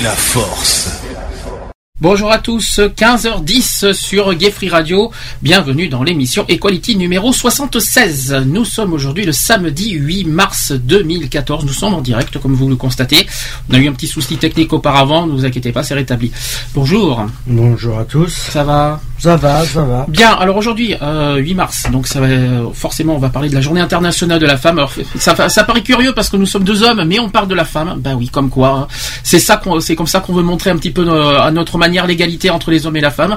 la force. Bonjour à tous, 15h10 sur Gay Free Radio. Bienvenue dans l'émission Equality numéro 76. Nous sommes aujourd'hui le samedi 8 mars 2014. Nous sommes en direct, comme vous le constatez. On a eu un petit souci technique auparavant, ne vous inquiétez pas, c'est rétabli. Bonjour. Bonjour à tous. Ça va? Ça va, ça va. Bien, alors aujourd'hui, euh, 8 mars, donc ça va, forcément on va parler de la journée internationale de la femme. Alors, ça, ça paraît curieux parce que nous sommes deux hommes, mais on parle de la femme. Bah oui, comme quoi. hein. C'est ça qu'on, c'est comme ça qu'on veut montrer un petit peu euh, à notre manière l'égalité entre les hommes et la femme,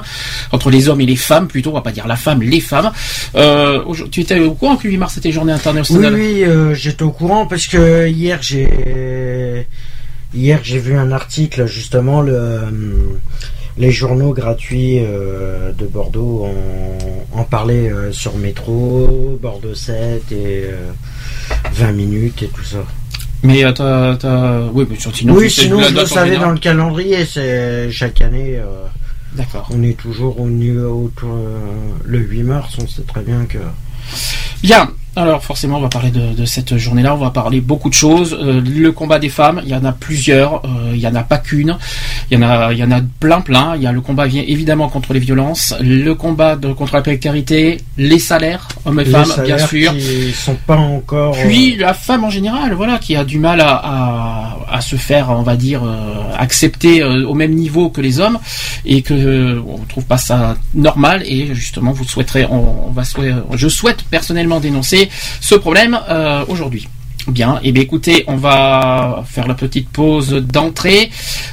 entre les hommes et les femmes plutôt. On va pas dire la femme, les femmes. Euh, tu étais au courant que le 8 mars c'était journée Oui, internationale oui, euh, j'étais au courant parce que hier j'ai hier j'ai vu un article justement le euh, les journaux gratuits euh, de Bordeaux en, en parlaient sur métro, Bordeaux 7 et euh, 20 minutes et tout ça. Mais euh, t'as, t'as- oui, mais sinon, oui, sinon je le savais dans le calendrier, c'est chaque année. euh, D'accord. on est toujours au niveau autour, euh, le 8 mars, on sait très bien que Bien. Alors forcément, on va parler de, de cette journée-là. On va parler beaucoup de choses. Euh, le combat des femmes, il y en a plusieurs. Euh, il y en a pas qu'une. Il y en a, il y en a plein, plein. Il y a le combat vient évidemment contre les violences, le combat de, contre la précarité, les salaires, hommes et les femmes, bien sûr. qui sont pas encore. Puis la femme en général, voilà, qui a du mal à, à, à se faire, on va dire, euh, accepter euh, au même niveau que les hommes, et que euh, on trouve pas ça normal. Et justement, vous souhaiterez, on, on va souhaiter, je souhaite personnellement dénoncer ce problème euh, aujourd'hui. Bien, et bien écoutez, on va faire la petite pause d'entrée.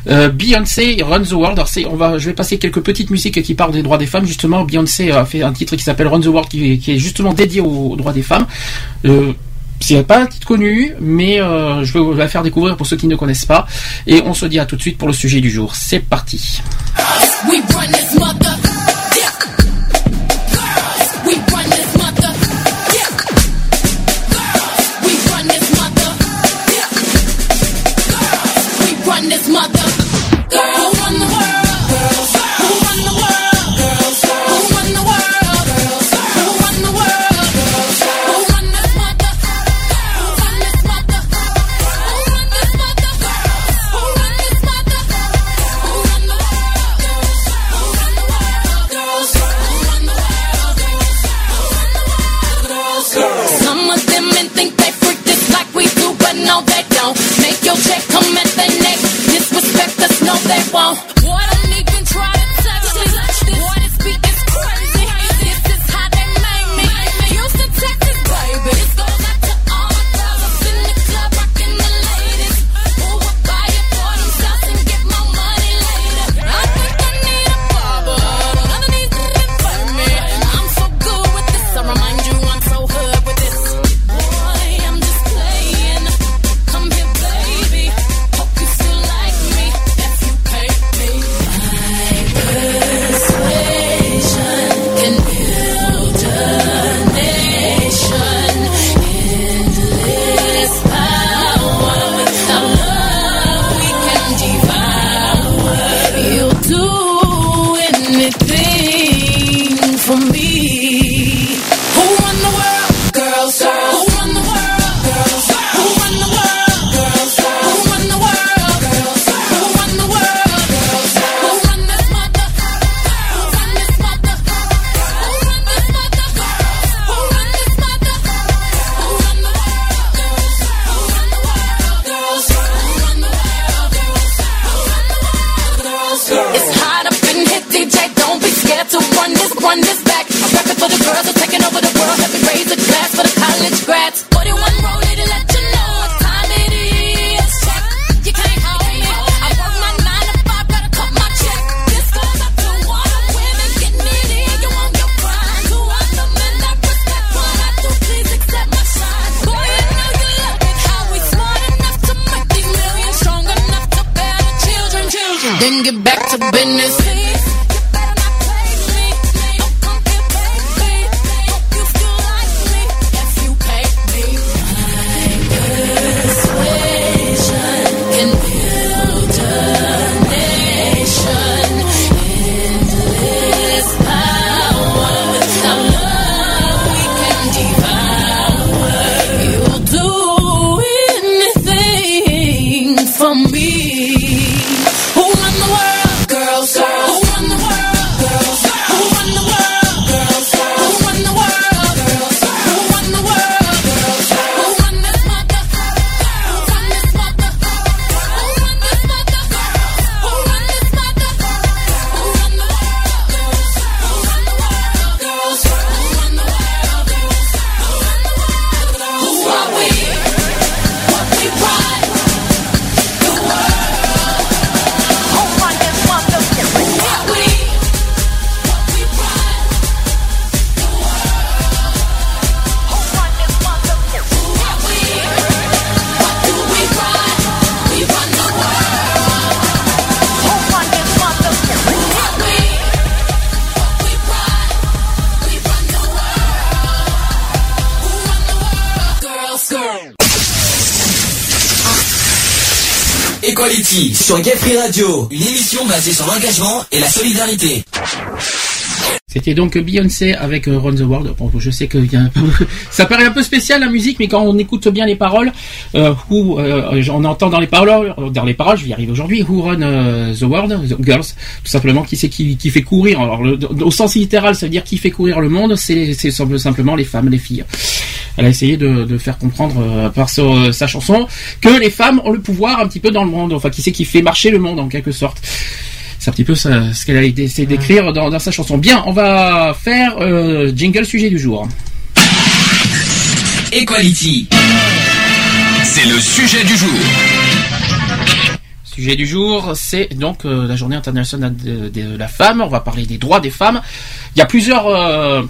Euh, Beyoncé Run the World. Alors c'est, on va, je vais passer quelques petites musiques qui parlent des droits des femmes. Justement, Beyoncé a fait un titre qui s'appelle Run the World, qui, est- justement dédié aux, droits des femmes. Euh, c'est pas un titre connu, mais euh, je vais la faire découvrir pour ceux qui ne connaissent pas. Et on se dit à tout de suite pour le sujet du jour. C'est parti. Your check come at the neck. Disrespect us, no, they won't. Boy, for the girls who taking over the world. Help raise the glass for the college grads. 41 rolling to let you know what time it is. Check, you can't hold me. I my nine to five, gotta cut my check. This goes up to all the women getting it in. You your the men please accept my. Boy, you know you love it. How we smart enough to make strong enough to bear children, children. Then get back to business. Sur Gay Radio, une émission basée sur l'engagement et la solidarité. C'était donc Beyoncé avec euh, Run the World. Bon, je sais que ça paraît un peu spécial la musique, mais quand on écoute bien les paroles, euh, who, euh, on entend dans les paroles, dans les paroles, je vais y arriver aujourd'hui, Who Run euh, the World, Girls, tout simplement qui c'est qui, qui fait courir. Alors au sens littéral, ça veut dire qui fait courir le monde, c'est c'est simple- simplement les femmes, les filles. Elle a essayé de, de faire comprendre euh, par sa, sa chanson que les femmes ont le pouvoir un petit peu dans le monde, enfin qui c'est qui fait marcher le monde en quelque sorte. C'est un petit peu ça, ce qu'elle a essayé d'écrire dans, dans sa chanson. Bien, on va faire euh, jingle sujet du jour. Equality. C'est le sujet du jour. Sujet du jour, c'est donc euh, la journée internationale de, de la femme. On va parler des droits des femmes. Il y a plusieurs. euh,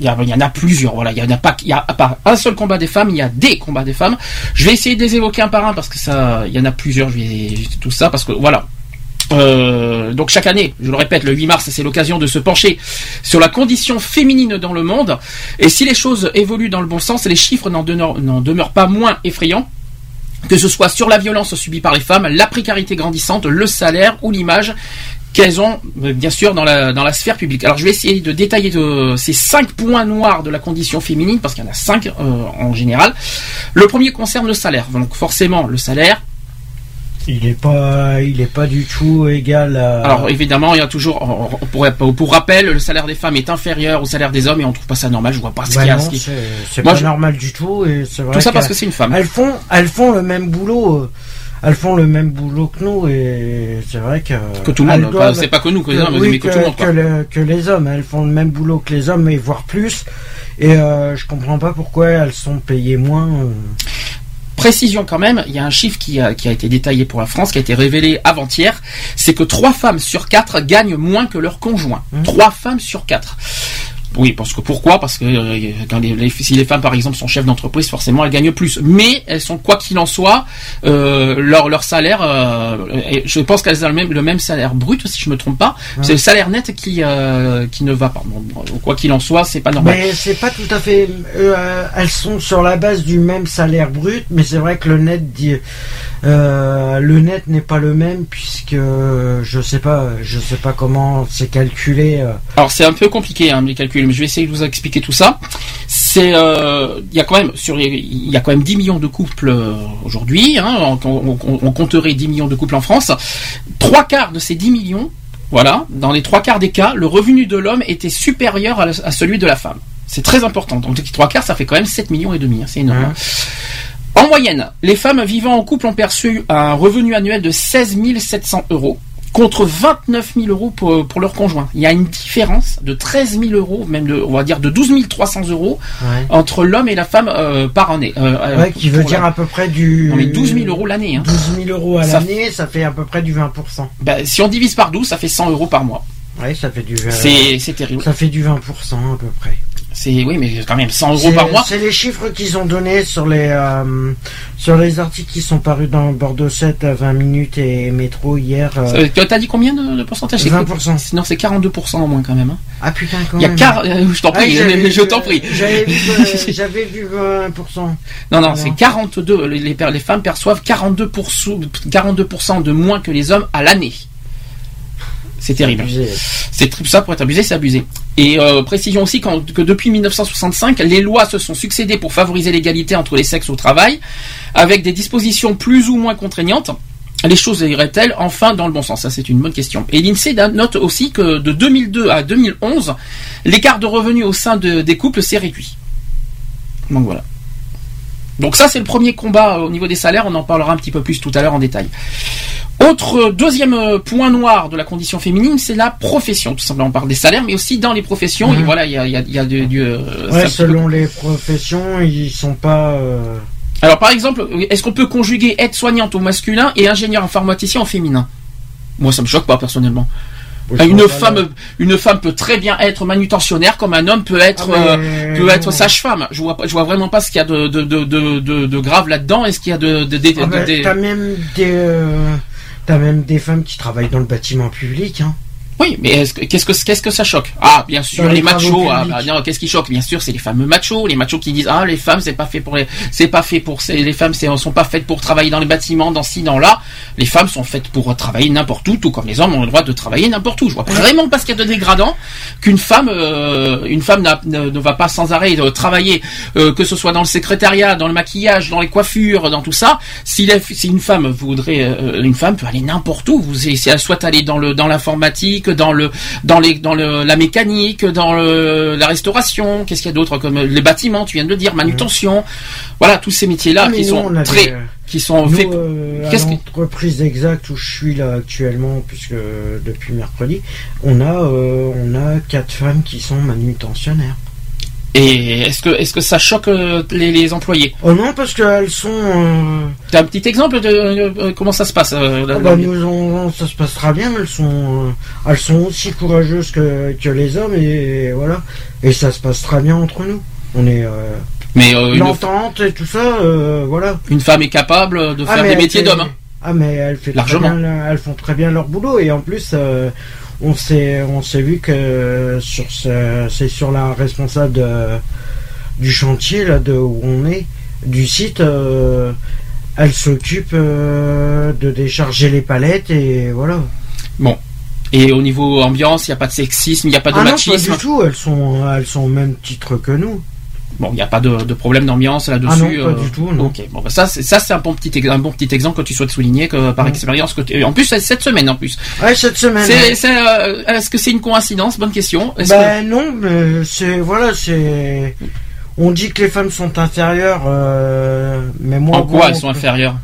il y, en a plusieurs, voilà. Il y en a pas, il y a un seul combat des femmes, il y a des combats des femmes. Je vais essayer de les évoquer un par un parce que ça, y en a plusieurs. Je vais tout ça parce que voilà. Euh, donc chaque année, je le répète, le 8 mars, c'est l'occasion de se pencher sur la condition féminine dans le monde. Et si les choses évoluent dans le bon sens, les chiffres n'en demeurent pas moins effrayants que ce soit sur la violence subie par les femmes, la précarité grandissante, le salaire ou l'image qu'elles ont euh, bien sûr dans la, sphère publique. Alors je vais essayer de détailler de, ces cinq points noirs de la condition féminine, parce qu'il y en a cinq euh, en général. Le premier concerne le salaire. Donc forcément le salaire. Il est pas, il est pas du tout égal à. Alors évidemment il y a toujours, pour, pour rappel, le salaire des femmes est inférieur au salaire des hommes et on trouve pas ça normal. Je vois pas ce Bah qu'il y a. qui- c'est pas je- normal du tout et c'est vrai Tout ça parce que c'est une femme. Elles font, elles font le même boulot. euh, Elles font le même boulot que nous et c'est vrai que. Que tout le monde, c'est pas que nous, que les hommes, oui, mais que tout le monde, le- que les hommes, elles font le même boulot que les hommes et voire plus. Et euh, je comprends pas pourquoi elles sont payées moins. euh. Précision quand même, il y a un chiffre qui a, qui a été détaillé pour la France, qui a été révélé avant-hier, c'est que trois femmes sur quatre gagnent moins que leur conjoint. Trois femmes sur quatre. Oui, parce que pourquoi? Parce que euh, quand les, les- si les femmes, par exemple, sont chefs d'entreprise, forcément, elles gagnent plus. Mais elles sont, quoi qu'il en soit, euh, leur, leur salaire, euh, je pense qu'elles ont le même, le même salaire brut, si je me trompe pas. C'est le salaire net qui, qui ne va pas. Bon, quoi qu'il en soit, c'est pas normal. Mais c'est pas tout à fait. elles sont sur la base du même salaire brut, mais c'est vrai que le net dit, le net n'est pas le même puisque je sais pas, je sais pas comment c'est calculé. Alors c'est un peu compliqué hein, les calculs, mais je vais essayer de vous expliquer tout ça. C'est euh, il y a quand même sur il y a quand même 10 millions de couples euh, aujourd'hui. Hein, on, on- on- on compterait 10 millions de couples en France. Trois quarts de ces 10 millions, voilà, dans les trois quarts des cas, le revenu de l'homme était supérieur à, la- à celui de la femme. C'est très important. Donc les trois quarts, ça fait quand même 7 millions et demi. hein, c'est énorme. hein. En moyenne, les femmes vivant en couple ont perçu un revenu annuel de 16 700 euros contre 29 000 euros pour, pour leur conjoint. Il y a une différence de 13 000 euros, même de, on va dire de 12 300 euros Ouais. entre l'homme et la femme euh, par année. Euh, euh, Ouais, qui veut dire la- à peu près du. Non, mais 12 000 euros l'année. Hein. 12 000 euros à l'année, ça fait à peu près du 20%. Ben, si on divise par 12, ça fait 100 euros par mois. Ouais, ça fait du. euh, c'est terrible. Ça fait du 20% à peu près. C'est oui, mais quand même 100 euros par mois. c'est les chiffres qu'ils ont donnés sur les euh, sur les articles qui sont parus dans Bordeaux 7 à 20 minutes et métro hier. euh, Euh, T'as dit combien de, de pourcentage C'est 20%. Sinon, c'est 42% au moins quand même. hein. Ah putain quand Il y a même. euh, je t'en prie, je t'en euh, prie. J'avais vu, euh, vu 20%. Non, non, c'est 42. Les, les, les femmes perçoivent 42%, 42% de moins que les hommes à l'année. C'est terrible. C'est ça pour être abusé, c'est abusé. Et euh, précision aussi que depuis 1965, les lois se sont succédées pour favoriser l'égalité entre les sexes au travail, avec des dispositions plus ou moins contraignantes. Les choses iraient-elles enfin dans le bon sens? Ça, c'est une bonne question. Et l'INSEE note aussi que de 2002 à 2011, l'écart de revenus au sein de- des couples s'est réduit. Donc voilà. Donc ça, c'est le premier combat euh, au niveau des salaires. On en parlera un petit peu plus tout à l'heure en détail. Autre euh, deuxième euh, point noir de la condition féminine, c'est la profession. Tout simplement, on parle des salaires, mais aussi dans les professions. Mhm. Et voilà, il y a, il y a- y a du, du, Ouais, ça- selon les professions, ils sont pas. euh, Alors par exemple, est-ce qu'on peut conjuguer aide-soignante au masculin et ingénieur informaticien au féminin? Moi, ça me choque pas personnellement. Une femme, la- une femme peut très bien être manutentionnaire, comme un homme peut être. Ah, euh, mais peut être sage-femme. Je vois, pas- je vois vraiment pas ce qu'il y a de, de, de, de, de- de grave là-dedans. Est-ce qu'il y a de, de, de- Ah de- bah, de- T'as même des. euh, T'as même des femmes qui travaillent dans le bâtiment public. Hein. Oui, mais est-ce que- qu'est-ce que qu'est-ce que ça choque? Ah, bien sûr, les les machos. Ah, bah, non, qu'est-ce qui choque? Bien sûr, c'est les fameux machos, les machos qui disent ah les femmes c'est pas fait pour les, c'est pas fait pour les femmes c'est sont pas faites pour travailler dans les bâtiments, dans ci, dans là. Les femmes sont faites pour travailler n'importe où, tout comme les hommes ont le droit de travailler n'importe où. Je vois vraiment pas ce qu'il y a de dégradant qu'une femme, euh, une femme ne, ne va pas sans arrêt euh, travailler, euh, que ce soit dans le secrétariat, dans le maquillage, dans les coiffures, dans tout ça. Si, la- si une femme voudrait, euh, une femme peut aller n'importe où. Vous, si elle souhaite aller dans le dans l'informatique, dans le dans les dans le, la mécanique, dans le, la restauration, qu'est-ce qu'il y a d'autre comme les bâtiments, tu viens de le dire, manutention, voilà tous ces métiers-là Ah, qui nous, sont très, des- qui sont Nous, faits. euh, Qu'est-ce que- l'entreprise exacte où je suis là actuellement, puisque depuis mercredi, on a euh, on a quatre femmes qui sont manutentionnaires. Et est-ce que est-ce que ça choque euh, les, les employés? Oh non, parce qu'elles sont. euh, T'as un petit exemple de euh, comment ça se passe euh, oh bah, nous, on- ça se passera bien, mais elles sont elles sont aussi courageuses que, que les hommes et voilà. Et ça se passera bien entre nous. On est Mais une, l'entente et tout ça, voilà. une femme est capable de Ah, faire des métiers fait- d'homme. hein. Ah mais elles, fait très Largement. bien, le- elles font très bien leur boulot et en plus on s'est on s'est vu que sur ce, c'est sur la responsable de- du chantier là de où on est du site euh, elle s'occupe euh, de décharger les palettes et voilà. Et au niveau ambiance, il n'y a pas de sexisme, il n'y a pas de ah non, machisme. pas du tout, elles sont elles sont au même titre que nous. Bon, il n'y a pas de, de problème d'ambiance là-dessus. Ah non, euh, pas du tout, non. Ok, bon, bah ça, c'est, ça c'est un bon petit, un bon petit exemple que tu souhaites souligner que par Mm. expérience. Que tu- en plus, c'est cette semaine en plus. Ouais, cette semaine. C'est, c'est, euh, est-ce que c'est une coïncidence? Bonne question. Est-ce Ben non, mais c'est voilà, c'est. On dit que les femmes sont inférieures, euh, mais moi. en quoi bon, elles sont inférieures?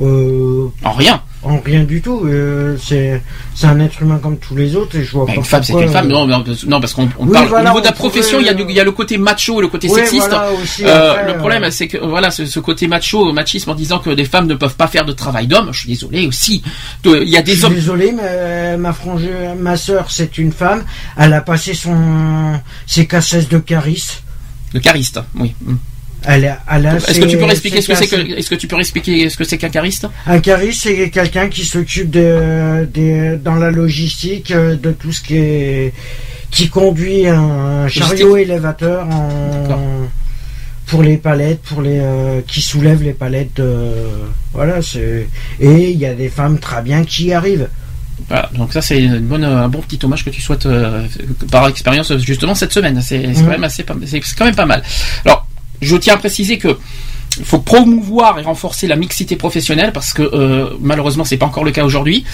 Euh, En rien. En rien du tout. euh, c'est un être humain comme tous les autres et je vois Bah, pas. une femme, c'est une femme. euh, Non, non, parce- qu'on Oui, parle voilà, au niveau de la profession. Il y, euh, il y a le côté macho et le côté sexiste. voilà, aussi, Euh, après, le problème, euh, c'est que voilà, ce, ce côté macho, machisme, en disant que des femmes ne peuvent pas faire de travail d'homme. Je suis désolé aussi. De- Il y a Je des suis hommes. désolé, mais ma frange, ma sœur, c'est une femme. Elle a passé son ses cassettes de caris. Le chariste, oui. Est-ce que tu peux expliquer ce que c'est que, est-ce que tu peux expliquer ce que c'est qu'un chariste Un cariste, c'est quelqu'un qui s'occupe de, de- dans la logistique euh, de tout ce qui est qui conduit un chariot élévateur en, pour les palettes, pour les euh, qui soulève les palettes. de- voilà, c'est et il y a des femmes très bien qui y arrivent. Voilà, donc ça c'est une bonne, un bon petit hommage que tu souhaites euh, par expérience justement cette semaine. C'est Mhm. quand même assez, c'est quand même pas mal. Alors, je tiens à préciser que il faut promouvoir et renforcer la mixité professionnelle parce que euh, malheureusement c'est pas encore le cas aujourd'hui.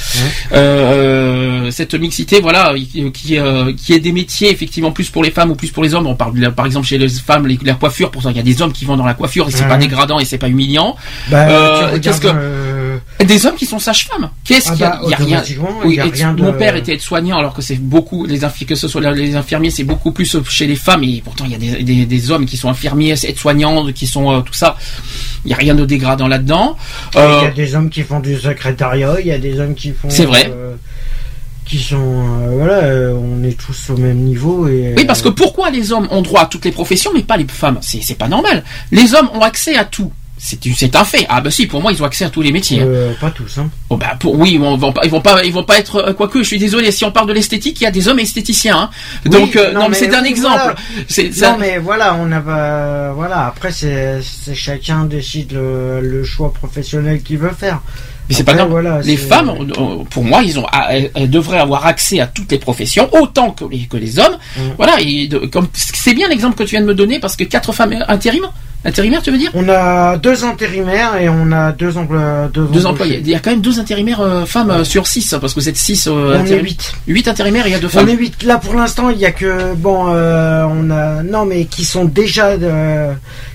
Euh, cette mixité, voilà, qui euh, qui est des métiers effectivement plus pour les femmes ou plus pour les hommes. On parle de par exemple chez les femmes les, la coiffure. Pour ça, il y a des hommes qui vont dans la coiffure et c'est pas dégradant et c'est pas humiliant. Bah, Euh, qu'est-ce que- euh, Des hommes qui sont sages-femmes. Qu'est-ce Ah qu'il y a bah, Il y a rien. automatiquement, Oui, il y a et rien de- Mon père était aide-soignant alors que c'est beaucoup les que ce soit les infirmiers c'est beaucoup plus chez les femmes et pourtant il y a des, des, des hommes qui sont infirmiers, aides-soignants, qui sont euh, tout ça. Il y a rien de dégradant là-dedans. Il y Euh, a des hommes qui font du secrétariat, il y a des hommes qui font. C'est vrai. euh, qui sont euh, voilà, euh, on est tous au même niveau et Oui, parce que pourquoi les hommes ont droit à toutes les professions, mais pas les femmes? C'est c'est pas normal. Les hommes ont accès à tout. C'est un fait. Ah bah si, pour moi, ils ont accès à tous les métiers. hein. euh, pas tous hein. Oh bah pour oui, ils vont, vont pas, ils vont pas, ils vont pas être euh, quoique. Je suis désolé. Si on parle de l'esthétique, il y a des hommes esthéticiens. hein. Donc euh, non, non, mais c'est un exemple. voilà. C'est ça- Non mais voilà, on a pas voilà, après c'est chacun décide le, le choix professionnel qu'il veut faire. Mais c'est pas voilà, les femmes, euh, pour moi, ils ont, ah, elles, devraient avoir accès à toutes les professions autant que les, que les hommes. Mm. Voilà. Et de- comme c'est bien l'exemple que tu viens de me donner parce que quatre femmes intérim, intérimaires, tu veux dire? On a deux intérimaires et on a deux, employés. Il y a quand même deux intérimaires euh, femmes euh, sur six parce que vous êtes six. euh, On est huit. Huit intérimaires et il y a deux On femmes. est huit. Là pour l'instant, il y a que bon, euh, on a non mais qui sont déjà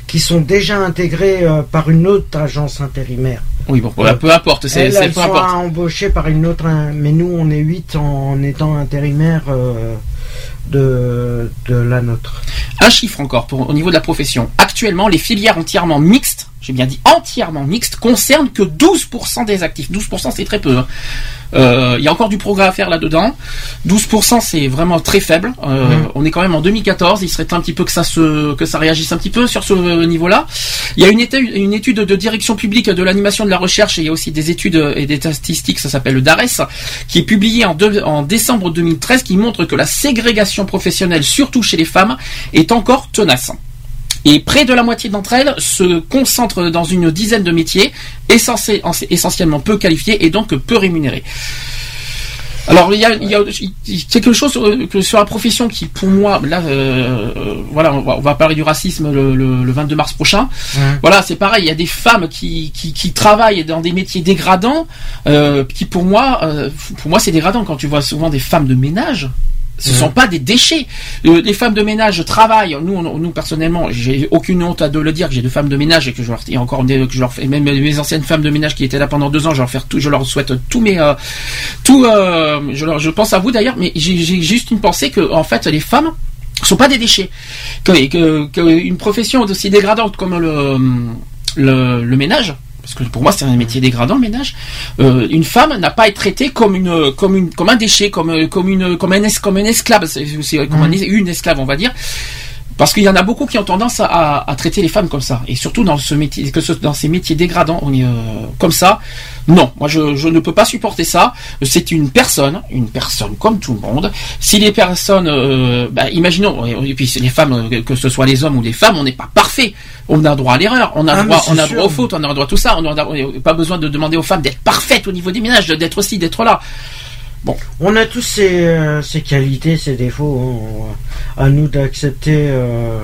qui sont déjà intégrés par une autre agence intérimaire. Oui, bon, peu, peu importe. C'est Elles, c'est elles peu sont importe. embauchées par une autre, hein, mais nous on est huit en étant intérimaires de la nôtre. Un chiffre encore pour, au niveau de la profession. Actuellement, les filières entièrement mixtes, j'ai bien dit entièrement mixtes, concernent que 12% des actifs. 12% c'est très peu. hein. Euh, Il y a encore du progrès à faire là-dedans. 12% c'est vraiment très faible. Euh, Mhm. On est quand même en 2014. Il serait temps un petit peu que ça se que ça réagisse un petit peu sur ce niveau-là. Il y a une étude, une étude de direction publique de l'animation de la recherche et il y a aussi des études et des statistiques. Ça s'appelle le DARES, qui est publié en, deux- en décembre 2013, qui montre que la ségrégation professionnelle, surtout chez les femmes, est encore tenace. Et près de la moitié d'entre elles se concentrent dans une dizaine de métiers, essentiel- essentiellement peu qualifiés et donc peu rémunérés. Alors il y a, il y quelque chose euh, sur la profession qui, pour moi, là, euh, euh, voilà, on va, on va parler du racisme le, le- le 22 mars prochain. Voilà, c'est pareil. Il y a des femmes qui, qui, qui travaillent dans des métiers dégradants, euh, qui pour moi, euh, pour moi, c'est dégradant quand tu vois souvent des femmes de ménage. Ce Mhm. sont pas des déchets. Euh, les femmes de ménage travaillent. Nous, on- nous personnellement, j'ai aucune honte à de le dire que j'ai deux femmes de ménage et que je leur et encore des- que je leur fais même mes anciennes femmes de ménage qui étaient là pendant deux ans. Je leur faire tout, je leur souhaite tous mes euh, tout. euh, je leur, je pense à vous d'ailleurs, mais j'ai j'ai juste une pensée que en fait les femmes sont pas des déchets. Que, que, que une profession aussi dégradante comme le, le, le ménage, parce que pour moi c'est un métier dégradant le ménage, euh, une femme n'a pas à être traitée comme une comme une comme un déchet, comme comme une comme un es- comme un esclave, c'est comme un es- une esclave on va dire. Parce qu'il y en a beaucoup qui ont tendance à, à- à traiter les femmes comme ça, et surtout dans ce métier, que ce, dans ces métiers dégradants, on est euh, comme ça. Non, moi je, je ne peux pas supporter ça. C'est une personne, une personne comme tout le monde. Si les personnes, euh, bah, imaginons, et puis les femmes, euh, que ce soit les hommes ou les femmes, on n'est pas parfait. On a droit à l'erreur, on a Ah, droit, on a sûr. droit aux fautes, on a droit à tout ça. On n'a pas besoin de demander aux femmes d'être parfaites au niveau des ménages, d'être ci, d'être là. On a tous ces, euh, ces qualités, ces défauts. hein. À nous d'accepter. euh,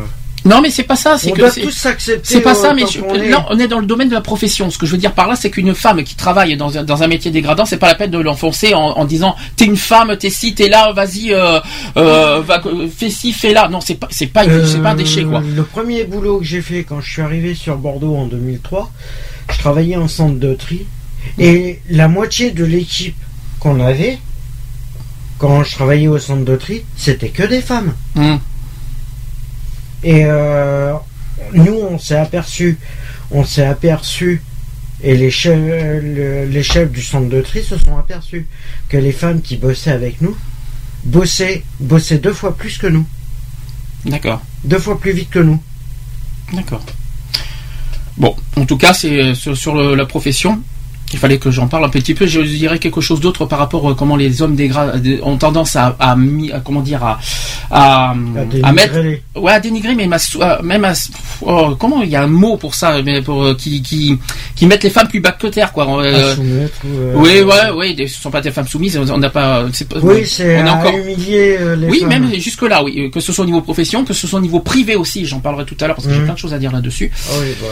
Non, mais c'est pas ça. C'est on que doit c'est- tous s'accepter. C'est pas euh, ça, mais je- est. on est dans le domaine de la profession. Ce que je veux dire par là, c'est qu'une femme qui travaille dans un, dans un métier dégradant, c'est pas la peine de l'enfoncer en, en disant t'es une femme, t'es ci, t'es là, vas-y, euh, euh, va, fais ci, fais là. Non, c'est pas, c'est pas, c'est pas un déchet quoi. Le premier boulot que j'ai fait quand je suis arrivé sur Bordeaux en 2003, je travaillais en centre de tri et la moitié de l'équipe qu'on avait quand je travaillais au centre de tri, c'était que des femmes. Hum. Et euh, nous, on s'est aperçu, on s'est aperçu, et les chefs, le- les chefs du centre de tri se sont aperçus que les femmes qui bossaient avec nous bossaient, bossaient deux fois plus que nous, D'accord, deux fois plus vite que nous. d'accord. Bon, en tout cas, c'est sur, sur le- la profession. Il fallait que j'en parle un petit peu. Je dirais quelque chose d'autre par rapport à comment les hommes dégra- ont tendance à, à, comment dire à, à, À à mettre Ouais, à dénigrer, mais même à, oh, comment il y a un mot pour ça, mais pour euh, qui qui qui mettent les femmes plus bas que terre, quoi. Euh, euh, oui, ouais, oui, ce sont pas des femmes soumises. On n'a pas, c'est pas- Oui, c'est encore. humilier euh, les Oui, femmes. même jusque là, oui, que ce soit au niveau profession, que ce soit au niveau privé aussi. J'en parlerai tout à l'heure parce que j'ai Mhm. plein de choses à dire là-dessus. Ah oui, bah,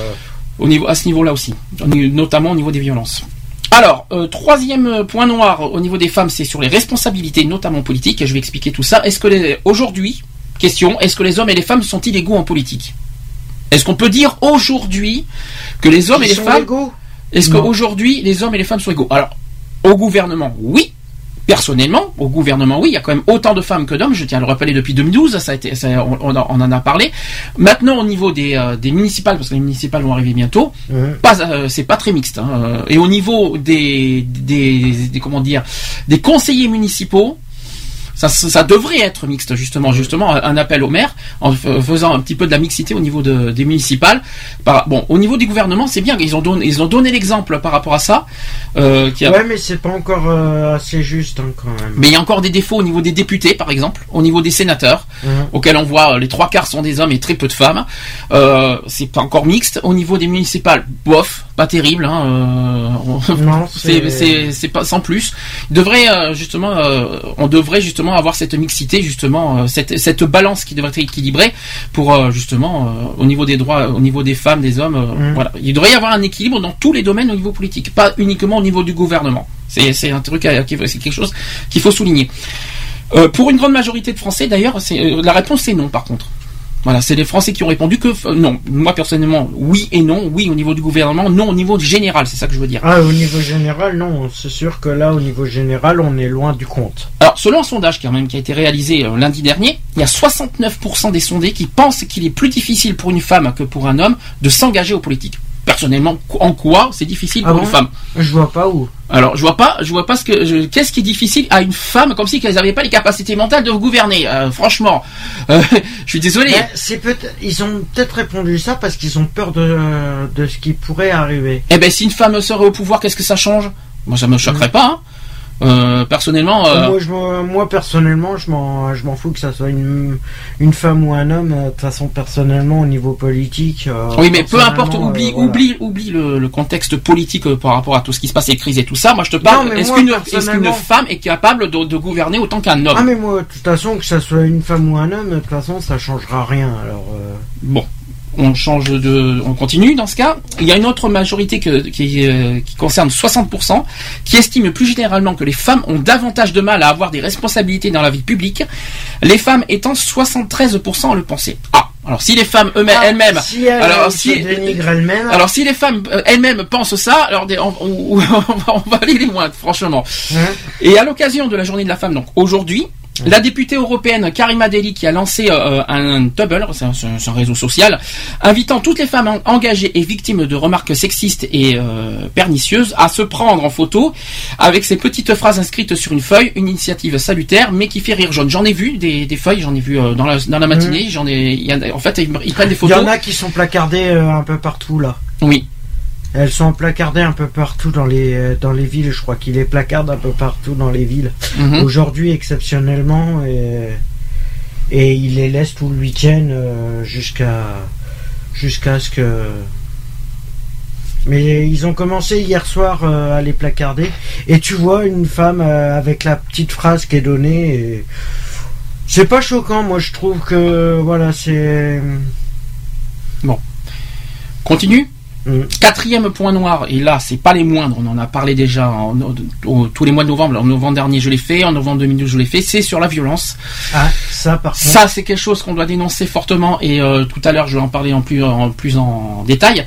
Au niveau, à ce niveau-là aussi, notamment au niveau des violences. Alors, euh, troisième euh, point noir au niveau des femmes, c'est sur les responsabilités, notamment politiques. Et je vais expliquer tout ça. Est-ce que aujourd'hui, question, est-ce que les hommes et les femmes sont illégaux en politique? Est-ce qu'on peut dire aujourd'hui que les hommes et les sont femmes, égaux. est-ce qu'aujourd'hui les hommes et les femmes sont égaux? Alors, au gouvernement, oui. Personnellement, au gouvernement, oui, il y a quand même autant de femmes que d'hommes. Je tiens à le rappeler depuis 2012, ça a été, ça- on, on en- on en a parlé. Maintenant, au niveau des, euh, des municipales, parce que les municipales vont arriver bientôt, pas, euh, c'est pas très mixte. hein. Et au niveau des, des, des- comment dire, des conseillers municipaux, ça, devrait être mixte justement, justement un appel au maire en faisant un petit peu de la mixité au niveau de, des municipales. Par- bon, au niveau du gouvernement, c'est bien qu'ils ont donné, ils ont donné l'exemple par rapport à ça. Euh, qui a- Ouais, mais c'est pas encore euh, assez juste hein, quand même. Mais il y a encore des défauts au niveau des députés, par exemple, au niveau des sénateurs, Mhm. auxquels on voit euh, les trois quarts sont des hommes et très peu de femmes. Euh, c'est pas encore mixte. Au niveau des municipales, bof, pas terrible. Hein, euh, on- Non, c'est pas sans plus. Devrait justement, on devrait justement avoir cette mixité, justement, euh, cette cette balance qui devrait être équilibrée pour euh, justement euh, au niveau des droits, au niveau des femmes, des hommes. Mm. Voilà, il devrait y avoir un équilibre dans tous les domaines au niveau politique, pas uniquement au niveau du gouvernement. C'est un truc, c'est quelque chose qu'il faut souligner. Euh, pour une grande majorité de Français, d'ailleurs, euh, la réponse c'est non. Par contre. Voilà, c'est les Français qui ont répondu que euh, non. Moi personnellement, oui et non. Oui au niveau du gouvernement, non au niveau général. C'est ça que je veux dire. Ah, au niveau général, non. C'est sûr que là, au niveau général, on est loin du compte. Alors, selon un sondage quand même qui a été réalisé euh, lundi dernier, il y a 69% des sondés qui pensent qu'il est plus difficile pour une femme que pour un homme de s'engager aux politiques. Personnellement, en quoi c'est difficile Ah pour bon une femme Je vois pas où. Alors, je vois pas, je vois pas ce que, qu'est-ce qui est difficile à une femme, comme si qu'elles n'avaient pas les capacités mentales de gouverner. Euh, franchement, euh, je suis désolé. C'est peut ils ont peut-être répondu ça parce qu'ils ont peur de, de ce qui pourrait arriver. Eh ben, si une femme serait au pouvoir, qu'est-ce que ça change? Moi, ça me choquerait pas. hein. Euh, personnellement, euh, Moi, je moi, personnellement, je m'en, je m'en fous que ça soit une, une femme ou un homme. De toute façon, personnellement, au niveau politique. euh, Oui, mais peu importe, oublie, voilà. oublie, oublie le, le contexte politique par rapport à tout ce qui se passe, les crises et tout ça. Moi, je te parle. Est-ce qu'une femme est capable de, de gouverner autant qu'un homme? Ah, mais moi, de toute façon, que ça soit une femme ou un homme, de toute façon, ça changera rien. Alors, Bon, on change de, on continue dans ce cas. Il y a une autre majorité que- qui, euh, qui concerne 60%, qui estime plus généralement que les femmes ont davantage de mal à avoir des responsabilités dans la vie publique. Les femmes étant 73% à le penser. Ah, alors si les femmes eux-mêmes, elles-mêmes, si elle, alors si- elle-même, alors si les femmes euh, elles-mêmes pensent ça, alors des- on, on- on va, on va aller les moins, franchement. hein, Et à l'occasion de la journée de la femme, donc aujourd'hui, la députée européenne Karima Deli qui a lancé euh, un Tubble, c'est un, c'est un réseau social, invitant toutes les femmes en- engagées et victimes de remarques sexistes et euh, pernicieuses à se prendre en photo avec ces petites phrases inscrites sur une feuille, une initiative salutaire, mais qui fait rire jaune. J'en ai vu des, des feuilles, j'en ai vu euh, dans, la, dans la matinée. J'en ai, y a- en fait, ils, ils prennent des il y photos. en a qui sont placardés euh, un peu partout là. Oui. Elles sont placardées un peu partout dans les euh, dans les villes. Je crois qu'il les placarde un peu partout dans les villes. Mhm. Aujourd'hui, exceptionnellement, et, et il les laisse tout le week-end euh, jusqu'à jusqu'à ce que. Mais ils ont commencé hier soir euh, à les placarder. Et tu vois une femme euh, avec la petite phrase qui est donnée. et C'est pas choquant, moi je trouve que voilà, c'est. Continue. Mm. Quatrième point noir, et là, c'est pas les moindres, on en a parlé déjà en- tous les mois de novembre. En novembre dernier, je l'ai fait, en novembre 2012, je l'ai fait, c'est sur la violence. Ah, ça par contre. Ça, c'est quelque chose qu'on doit dénoncer fortement, et euh, tout à l'heure, je vais en parler en plus en, plus en détail.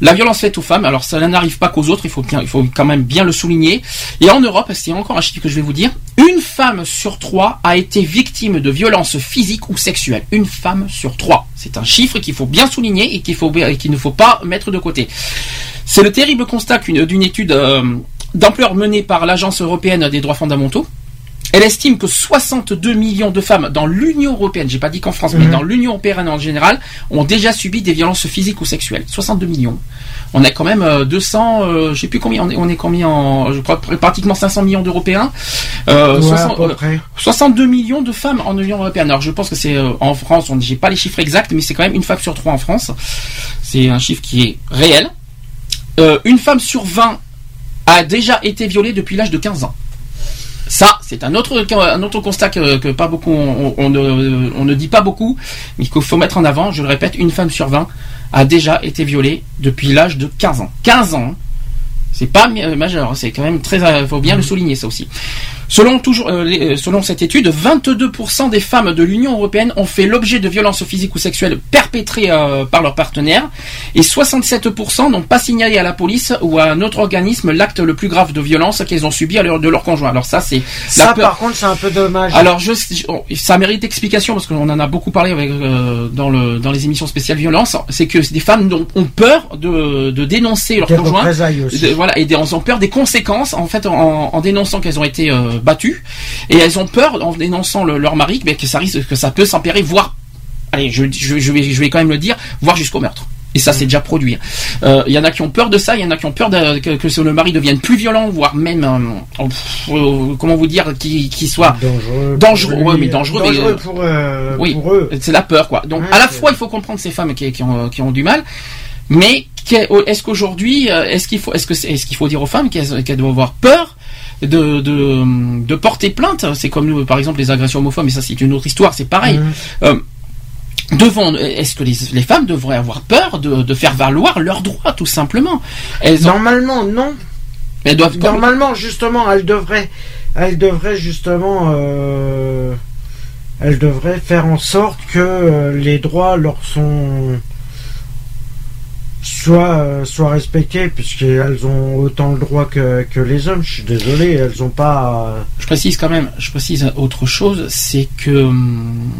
La violence faite aux femmes, alors ça n'arrive pas qu'aux autres, il faut, quand même bien le souligner. Et en Europe, c'est encore un chiffre que je vais vous dire, une femme sur trois a été victime de violences physiques ou sexuelles. Une femme sur trois. C'est un chiffre qu'il faut bien souligner et qu'il ne faut pas mettre de côté. C'est le terrible constat d'une étude euh, d'ampleur menée par l'Agence européenne des droits fondamentaux. Elle estime que 62 millions de femmes dans l'Union européenne, j'ai pas dit qu'en France, mais Mhm. dans l'Union européenne en général, ont déjà subi des violences physiques ou sexuelles. 62 millions. On a quand même euh, 200, euh, je sais plus combien, on est, combien en, je crois pr- pratiquement 500 millions d'Européens. Euh, Ouais, 60 à peu près. 62 millions de femmes en Union européenne. Alors je pense que c'est euh, en France, on j'ai pas les chiffres exacts, mais c'est quand même une femme sur trois en France. C'est un chiffre qui est réel. Euh, une femme sur 20 a déjà été violée depuis l'âge de 15 ans. Ça, c'est un autre, un autre constat que, que pas beaucoup, on, on ne, on ne dit pas beaucoup, mais qu'il faut mettre en avant. Je le répète, une femme sur 20 a déjà été violée depuis l'âge de 15 ans. 15 ans, hein. c'est pas euh, majeur, hein, c'est quand même très, euh, faut bien le souligner ça aussi. Selon toujours, euh, les- euh, selon cette étude, 22% des femmes de l'Union européenne ont fait l'objet de violences physiques ou sexuelles perpétrées euh, par leur partenaire, et 67% n'ont pas signalé à la police ou à un autre organisme l'acte le plus grave de violence qu'elles ont subi à leur, de leur conjoint. Alors ça, c'est Ça, par contre, c'est un peu dommage. alors je, je- oh, ça mérite explication parce qu'on en a beaucoup parlé avec, euh, dans, le, dans les émissions spéciales violence. C'est que des femmes ont, ont peur de, de dénoncer leur Des conjoint. De- voilà, et des- elles ont peur des conséquences en fait en, en dénonçant qu'elles ont été euh, battues et elles ont peur en dénonçant le- leur mari mais que ça risque que ça peut s'empirer voire allez je, je, je vais je vais quand même le dire voire jusqu'au meurtre. Et ça, c'est déjà produit. Euh, Il y en a qui ont peur de ça, il y en a qui ont peur de, que, que le mari devienne plus violent, voire même, euh, euh, comment vous dire, qu'il qu'il soit dangereux. dangereux, ouais, mais dangereux, dangereux euh, pour, euh, oui, pour eux. c'est la peur, quoi. Donc, Ouais, à la fois, il faut comprendre ces femmes qui, qui ont, qui ont du mal, mais est-ce qu'aujourd'hui, euh, est-ce qu'il faut, est-ce que, est-ce qu'il faut dire aux femmes qu'elles qu'elles doivent avoir peur de, de, de porter plainte C'est comme nous, par exemple, les agressions homophobes, mais ça, c'est une autre histoire, c'est pareil. Mhm. Euh, devant, est-ce que les, les femmes devraient avoir peur de, de faire valoir leurs droits, tout simplement? Elles, ont, Normalement, non. elles doivent. Normalement, justement, elle devrait, elle devrait justement, euh, elle devrait faire en sorte que euh, les droits leur sont soient, euh, soient respectés, puisqu'elles ont autant le droit que, que les hommes. Je suis désolé, elles ont pas. euh, Je précise quand même, je précise autre chose, c'est que hum,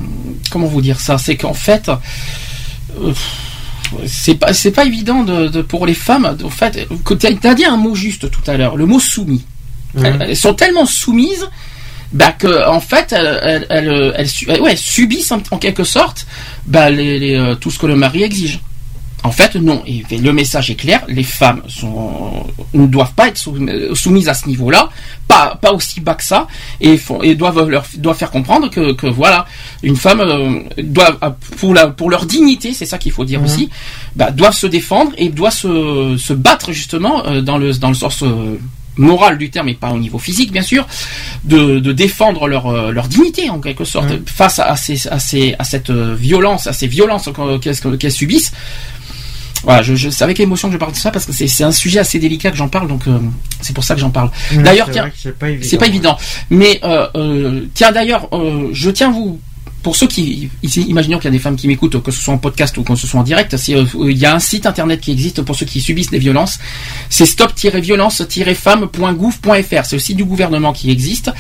comment vous dire ça, c'est qu'en fait, euh, c'est pas c'est pas évident de, de- pour les femmes. En fait, t'as as dit un mot juste tout à l'heure, le mot soumis. Elles, elles sont tellement soumises. Bah que en fait elles, elles, elles- elles su- ouais, subissent en, quelque sorte bah, les, les, tout ce que le mari exige. En fait, non. Et le message est clair. Les femmes sont, ne doivent pas être sou- soumises à ce niveau-là, pas, pas aussi bas que ça, et, font, et doivent leur doivent faire comprendre que, que voilà, une femme euh, doit pour la pour leur dignité, c'est ça qu'il faut dire Mhm. aussi, bah, doivent se défendre et doivent se, se battre justement euh, dans le dans le sens euh, moral du terme et pas au niveau physique bien sûr, de, de défendre leur, euh, leur dignité en quelque sorte Mhm. face à, ces, à, ces, à cette euh, violence, à ces violences qu'elles subissent. Voilà, je, je, c'est avec émotion que je parle de ça parce que c'est, c'est un sujet assez délicat que j'en parle, donc euh, c'est pour ça que j'en parle. D'ailleurs, tiens, c'est pas évident. c'est pas évident. Mais euh, euh, tiens d'ailleurs, euh, je tiens vous pour ceux qui ici, imaginons qu'il y a des femmes qui m'écoutent, que ce soit en podcast ou que ce soit en direct, euh, il y a un site internet qui existe pour ceux qui subissent des violences. C'est stop-violence-femme.gouv.fr. C'est le site du gouvernement qui existe.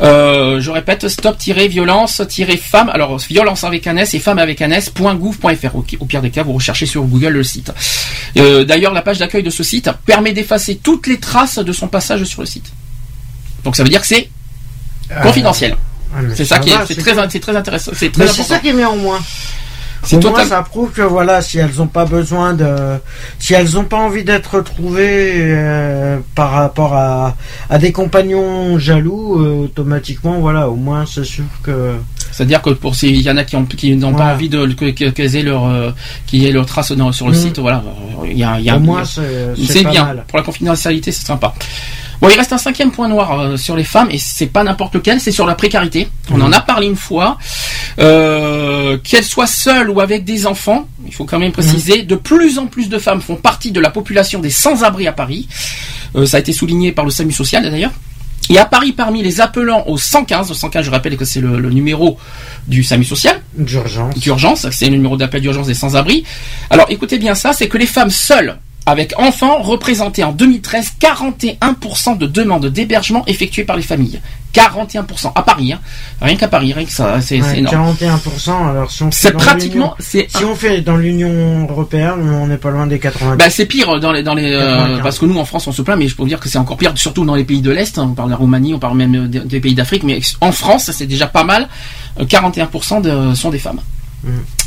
Euh, je répète, stop-violence-femme. Alors violence avec un S et femme avec un S.gouv.fr. Au, au pire des cas, vous recherchez sur Google le site. Euh, d'ailleurs, la page d'accueil de ce site permet d'effacer toutes les traces de son passage sur le site. Donc ça veut dire que c'est confidentiel. Ah, C'est ça qui est, c'est très, c'est très intéressant, c'est Mais très c'est ça qui est mis en moins. C'est ça prouve que voilà, si elles n'ont pas besoin de, si elles n'ont pas envie d'être retrouvées euh, par rapport à, à des compagnons jaloux, euh, automatiquement, voilà, au moins c'est sûr que. C'est-à-dire que pour ces, il y en a qui ont, qui n'ont pas envie de, que, que- qu'elles aient leur, euh, qu'il y ait leur trace dans- sur le Mm. site, voilà. Il y a, il y a au moins c'est c'est c'est pas bien. mal. Pour la confidentialité, c'est sympa. Bon, il reste un cinquième point noir euh, sur les femmes et c'est pas n'importe lequel, c'est sur la précarité. On en a parlé une fois. Euh, Qu'elles soient seules ou avec des enfants, il faut quand même préciser, de plus en plus de femmes font partie de la population des sans-abri à Paris. Euh, ça a été souligné par le SAMU social d'ailleurs. Et à Paris, parmi les appelants au 115, au 115, je rappelle que c'est le, le numéro du SAMU social, D'urgence. d'urgence, c'est le numéro d'appel d'urgence des sans-abri. Alors écoutez bien ça, c'est que les femmes seules avec enfants représentaient en 2013 41% de demandes d'hébergement effectuées par les familles. 41% à Paris, hein. rien qu'à Paris, rien que ça, c'est Ouais, énorme. 41%. Alors si on fait dans pratiquement, c'est Si on fait dans l'Union européenne, on n'est pas loin des 90. bah, c'est pire dans les dans les euh, 95. parce que nous en France on se plaint mais je peux vous dire que c'est encore pire surtout dans les pays de l'est on parle de la Roumanie on parle même euh, des, des pays d'Afrique mais en France c'est déjà pas mal Euh, 41% de, sont des femmes Mm.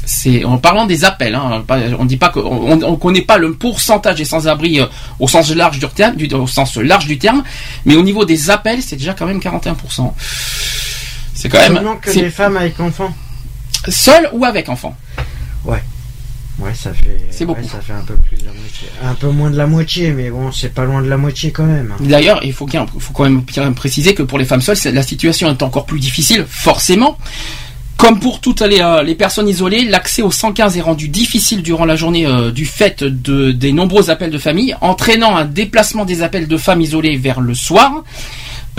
C'est en parlant des appels hein, on dit pas que on, on connaît pas le pourcentage des sans-abri euh, au sens large du terme du, au sens large du terme mais au niveau des appels c'est déjà quand même 41% c'est quand même Seulement que les femmes avec enfants. seul ou avec enfant Ouais, ça fait. C'est beaucoup. ouais, ça fait un peu plus de la moitié. Un peu moins de la moitié, mais bon, c'est pas loin de la moitié quand même. hein. D'ailleurs, il faut, bien- faut quand même préciser que pour les femmes seules, la situation est encore plus difficile, forcément. Comme pour toutes les, euh, les personnes isolées, l'accès au 115 est rendu difficile durant la journée euh, du fait de, des nombreux appels de famille, entraînant un déplacement des appels de femmes isolées vers le soir.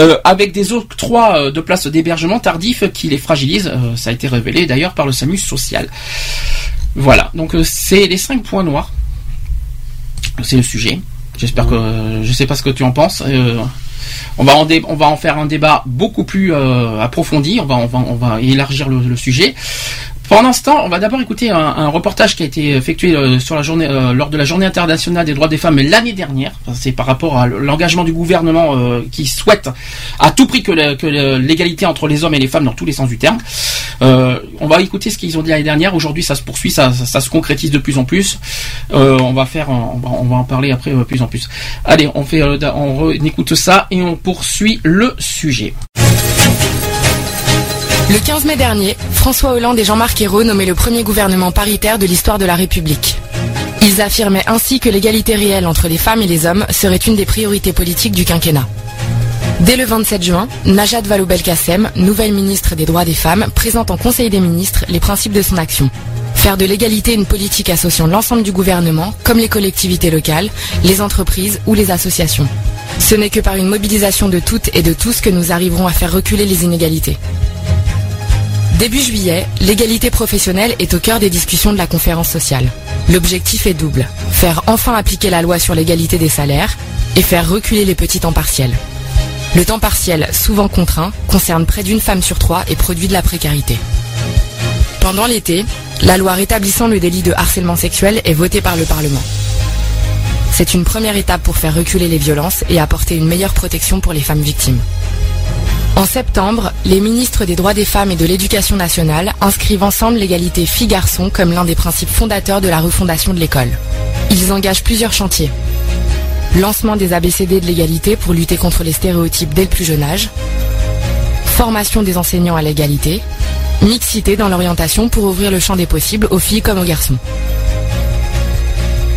euh, avec des octrois de places d'hébergement tardifs qui les fragilisent. Ça a été révélé d'ailleurs par le SAMU social. Voilà, donc c'est les cinq points noirs. C'est le sujet. J'espère que euh, je sais pas ce que tu en penses. On va en faire un débat beaucoup plus euh, approfondi. On va élargir le sujet. Pendant ce temps, on va d'abord écouter un, un reportage qui a été effectué euh, sur la journée, euh, lors de la journée internationale des droits des femmes l'année dernière. C'est par rapport à l'engagement du gouvernement euh, qui souhaite à tout prix que l'égalité entre les hommes et les femmes dans tous les sens du terme. Euh, on va écouter ce qu'ils ont dit l'année dernière. Aujourd'hui, ça se poursuit, ça, ça- se concrétise de plus en plus. Euh, on va faire, on va, en parler après euh, plus en plus. Allez, on fait, on écoute ça et on poursuit le sujet. Le 15 mai dernier, François Hollande et Jean-Marc Ayrault nommaient le premier gouvernement paritaire de l'histoire de la République. Ils affirmaient ainsi que l'égalité réelle entre les femmes et les hommes serait une des priorités politiques du quinquennat. Dès le 27 juin, Najat Vallaud-Belkacem, nouvelle ministre des droits des femmes, présente en Conseil des ministres les principes de son action. Faire de l'égalité une politique associant l'ensemble du gouvernement, comme les collectivités locales, les entreprises ou les associations. Ce n'est que par une mobilisation de toutes et de tous que nous arriverons à faire reculer les inégalités. Début juillet, l'égalité professionnelle est au cœur des discussions de la conférence sociale. L'objectif est double. Faire enfin appliquer la loi sur l'égalité des salaires et faire reculer les petits temps partiels. Le temps partiel, souvent contraint, concerne près d'une femme sur trois et produit de la précarité. Pendant l'été, la loi rétablissant le délit de harcèlement sexuel est votée par le Parlement. C'est une première étape pour faire reculer les violences et apporter une meilleure protection pour les femmes victimes. En septembre, les ministres des droits des femmes et de l'éducation nationale inscrivent ensemble l'égalité filles-garçons comme l'un des principes fondateurs de la refondation de l'école. Ils engagent plusieurs chantiers. Lancement des ABCD de l'égalité pour lutter contre les stéréotypes dès le plus jeune âge. Formation des enseignants à l'égalité. Mixité dans l'orientation pour ouvrir le champ des possibles aux filles comme aux garçons.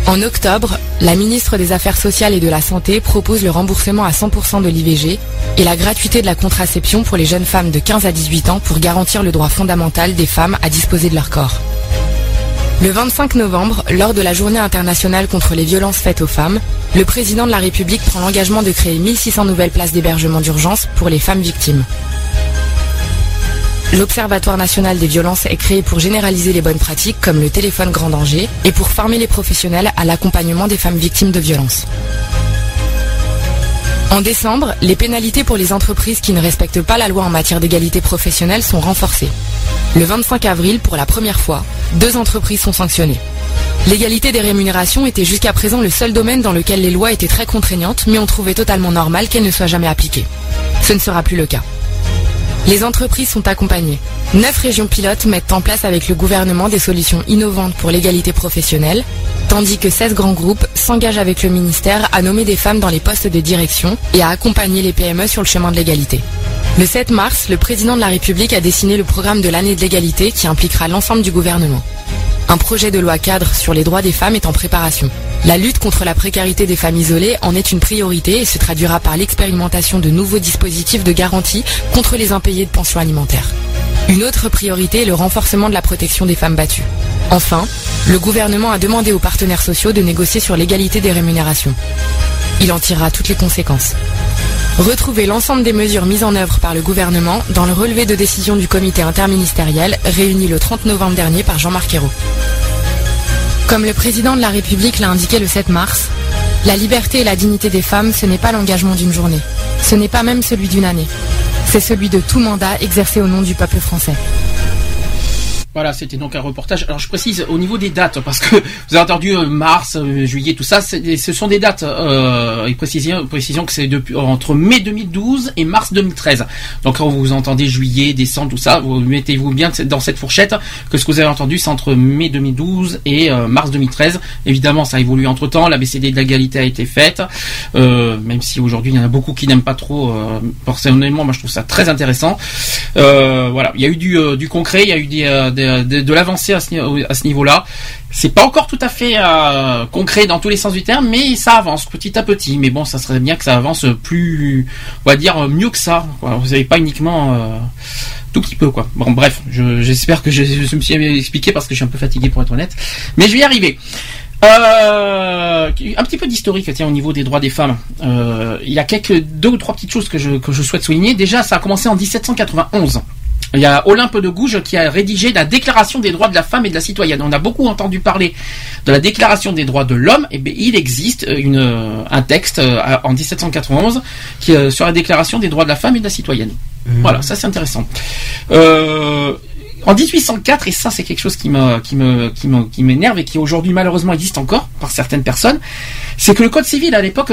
En octobre, la ministre des Affaires sociales et de la Santé propose le remboursement à 100% de l'IVG et la gratuité de la contraception pour les jeunes femmes de 15 à 18 ans pour garantir le droit fondamental des femmes à disposer de leur corps. Le 25 novembre, lors de la journée internationale contre les violences faites aux femmes, le président de la République prend l'engagement de créer 1600 nouvelles places d'hébergement d'urgence pour les femmes victimes. L'Observatoire national des violences est créé pour généraliser les bonnes pratiques comme le téléphone grand danger et pour former les professionnels à l'accompagnement des femmes victimes de violences. En décembre, les pénalités pour les entreprises qui ne respectent pas la loi en matière d'égalité professionnelle sont renforcées. Le 25 avril, pour la première fois, deux entreprises sont sanctionnées. L'égalité des rémunérations était jusqu'à présent le seul domaine dans lequel les lois étaient très contraignantes, mais on trouvait totalement normal qu'elles ne soient jamais appliquées. Ce ne sera plus le cas. Les entreprises sont accompagnées. Neuf régions pilotes mettent en place avec le gouvernement des solutions innovantes pour l'égalité professionnelle, tandis que 16 grands groupes s'engagent avec le ministère à nommer des femmes dans les postes de direction et à accompagner les PME sur le chemin de l'égalité. Le 7 mars, le président de la République a dessiné le programme de l'année de l'égalité qui impliquera l'ensemble du gouvernement. Un projet de loi cadre sur les droits des femmes est en préparation. La lutte contre la précarité des femmes isolées en est une priorité et se traduira par l'expérimentation de nouveaux dispositifs de garantie contre les impayés de pensions alimentaires. Une autre priorité est le renforcement de la protection des femmes battues. Enfin, le gouvernement a demandé aux partenaires sociaux de négocier sur l'égalité des rémunérations. Il en tirera toutes les conséquences. Retrouvez l'ensemble des mesures mises en œuvre par le gouvernement dans le relevé de décision du comité interministériel réuni le 30 novembre dernier par Jean-Marc Ayrault. Comme le président de la République l'a indiqué le 7 mars, la liberté et la dignité des femmes, ce n'est pas l'engagement d'une journée. Ce n'est pas même celui d'une année. C'est celui de tout mandat exercé au nom du peuple français. Voilà, c'était donc un reportage. Alors je précise au niveau des dates parce que vous avez entendu euh, mars, euh, juillet, tout ça. Ce sont des dates. Euh, et précision, précision que c'est depuis entre mai 2012 et mars 2013. Donc quand vous entendez juillet, décembre, tout ça, vous mettez-vous bien dans cette fourchette que ce que vous avez entendu, c'est entre mai 2012 et euh, mars 2013. Évidemment, ça a évolué entre temps. La BCD de l'égalité a été faite, euh, même si aujourd'hui il y en a beaucoup qui n'aiment pas trop. Euh, personnellement, moi je trouve ça très intéressant. Voilà, il y a eu du, du concret, il y a eu des, des- de, de l'avancée à ce, niveau-là. C'est pas encore tout à fait euh, concret dans tous les sens du terme, mais ça avance petit à petit. Mais bon, ça serait bien que ça avance plus, on va dire mieux que ça. Vous n'avez pas uniquement euh, tout petit peu quoi. Bon, bref, je- j'espère que je, me suis expliqué parce que je suis un peu fatigué pour être honnête, mais je vais y arriver. Euh, un petit peu d'historique tiens, au niveau des droits des femmes. Il y a quelques deux ou trois petites choses que je, que je souhaite souligner. Déjà, ça a commencé en 1791. Il y a Olympe de Gouges qui a rédigé la Déclaration des droits de la femme et de la citoyenne. On a beaucoup entendu parler de la Déclaration des droits de l'homme. Et bien, il existe une, euh, un texte euh, en 1791 qui euh, sur la Déclaration des droits de la femme et de la citoyenne. Voilà, ça c'est intéressant. Euh, en 1804, et ça c'est quelque chose qui me qui me m'énerve et qui aujourd'hui malheureusement existe encore par certaines personnes, c'est que le code civil à l'époque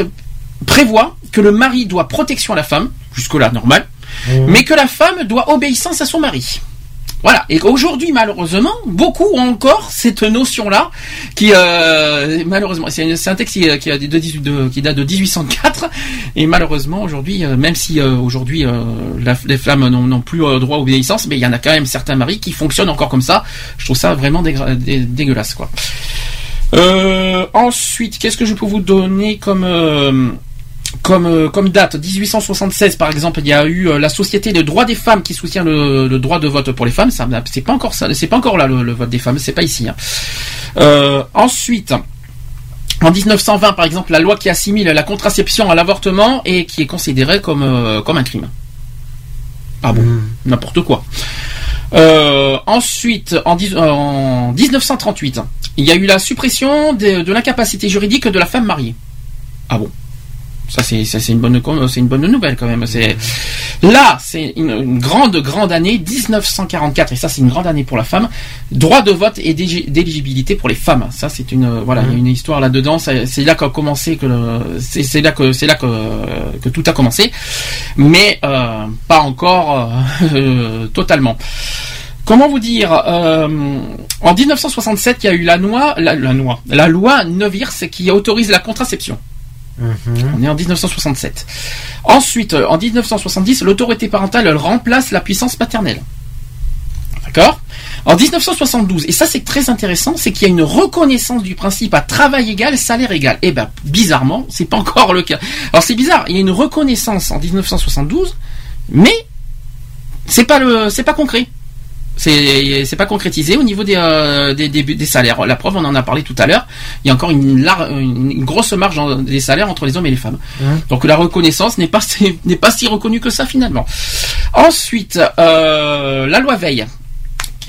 prévoit que le mari doit protection à la femme, jusque là normal, mais que la femme doit obéissance à son mari. Voilà. Et aujourd'hui, malheureusement, beaucoup ont encore cette notion-là, qui euh, malheureusement, c'est un texte qui, qui a de 18 de- qui date de 1804, et malheureusement aujourd'hui, euh, même si euh, aujourd'hui les femmes n'ont plus droit à obéissance, mais il y en a quand même certains maris qui fonctionnent encore comme ça. Je trouve ça vraiment dégueulasse, quoi. Ensuite, qu'est-ce que je peux vous donner comme comme, euh, comme date 1876 par exemple, il y a eu euh, la Société des droits des femmes qui soutient le, le droit de vote pour les femmes. Ça, c'est pas encore ça, c'est pas encore là le, le vote des femmes, c'est pas ici. hein. Euh, ensuite. En 1920, par exemple, la loi qui assimile la contraception à l'avortement et qui est considérée comme, euh, comme un crime. Ah bon, n'importe quoi. Euh, ensuite, en, dix- euh, en 1938, il y a eu la suppression de, de l'incapacité juridique de la femme mariée. Ah bon ça c'est ça, c'est une bonne c'est une bonne nouvelle quand même. C'est là c'est une, une grande grande année 1944 et ça c'est une grande année pour la femme. Droit de vote et d'éligibilité pour les femmes. Ça c'est une euh, voilà il y a une histoire là dedans. C'est là qu'a commencé que c'est là que c'est là que que tout a commencé, mais euh, pas encore euh, euh, totalement. Comment vous dire euh, En 1967, il y a eu la loi, la, la loi, la loi Neuwirth qui autorise la contraception. On est en 1967. Ensuite, euh, en 1970, l'autorité parentale remplace la puissance paternelle. D'accord? En 1972, et ça c'est très intéressant, c'est qu'il y a une reconnaissance du principe à travail égal, salaire égal. Et ben bizarrement, c'est pas encore le cas. Alors c'est bizarre, il y a une reconnaissance en 1972, mais c'est pas c'est pas concret. C'est c'est pas concrétisé au niveau des, euh, des, des, des salaires. La preuve, on en a parlé tout à l'heure. Il y a encore une, lar- une une grosse marge des salaires entre les hommes et les femmes. Donc la reconnaissance n'est pas n'est pas si reconnue que ça finalement. Ensuite, euh, la loi Veil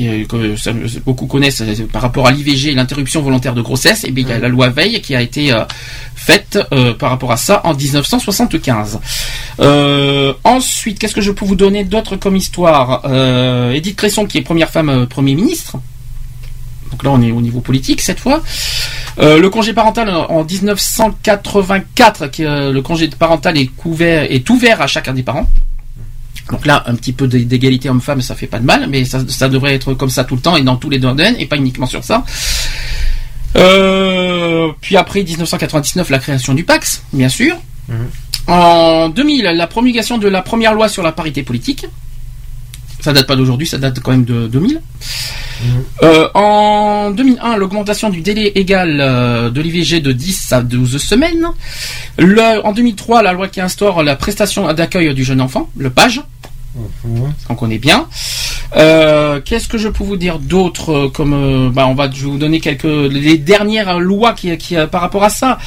qui est- que ça- beaucoup connaissent euh, par rapport à l'IVG et l'interruption volontaire de grossesse, et bien il y a la loi Veil qui a été euh, faite euh, par rapport à ça en 1975. Euh, ensuite, qu'est-ce que je peux vous donner d'autre comme histoire? Euh, Edith Cresson qui est première femme euh, Premier ministre. Donc là on est au niveau politique cette fois. Euh, le congé parental en en 1984, qui, euh, le congé parental est couvert est ouvert à chacun des parents. Donc là, un petit peu d'é- d'égalité homme-femme, ça fait pas de mal, mais ça, ça devrait être comme ça tout le temps et dans tous les domaines et pas uniquement sur ça. Euh, puis après 1999, la création du Pax, bien sûr. En 2000, la promulgation de la première loi sur la parité politique. Ça date pas d'aujourd'hui, ça date quand même de 2000. Euh, en 2001, l'augmentation du délai égal euh, de l'IVG de 10 à 12 semaines. Le- en 2003, la loi qui instaure la prestation d'accueil du jeune enfant, le PAGE. On connaît bien. Euh, Qu'est-ce que je peux vous dire d'autre euh, comme euh, bah on va je vais vous donner quelques les dernières lois qui, qui euh, par rapport à ça.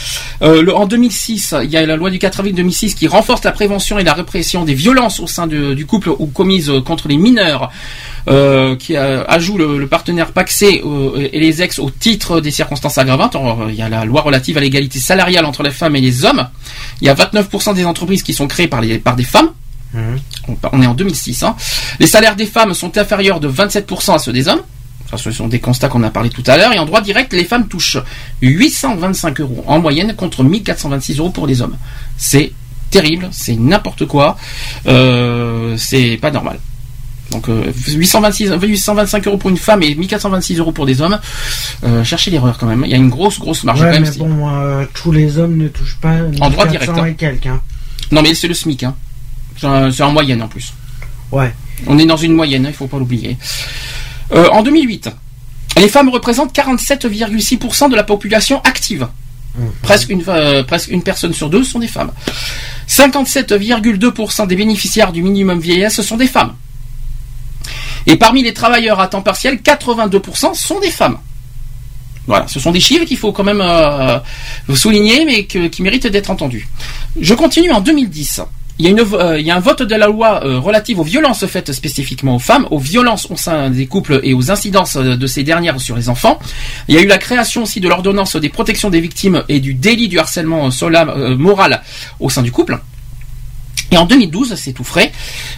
Euh, le- en 2006, il y a la loi du 4 avril 2006 qui renforce la prévention et la répression des violences au sein du couple ou commises euh, contre les mineurs. qui ajoute le, le partenaire paxé et les ex au titre des circonstances aggravantes. Il y a la loi relative à l'égalité salariale entre les femmes et les hommes. Il y a 29% des entreprises qui sont créées par, les, par des femmes. On on est en 2006. hein. Les salaires des femmes sont inférieurs de 27% à ceux des hommes. Ce sont des constats qu'on a parlé tout à l'heure. Et en droit direct, les femmes touchent 825 euros en moyenne contre 1426 euros pour les hommes. C'est terrible, c'est n'importe quoi. Euh, c'est pas normal. Donc euh, 826, 825 euros pour une femme et 1426 euros pour des hommes. Euh, cherchez l'erreur quand même. Il y a une grosse grosse marge Ouais, quand même. mais si- bon, euh, tous les hommes ne touchent pas En droit 400 direct, hein. et quelques. hein. Non mais c'est le SMIC. Hein. C'est en moyenne en plus. Ouais. On est dans une moyenne, hein, il faut pas l'oublier. Euh, en 2008, les femmes représentent 47,6% de la population active. Presque, une, euh, presque une personne sur deux sont des femmes. 57,2% des bénéficiaires du minimum vieillesse sont des femmes. Et parmi les travailleurs à temps partiel, 82% sont des femmes. Voilà, ce sont des chiffres qu'il faut quand même euh, souligner, mais que- qui méritent d'être entendus. Je continue en 2010. Il y, a une, euh, un vote de la loi euh, relative aux violences faites spécifiquement aux femmes, aux violences au sein des couples et aux incidences euh, de ces dernières sur les enfants. Il y a eu la création aussi de l'ordonnance des protections des victimes et du délit du harcèlement moral au sein du couple. Et en 2012, c'est tout frais,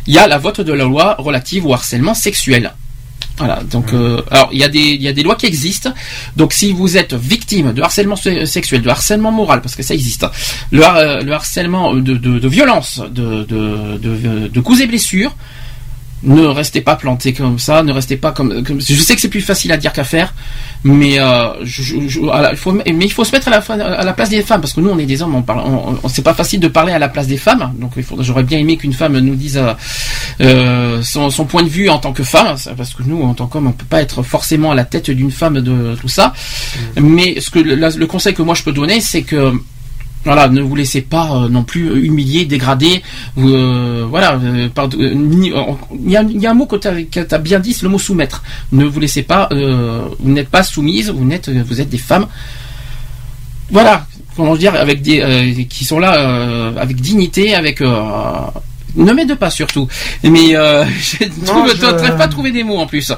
il y a la vote de la loi relative au harcèlement sexuel. Voilà, donc euh, alors il y a des il y a des lois qui existent. Donc si vous êtes victime de harcèlement se- sexuel, de harcèlement moral, parce que ça existe, le, har- euh, le harcèlement de, de, de violence, de, de, de, de coups et blessures, ne restez pas planté comme ça, ne restez pas comme, comme je sais que c'est plus facile à dire qu'à faire, mais euh, je, je- je- à la- il faut, mais il faut se mettre à la, fin- à la place des femmes parce que nous on est des hommes, on parle, on, on- c'est pas facile de parler à la place des femmes, donc j'aurais bien aimé qu'une femme nous dise euh, son, son point de vue en tant que femme, parce que nous en tant qu'homme on peut pas être forcément à la tête d'une femme de tout ça, mais ce que la- le conseil que moi je peux donner c'est que voilà, ne vous laissez pas euh, non plus humilier, dégrader. Euh, voilà, euh, il y, a, il y a un mot que tu as, bien dit, c'est le mot soumettre. Ne vous laissez pas, euh, vous n'êtes pas soumise, vous n'êtes, vous êtes des femmes. Voilà, comment dire, avec des, euh, qui sont là euh, avec dignité, avec. euh, ne m'aide pas surtout. Mais euh, je ne je- trouve pas trouver des mots en plus.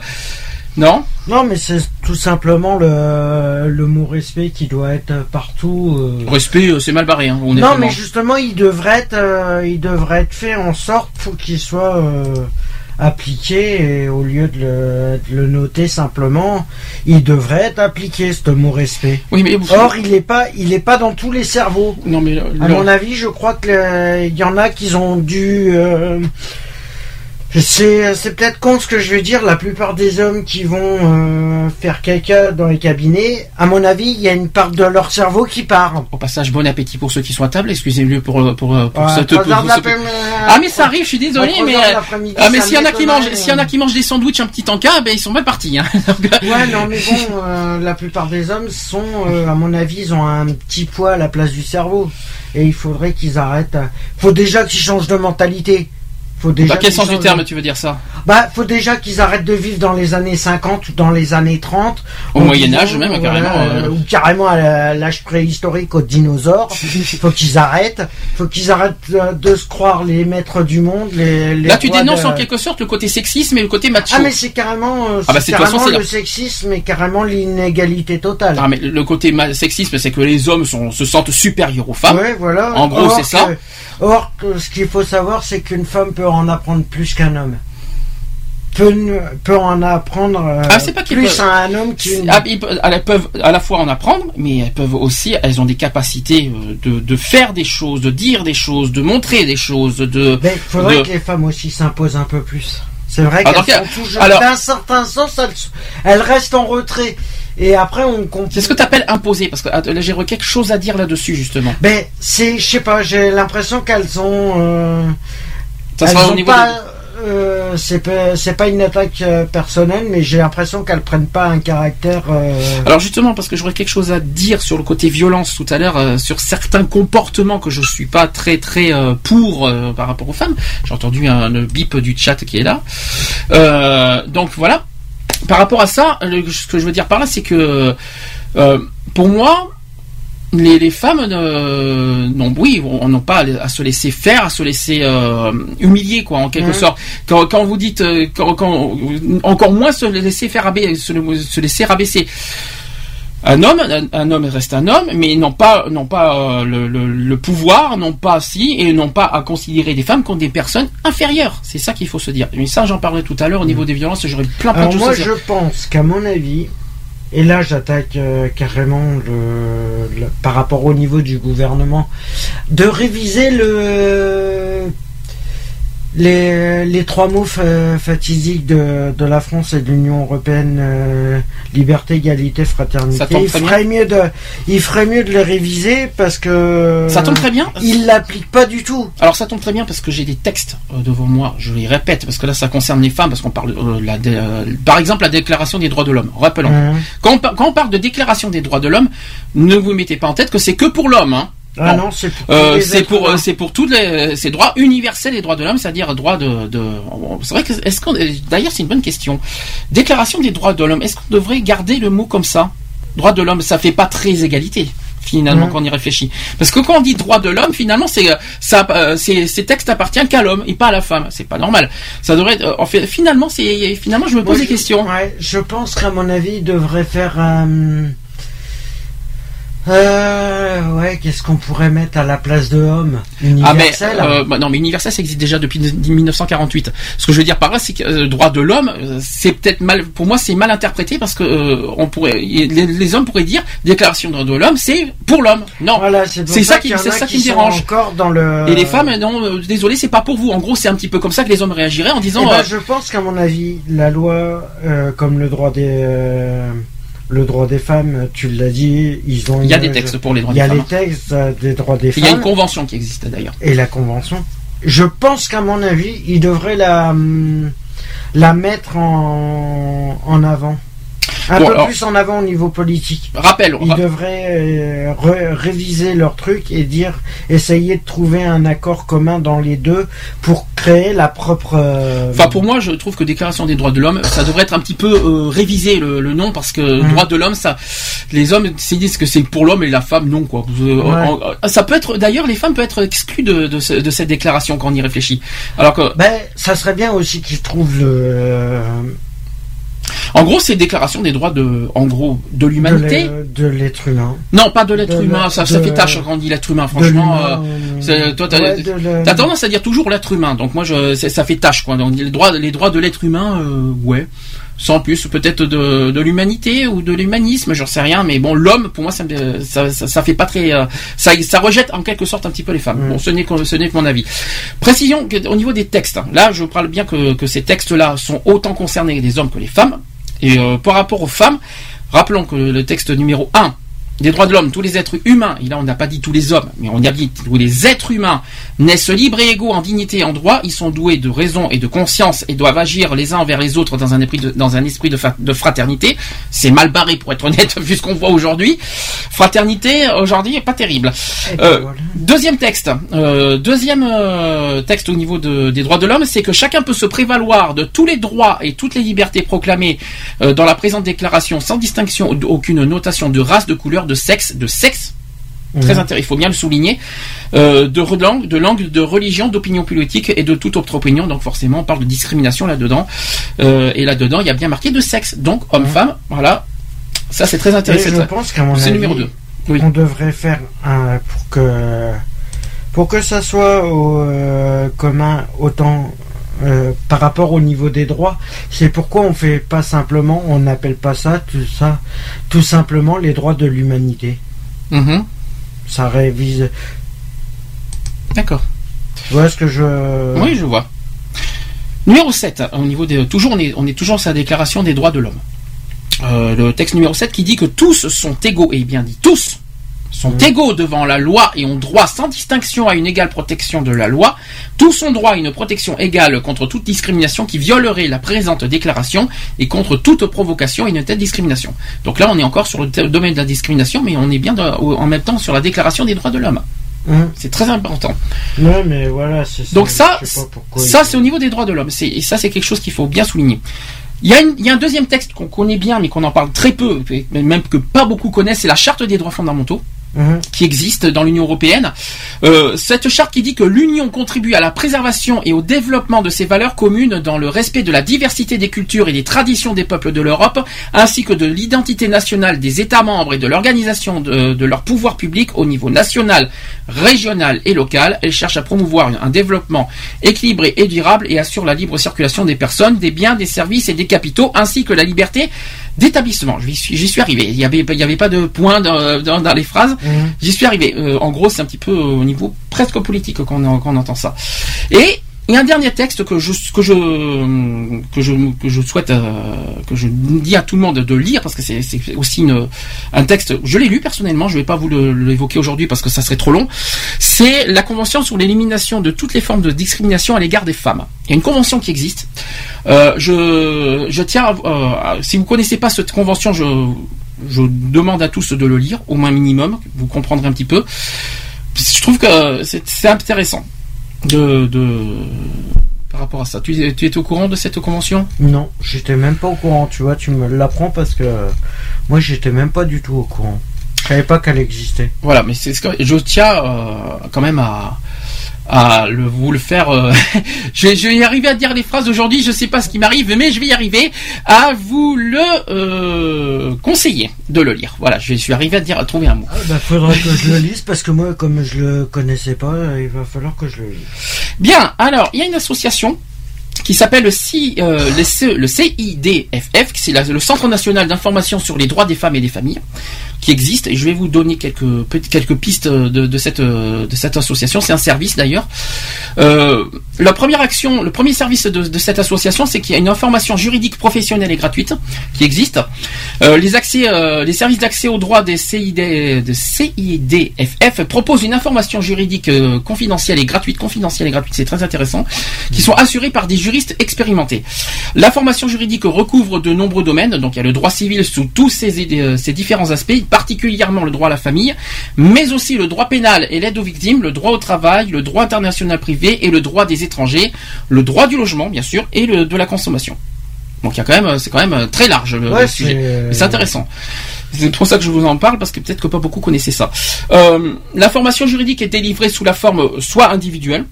Non Non, mais c'est tout simplement le, le mot respect qui doit être partout. euh. Respect, euh, c'est mal barré. Hein, Non, honnêtement. mais justement, il devrait être, euh, il devrait être fait en sorte pour qu'il soit euh, appliqué et au lieu de le, de le noter simplement, il devrait être appliqué ce mot respect. Oui, mais Or, il n'est pas, il est pas dans tous les cerveaux. non, mais À le- mon avis, je crois que le- il y en a qui ont dû. euh, c'est c'est peut-être con ce que je vais dire. La plupart des hommes qui vont euh, faire caca dans les cabinets, à mon avis, il y a une part de leur cerveau qui part. Au passage, bon appétit pour ceux qui sont à table. Excusez-le pour pour pour, pour Ouais, cette- pour ce- Ah mais ça arrive, je suis désolé, mais euh, ah mais s'il y en a qui mangent, s'il y en a qui mangent des sandwichs un petit encas, ben ils sont mal partis. Hein. Euh, Ouais, non, mais bon, euh, la plupart des hommes sont, euh, à mon avis, ils ont un petit poids à la place du cerveau. Et il faudrait qu'ils arrêtent. à- Faut déjà qu'ils changent de mentalité. Faut déjà Dans quel qu'ils sens du terme tu veux dire ça Bah, faut déjà qu'ils arrêtent de vivre dans les années 50 ou dans les années 30. Au En Moyen Âge même, voilà, carrément, euh. Ou carrément à l'âge préhistorique aux dinosaures. faut qu'ils arrêtent. Faut qu'ils arrêtent de se croire les maîtres du monde. Les, les Là tu dénonces de- en quelque sorte le côté sexisme et le côté macho. Ah, mais c'est carrément, euh, Ah, bah, façon, carrément le sexisme et carrément l'inégalité totale. Ah, mais le côté sexisme, c'est que les hommes sont, se sentent supérieurs aux femmes. Ouais, voilà. En gros, c'est ça. Or, ce qu'il faut savoir, c'est qu'une femme peut en apprendre plus qu'un homme. Peut, peut en apprendre euh, Ah, pas plus peut- à un homme qu'une. Ah, pe- elles peuvent à la fois en apprendre, mais elles peuvent aussi, elles ont des capacités euh, de, de faire des choses, de dire des choses, de montrer des choses, de. Mais il faudrait de- que les femmes aussi s'imposent un peu plus. C'est vrai Alors, qu'elles sont toujours. alors- D'un certain sens, elles, elles restent en retrait. Et après, on comprend. C'est ce que tu appelles imposer, parce que ah, là, j'ai quelque chose à dire là-dessus justement. Ben, c'est, je sais pas, j'ai l'impression qu'elles ont. euh, Ça elles sera au ont niveau pas. de- euh, c'est pas, c'est pas une attaque euh, personnelle, mais j'ai l'impression qu'elles prennent pas un caractère. euh, Alors justement, parce que j'aurais quelque chose à dire sur le côté violence tout à l'heure, euh, sur certains comportements que je suis pas très très euh, pour euh, par rapport aux femmes. J'ai entendu un le bip du chat qui est là. Euh, donc voilà. Par rapport à ça, le- ce que je veux dire par là, c'est que euh, pour moi, les, les femmes, euh, non, oui, on n'a pas à se laisser faire, à se laisser euh, humilier, quoi, en quelque Mhm. sorte. Quand, quand vous dites, euh, quand, quand- encore moins se laisser faire se, se laisser rabaisser. Un homme, un, un homme reste un homme, mais non pas, non pas euh, le, le- le pouvoir, non pas si, et non pas à considérer des femmes comme des personnes inférieures. C'est ça qu'il faut se dire. Mais ça, j'en parlerai tout à l'heure au niveau des violences. J'aurais plein, plein Alors de choses moi à dire. je pense qu'à mon avis, et là j'attaque euh, carrément par rapport au niveau du gouvernement, de réviser le les, les trois mots fa- fatidiques de, de la France et de l'Union européenne, euh, liberté, égalité, fraternité. Ça tombe il ferait mieux de, il ferait mieux de les réviser parce que Ça tombe très bien. il l'applique pas du tout. Alors ça tombe très bien parce que j'ai des textes euh, devant moi, je les répète, parce que là ça concerne les femmes, parce qu'on parle, euh, la euh, par exemple, la déclaration des droits de l'homme. Rappelons, Hein. quand, on, quand on parle de déclaration des droits de l'homme, ne vous mettez pas en tête que c'est que pour l'homme. Hein. Ah non, c'est pour, Euh, c'est pour, euh, c'est pour tous les, ces droits universels des droits de l'homme, c'est-à-dire droit de, de c'est vrai que, est-ce qu'on, d'ailleurs c'est une bonne question. Déclaration des droits de l'homme, est-ce qu'on devrait garder le mot comme ça? Droit de l'homme, ça fait pas très égalité finalement quand on y réfléchit. Parce que quand on dit droit de l'homme, finalement, c'est euh, ça, euh, ces textes appartiennent qu'à l'homme et pas à la femme. C'est pas normal. Ça devrait. être- euh, en fait, finalement, c'est finalement, je me pose Moi, des je- questions. Ouais, je pense qu'à mon avis, il devrait faire un. Euh, ouais, qu'est-ce qu'on pourrait mettre à la place de homme? Ah mais Universel? euh, bah, non mais universel ça existe déjà depuis 1948. Ce que je veux dire par là c'est que euh, droit de l'homme euh, c'est peut-être mal pour moi c'est mal interprété parce que euh, on pourrait les, les hommes pourraient dire déclaration de droit de l'homme c'est pour l'homme. Non. Voilà, c'est ça qui- c'est ça qui me dérange. Encore dans le... Et les femmes non euh, désolé c'est pas pour vous. En gros c'est un petit peu comme ça que les hommes réagiraient en Eh disant ben, euh, je pense qu'à mon avis, la loi, euh, comme le droit des, euh, le droit des femmes, tu l'as dit, ils ont. il y a une- des textes pour les droits Il y des a femmes. les textes euh, des droits des Il y a une femmes convention qui existe d'ailleurs. et la convention. Je pense qu'à mon avis, ils devraient la, hum, la mettre en, en avant. Un Bon, peu alors- plus en avant au niveau politique. Rappel. Ils ra- devraient euh, réviser leur truc et dire, essayer de trouver un accord commun dans les deux pour créer la propre. euh, Enfin, pour moi, je trouve que Déclaration des droits de l'homme, ça devrait être un petit peu euh, révisé le, le nom parce que Mhm. droits de l'homme, ça, les hommes se disent que c'est pour l'homme et la femme non quoi. Euh, Ouais. en- en- ça peut être, d'ailleurs, les femmes peuvent être exclues de, de, ce- de cette déclaration quand on y réfléchit. Alors que, Ben, ça serait bien aussi qu'ils trouvent le. En gros, c'est Déclaration des droits de, en gros, de l'humanité. de l'être humain. Non, pas de l'être humain. Ça, ça fait tâche quand on dit l'être humain. Franchement. euh, c'est- toi, t'as- ouais, tendance à dire toujours l'être humain, donc moi je, ça fait tâche quoi. Donc les droits, les droits de l'être humain, euh, ouais, sans plus, peut-être de, de l'humanité ou de l'humanisme, j'en sais rien, mais bon, l'homme, pour moi, ça, me- ça, ça, ça fait pas très, euh, ça, ça rejette en quelque sorte un petit peu les femmes. Mm. Bon, ce n'est que, ce n'est que mon avis. Précision au niveau des textes. hein. Là, je parle bien que, que ces textes-là sont autant concernés les hommes que les femmes. Et euh, par rapport aux femmes, rappelons que le texte numéro 1 des droits de l'homme, tous les êtres humains, et là on n'a pas dit tous les hommes, mais on a dit tous les êtres humains naissent libres et égaux en dignité et en droit, ils sont doués de raison et de conscience et doivent agir les uns envers les autres dans un esprit de, dans un esprit de, fraternité. C'est mal barré pour être honnête, vu ce qu'on voit aujourd'hui. Fraternité, aujourd'hui, est pas terrible. Et puis Euh. Deuxième texte, euh, deuxième euh, texte au niveau de- des droits de l'homme, c'est que chacun peut se prévaloir de tous les droits et toutes les libertés proclamées euh, dans la présente déclaration sans distinction aucune notation de race, de couleur, de sexe, de sexe. Très intéressant, il faut bien le souligner, euh, de langue, de langue, de religion, d'opinion politique et de toute autre opinion. Donc forcément, on parle de discrimination là-dedans. Euh, et là-dedans, il y a bien marqué de sexe. Donc homme-femme, voilà. Ça, c'est très Et intéressant. je pense qu'à mon C'est avis, numéro 2. Oui. on devrait faire un pour que pour que ça soit au euh, commun autant euh, par rapport au niveau des droits. C'est pourquoi on fait pas simplement, on n'appelle pas ça tout ça, tout simplement les droits de l'humanité. Mhm. Ça révise. D'accord. Tu vois ce que je. Oui, je vois. Numéro 7, au niveau des, toujours, on est, on est toujours sur la déclaration des droits de l'homme. Euh, le texte numéro 7 qui dit que tous sont égaux, et bien dit tous, sont égaux devant la loi et ont droit sans distinction à une égale protection de la loi. Tous ont droit à une protection égale contre toute discrimination qui violerait la présente déclaration et contre toute provocation et une telle discrimination. Donc là, on est encore sur le domaine de la discrimination, mais on est bien dans- en même temps sur la déclaration des droits de l'homme. Hum. C'est très important. Ouais, mais voilà. c'est Donc ça, c'est au niveau des droits de l'homme. C'est- Et ça, c'est quelque chose qu'il faut bien souligner. Il y, a une- il y a un deuxième texte qu'on connaît bien, mais qu'on en parle très peu, même que pas beaucoup connaissent, c'est la Charte des droits fondamentaux Hum. qui existe dans l'Union européenne. Euh, cette charte qui dit que l'Union contribue à la préservation et au développement de ses valeurs communes dans le respect de la diversité des cultures et des traditions des peuples de l'Europe, ainsi que de l'identité nationale des États membres et de l'organisation de, de leur pouvoir public au niveau national, régional et local. Elle cherche à promouvoir un développement équilibré et durable et assure la libre circulation des personnes, des biens, des services et des capitaux, ainsi que la liberté d'établissement. J'y suis, suis arrivé. Il y avait, avait pas de point dans- dans les phrases. J'y suis arrivé. Euh, en gros, c'est un petit peu au niveau presque politique qu'on qu'on entend ça. Et il y a un dernier texte que je que je que je que je souhaite euh, que je dis à tout le monde de lire parce que c'est aussi un texte. Je l'ai lu personnellement. Je vais pas vous l'évoquer aujourd'hui parce que ça serait trop long. C'est la convention sur l'élimination de toutes les formes de discrimination à l'égard des femmes. Il y a une convention qui existe. Euh, je je tiens. à- euh, si vous connaissez pas cette convention, je je demande à tous de le lire, au moins minimum, vous comprendrez un petit peu. Je trouve que c'est intéressant de, de par rapport à ça. Tu, tu étais au courant de cette convention? Non, j'étais même pas au courant, tu vois, tu me l'apprends parce que moi j'étais même pas du tout au courant. Je savais pas qu'elle existait. Voilà, mais c'est ce que je tiens euh, quand même à à le, vous le faire. euh, je, vais- je vais y arriver à dire les phrases aujourd'hui. Je sais pas ce qui m'arrive, mais je vais y arriver à vous le euh, conseiller de le lire. Voilà, je suis arrivé à dire à trouver un mot. Ah, bah faudrait que je le lise parce que moi comme je le connaissais pas, euh, il va falloir que je le lise. Bien, alors il y a une association qui s'appelle le, C- euh, le, C- le CIDFF, c'est le Centre national d'information sur les droits des femmes et des familles, qui existe. Et je vais vous donner quelques quelques pistes de, de cette euh, de cette association. C'est un service d'ailleurs. Euh, la première action, le premier service de, de cette association, c'est qu'il y a une information juridique professionnelle et gratuite qui existe. Euh, les accès, euh, les services d'accès aux droits des CID, de CIDFF proposent une information juridique euh, confidentielle et gratuite, confidentielle et gratuite, c'est très intéressant, qui sont assurés par des juristes expérimentés. La formation juridique recouvre de nombreux domaines, donc il y a le droit civil sous tous ses, euh, ses différents aspects, particulièrement le droit à la famille, mais aussi le droit pénal et l'aide aux victimes, le droit au travail, le droit international privé et le droit des étrangers, le droit du logement bien sûr et le, de la consommation. Donc il y a quand même, c'est quand même euh, très large le, Ouais, le sujet. c'est- Mais c'est intéressant. C'est pour ça que je vous en parle parce que peut-être que pas beaucoup connaissaient ça. Euh, L'information juridique est délivrée sous la forme soit individuelle.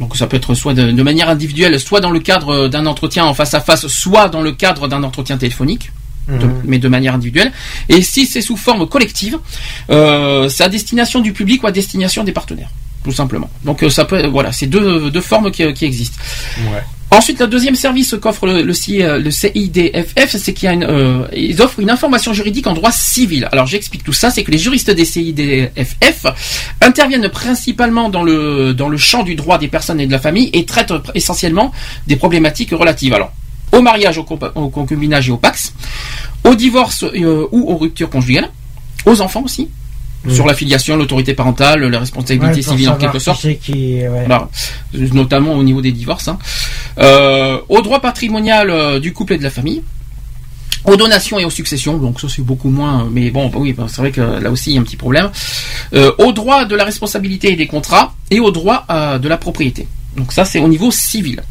Donc ça peut être soit de, de manière individuelle, soit dans le cadre d'un entretien en face à face, soit dans le cadre d'un entretien téléphonique, de- Mhm. mais de manière individuelle. Et si c'est sous forme collective, euh, c'est à destination du public ou à destination des partenaires, tout simplement. Donc euh, ça peut, voilà, c'est deux, deux formes qui, qui existent. Ouais. Ensuite, le deuxième service qu'offre le, le, CI euh, le CIDFF, c'est qu'il y a une, euh, ils offrent une information juridique en droit civil. Alors j'explique tout ça, c'est que les juristes des CIDFF interviennent principalement dans le dans le champ du droit des personnes et de la famille et traitent euh, essentiellement des problématiques relatives. Alors au mariage, au, concubinage et au pax, au divorce euh, ou aux ruptures conjugales, aux enfants aussi, sur la filiation, l'autorité parentale, la responsabilité Ouais, civile en quelque sorte. qui, ouais. Notamment au niveau des divorces, hein. Euh, au droit patrimonial euh, du couple et de la famille, aux donations et aux successions, donc ça c'est beaucoup moins, mais bon, bah oui, bah, c'est vrai que là aussi il y a un petit problème, euh, au droit de la responsabilité et des contrats, et au droit euh, de la propriété. Donc ça c'est au niveau civil.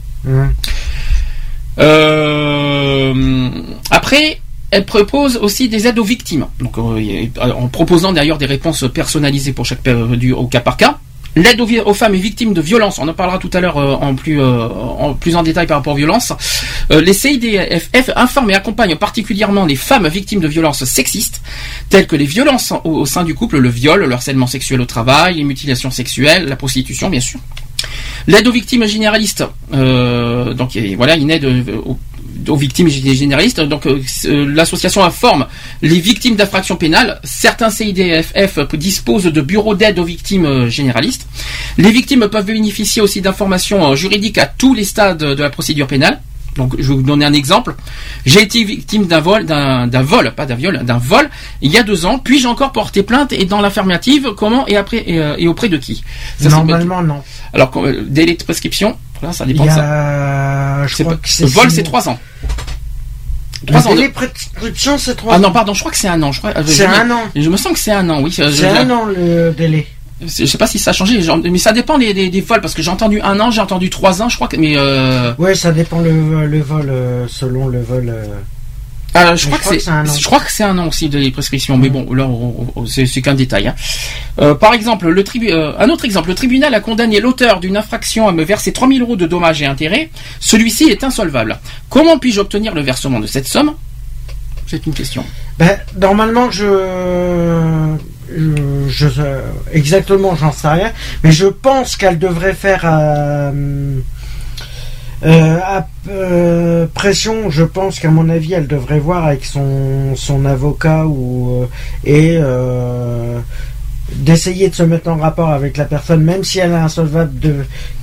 Euh, après, elle propose aussi des aides aux victimes. Donc, euh, a- en proposant d'ailleurs des réponses personnalisées pour chaque au cas par cas. L'aide aux, femmes et victimes de violences, on en parlera tout à l'heure euh, en plus euh, en plus en détail par rapport aux violences. Euh, les CIDFF informent et accompagnent particulièrement les femmes victimes de violences sexistes, telles que les violences au sein du couple, le viol, le harcèlement sexuel au travail, les mutilations sexuelles, la prostitution bien sûr. L'aide aux victimes généralistes, euh, donc voilà une aide euh, aux, victimes gé- généralistes. Donc euh, l'association informe les victimes d'infractions pénales. Certains CIDFF disposent de bureaux d'aide aux victimes généralistes. Les victimes peuvent bénéficier aussi d'informations juridiques à tous les stades de la procédure pénale. Donc, je vais vous donner un exemple. J'ai été victime d'un vol, d'un vol, pas d'un viol, d'un vol, il y a deux ans. Puis-je encore porter plainte et dans l'affirmative, comment et après et, euh, et auprès de qui? Ça, Normalement, non. alors, euh, délai de prescription, ça Il dépend de ça. a. Je C'est crois pas- que le vol, c'est trois ans. Trois ans. délai de- de prescription, c'est trois Ah ans. non, pardon, je crois que c'est un an. Euh, C'est un an. Je me sens que c'est un an, oui. C'est un an le délai. Je sais pas si ça a changé, genre, mais ça dépend des, des, des vols, parce que j'ai entendu un an, j'ai entendu trois ans, je crois que, mais euh, Ouais, ça dépend le, le vol, euh, selon le vol. euh. euh, je, crois que c'est, un an. je crois que c'est un an aussi de prescription, mais bon, là, c'est, c'est qu'un détail. hein. Euh, par exemple, le tribu, euh, un autre exemple, le tribunal a condamné l'auteur d'une infraction à me verser 3000 euros de dommages et intérêts. Celui-ci est insolvable. Comment puis-je obtenir le versement de cette somme? C'est une question. Ben, normalement, je, je, je- exactement, j'en sais rien, mais je pense qu'elle devrait faire euh, euh, à- euh, pression. Je pense qu'à mon avis, elle devrait voir avec son son avocat ou euh, et euh, d'essayer de se mettre en rapport avec la personne, même si elle est insolvable, de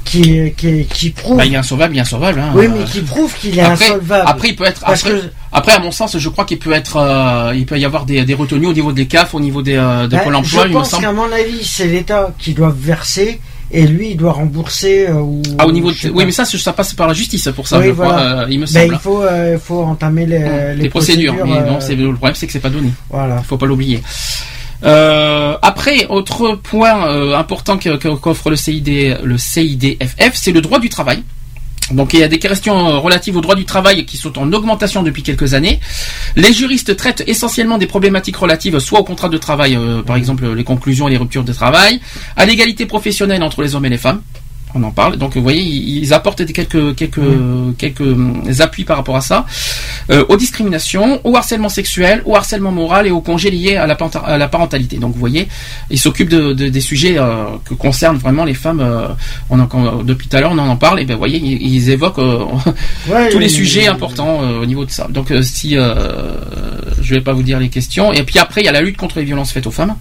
qui qui qui prouve. Bah, il est insolvable, il est insolvable. Hein. oui, mais qui prouve qu'il est après, insolvable. après, il peut être. Parce Après, que- après, à mon sens, je crois qu'il peut être. euh, il peut y avoir des, des retenues au niveau des CAF, au niveau des, euh, de Ben, Pôle emploi, je il me pense semble. qu'à mon avis, c'est l'État qui doit verser et lui, il doit rembourser. euh, ou, Ah, au niveau de- oui, mais ça, ça passe par la justice pour ça, Oui, je crois, voilà. euh, il me Ben, semble. il faut, euh, faut entamer les, Hum, les les procédures, mais non, c'est le problème, c'est que c'est pas donné. Voilà. Il faut pas l'oublier. Euh, après, autre point euh, important qu'offre le CID, le CIDFF, c'est le droit du travail. Donc il y a des questions relatives au droit du travail qui sont en augmentation depuis quelques années. Les juristes traitent essentiellement des problématiques relatives soit au contrat de travail, euh, par exemple les conclusions et les ruptures de travail, à l'égalité professionnelle entre les hommes et les femmes. On en parle. Donc vous voyez, ils apportent des quelques quelques quelques hum, appuis par rapport à ça, Euh, aux discriminations, au harcèlement sexuel, au harcèlement moral et aux congés liés à la, panta- à la parentalité. Donc vous voyez, ils s'occupent de, de- des sujets euh, que concernent vraiment les femmes. euh, on en, quand- depuis tout à l'heure, on en parle. Et ben vous voyez, ils, ils évoquent Ouais, tous les sujets importants au niveau de ça. Donc si je vais pas vous dire les questions. Et puis après, il y a la lutte contre les violences faites aux femmes.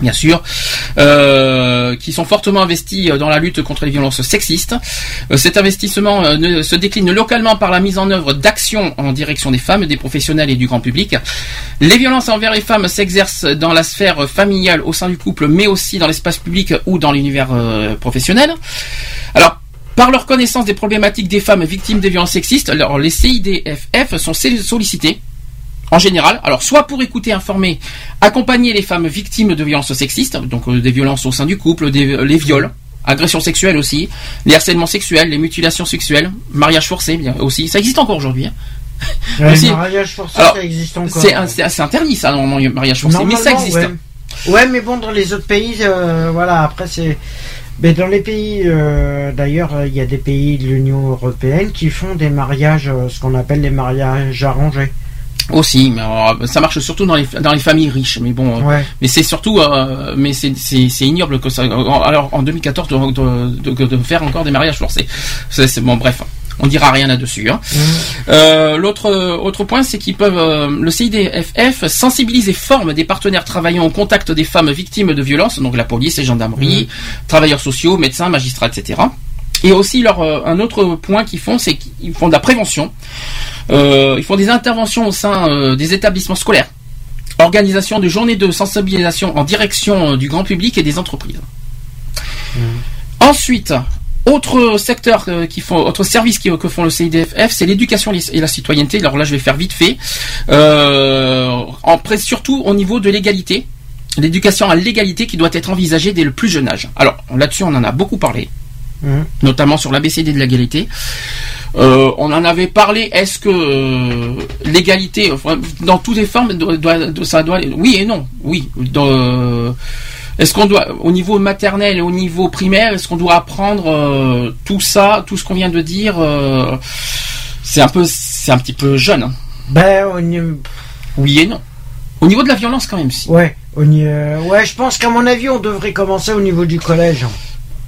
Bien sûr, euh, qui sont fortement investis euh, dans la lutte contre les violences sexistes. Euh, cet investissement se décline localement par la mise en œuvre d'actions en direction des femmes, des professionnels et du grand public. Les violences envers les femmes s'exercent dans la sphère familiale au sein du couple, mais aussi dans l'espace public ou dans l'univers professionnel. Alors, par leur connaissance des problématiques des femmes victimes des violences sexistes, alors les CIDFF sont sollicités en général, alors soit pour écouter, informer, accompagner les femmes victimes de violences sexistes, donc euh, des violences au sein du couple, des, euh, les viols, agressions sexuelles aussi, les harcèlements sexuels, les mutilations sexuelles, mariage forcé bien aussi, ça existe encore aujourd'hui. hein. Ouais, Aussi- le mariage forcé, Alors, ça existe encore. C'est interdit ça normalement le mariage forcé, mais ça existe. Ouais. Ouais, mais bon, dans les autres pays, euh, voilà, après c'est. Mais dans les pays, euh, d'ailleurs, il y a des pays de l'Union européenne qui font des mariages, ce qu'on appelle les mariages arrangés. Aussi, mais alors, ça marche surtout dans les dans les familles riches, mais bon, euh, mais c'est surtout, euh, mais c'est ignoble que ça. Alors en 2014 de, de, faire encore des mariages forcés, c'est bon bref. On dira rien là-dessus. hein. Euh, L'autre autre point, c'est qu'ils peuvent euh, le CIDFF sensibilise et forme des partenaires travaillant au contact des femmes victimes de violences, donc la police, les gendarmeries, travailleurs sociaux, médecins, magistrats, etc. Et aussi leur euh, un autre point qu'ils font, c'est qu'ils font de la prévention. Euh, ils font des interventions au sein euh, des établissements scolaires, organisation de journées de sensibilisation en direction du grand public et des entreprises. Ensuite, autre secteur qui font, autre service qui- que font le CIDFF, c'est l'éducation et la citoyenneté. Alors là, je vais faire vite fait. Euh, en surtout au niveau de l'égalité, l'éducation à l'égalité qui doit être envisagée dès le plus jeune âge. Alors là-dessus, on en a beaucoup parlé Mhm. notamment sur l'ABCD de l'égalité. Euh, on en avait parlé. Est-ce que euh, l'égalité, dans toutes les formes, doit, doit- ça doit, oui et non, oui. Dans- est-ce qu'on doit, au niveau maternel et au niveau primaire, est-ce qu'on doit apprendre euh, tout ça, tout ce qu'on vient de dire euh, C'est un peu, c'est un petit peu jeune. hein. Ben, on Oui et non. Au niveau de la violence, quand même, si. ouais, on y- euh, ouais, je pense qu'à mon avis, on devrait commencer au niveau du collège.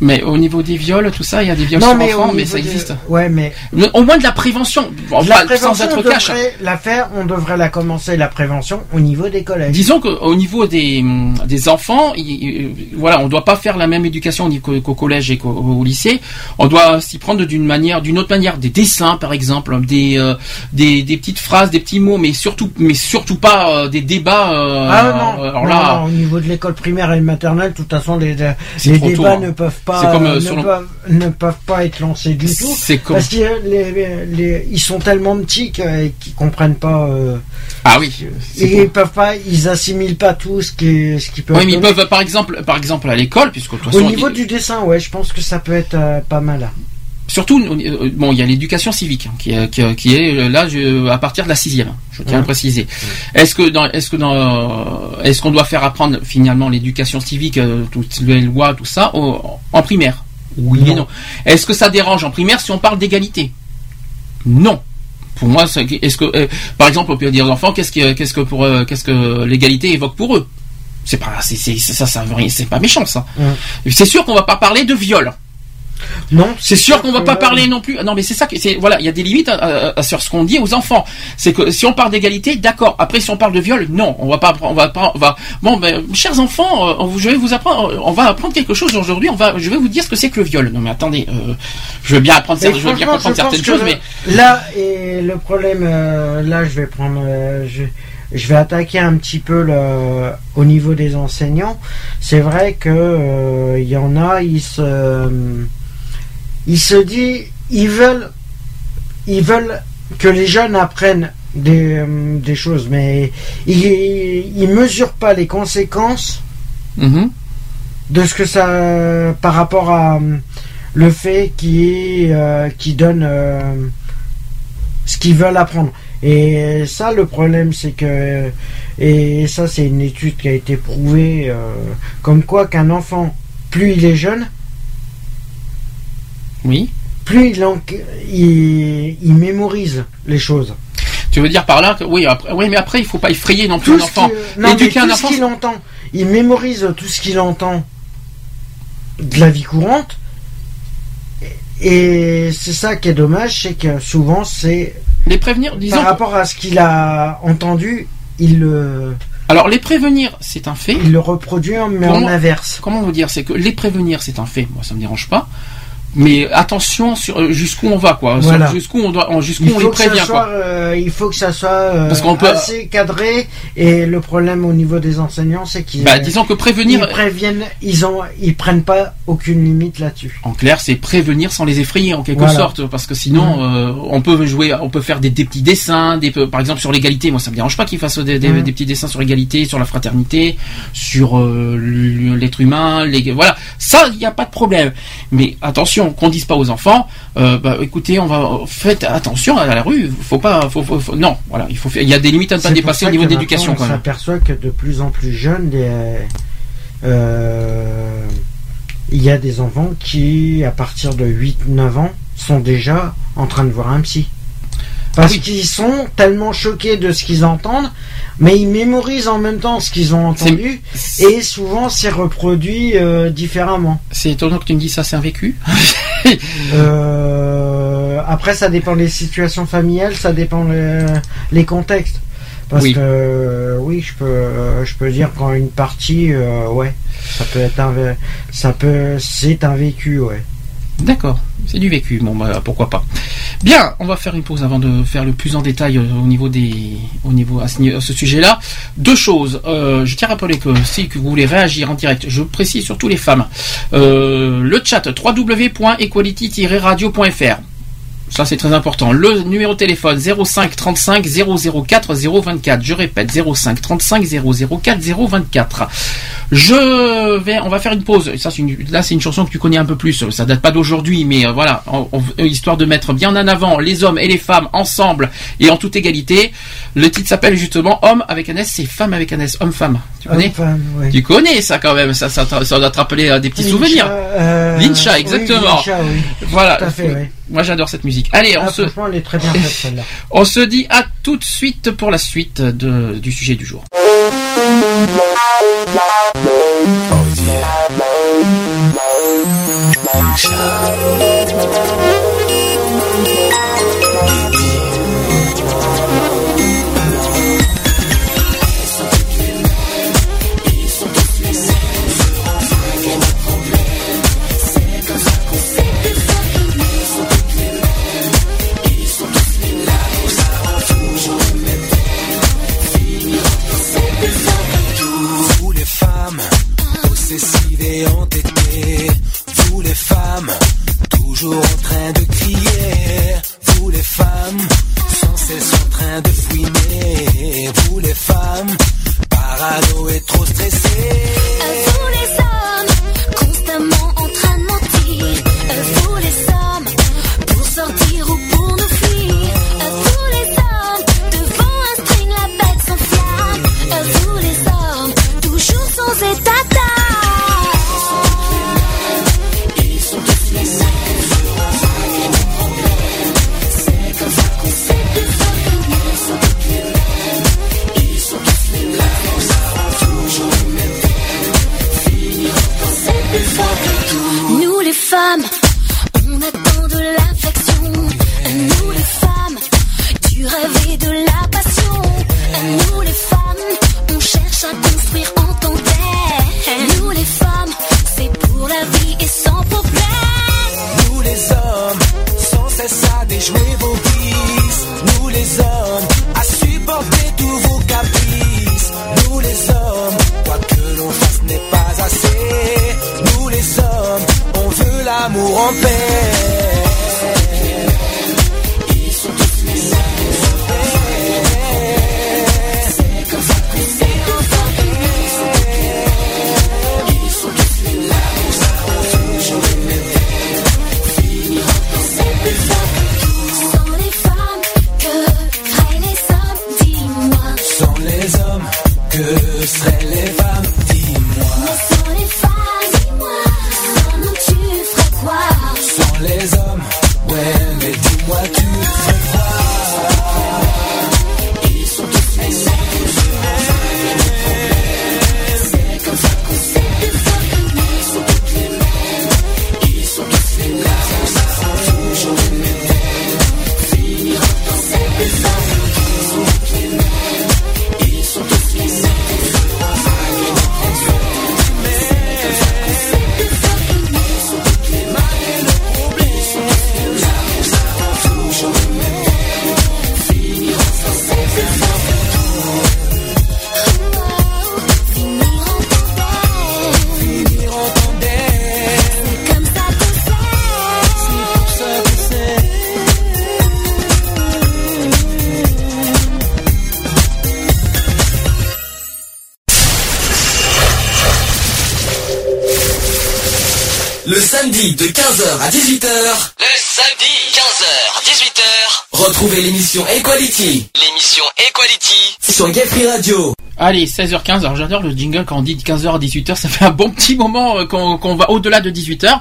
Mais au niveau des viols, tout ça, il y a des viols sur au enfants, mais ça existe. Ouais, mais Mais Au moins de la prévention, Bon, la pas- prévention, sans être on cash. la faire, on devrait la commencer, la prévention, au niveau des collèges. Disons qu'au niveau des, des enfants, il- il- voilà, on doit pas faire la même éducation qu'au collège et qu'au au lycée. On doit s'y prendre d'une manière, d'une autre manière, des dessins par exemple, des, euh, des des petites phrases, des petits mots, mais surtout mais surtout pas euh, des débats. euh, Ah non, alors non, là, non, au niveau de l'école primaire et maternelle, de toute façon, les, les C'est trop débats tôt, hein. ne peuvent pas, C'est comme, euh, ne, sur le- peuvent, ne peuvent pas être lancés du tout. comme Parce que les, les- ils sont tellement petits que- qu'ils comprennent pas. euh, ah oui. et ils peuvent pas, ils assimilent pas tout ce qui, ce qui peut. Oui, mais ils peuvent par exemple, par exemple à l'école, puisque de toute Au niveau du dessin, ouais, je pense que ça peut être euh, pas mal. Surtout euh, bon il y a l'éducation civique hein, qui, est- qui, est- qui est euh, là je- à partir de la sixième je tiens à le préciser. Est-ce que dans est-ce que dans est-ce qu'on doit faire apprendre finalement l'éducation civique euh, toutes les lois tout ça au- en primaire? Oui et Non. non. Est-ce que ça dérange en primaire si on parle d'égalité? Non. Pour moi c'est- est-ce que euh, par exemple on peut dire aux enfants qu'est-ce que qu'est-ce que pour euh, qu'est-ce que l'égalité évoque pour eux? C'est pas c'est ça ça veut rien- c'est pas méchant ça. C'est sûr qu'on va pas parler de viol Non, c'est sûr qu'on va pas parler non plus. Non, mais c'est ça que c'est. Voilà, il y a des limites à- à- à- sur ce qu'on dit aux enfants. C'est que si on parle d'égalité, d'accord. Après, si on parle de viol, non, on va pas. On va pas. On va. Bon, ben, chers enfants, euh, je vais vous apprendre. On va apprendre quelque chose aujourd'hui. On va. Je vais vous dire ce que c'est que le viol. Non, mais attendez. euh, je veux bien apprendre. Je veux bien comprendre certaines choses, le- mais là et le problème, euh, là, je vais prendre, euh, je, je vais attaquer un petit peu le, au niveau des enseignants. C'est vrai que euh, il y en a, ils se, ils se disent, ils veulent, ils veulent que les jeunes apprennent des, euh, des choses, mais ils, ils mesurent pas les conséquences Mhm. de ce que ça par rapport à le fait qui euh, qui donne euh, ce qu'ils veulent apprendre. Et ça, le problème, c'est que et ça, c'est une étude qui a été prouvée euh, comme quoi qu'un enfant, plus il est jeune, Oui. plus il, en- il, il mémorise les choses. Tu veux dire par là que oui, après, oui, mais après il faut pas effrayer non plus Tout un enfant. qu'il- non, mais un tout enfant. ce qu'il entend, il mémorise tout ce qu'il entend de la vie courante. Et c'est ça qui est dommage, c'est que souvent c'est Les prévenir, disons. par rapport à ce qu'il a entendu, il le, Alors les prévenir, c'est un fait. il le reproduit mais en inverse. Comment vous dire C'est que les prévenir, c'est un fait. Moi, ça me dérange pas. Mais attention sur euh, jusqu'où on va, quoi. Voilà. Jusqu'où on doit, jusqu'où on les prévient, soit, quoi. euh, il faut que ça soit euh, Parce qu'on peut- assez cadré. Et le problème au niveau des enseignants, c'est qu'ils Bah, disons que prévenir, ils préviennent, ils ont, ils prennent pas aucune limite là-dessus. en clair, c'est prévenir sans les effrayer, en quelque Voilà. sorte, parce que sinon, euh, on peut jouer, on peut faire des, des petits dessins, des, par exemple sur l'égalité. Moi, ça me dérange pas qu'ils fassent des, des- Mhm. des petits dessins sur l'égalité, sur la fraternité, sur euh, l'être humain. Les, voilà, ça, il n'y a pas de problème. Mais attention, qu'on dise pas aux enfants, euh, bah, écoutez, on va, faites attention à la rue. Faut pas, faut, faut- faut- non, voilà, il faut, il y a des limites à ne pas dépasser au niveau de l'éducation, On s'aperçoit que de plus en plus jeunes, les, euh, il y a des enfants qui, à partir de 8-9 ans, sont déjà en train de voir un psy. Parce Ah oui. qu'ils sont tellement choqués de ce qu'ils entendent, mais ils mémorisent en même temps ce qu'ils ont entendu, et souvent c'est reproduit euh, différemment. C'est étonnant que tu me dises ça, c'est un vécu. Euh, après, ça dépend des situations familiales, ça dépend le- les contextes. Parce Oui. que euh, oui, je peux, je peux dire quand une partie, ouais, ça peut être un, ça peut, c'est un vécu, ouais. D'accord, c'est du vécu. Bon, bah, pourquoi pas. Bien, on va faire une pause avant de faire le plus en détail euh, au niveau des, au niveau à ce, sujet-là. Deux choses. Euh, je tiens à rappeler que si vous voulez réagir en direct, je précise surtout les femmes. Euh, le chat www.equality-radio.fr. Ça c'est très important. Le numéro de téléphone 05 35 004 024. Je répète 05 35 004 024. Je vais, on va faire une pause. Ça, c'est une, là, c'est une chanson que tu connais un peu plus. Ça date pas d'aujourd'hui, mais euh, voilà, on- on- histoire de mettre bien en avant les hommes et les femmes ensemble et en toute égalité. Le titre s'appelle justement Homme avec un S, c'est Femme avec un S, homme-femme. Tu connais? Tu connais ça quand même. Ça, ça, ça doit te rappeler euh, des petits souvenirs. euh, Lincha, oui, exactement. Lincha, oui. Voilà. Tout à fait, oui. Moi, j'adore cette musique. Allez, on Ah, se, franchement, elle est très bien faite on se dit à tout de suite pour la suite de, du sujet du jour. Vous Vous les femmes, toujours en train de crier. Vous les femmes, sans cesse en train de fouiner. Vous les femmes, parano et trop stressées. Femmes, on attend de l'affection. Nous les femmes, du rêve de la passion. Nous les femmes, on cherche à construire en tandem. Nous les femmes, c'est pour la vie et sans problème. Nous les hommes, cesse à déjouer vos vices. Nous les hommes, à supporter tous vos caprices. Nous les hommes, quoi que l'on fasse n'est pas assez. Nous les hommes, on veut l'amour en paix. Ils sont tous samedi de 15h à 18h. Le samedi, 15h, 18h. Retrouvez l'émission Equality L'émission Equality. sur Gay Free Radio. Allez, 16h15. Alors j'adore le jingle quand on dit de 15h à 18h. Ça fait un bon petit moment euh, qu'on va au-delà de 18h.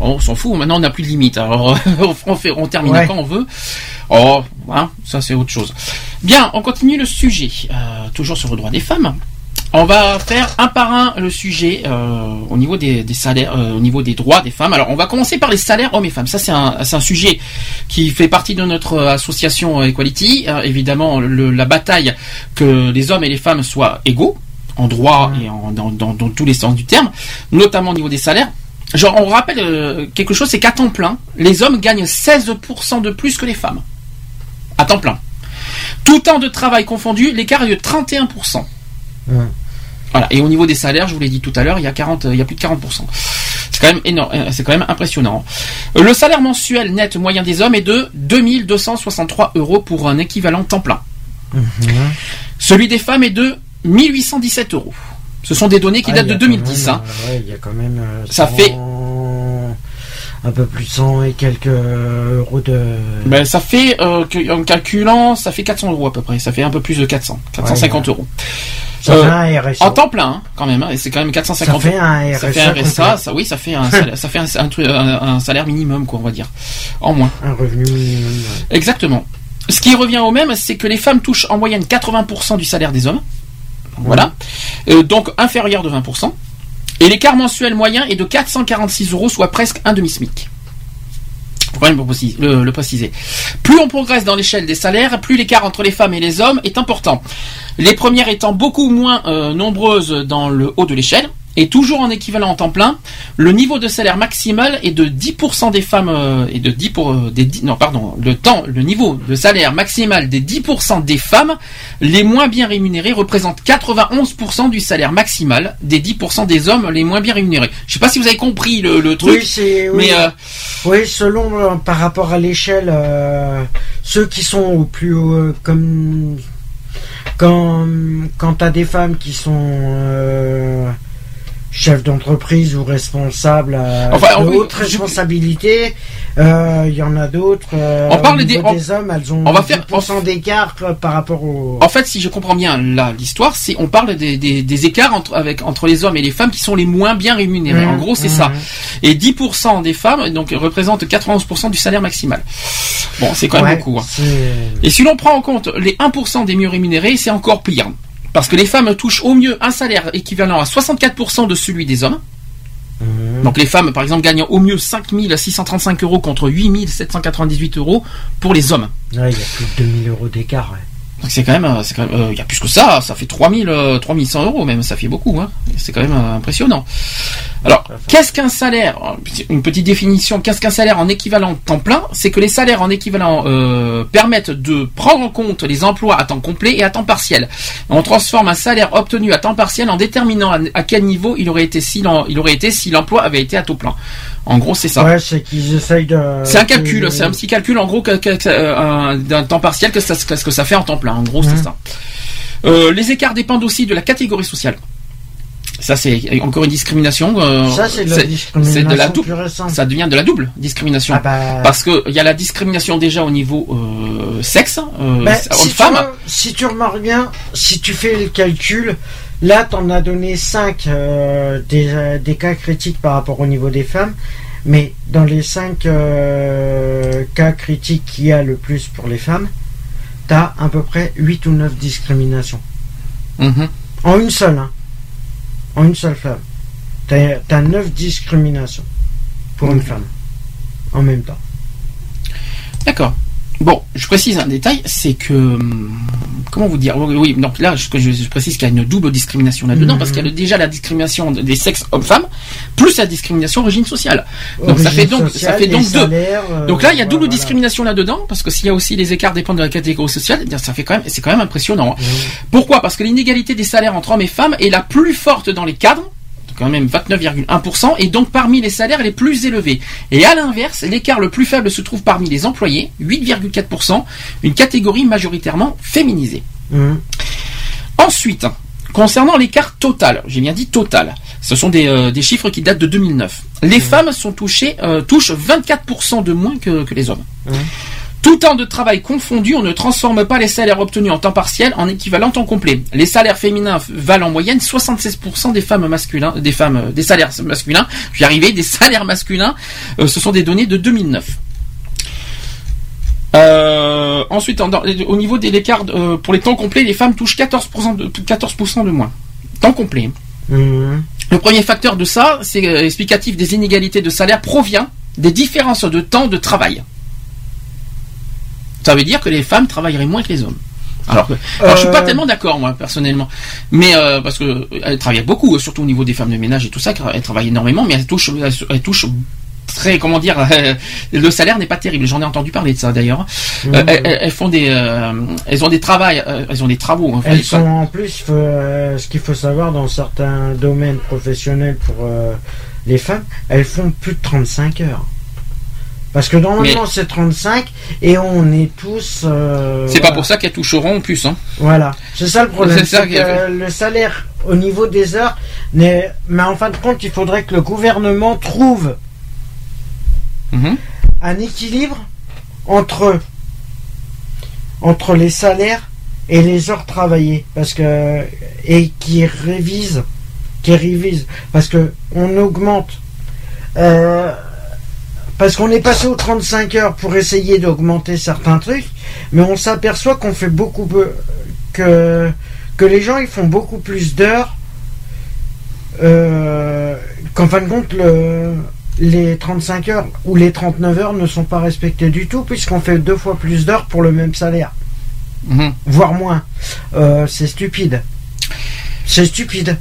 On s'en fout. Maintenant, on n'a plus de limite. Alors on, fait, on termine Ouais. quand on veut. Oh, hein, ça c'est autre chose. Bien, on continue le sujet. Euh, toujours sur le droit des femmes. On va faire un par un le sujet euh, au niveau des, des salaires, euh, au niveau des droits des femmes. Alors, on va commencer par les salaires hommes et femmes. Ça, c'est un, sujet qui fait partie de notre euh, association Equality. Euh, évidemment, le- la bataille que les hommes et les femmes soient égaux en droit et en, dans, dans- dans tous les sens du terme, notamment au niveau des salaires. Genre, on rappelle quelque chose, c'est qu'à temps plein, les hommes gagnent 16% de plus que les femmes. À temps plein. Tout temps de travail confondu, l'écart est de 31%. Ouais. Voilà. Et au niveau des salaires, je vous l'ai dit tout à l'heure, il y a 40, il y a plus de 40%. C'est quand même énorme, euh, c'est quand même impressionnant. Euh, Le salaire mensuel net moyen des hommes est de 2263 euros pour un équivalent temps plein. Celui des femmes est de 1817 euros. Ce sont des données qui Ah, datent de a quand 2010. même, hein. euh, ouais, il y a quand même. euh, Ça 100 fait- Un peu plus de 100 et quelques euros de. Ben, ça fait, euh, en calculant, ça fait 400 euros à peu près. Ça fait un peu plus de 400, 450 euros. Ça Euh, fait un RSA. En temps plein, hein, quand même. hein, c'est quand même 450 Ça fait un. Ça fait un RSA, complet. ça, oui, ça fait un, salaire, ça fait un, un truc- un- un salaire minimum, quoi, on va dire. En moins. Un revenu minimum. ouais. Exactement. Ce qui revient au même, c'est que les femmes touchent en moyenne 80% du salaire des hommes. Voilà. Euh, donc inférieur de 20%. Et l'écart mensuel moyen est de 446 euros, soit presque un demi-SMIC. Faut quand même le, le préciser. Plus on progresse dans l'échelle des salaires, plus l'écart entre les femmes et les hommes est important. Les premières étant beaucoup moins euh, nombreuses dans le haut de l'échelle. Et toujours en équivalent en temps plein, le niveau de salaire maximal est de 10% des femmes euh, et de 10 pour euh, des 10 non pardon le temps le niveau de salaire maximal des 10% des femmes les moins bien rémunérées représente 91% du salaire maximal des 10% des hommes les moins bien rémunérés. Je sais pas si vous avez compris le, le truc, Oui, c'est. Oui, mais euh, oui, selon par rapport à l'échelle, ceux qui sont au plus haut, comme quand quand t'as des femmes qui sont euh, chefs d'entreprise ou responsables à Enfin, de je- responsabilités, euh, il y en a d'autres. euh, On parle des- on- des hommes, elles ont on va faire- 10% d'écart euh, par rapport au. En fait, si je comprends bien là l'histoire, c'est on parle des, des, des écarts entre avec entre les hommes et les femmes qui sont les moins bien rémunérés. Mmh, en gros, c'est mmh. ça. Et 10% des femmes donc représentent 91% du salaire maximal. Bon, c'est quand même Ouais, beaucoup. hein. Et si l'on prend en compte les 1% des mieux rémunérés, c'est encore pire. Parce que les femmes touchent au mieux un salaire équivalent à 64% de celui des hommes. Mhm. Donc les femmes, par exemple, gagnent au mieux 5635 euros contre 8798 euros pour les hommes. Ouais, il y a plus de 2000 euros d'écart. ouais. Donc c'est quand même, euh, c'est quand même, euh, il y a plus que ça, ça fait 3000, euh, 3100 euros même, ça fait beaucoup, hein. C'est quand même euh, impressionnant. Alors, qu'est-ce qu'un salaire Une petite définition. Qu'est-ce qu'un salaire en équivalent temps plein C'est que les salaires en équivalent euh, permettent de prendre en compte les emplois à temps complet et à temps partiel. On transforme un salaire obtenu à temps partiel en déterminant à, quel niveau il aurait été si l'en- il aurait été si l'emploi avait été à taux plein. En gros, c'est ça. Ouais, c'est qu'ils essayent de. C'est un calcul, c'est un petit calcul en gros euh, un- d'un temps partiel que ça, que ce que ça fait en temps plein. En gros, c'est Mhm. ça. Euh, les écarts dépendent aussi de la catégorie sociale. Ça, c'est encore une discrimination. euh, Ça, c'est de la discrimination c'est de la plus double. récente. Ça devient de la double discrimination. Ah bah, Parce que il y a la discrimination déjà au niveau euh, sexe, euh, bah, si, tu, homme-femme. re- si tu remarques bien, si tu fais le calcul, là, t'en as donné 5 des, euh, des cas critiques par rapport au niveau des femmes. Mais dans les 5 cas critiques qu'il y a le plus pour les femmes, tu as à peu près 8 ou 9 discriminations. Mhm. En une seule, hein. En une seule femme. Tu as, 9 discriminations pour une femme. En même temps. D'accord. Bon, je précise un détail, c'est que hum, comment vous dire Oui, donc là, je, précise qu'il y a une double discrimination là-dedans parce qu'il y a déjà la discrimination des sexes hommes-femmes plus la discrimination origine sociale. Donc ça fait donc ça fait donc deux. euh, Donc là, il y a double voilà. discrimination là-dedans, parce que s'il y a aussi les écarts dépendent de la catégorie sociale, eh ça fait quand même, c'est quand même impressionnant. hein. Pourquoi? Parce que l'inégalité des salaires entre hommes et femmes est la plus forte dans les cadres, quand même 29,1%, et donc parmi les salaires les plus élevés. Et à l'inverse, l'écart le plus faible se trouve parmi les employés, 8,4%, une catégorie majoritairement féminisée. Mhm. Ensuite, concernant l'écart total, j'ai bien dit total, ce sont des, euh, des chiffres qui datent de 2009. Les femmes sont touchées, euh, touchent 24% de moins que, que les hommes. Mhm. Tout temps de travail confondu, on ne transforme pas les salaires obtenus en temps partiel en équivalent temps complet. Les salaires féminins valent en moyenne 76% des femmes masculins, des femmes, des salaires masculins. Je vais y arriver, des salaires masculins. euh, ce sont des données de 2009. Euh, ensuite, en- dans- au niveau des écarts euh, pour les temps complets, les femmes touchent 14% de, 14% de moins. Temps complet. Mhm. Le premier facteur de ça, c'est explicatif des inégalités de salaire, provient des différences de temps de travail. Ça veut dire que les femmes travailleraient moins que les hommes. Alors, que- alors je suis pas Euh. tellement d'accord moi personnellement, mais euh, parce que elles travaillent beaucoup, euh, surtout au niveau des femmes de ménage et tout ça, elles travaillent énormément, mais elles touchent, elles, elles touchent très, comment dire, le salaire n'est pas terrible. J'en ai entendu parler de ça d'ailleurs. Euh, elles, elles font des, euh, elles ont des travails, euh, elles ont des travaux. enfin, Elles sont en plus, ce qu'il faut savoir dans certains domaines professionnels pour les femmes, elles font plus de 35 heures. Parce que normalement c'est 35 et on est tous. euh, C'est pas pour ça qu'elles toucheront plus. Hein. Voilà, c'est ça le problème. C'est ça a que le salaire au niveau des heures, n'est- mais en fin de compte, il faudrait que le gouvernement trouve Mhm. un équilibre entre entre les salaires et les heures travaillées, parce que et qui révise, qui révise, parce que on augmente. euh, parce qu'on est passé aux 35 heures pour essayer d'augmenter certains trucs, mais on s'aperçoit qu'on fait beaucoup peu- que que les gens ils font beaucoup plus d'heures euh, qu'en fin de compte le, les 35 heures ou les 39 heures ne sont pas respectées du tout puisqu'on fait deux fois plus d'heures pour le même salaire, Mhm. voire moins. Euh, c'est stupide. C'est stupide.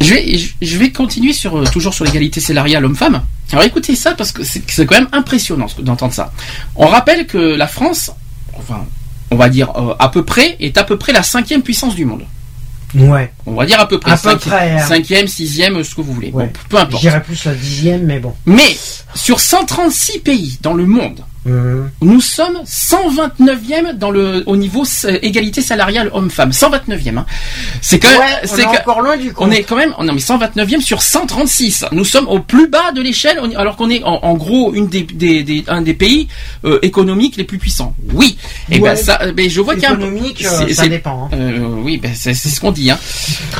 Je vais, je- je vais continuer sur euh, toujours sur l'égalité salariale homme-femme. Alors écoutez ça parce que c'est quand même impressionnant d'entendre ça. On rappelle que la France, enfin, on va dire euh, à peu près, est à peu près la cinquième puissance du monde. Ouais. On va dire à peu près. À peu cinqui- près, hein. Cinquième, sixième, ce que vous voulez. Ouais. Bon, peu importe. J'irais plus la dixième, mais bon. Mais sur 136 pays dans le monde, Mhm. nous sommes 129e dans le au niveau égalité salariale homme-femme. 129e. Hein. C'est quand même. Ouais, on c'est est que- encore loin du compte. On est quand même, non mais 129e sur 136. Nous sommes au plus bas de l'échelle, on est- alors qu'on est en, en gros une des, des- des- un des pays euh, économiques les plus puissants. Oui. Et Ouais. ben ça, euh, ben je vois qu'il y a un Économique, euh, ça dépend. hein. euh, oui, ben c'est ce qu'on dit. Hein.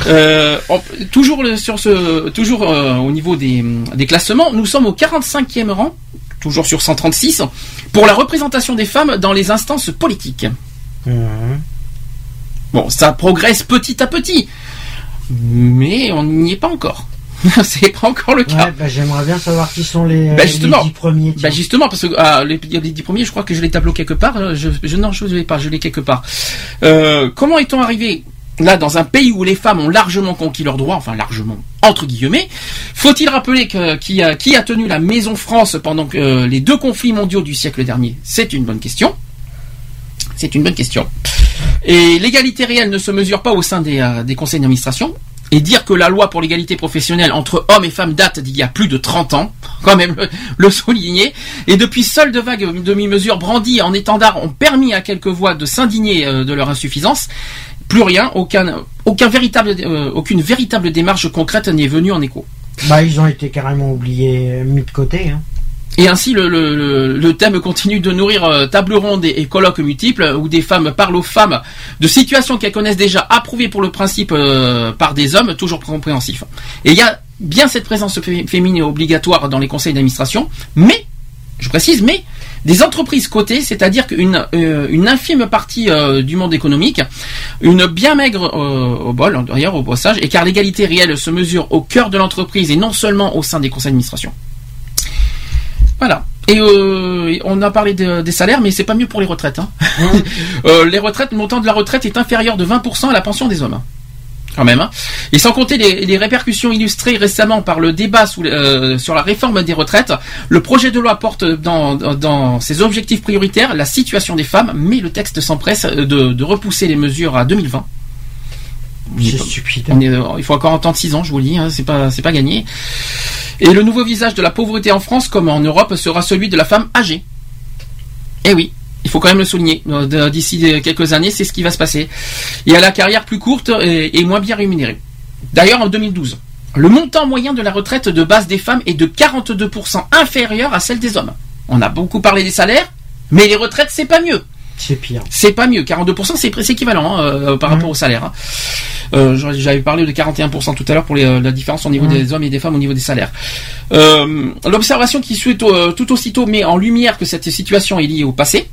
Euh, on- toujours le- sur ce, toujours au niveau des, des classements, nous sommes au 45e rang, toujours sur 136, pour la représentation des femmes dans les instances politiques. Mhm. Bon, ça progresse petit à petit, mais on n'y est pas encore. c'est pas encore le cas. Ouais, bah, j'aimerais bien savoir qui sont les, Bah, les justement. dix premiers. tiens. Bah justement parce que ah, les, les dix premiers, je crois que je les tableau quelque part. euh, Je, je non, je ne l'ai pas, je l'ai quelque part. Euh, comment est-on arrivé là dans un pays où les femmes ont largement conquis leurs droits, enfin largement entre guillemets Faut-il rappeler que qui a tenu la Maison France pendant euh, les deux conflits mondiaux du siècle dernier? C'est une bonne question. C'est une bonne question. Et l'égalité réelle ne se mesure pas au sein des, euh, des conseils d'administration. Et dire que la loi pour l'égalité professionnelle entre hommes et femmes date d'il y a plus de 30 ans, quand même le, le souligner. Et depuis, seules de vagues demi-mesures brandies en étendard ont permis à quelques voix de s'indigner euh, de leur insuffisance. Plus rien, aucun, aucun véritable, euh, aucune véritable démarche concrète n'est venue en écho. Bah, ils ont été carrément oubliés, mis de côté. Hein. Et ainsi, le, le- le- le thème continue de nourrir euh, table ronde et, et colloques multiples euh, où des femmes parlent aux femmes de situations qu'elles connaissent déjà, approuvées pour le principe euh, par des hommes toujours compréhensifs. Et il y a bien cette présence fé- féminine obligatoire dans les conseils d'administration, mais, je précise, mais des entreprises cotées, c'est-à-dire qu'une euh, une infime partie euh, du monde économique, une bien maigre euh, au bol, d'ailleurs au passage, et car l'égalité réelle se mesure au cœur de l'entreprise et non seulement au sein des conseils d'administration. Voilà. Et euh, on a parlé de- des salaires, mais c'est pas mieux pour les retraites. hein. Euh, les retraites, le montant de la retraite est inférieur de 20% à la pension des hommes. Quand même. hein. Et sans compter les, les répercussions illustrées récemment par le débat sous- euh, sur la réforme des retraites, le projet de loi porte dans, ses objectifs prioritaires la situation des femmes, mais le texte s'empresse de, de repousser les mesures à 2020. C'est stupide. Est- il faut encore entendre 6 ans, je vous le dis, hein, c'est pas, c'est pas gagné. Et le nouveau visage de la pauvreté en France, comme en Europe, sera celui de la femme âgée. Eh oui, il faut quand même le souligner. Euh, D'ici des- quelques années, c'est ce qui va se passer. Et à la carrière plus courte et, et moins bien rémunérée. D'ailleurs, en 2012, le montant moyen de la retraite de base des femmes est de 42% inférieur à celle des hommes. On a beaucoup parlé des salaires, mais les retraites, c'est pas mieux. C'est pire. C'est pas mieux. 42%, c'est équivalent hein, euh, par rapport au salaire. hein. Euh, J'avais parlé de 41% tout à l'heure pour les, euh, la différence au niveau Mhm. des hommes et des femmes au niveau des salaires. Euh, L'observation qui suit tout aussitôt met en lumière que cette situation est liée au passé.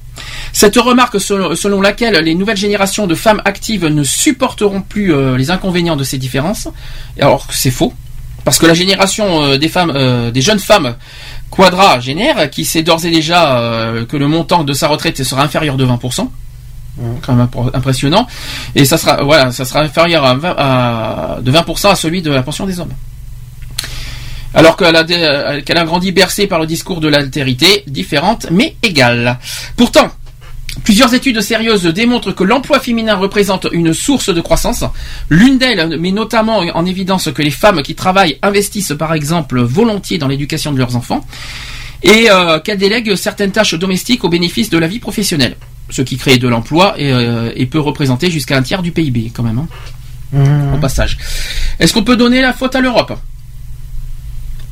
Cette remarque selon, selon laquelle les nouvelles générations de femmes actives ne supporteront plus euh, les inconvénients de ces différences, alors que c'est faux. Parce que la génération des femmes, des jeunes femmes quadragénaires, qui sait d'ores et déjà euh, que le montant de sa retraite sera inférieur de 20%, quand même impr- impressionnant, et ça sera voilà, ça sera inférieur à, 20 à- de 20% à celui de la pension des hommes. Alors qu'elle a, euh, qu'elle a grandi bercée par le discours de l'altérité, différente mais égale. Pourtant, Plusieurs études sérieuses démontrent que l'emploi féminin représente une source de croissance. L'une d'elles met notamment en évidence que les femmes qui travaillent investissent par exemple volontiers dans l'éducation de leurs enfants et euh, qu'elles délèguent certaines tâches domestiques au bénéfice de la vie professionnelle, ce qui crée de l'emploi et, euh, et peut représenter jusqu'à un tiers du PIB quand même, hein, Mhm. au passage. Est-ce qu'on peut donner la faute à l'Europe?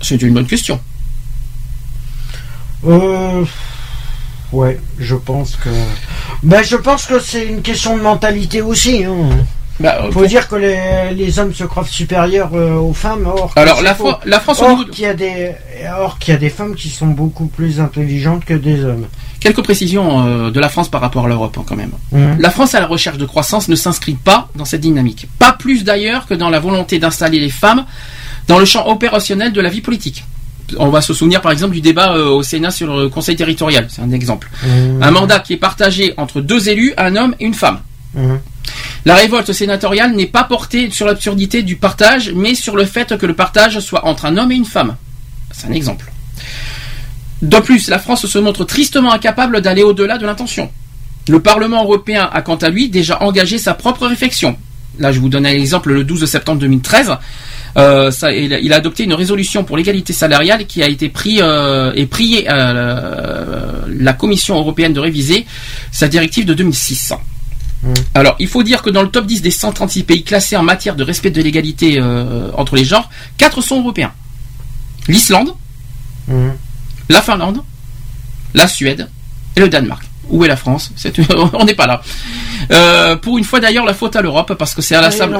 C'est une bonne question. Euh, ouais, je pense que. Ben, je pense que c'est une question de mentalité aussi. Hein. Bah, euh, Faut pour- dire que les, les hommes se croient supérieurs euh, aux femmes. Or Alors la, France Or qu'il y a des, or qu'il y a des femmes qui sont beaucoup plus intelligentes que des hommes. Quelques précisions euh, de la France par rapport à l'Europe hein, quand même. Mhm. La France à la recherche de croissance ne s'inscrit pas dans cette dynamique. Pas plus d'ailleurs que dans la volonté d'installer les femmes dans le champ opérationnel de la vie politique. On va se souvenir par exemple du débat euh, au Sénat sur le conseil territorial, c'est un exemple. Un mandat qui est partagé entre deux élus, un homme et une femme. Mhm. La révolte sénatoriale n'est pas portée sur l'absurdité du partage, mais sur le fait que le partage soit entre un homme et une femme. C'est un exemple. De plus, la France se montre tristement incapable d'aller au-delà de l'intention. Le Parlement européen a quant à lui déjà engagé sa propre réflexion. Là, je vous donne un exemple, le 12 septembre 2013, euh, ça, il, a, il a adopté une résolution pour l'égalité salariale qui a été pris euh, et prié euh, la Commission européenne de réviser sa directive de 2006. Alors, il faut dire que dans le top 10 des 136 pays classés en matière de respect de l'égalité euh, entre les genres, 4 sont européens. L'Islande, Mhm. la Finlande, la Suède et le Danemark. Où est la France? On n'est pas là. Euh, pour une fois d'ailleurs, la faute à l'Europe, parce que c'est à la Et sable.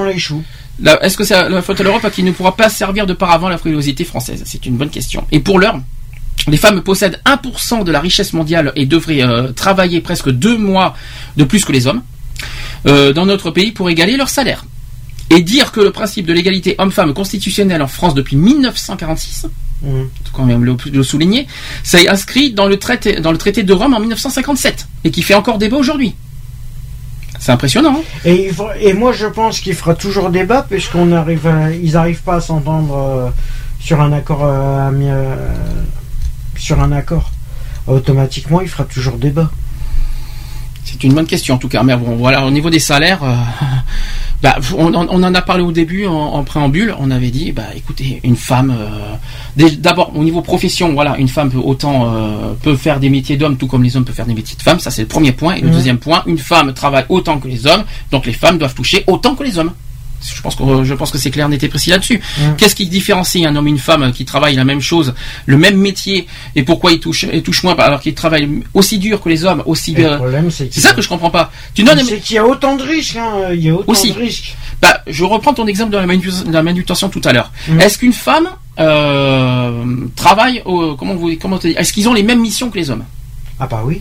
Est-ce que c'est la faute à l'Europe qui ne pourra pas servir de paravent à la frilosité française? C'est une bonne question. Et pour l'heure, les femmes possèdent 1% de la richesse mondiale et devraient euh, travailler presque deux mois de plus que les hommes euh, dans notre pays pour égaler leur salaire. Et dire que le principe de l'égalité homme-femme constitutionnelle en France depuis 1946, Mhm. faut quand même le, le souligner, ça est inscrit dans le traité, dans le traité de Rome en 1957 et qui fait encore débat aujourd'hui. C'est impressionnant. hein Et, il faut- et moi, je pense qu'il fera toujours débat puisqu'on arrive, à- ils n'arrivent pas à s'entendre euh, sur un accord, euh, euh, sur un accord. Automatiquement, il fera toujours débat. C'est une bonne question en tout cas. Mais bon, voilà, au niveau des salaires, euh, bah, on, en a parlé au début en, en préambule. On avait dit, bah écoutez, une femme, euh, d'abord au niveau profession, voilà, une femme peut autant euh, peut faire des métiers d'hommes tout comme les hommes peuvent faire des métiers de femmes. Ça c'est le premier point. Et le Mhm. deuxième point, une femme travaille autant que les hommes, donc les femmes doivent toucher autant que les hommes. Je pense que je pense que c'est clair, n'était précis là-dessus. Mm. Qu'est-ce qui différencie un homme et une femme qui travaillent la même chose, le même métier, et pourquoi ils touchent, ils touchent moins alors qu'ils travaillent aussi dur que les hommes, aussi. Et le problème, c'est c'est ça que je comprends pas. Tu donnes C'est qu'il y a autant de risques, hein, il y a autant Aussi. de risques. Bah, je reprends ton exemple de la, manu- de la manutention tout à l'heure. Mm. Est-ce qu'une femme euh, travaille au, comment vous comment Est-ce qu'ils ont les mêmes missions que les hommes? Ah bah oui.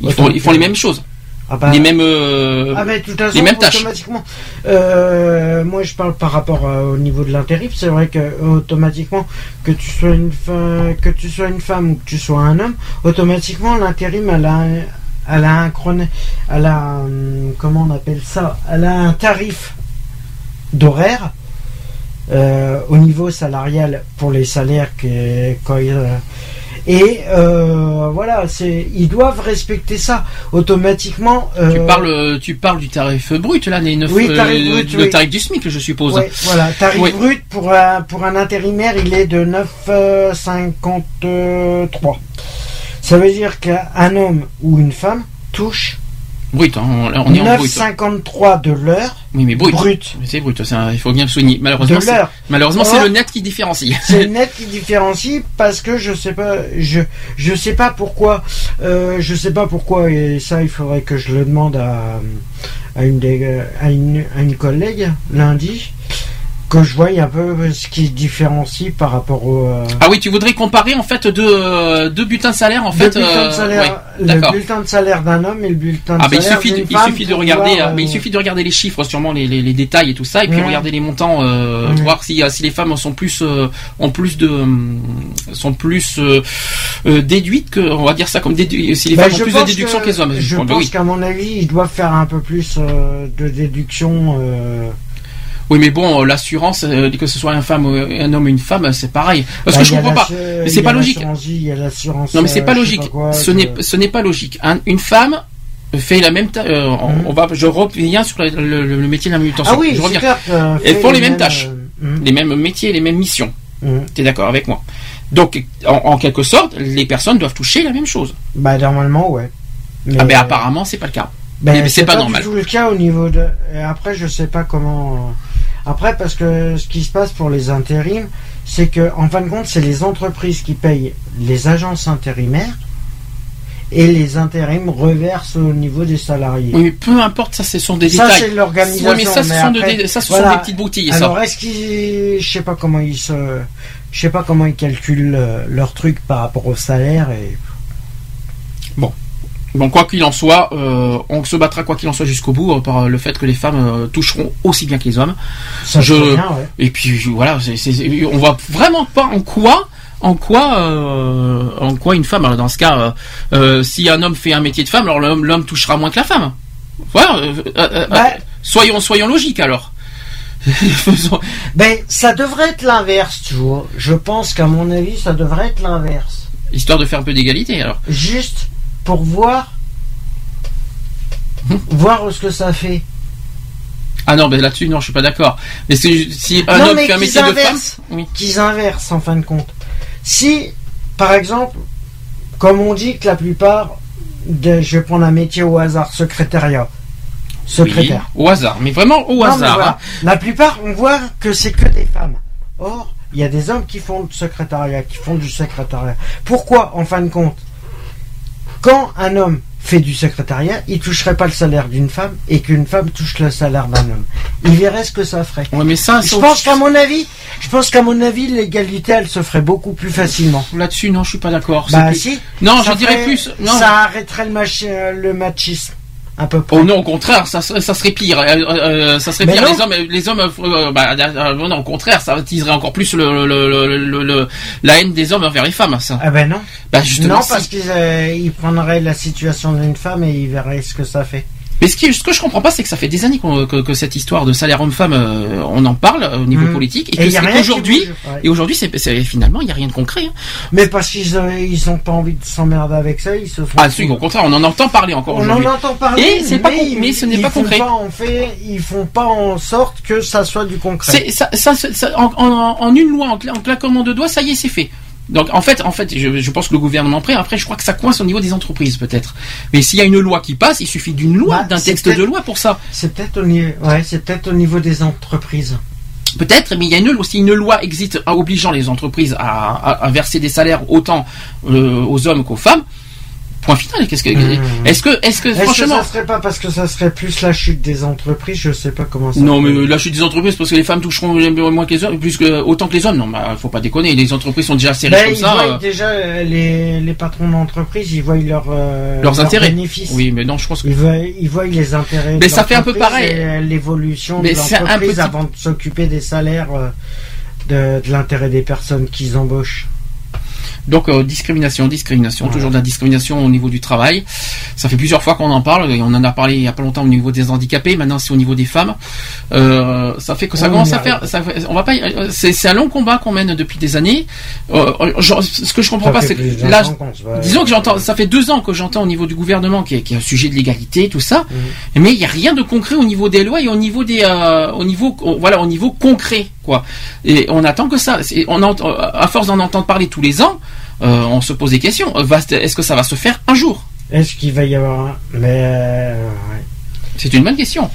ils font, ils font les mêmes choses, Ah bah, les mêmes. euh, Ah mais de toute façon, les mêmes tâches. automatiquement. Euh, moi, je parle par rapport euh, au niveau de l'intérim. C'est vrai que automatiquement, que tu sois une femme, que tu sois une femme ou que tu sois un homme, automatiquement l'intérim, elle a, un- elle a un chrono, elle a, un- comment on appelle ça, elle a un tarif d'horaire. euh, au niveau salarial pour les salaires que, quand euh, et euh, voilà c'est ils doivent respecter ça automatiquement Tu euh, parles, tu parles du tarif brut là, les neuf, Oui, tarif euh, brut, le oui. tarif du SMIC, je suppose. Voilà, tarif Oui. brut pour un, pour un intérimaire, il est de 9,53. Ça veut dire qu'un homme ou une femme touche Brut, hein, on, on est en brut. 9,53 de l'heure Oui, mais brut. brut. C'est brut, il faut bien le souligner. Malheureusement, l'heure. malheureusement, c'est le net qui différencie. C'est le net qui différencie parce que je sais pas, je je sais pas pourquoi, euh, je sais pas pourquoi et ça il faudrait que je le demande à à une des- à une, à une collègue lundi que je voie un peu ce qui se différencie par rapport au euh, Ah oui, tu voudrais comparer en fait deux, euh, deux bulletins de salaire en le fait. bulletin euh, de salaire, ouais, le bulletin de salaire d'un homme et le bulletin de Ah ben il salaire suffit, de, d'une il femme suffit de regarder, voir, euh, mais il suffit de regarder les chiffres, sûrement les, les, les détails et tout ça, et puis Ouais. regarder les montants, Ouais. voir si, si les femmes sont plus, plus de, sont plus déduites que, on va dire ça comme dédu si les bah, femmes ont plus de déduction que, les hommes. Je pense oui. qu'à mon avis, ils doivent faire un peu plus de déduction. Oui, mais bon, euh, l'assurance, euh, que ce soit un femme, ou un homme ou une femme, c'est pareil. Parce bah, que je y a comprends pas. Mais c'est pas logique. vie. Non, mais c'est euh, pas je logique. quoi, ce que- n'est, ce n'est pas logique. Un- une femme fait la même, euh, on- Mhm. on va, je reviens sur le, le- le métier de la manutention. Ah oui, je c'est reviens. clair. Elles fait font les mêmes mêmes, tâches. euh, hum, Les mêmes métiers, les mêmes missions. hum. T'es d'accord avec moi? Donc, en, en quelque sorte, les personnes doivent toucher la même chose. Bah normalement, ouais. Mais, ah ben apparemment, c'est pas le cas. ben, mais c'est pas normal. du tout le cas au niveau de. et après, je sais pas comment. Après, parce que ce qui se passe pour les intérims, c'est que en fin de compte, c'est les entreprises qui payent les agences intérimaires et les intérims reversent au niveau des salariés. Oui, mais peu importe, ça, ce sont des ça, détails. c'est l'organisation. Oui, mais ça, ce sont, après, des- ça, ce voilà. sont des petites boutilles. ça. Alors, est-ce qu'ils, je sais pas comment ils se, je sais pas comment ils calculent euh, leur truc par rapport au salaire et. Bon, quoi qu'il en soit, euh, on se battra quoi qu'il en soit jusqu'au bout euh, par le fait que les femmes euh, toucheront aussi bien que les hommes. Ça Je- bien, ouais. Et puis je- voilà, c'est, c'est- on voit vraiment pas en quoi, en quoi, euh, en quoi une femme. Alors dans ce cas, euh, euh, si un homme fait un métier de femme, alors l'homme, l'homme touchera moins que la femme. Voilà. euh, euh, euh, Bah. soyons, soyons logiques alors. Faisons- Ben, ça devrait être l'inverse, tu vois. Je pense qu'à mon avis, ça devrait être l'inverse. Histoire de faire un peu d'égalité alors. Juste pour voir, voir ce que ça fait. Ah non, ben là-dessus non, je suis pas d'accord. Mais si un Non, homme mais fait un métier de femme, oui. Qu'ils inversent en fin de compte. Si, par exemple, comme on dit que la plupart, de, je vais prendre un métier au hasard, secrétariat, secrétaire. Oui, au hasard, mais vraiment au Non, mais hasard. voilà. hein. La plupart, on voit que c'est que des femmes. Or, il y a des hommes qui font du secrétariat, qui font du secrétariat. Pourquoi, en fin de compte, quand un homme fait du secrétariat, il toucherait pas le salaire d'une femme et qu'une femme touche le salaire d'un homme. Il verrait ce que ça ferait. Ouais, mais ça, Je pense qu'à mon avis, je pense qu'à mon avis, l'égalité, elle se ferait beaucoup plus facilement. là-dessus, non, je suis pas d'accord. Bah plus- si. Non, ça je dirais plus. Non, Ça arrêterait le, machi- euh, le machisme, à peu près. Oh non, au contraire, ça, serait- ça serait pire. Euh, euh, ça serait Mais pire. non. Les hommes, les hommes, euh, bah, euh, non, au contraire, ça attiserait encore plus le, la haine des hommes envers les femmes. Ça. Ah ben non. Bah justement. Non, si. parce qu'ils euh, ils prendraient la situation d'une femme et ils verraient ce que ça fait. Mais ce, qui, ce que je comprends pas, c'est que ça fait des années que, que cette histoire de salaire homme-femme, euh, on en parle au niveau Mhm. politique, et Et qu'aujourd'hui, bouge, ouais. et aujourd'hui, finalement, il y a rien de concret. hein. Mais parce qu'ils euh, ils ont pas envie de s'emmerder avec ça, ils se font. Ah, si, au contraire, on en entend parler encore on en aujourd'hui. entend parler, Et pas mais ce n'est pas concret. Pas en fait, ils font pas en sorte que ça soit du concret. Ça, ça, ça- ça- en, en- en une loi, en, cla- en claquement de doigts, ça y est, c'est fait. Donc en fait, en fait, je, je pense que le gouvernement prêt. Après, je crois que ça coince au niveau des entreprises peut-être. Mais s'il y a une loi qui passe, il suffit d'une loi, Bah, d'un texte de loi pour ça. C'est peut-être au niveau, ouais, c'est peut-être au niveau des entreprises. Peut-être, mais il y a une, aussi une loi existe en obligeant les entreprises à, à- à verser des salaires autant euh, aux hommes qu'aux femmes. Point final. Qu'est-ce que, Mmh. est-ce que, est-ce que franchement, ça serait pas parce que ça serait plus la chute des entreprises Je sais pas comment ça. non, mais euh, la chute des entreprises parce que les femmes toucheront moins que les hommes, plus que autant que les hommes. Non, bah, faut pas déconner. Les entreprises sont déjà serrées Ben, comme ils ça. voient euh, déjà euh, les, les patrons d'entreprise, ils voient leur, euh, leurs intérêts. bénéfices. Oui, mais non, je pense que Ils voient, ils voient les intérêts. Mais de ça fait un peu pareil. L'évolution Mais de c'est un l'entreprise petit- avant de s'occuper des salaires de, de l'intérêt des personnes qu'ils embauchent. Donc euh, discrimination, discrimination, toujours de la discrimination au niveau du travail. Ça fait plusieurs fois qu'on en parle et on en a parlé il y a pas longtemps au niveau des handicapés. Maintenant c'est au niveau des femmes. Euh, ça fait que ça On commence à faire. Ça fait- on va pas. euh, C'est un long combat qu'on mène depuis des années. Euh, je- ce que je comprends Ça pas, c'est que là, va- disons que j'entends. Ça fait deux ans que j'entends au niveau du gouvernement qui est, qui est un sujet de l'égalité, tout ça. Mhm. Mais il y a rien de concret au niveau des lois et au niveau des, euh, au niveau, voilà, au niveau concret, quoi. Et on attend que ça. On entend, à force d'en entendre parler tous les ans, euh, on se pose des questions. Euh, Est-ce que ça va se faire un jour? Est-ce qu'il va y avoir un... Mais euh, ouais. C'est une bonne question.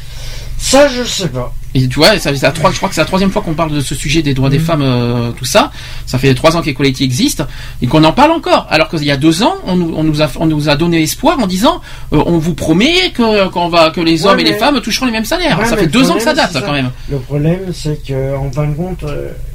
ça, je sais pas. Et tu vois, ça, ça- trois- je crois que c'est la troisième fois qu'on parle de ce sujet des droits des femmes, euh, tout ça. Ça fait trois ans qu'Equality existe et qu'on en parle encore. Alors qu'il y a deux ans, on nous, on nous a, on nous a donné espoir en disant, euh, on vous promet que, va, que les Ouais, hommes et les femmes toucheront les mêmes salaires. Ouais, ça fait deux ans que ça date, c'est quand même. Le problème, c'est que en fin de compte,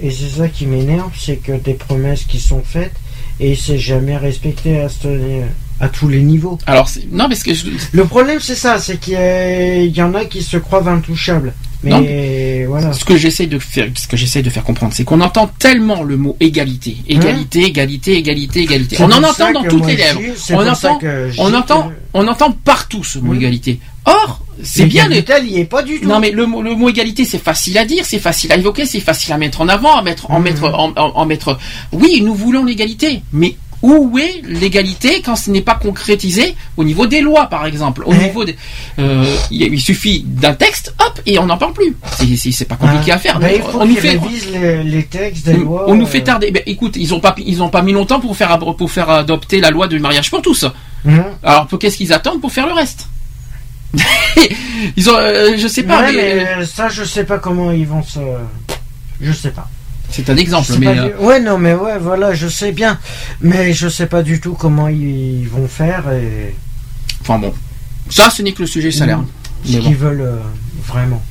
et c'est ça qui m'énerve, c'est que des promesses qui sont faites et c'est jamais respecté à, ce- à tous les niveaux. Alors, non, parce que je- Le problème, c'est ça, c'est qu'il y, en a qui se croient intouchables. Mais Non. voilà. ce que j'essaie de faire, ce que j'essaie de faire comprendre, c'est qu'on entend tellement le mot égalité, égalité, égalité, égalité, égalité. C'est On en entend dans toutes les lèvres. On entend, on entend, que- on entend partout ce mot Oui. égalité. Or, c'est bien y est pas du tout. Non mais le, mot- le mot égalité c'est facile à dire, c'est facile à évoquer, c'est facile à mettre en avant, à mettre, en Mhm. mettre, en, en- en mettre. Oui, nous voulons l'égalité, mais où est l'égalité quand ce n'est pas concrétisé au niveau des lois, par exemple, au Ouais. niveau des, euh, il, suffit d'un texte, hop, et on n'en parle plus. C'est- pas compliqué Ah. à faire. Bah, Donc, on nous qu'ils fait, révisent les, les textes des on, lois. on nous fait euh, tarder. Ben, écoute, ils ont pas, ils ont pas mis longtemps pour faire, pour faire adopter la loi du mariage pour tous. hein. Alors, qu'est-ce qu'ils attendent pour faire le reste? Ils ont, euh, je sais pas. Ouais, mais, mais euh, ça, je sais pas comment ils vont se. Je sais pas. C'est un exemple, mais. euh, du- Ouais, non, mais ouais, voilà, je sais bien. Mais je sais pas du tout comment ils vont faire et Enfin bon, ça ce n'est que le sujet salaire. Mm. ce bon. qu'ils veulent euh, vraiment.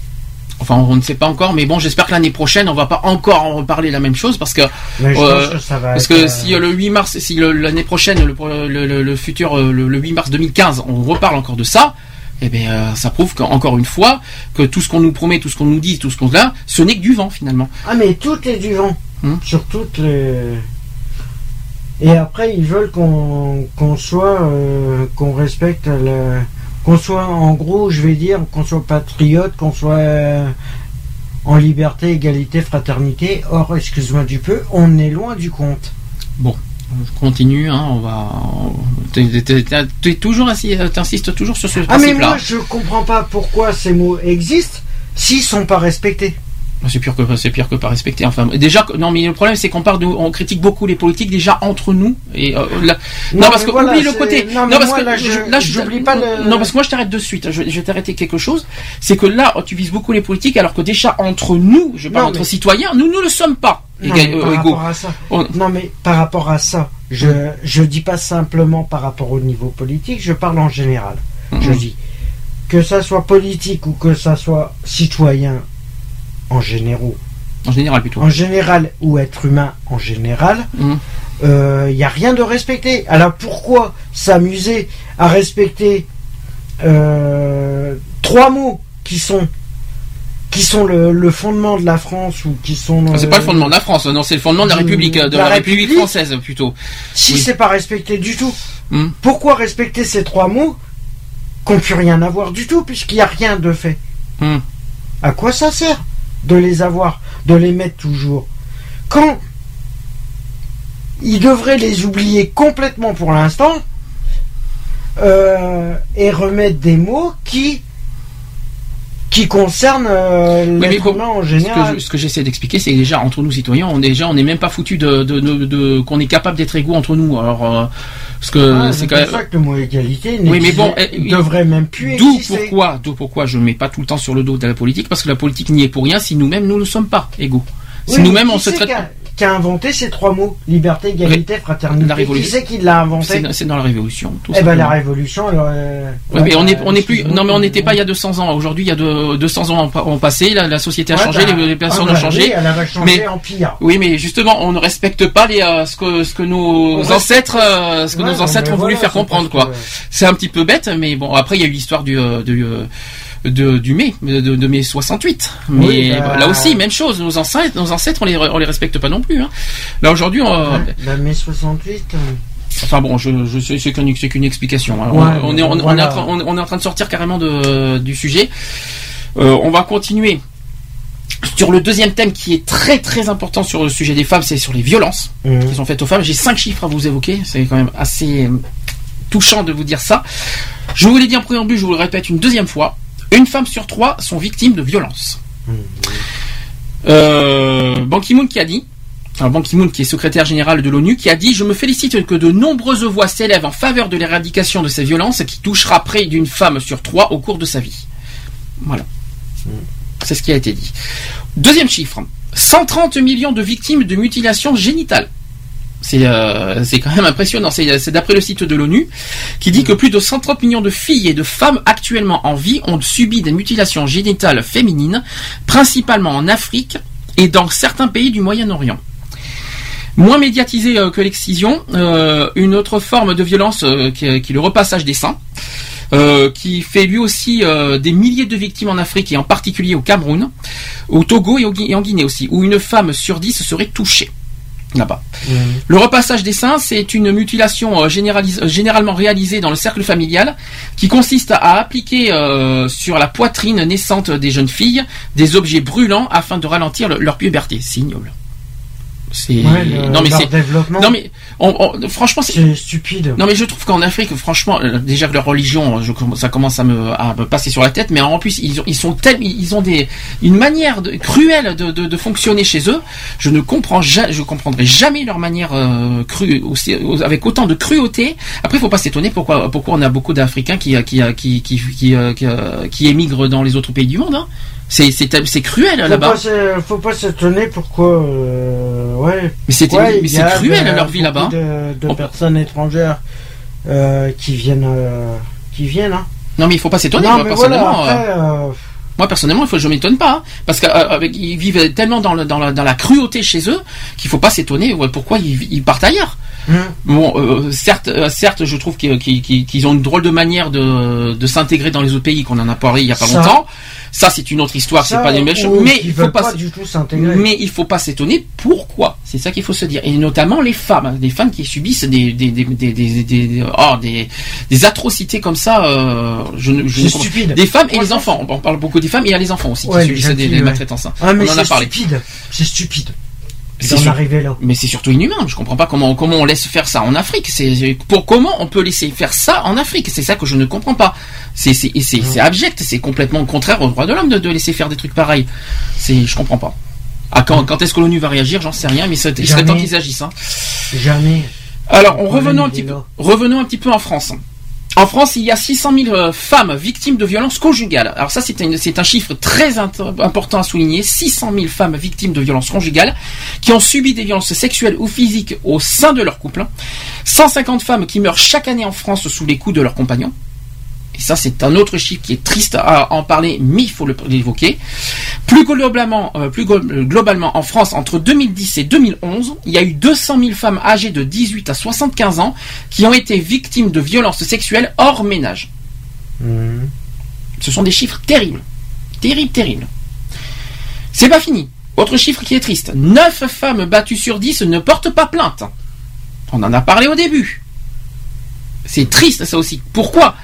Enfin, on ne sait pas encore, mais bon, j'espère que l'année prochaine, on va pas encore en reparler la même chose parce que Mais je Euh, pense que ça va parce être, que euh, si le 8 mars, si l'année prochaine, le, le, le- le futur, euh, le, le 8 mars 2015, on reparle encore de ça. Eh bien, euh, ça prouve qu'encore une fois, que tout ce qu'on nous promet, tout ce qu'on nous dit, tout ce qu'on là, ce n'est que du vent finalement. Ah, mais tout est du vent. Hmm. Sur toutes les. Et après, ils veulent qu'on soit. euh, qu'on respecte le. Qu'on soit, en gros, je vais dire, qu'on soit patriote, qu'on soit euh, en liberté, égalité, fraternité. Or, excuse-moi du peu, on est loin du compte. Je continue, hein, on va. t'es toujours assis, euh, t'insistes toujours sur ce Ah, mais principe-là. moi, je comprends pas pourquoi ces mots existent s'ils sont pas respectés. C'est pire que c'est pire que pas respecter. Enfin, déjà, non, mais le problème c'est qu'on parle de, on critique beaucoup les politiques déjà entre nous et euh, là- non, parce que voilà, oublie le côté. Non, parce moi, que là, je, là, pas. Non, parce que moi je t'arrête de suite. Je, je vais t'arrêter quelque chose. C'est que là, tu vises beaucoup les politiques, alors que déjà entre nous, je parle Non, entre mais- citoyens, nous ne le sommes pas Non, mais euh, par égaux. rapport à ça. On- Non, mais par rapport à ça, je je dis pas simplement par rapport au niveau politique, je parle en général. Je Mhm. dis que ça soit politique ou que ça soit citoyen en généraux, En général plutôt. en général ou être humain en général, il n'y a rien de respecté. Alors pourquoi s'amuser à respecter euh, trois mots qui sont qui sont le, le fondement de la France ou qui sont Ah, C'est euh, pas le fondement de la France, non, c'est le fondement de la République, euh, de la, la République, République. française plutôt. si Oui. c'est pas respecté du tout Hmm. pourquoi respecter ces trois mots qui n'ont plus rien à voir du tout puisqu'il n'y a rien de fait? Hmm. à quoi ça sert? De les avoir de les mettre toujours. Quand ils devraient les oublier complètement pour l'instant euh, et remettre des mots qui qui concerne euh, Oui, mais humain en ce général. ce que j'essaie d'expliquer, c'est déjà entre nous citoyens, on déjà on n'est même pas foutu de, de, de- de- qu'on est capable d'être égaux entre nous. Alors euh, que Ah, c'est quand même ça que le mot égalité Oui, mais bon, eh, devrait même plus D'où pourquoi, d'où pourquoi je ne mets pas tout le temps sur le dos de la politique, parce que la politique n'y est pour rien si nous-mêmes nous ne sommes pas égaux. Si Oui, nous-mêmes on se traite qui a, a inventé ces trois mots Liberté, égalité, fraternité. la révolution. Qui c'est qui l'a inventé c'est, dans la révolution. Tout Eh ben la révolution, Ouais, mais on est, on est plus, non mais on n'était pas il y a 200 ans. Aujourd'hui, il y a de- 200 ans ont, passé, la, la société a Ouais, changé, bah, les, les personnes ah, ont bah changé. oui, elle avait changé mais en pire. oui, mais justement, on ne respecte pas les, euh, ce que, ce que nos On ancêtres, euh, ce que nos ancêtres ont voulu faire comprendre, quoi. que- C'est un petit peu bête, mais bon. Après, il y a eu l'histoire du, euh, du, euh, de, du mai, de, de mai 68. Mais Oui, bah- là aussi, même chose. Nos ancêtres, nos ancêtres, on les, on les respecte pas non plus. Hein. Là aujourd'hui, on, Ouais, La mai 68. euh, Enfin bon, je, je c'est qu'une explication. hein. Ouais, on, est, on, est voilà. en train, on, est en train de sortir carrément de, du sujet. Euh, on va continuer sur le deuxième thème qui est très très important sur le sujet des femmes, c'est sur les violences Mhm. qui sont faites aux femmes. J'ai cinq chiffres à vous évoquer. C'est quand même assez euh, touchant de vous dire ça. Je vous l'ai dit en préambule, je vous le répète une deuxième fois. Une femme sur trois sont victimes de violences. Euh, Ban Ki-moon qui a dit, alors Ban Ki-moon qui est secrétaire général de l'ONU, qui a dit Je me félicite que de nombreuses voix s'élèvent en faveur de l'éradication de ces violences qui touchera près d'une femme sur trois au cours de sa vie. Voilà. C'est ce qui a été dit. Deuxième chiffre 130 millions de victimes de mutilations génitales. C'est euh, c'est quand même impressionnant. C'est d'après le site de l'ONU qui dit que plus de 130 millions de filles et de femmes actuellement en vie ont subi des mutilations génitales féminines, principalement en Afrique et dans certains pays du Moyen-Orient. Moins médiatisé euh, que l'excision, euh, une autre forme de violence qui, est, le repassage des seins, qui fait lui aussi des milliers de victimes en Afrique et en particulier au Cameroun, au Togo et, et en Guinée aussi, où une femme sur dix serait touchée là-bas. Le repassage des seins, c'est une mutilation euh, généralis- euh, généralement réalisée dans le cercle familial qui consiste à appliquer euh, sur la poitrine naissante des jeunes filles des objets brûlants afin de ralentir le- leur puberté. C'est ignoble. C'est Ouais, le- non mais c'est développement. non mais on- on- franchement c'est stupide. non mais je trouve qu'en Afrique, franchement, euh, déjà que leur religion, je, ça commence à me, à me passer sur la tête, mais en plus ils, ont, ils sont tels, ils ont des, une manière de, cruelle de, de, de fonctionner chez eux. Je ne comprends, ja- je comprendrai jamais leur manière euh, crue, aussi- avec autant de cruauté. Après, il faut pas s'étonner pourquoi, pourquoi on a beaucoup d'Africains qui, qui, qui, qui, qui, euh, qui, euh, qui émigrent dans les autres pays du monde. Hein. C'est, cruel Faut là-bas. faut pas s'étonner pourquoi. euh, ouais. Mais c'est, Ouais, cruel de- leur vie là-bas. De, de On- personnes étrangères euh, qui viennent, euh, qui viennent. Hein. Non mais il faut pas s'étonner. moi, voilà. personnellement, Après, Moi personnellement, il faut, je m'étonne pas, hein, parce qu'ils vivent tellement dans, le- dans, la, dans la cruauté chez eux qu'il faut pas s'étonner ouais, pourquoi ils, ils partent ailleurs. hum. Bon, euh, certes, euh, certes, je trouve qu'ils ont une drôle de manière de, de s'intégrer dans les autres pays qu'on en a parlé il y a pas Ça- longtemps. Ça, c'est une autre histoire, c'est pas des mêmes choses. Mais qui il faut pas, du tout mais il faut pas s'étonner pourquoi? C'est ça qu'il faut se dire. Et notamment les femmes, hein, des femmes qui subissent des des des des des, des, des- oh, des, des atrocités comme ça. Euh, je ne stupide. Des femmes et les enfants. On parle beaucoup des femmes et il y a les enfants aussi Ouais, qui les subissent des, ouais. maltraitances. hein. Ah mais On en a c'est parlé. stupide. C'est stupide. D'en arriver là. Mais c'est surtout inhumain. Je comprends pas comment comment on laisse faire ça en Afrique. C'est pour comment on peut laisser faire ça en Afrique? C'est ça que je ne comprends pas. C'est abject. C'est complètement contraire aux droits de l'homme de, de laisser faire des trucs pareils. C'est je comprends pas. À quand quand est-ce que l'ONU va réagir? J'en sais rien. Mais il serait temps qu'ils agissent. Hein. Jamais. Alors, on revenons un petit peu, revenons un petit peu en France. En France, il y a 600 000 euh, femmes victimes de violences conjugales. Alors ça, c'est un, chiffre très important à souligner. 600 000 femmes victimes de violences conjugales qui ont subi des violences sexuelles ou physiques au sein de leur couple. 150 femmes qui meurent chaque année en France sous les coups de leurs compagnons. Et ça, c'est un autre chiffre qui est triste à en parler, mais il faut le- l'évoquer. Plus globalement, euh, plus globalement, en France, entre 2010 et 2011, il y a eu 200 000 femmes âgées de 18 à 75 ans qui ont été victimes de violences sexuelles hors ménage. Hum. Ce sont des chiffres terribles. Terribles, terribles. C'est pas fini. Autre chiffre qui est triste. 9 femmes battues sur 10 ne portent pas plainte. On en a parlé au début. C'est triste ça aussi. Pourquoi?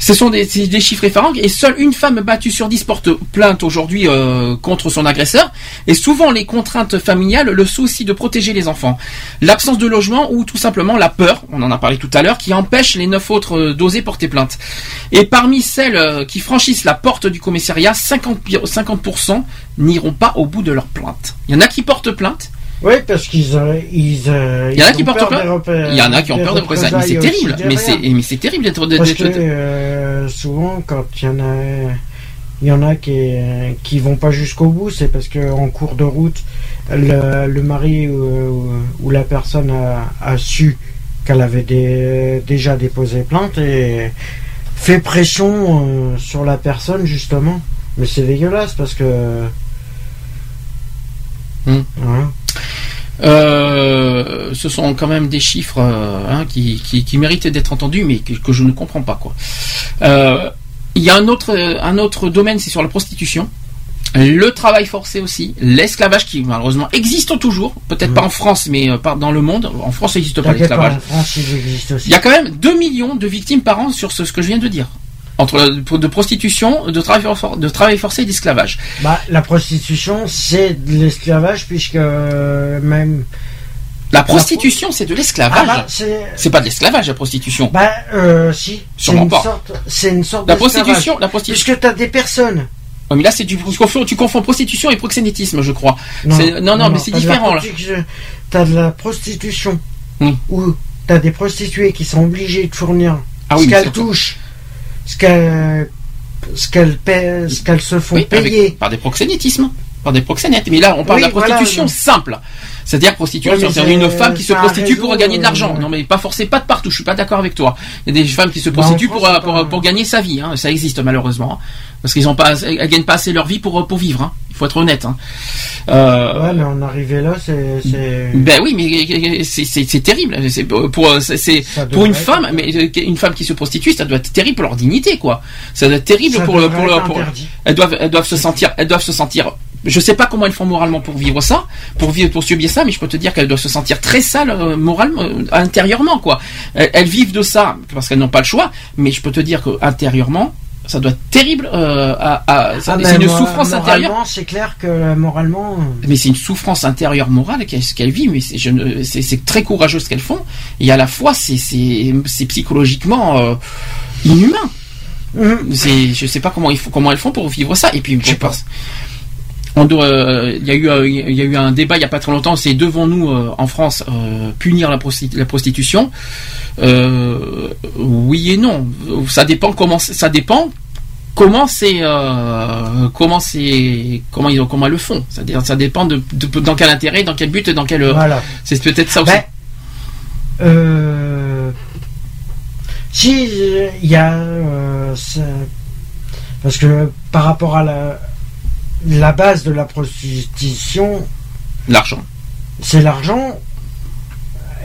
Ce sont des, chiffres effarants et seule une femme battue sur dix porte plainte aujourd'hui euh, contre son agresseur. Et souvent les contraintes familiales, le souci de protéger les enfants, l'absence de logement ou tout simplement la peur, on en a parlé tout à l'heure, qui empêche les neuf autres euh, d'oser porter plainte. Et parmi celles euh, qui franchissent la porte du commissariat, 50, pi- 50% n'iront pas au bout de leur plainte. Il y en a qui portent plainte. Oui, parce qu'ils euh, ils, euh, Il y en a ils qui portent peur Il y en a qui ont peur de représailles. Mais c'est terrible. Mais c'est, mais c'est terrible d'être, Parce que euh, souvent, quand il y en a, il y en a qui, qui vont pas jusqu'au bout, c'est parce que en cours de route, le, le mari ou, ou la personne a, a su qu'elle avait des- déjà déposé plainte et fait pression euh, sur la personne justement. Mais c'est dégueulasse parce que. Voilà. Euh, ce sont quand même des chiffres euh, hein, qui, qui, qui méritent d'être entendus, mais que, que je ne comprends pas quoi. Euh, Il y a un autre un autre domaine, c'est sur la prostitution. Le travail forcé aussi, l'esclavage qui malheureusement existe toujours, peut-être pas en France, mais dans le monde. En France, ça n'existe pas l'esclavage. il. Il y a quand même 2 millions de victimes par an sur ce, ce que je viens de dire. Entre de prostitution, de travail, for- de travail forcé et d'esclavage. Bah, la prostitution, c'est de l'esclavage puisque euh, même. La prostitution, c'est de l'esclavage. Ah bah, c'est. Pas de l'esclavage, la prostitution. Bah, euh, si. Sûrement pas. C'est une sorte La d'esclavage. prostitution, la prostitution. Puisque t'as des personnes. Ouais, mais là, c'est du, tu confonds, tu confonds prostitution et proxénétisme, je crois. Non, non, non, mais c'est de la différent, là. T'as de la prostitution. Hmm. Où t'as des prostituées qui sont obligées de fournir Ah ce qu'elles touchent, ce qu'elles, ce qu'elles se font Oui, avec- payer. par des proxénétismes, par des proxénètes. Mais là, on parle Oui, de la prostitution simple. C'est-à-dire prostitution, c'est une femme qui se prostitue pour gagner de l'argent. euh, Non, mais pas forcément, pas de partout. Je suis pas d'accord avec toi. Il y a des femmes qui se Bah, en prostituent pour, euh, c'est pour, pas- pour gagner sa vie. Hein. Ça existe malheureusement. Parce qu'ils ont pas, elles gagnent pas assez leur vie pour pour vivre. Hein. Il faut être honnête. Hein. Euh, Ouais, mais en arriver là, c'est. Ben oui, mais c'est- terrible. C'est pour c'est- une femme, mais euh, une femme qui se prostitue, ça doit être terrible pour leur dignité, quoi. Ça doit être terrible Ça pour pour pour- elles doivent elles doivent se sentir elles doivent se sentir. Je sais pas comment elles font moralement pour vivre ça, pour vivre pour subir ça, mais je peux te dire qu'elles doivent se sentir très sales euh, moralement, euh, intérieurement, quoi. Elles, elles vivent de ça parce qu'elles n'ont pas le choix, mais je peux te dire que intérieurement, ça doit être terrible. euh, à, à- ça- Ah, c'est une souffrance intérieure. C'est clair que euh, moralement. Mais c'est une souffrance intérieure morale qu'elles qu'elles vivent, mais c'est très courageux ce qu'elles font, et à la fois c'est psychologiquement euh, inhumain. Hum. C'est je sais pas comment elles font pour vivre ça. Et puis je pense. On doit, euh, il y a eu, euh, il y a eu un débat il y a pas très longtemps. C'est devons-nous euh, en France euh, punir la, prosti- la prostitution Euh, Oui et non. Ça dépend comment ça dépend comment c'est euh, comment c'est comment ils comment elles le font. C'est-à-dire ça dépend de, de- dans quel intérêt, dans quel but, dans quel Voilà. c'est peut-être ça aussi. Ben, euh, si euh, il y a euh, parce que par rapport à la la base de la prostitution, L'argent. c'est l'argent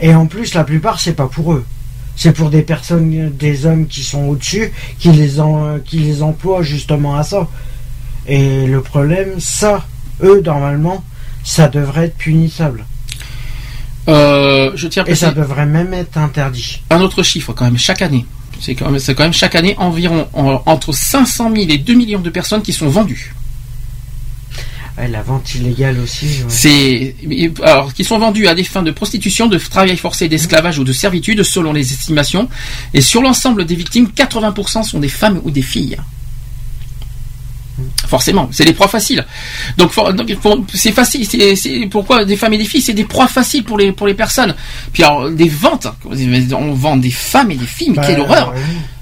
et en plus la plupart c'est pas pour eux. C'est pour des personnes, des hommes qui sont au-dessus, qui les en- qui les emploient justement à ça. Et le problème, ça, eux normalement, ça devrait être punissable. Euh, je tiens à Et ça devrait même être interdit. un autre chiffre quand même chaque année. C'est quand même, c'est quand même chaque année environ en- entre 500 000 et 2 millions de personnes qui sont vendues. Ouais, la vente illégale aussi. ouais. C'est alors qui sont vendus à des fins de prostitution, de travail forcé, d'esclavage ou de servitude selon les estimations. Et sur l'ensemble des victimes, 80% sont des femmes ou des filles. Forcément, c'est des proies faciles. Donc, c'est facile. C'est pourquoi des femmes et des filles, c'est des proies faciles pour les pour les personnes. Puis alors des ventes, on vend des femmes et des filles, mais Bah, quelle horreur.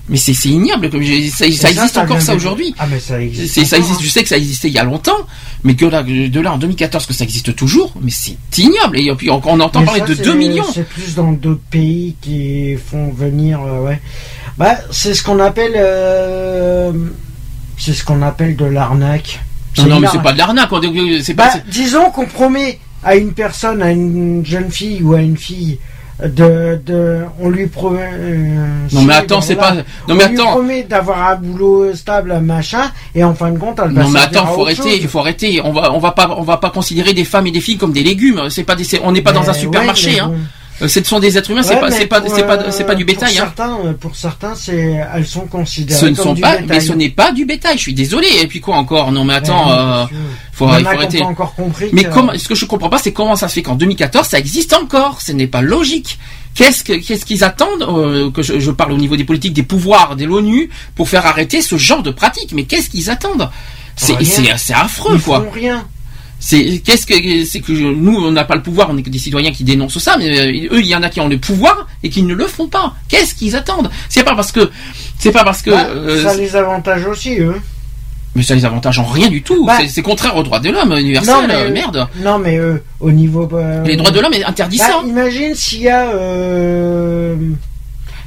Mais c'est ignoble. Comme j'ai- ça, ça existe encore ça aujourd'hui. Ah mais ça existe. Ça je sais que ça existait il y a longtemps, mais que là, de là en 2014 que ça existe toujours, mais c'est ignoble. Et puis on, on entend Mais parler de c'est- 2 millions. C'est plus dans d'autres pays qui font venir. euh, ouais. Bah, c'est ce qu'on appelle. euh, c'est ce qu'on appelle de l'arnaque. Non, mais c'est pas de l'arnaque. Bah, disons qu'on promet à une personne, à une jeune fille ou à une fille, de, de on lui promet. euh, Non, mais attends, c'est pas. Non, on mais lui attends. promet d'avoir un boulot stable, machin, et en fin de compte, elle va Non mais attends, faut arrêter, il faut arrêter. On va, on va pas, on va pas considérer des femmes et des filles comme des légumes. C'est pas des, c'est- on n'est pas dans un Mais supermarché, ouais, hein. mais bon. Euh, Ce sont des êtres humains, c'est pas, mais c'est pas, pour, c'est pas, euh, c'est pas du bétail. Pour hein. certains, euh, pour certains, c'est, elles sont considérées Ce ne comme sont du pas, bétail. mais ce n'est pas du bétail. Je suis désolé. Et puis quoi encore? Non, mais attends, Ouais, euh, faut, Il faut arrêter. pas encore compris. Mais que- comment, ce que je comprends pas, c'est comment ça se fait qu'en 2014 ça existe encore. Ce n'est pas logique. Qu'est-ce que, qu'est-ce qu'ils attendent euh, que je, je parle au niveau des politiques, des pouvoirs, de l'ONU pour faire arrêter ce genre de pratique? Mais qu'est-ce qu'ils attendent? C'est, Rien. c'est, c'est affreux Ils quoi. font rien. C'est qu'est-ce que c'est que nous on n'a pas le pouvoir, on est que des citoyens qui dénoncent ça, mais euh, eux il y en a qui ont le pouvoir et qui ne le font pas. Qu'est-ce qu'ils attendent? C'est pas parce que c'est pas parce que Bah, euh, ça les avantage aussi, eux. mais ça les avantage en rien du tout. Bah. C'est- contraire aux droits de l'homme universel. Non, mais, euh, merde. Non, mais eux, au niveau. euh, Les droits de l'homme interdisent bah, ça. Imagine s'il y a.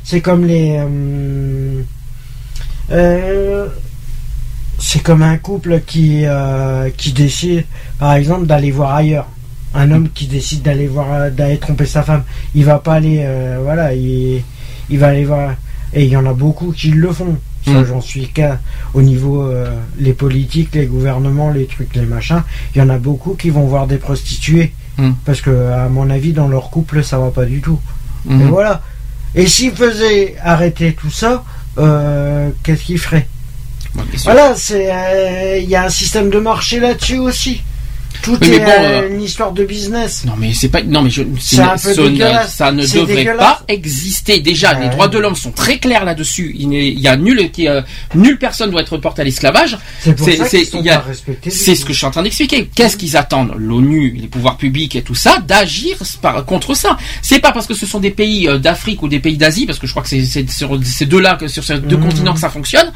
c'est comme les. Euh, euh, c'est comme un couple qui, euh, qui décide, par exemple, d'aller voir ailleurs. Un homme qui décide d'aller voir, d'aller tromper sa femme, il va pas aller, euh, voilà, il, il va aller voir. Et il y en a beaucoup qui le font. Ça, Mm. j'en suis qu'à au niveau euh, les politiques, les gouvernements, les trucs, les machins. Il y en a beaucoup qui vont voir des prostituées Mm. parce que, à mon avis, dans leur couple, ça va pas du tout. Mhm. Et voilà. Et s'ils faisaient arrêter tout ça, euh, qu'est-ce qu'ils feraient? Voilà, c'est euh, il y a un système de marché là-dessus aussi. Tout Oui, mais est bon, euh, euh, une histoire de business. Non mais c'est pas non mais je un peu ne- ça ne devrait pas exister. Déjà Ouais. les droits de l'homme sont très clairs là-dessus. Il, n'est- il y a nul qui euh, nulle personne doit être portée à l'esclavage. C'est pour c'est- ce que je suis en train d'expliquer. Qu'est-ce qu'ils attendent l'ONU, les pouvoirs publics et tout ça d'agir contre ça? C'est pas parce que ce sont des pays d'Afrique ou des pays d'Asie parce que je crois que c'est sur ces deux-là que sur ces deux Mhm. continents que ça fonctionne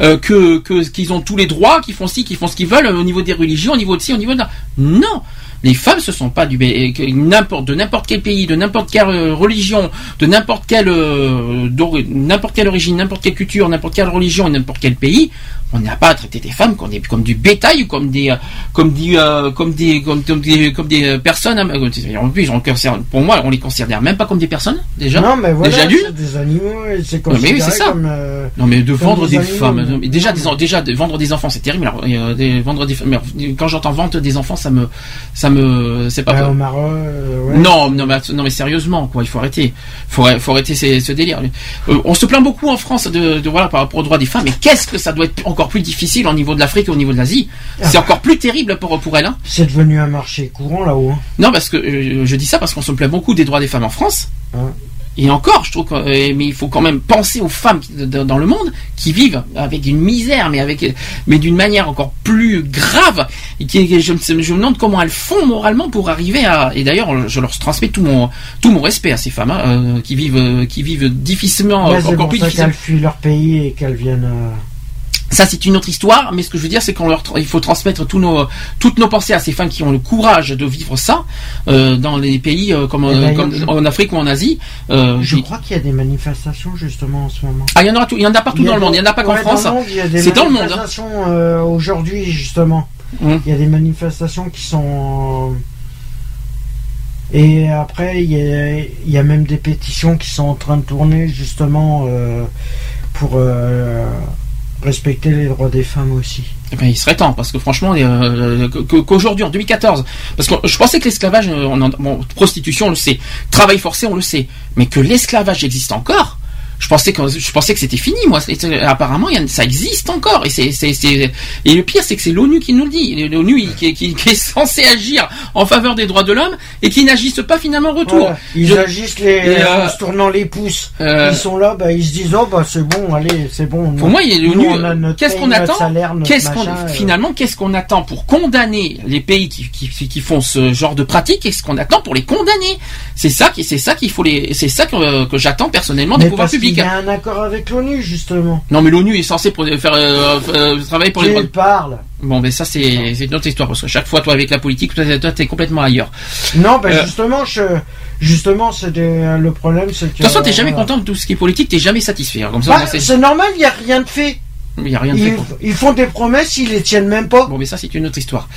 euh, que qu'ils ont tous les droits, qu'ils font ci, qu'ils font ce qu'ils veulent au niveau des religions, au niveau de ci, au niveau de là. Non. Les femmes, ce sont pas du et n'importe de n'importe quel pays, de n'importe quelle euh, religion, de n'importe quelle euh, n'importe quelle origine, n'importe quelle culture, n'importe quelle religion, n'importe quel pays, on n'a pas à traiter des femmes comme, des, comme du bétail ou comme des euh, comme des euh, comme des comme, comme des comme des euh, personnes. euh, En plus, on pour moi, on les considère même pas comme des personnes déjà. Non, mais voilà, Déjà c'est des animaux et c'est mais oui, c'est ça. comme. euh, Non mais de vendre des femmes, déjà des déjà de vendre des enfants c'est terrible. Alors euh, des- vendre des femmes, quand j'entends vente des enfants ça me ça me c'est pas ouais, au Maroc, ouais. non, non, mais, non, mais sérieusement, quoi, il faut arrêter. Faut, faut arrêter ces- ce délire. On se plaint beaucoup en France de, de voilà par rapport aux droits des femmes, mais qu'est-ce que ça doit être encore plus difficile au niveau de l'Afrique et au niveau de l'Asie C'est Ah. encore plus terrible pour pour elles. Hein. C'est devenu un marché courant là-haut. hein. Non, parce que euh, je dis ça parce qu'on se plaint beaucoup des droits des femmes en France. Hein. Et encore, je trouve que, euh, mais il faut quand même penser aux femmes dans le monde qui vivent avec une misère, mais avec, mais d'une manière encore plus grave. Et qui, je, me- je me demande comment elles font moralement pour arriver à. Et d'ailleurs, je leur transmets tout mon tout mon respect à ces femmes hein, euh, qui vivent qui vivent difficilement, Ouais, c'est encore pour plus difficilement. qu'elles fuient leur pays et qu'elles viennent. euh, Ça, c'est une autre histoire, mais ce que je veux dire, c'est qu'on leur, il faut transmettre tous nos, toutes nos pensées à ces femmes qui ont le courage de vivre ça euh, dans les pays euh, comme, Eh euh, ben, comme je- en Afrique ou en Asie. Euh, Je crois qu'il y a des manifestations justement en ce moment. ah, il y en aura tout, il y en a partout a dans le monde. Il y en a pas qu'en ouais, France. dans le monde, il y a des C'est dans le monde, hein. manifestations, euh, aujourd'hui justement. Hum. Il y a des manifestations qui sont. Et après, il y, a, il y a même des pétitions qui sont en train de tourner justement euh, pour euh, respecter les droits des femmes aussi. Eh ben, il serait temps, parce que franchement, euh, qu'aujourd'hui, en 2014, parce que je pensais que l'esclavage, euh, bon, prostitution, on le sait, travail forcé, on le sait, mais que l'esclavage existe encore. Je pensais que je pensais que c'était fini, moi. Apparemment, il y a- ça existe encore. Et c'est, et le pire, c'est que c'est l'ONU qui nous le dit. L'ONU qui, qui- qui est censé agir en faveur des droits de l'homme et qui n'agissent pas finalement en retour. Voilà. Ils Je- agissent les, euh, en se tournant les pouces. Euh, Ils sont là, bah, ils se disent oh bah c'est bon, allez, c'est bon. Pour moi, l'ONU. Qu'est-ce qu'on attend salaire, Qu'est-ce qu'on euh. finalement qu'est-ce qu'on attend pour condamner les pays qui, qui, qui font ce genre de pratique Qu'est-ce qu'on attend pour les condamner? C'est ça qui c'est ça qu'il faut les c'est ça que, que j'attends personnellement des Mais pouvoirs parce publics. y a un accord avec l'ONU justement. Non mais l'ONU est censé pour- faire euh, euh, travailler pour les Qui droits. parle Bon mais ça c'est c'est une autre histoire parce que chaque fois toi avec la politique toi t'es complètement ailleurs. Non, bah Euh. justement, je, justement, c'est des- le problème, c'est que. De toute façon t'es jamais content de tout ce qui est politique, t'es jamais satisfait. hein. Comme ça Bah, c'est normal, il n'y a rien de fait. il y a rien de fait. Ils, ils font des promesses, ils les tiennent même pas. Bon mais ça c'est une autre histoire.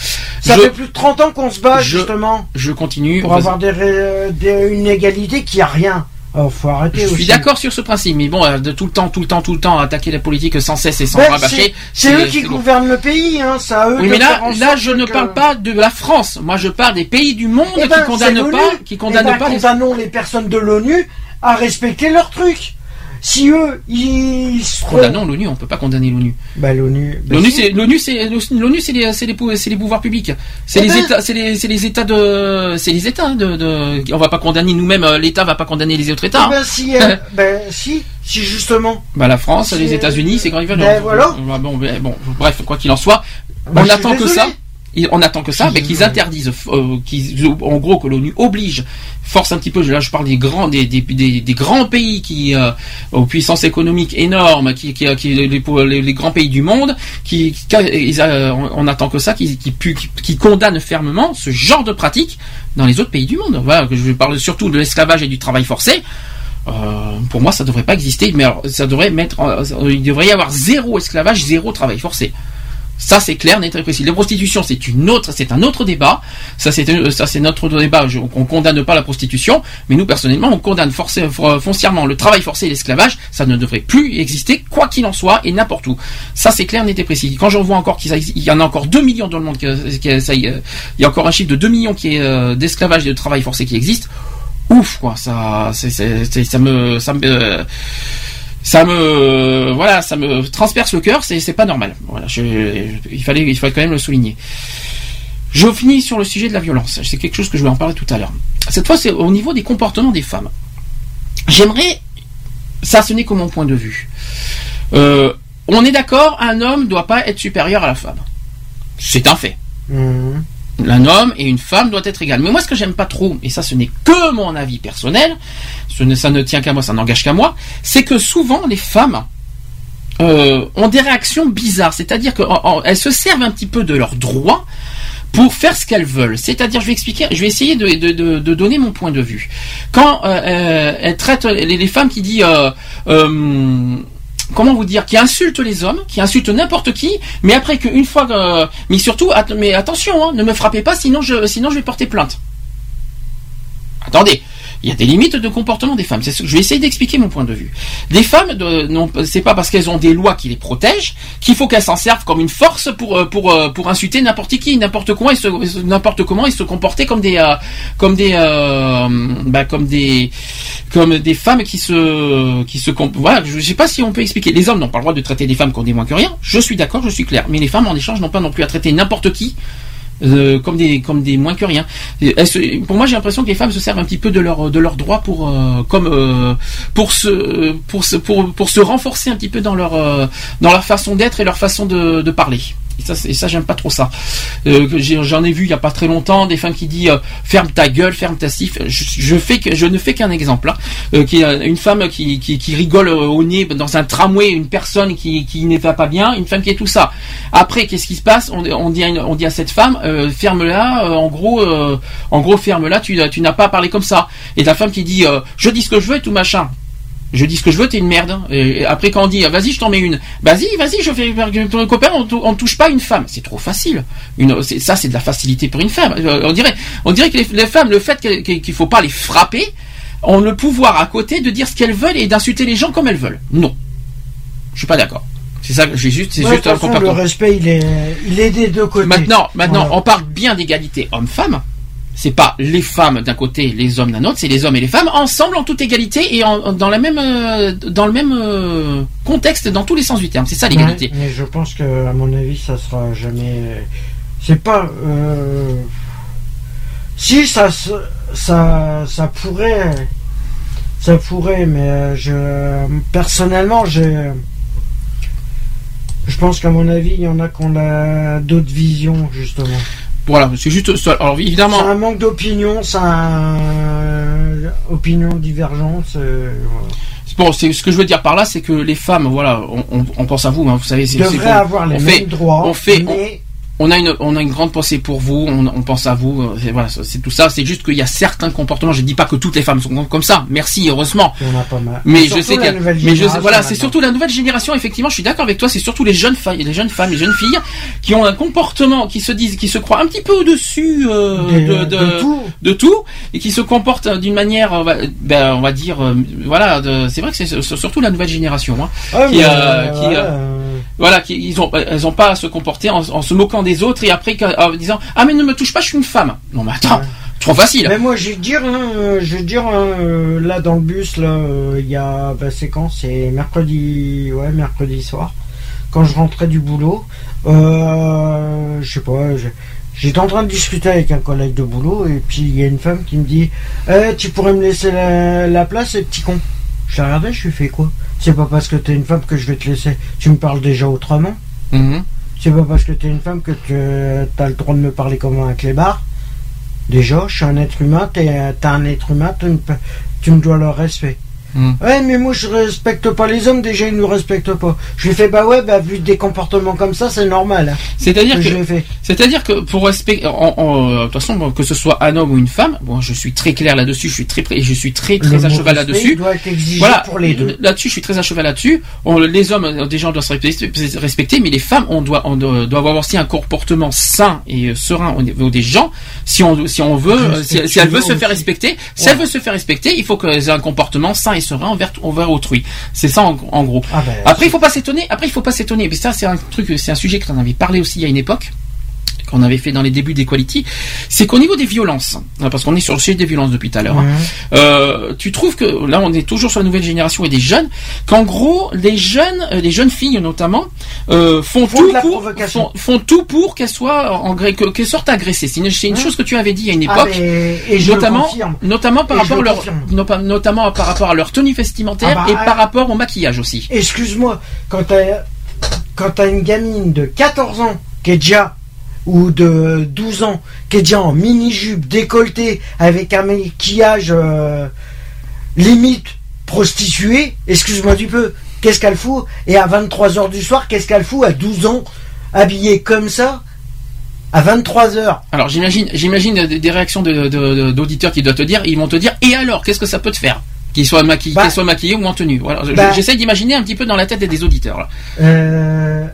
Ça je, fait plus de 30 ans qu'on se bat je- justement je continue. pour avoir des- une égalité qui a rien. Oh, faut arrêter Je suis d'accord sur ce principe, mais bon, euh, de tout le temps, tout le temps, tout le temps, attaquer la politique sans cesse et sans Ben, rabâcher. c'est- eux qui gouvernent le pays, hein, c'est à eux Oui, de mais là, je ne parle pas de la France. Moi, je parle des pays du monde Eh qui ben, condamnent c'est l'ONU. pas, qui condamnent Eh ben, pas les condamnons les personnes de l'ONU à respecter leurs trucs. Si eux, ils. Condamnons l'ONU, on peut pas condamner l'ONU. Bah, l'ONU... bah, L'ONU, si. c'est l'ONU, c'est l'ONU, c'est les, c'est les, pou- c'est les pouvoirs publics. C'est Eh les ben. États, c'est les, c'est les États de, c'est les États hein, de, de. On va pas condamner nous-mêmes. euh, L'État va pas condamner les autres États. Eh hein. ben, si, euh, ben, si, si, justement. Bah la France, C'est- les États-Unis, c'est quand ils veulent. Ben, voilà. Bah, Bon, ben, bon, bref, quoi qu'il en soit, Bah, on je suis attend que désolé. ça. On attend que ça, mais qu'ils interdisent, euh, qu'ils, en gros, que l'ONU oblige, force un petit peu. Là, je parle des grands, des, des, des, des grands pays qui, euh, aux puissances économiques énormes, qui, qui, qui les, les, les grands pays du monde, qui, qui- ils, euh, on, attend que ça, qui, condamnent fermement ce genre de pratique dans les autres pays du monde. Voilà, que je parle surtout de l'esclavage et du travail forcé. Euh, pour moi, ça devrait pas exister, mais alors, ça devrait mettre, il devrait y avoir zéro esclavage, zéro travail forcé. Ça, c'est clair, net et précis. La prostitution, c'est une autre, c'est un autre débat. Ça, c'est, euh, ça, c'est notre débat. Je- on condamne pas la prostitution, mais nous, personnellement, on condamne forcé- for- foncièrement le travail forcé et l'esclavage. Ça ne devrait plus exister, quoi qu'il en soit, et n'importe où. Ça, c'est clair, net et précis. Quand j'en vois encore qu'il il y en a encore 2 millions dans le monde, que- ça y a encore un chiffre de 2 millions qui est, euh, d'esclavage et de travail forcé qui existe. Ouf, quoi. Ça, c'est- ça me, ça me, euh, ça me voilà transperce le cœur c'est pas normal. Voilà il fallait quand même le souligner. Je finis sur le sujet de la violence. C'est quelque chose que je vais en parler tout à l'heure. Cette fois c'est au niveau des comportements des femmes. J'aimerais ça ce n'est que mon point de vue. Euh, on est d'accord un homme doit pas être supérieur à la femme. C'est un fait. Mhm. Un homme et une femme doivent être égales. Mais moi, ce que j'aime pas trop, et ça, ce n'est que mon avis personnel, ça ne tient qu'à moi, ça n'engage qu'à moi, c'est que souvent les femmes euh, ont des réactions bizarres. C'est-à-dire qu'elles se servent un petit peu de leurs droits pour faire ce qu'elles veulent. C'est-à-dire, je vais expliquer, je vais essayer de, donner mon point de vue. Quand euh, euh, elles traitent les, les femmes qui disent euh, euh, comment vous dire, qui insultent les hommes, qui insultent n'importe qui, mais après qu'une fois, que- mais surtout, mais attention, hein, ne me frappez pas, sinon je, sinon je vais porter plainte. Attendez, il y a des limites de comportement des femmes. Je vais essayer d'expliquer mon point de vue. Les femmes, c'est pas parce qu'elles ont des lois qui les protègent qu'il faut qu'elles s'en servent comme une force pour euh, pour euh, pour insulter n'importe qui, n'importe se n'importe comment et se comporter comme des euh, bah, comme des comme des femmes qui se qui se voilà. Je sais pas si on peut expliquer. Les hommes n'ont pas le droit de traiter des femmes comme des moins que rien. Je suis d'accord, je suis clair. Mais les femmes en échange n'ont pas non plus à traiter n'importe qui. Euh, comme des comme des moins que rien. Se- pour moi, j'ai l'impression que les femmes se servent un petit peu de leur de leurs droits pour euh, comme euh, pour se pour se pour se renforcer un petit peu dans leur euh, dans leur façon d'être et leur façon de, de parler. Et ça, j'aime pas trop ça. Euh, J'en ai vu il y a pas très longtemps des femmes qui disent euh, ferme ta gueule, ferme ta sif. Je, ne fais qu'un exemple. Hein. Euh, une femme qui, rigole au nez dans un tramway, une personne qui, qui ne va pas bien, une femme qui est tout ça. Après, qu'est-ce qui se passe? On, dit à cette femme ferme-la. en gros, ferme-la. Tu, n'as pas à parler comme ça. Et la femme qui dit je dis ce que je veux et tout machin. Je dis ce que je veux, t'es une merde. Et après, quand on dit, vas-y, je t'en mets une. Vas-y, vas-y, je fais pour un copain, on, on touche pas une femme. C'est trop facile. Une, ça, c'est de la facilité pour une femme. Euh, On dirait, on dirait que les, les femmes, le fait qu'il faut pas les frapper, ont le pouvoir à côté de dire ce qu'elles veulent et d'insulter les gens comme elles veulent. Non. Je suis pas d'accord. C'est ça, j'ai juste, c'est Ouais, juste un le respect, il est, il est des deux côtés. Maintenant, maintenant, Voilà. on parle bien d'égalité homme-femme. C'est pas les femmes d'un côté, les hommes d'un autre, c'est les hommes et les femmes ensemble en toute égalité et en- dans la même, euh, dans le même euh, contexte dans tous les sens du terme. C'est ça l'égalité. Mais je pense que, à mon avis, ça sera jamais. C'est pas. euh, Si ça, ça, ça pourrait, ça pourrait, mais je, personnellement, je pense qu'à mon avis, il y en a qu'on a d'autres visions justement. Voilà, c'est juste ça. Alors évidemment, C'est un manque d'opinion, c'est un opinion divergente. euh, bon, c'est ce que je veux dire par là, c'est que les femmes, voilà, on, on- on pense à vous, hein, vous savez, c'est devraient avoir les on mêmes fait, droits, on fait, mais on a une, on a une grande pensée pour vous, on, on pense à vous, euh, c'est- voilà, c'est tout ça. C'est juste qu'il y a certains comportements. Je dis pas que toutes les femmes sont comme ça. Merci, heureusement. En a pas mal. Mais je sais que, mais je voilà, c'est surtout la nouvelle génération. Effectivement, je suis d'accord avec toi. C'est surtout les jeunes filles, les jeunes femmes, les jeunes filles qui ont un comportement, qui se disent, qui se croient un petit peu au-dessus euh, de, de tout. de tout, et qui se comportent d'une manière, on va, ben, on va dire, euh, voilà. C'est vrai que c'est surtout la nouvelle génération. Hein, Ah, qui, mais, euh, euh, qui, voilà, euh, euh, voilà, ils ont, elles ont pas à se comporter en, en se moquant des autres et après en disant ah mais ne me touche pas, je suis une femme. Non mais attends, Ouais. trop facile. Mais moi, je vais dire, hein, je vais dire, hein, là dans le bus, là, euh, il y a, bah, c'est quand? C'est mercredi, ouais, mercredi soir, quand je rentrais du boulot. Euh, je sais pas, je- j'étais en train de discuter avec un collègue de boulot et puis il y a une femme qui me dit, Eh, tu pourrais me laisser la, la place, ce petit con. Je la regardais, je lui fais quoi? C'est pas parce que t'es une femme que je vais te laisser. Tu me parles déjà autrement. Mhm. C'est pas parce que t'es une femme que tu as le droit de me parler comme un clébard. Déjà, je suis un être humain, t'es t'es un être humain, tu me, tu me dois le respect. Mm. Ouais, mais moi je respecte pas les hommes, déjà ils nous respectent pas. Je lui fais bah ouais, bah vu des comportements comme ça, c'est normal. hein, C'est-à-dire que que, c'est-à-dire que pour respecter, de toute façon, que ce soit un homme ou une femme, bon, je suis très clair là-dessus, je suis très, je suis très, très Le à cheval là-dessus. doit Voilà, pour les deux. là-dessus, je suis très à cheval là-dessus. On- les hommes, des gens doivent se respecter, mais les femmes, on doit, on doit, doit avoir aussi un comportement sain et euh, serein au niveau des gens. Si on, si on veut, euh, si, si elle veut se faire respecter, si Ouais. elle veut se faire respecter, il faut qu'elle ait un comportement sain et serein envers, envers autrui. C'est ça en, en gros. Ah ben, Après, il faut pas s'étonner. Après, il faut pas s'étonner. Mais ça, c'est un truc, c'est un sujet qu'on avait parlé aussi il y a une époque qu'on avait fait dans les débuts d'Equality, c'est qu'au niveau des violences, hein, parce qu'on est sur le sujet des violences depuis tout à l'heure, hein, euh, tu trouves que là on est toujours sur la nouvelle génération et des jeunes, qu'en gros les jeunes, euh, les jeunes filles notamment, euh, font, Font tout pour provocation. font, font tout pour qu'elles soient en gré- que- qu'elles sortent agressées. C'est une, chose que tu avais dit a une Ah, époque. mais- et je notamment, notamment par Et je rapport à le leur, notamment par rapport à leur tenue vestimentaire Ah bah, et par rapport au maquillage aussi. Excuse-moi, quand t'as quand t'as une gamine de 14 ans qui est déjà ou de 12 ans qui est déjà en mini-jupe décolletée avec un maquillage euh, limite prostituée, excuse-moi du peu, qu'est-ce qu'elle fout? Et à 23h du soir, qu'est-ce qu'elle fout? À 12 ans habillée comme ça? À 23h Alors j'imagine, j'imagine des réactions d'auditeurs qui doivent te dire, ils vont te dire, et alors, qu'est-ce que ça peut te faire? Qu'ils soient maquillés, Bah- soient maquillés ou en tenue. Voilà, Bah- j'essaie d'imaginer un petit peu dans la tête des auditeurs. Euh,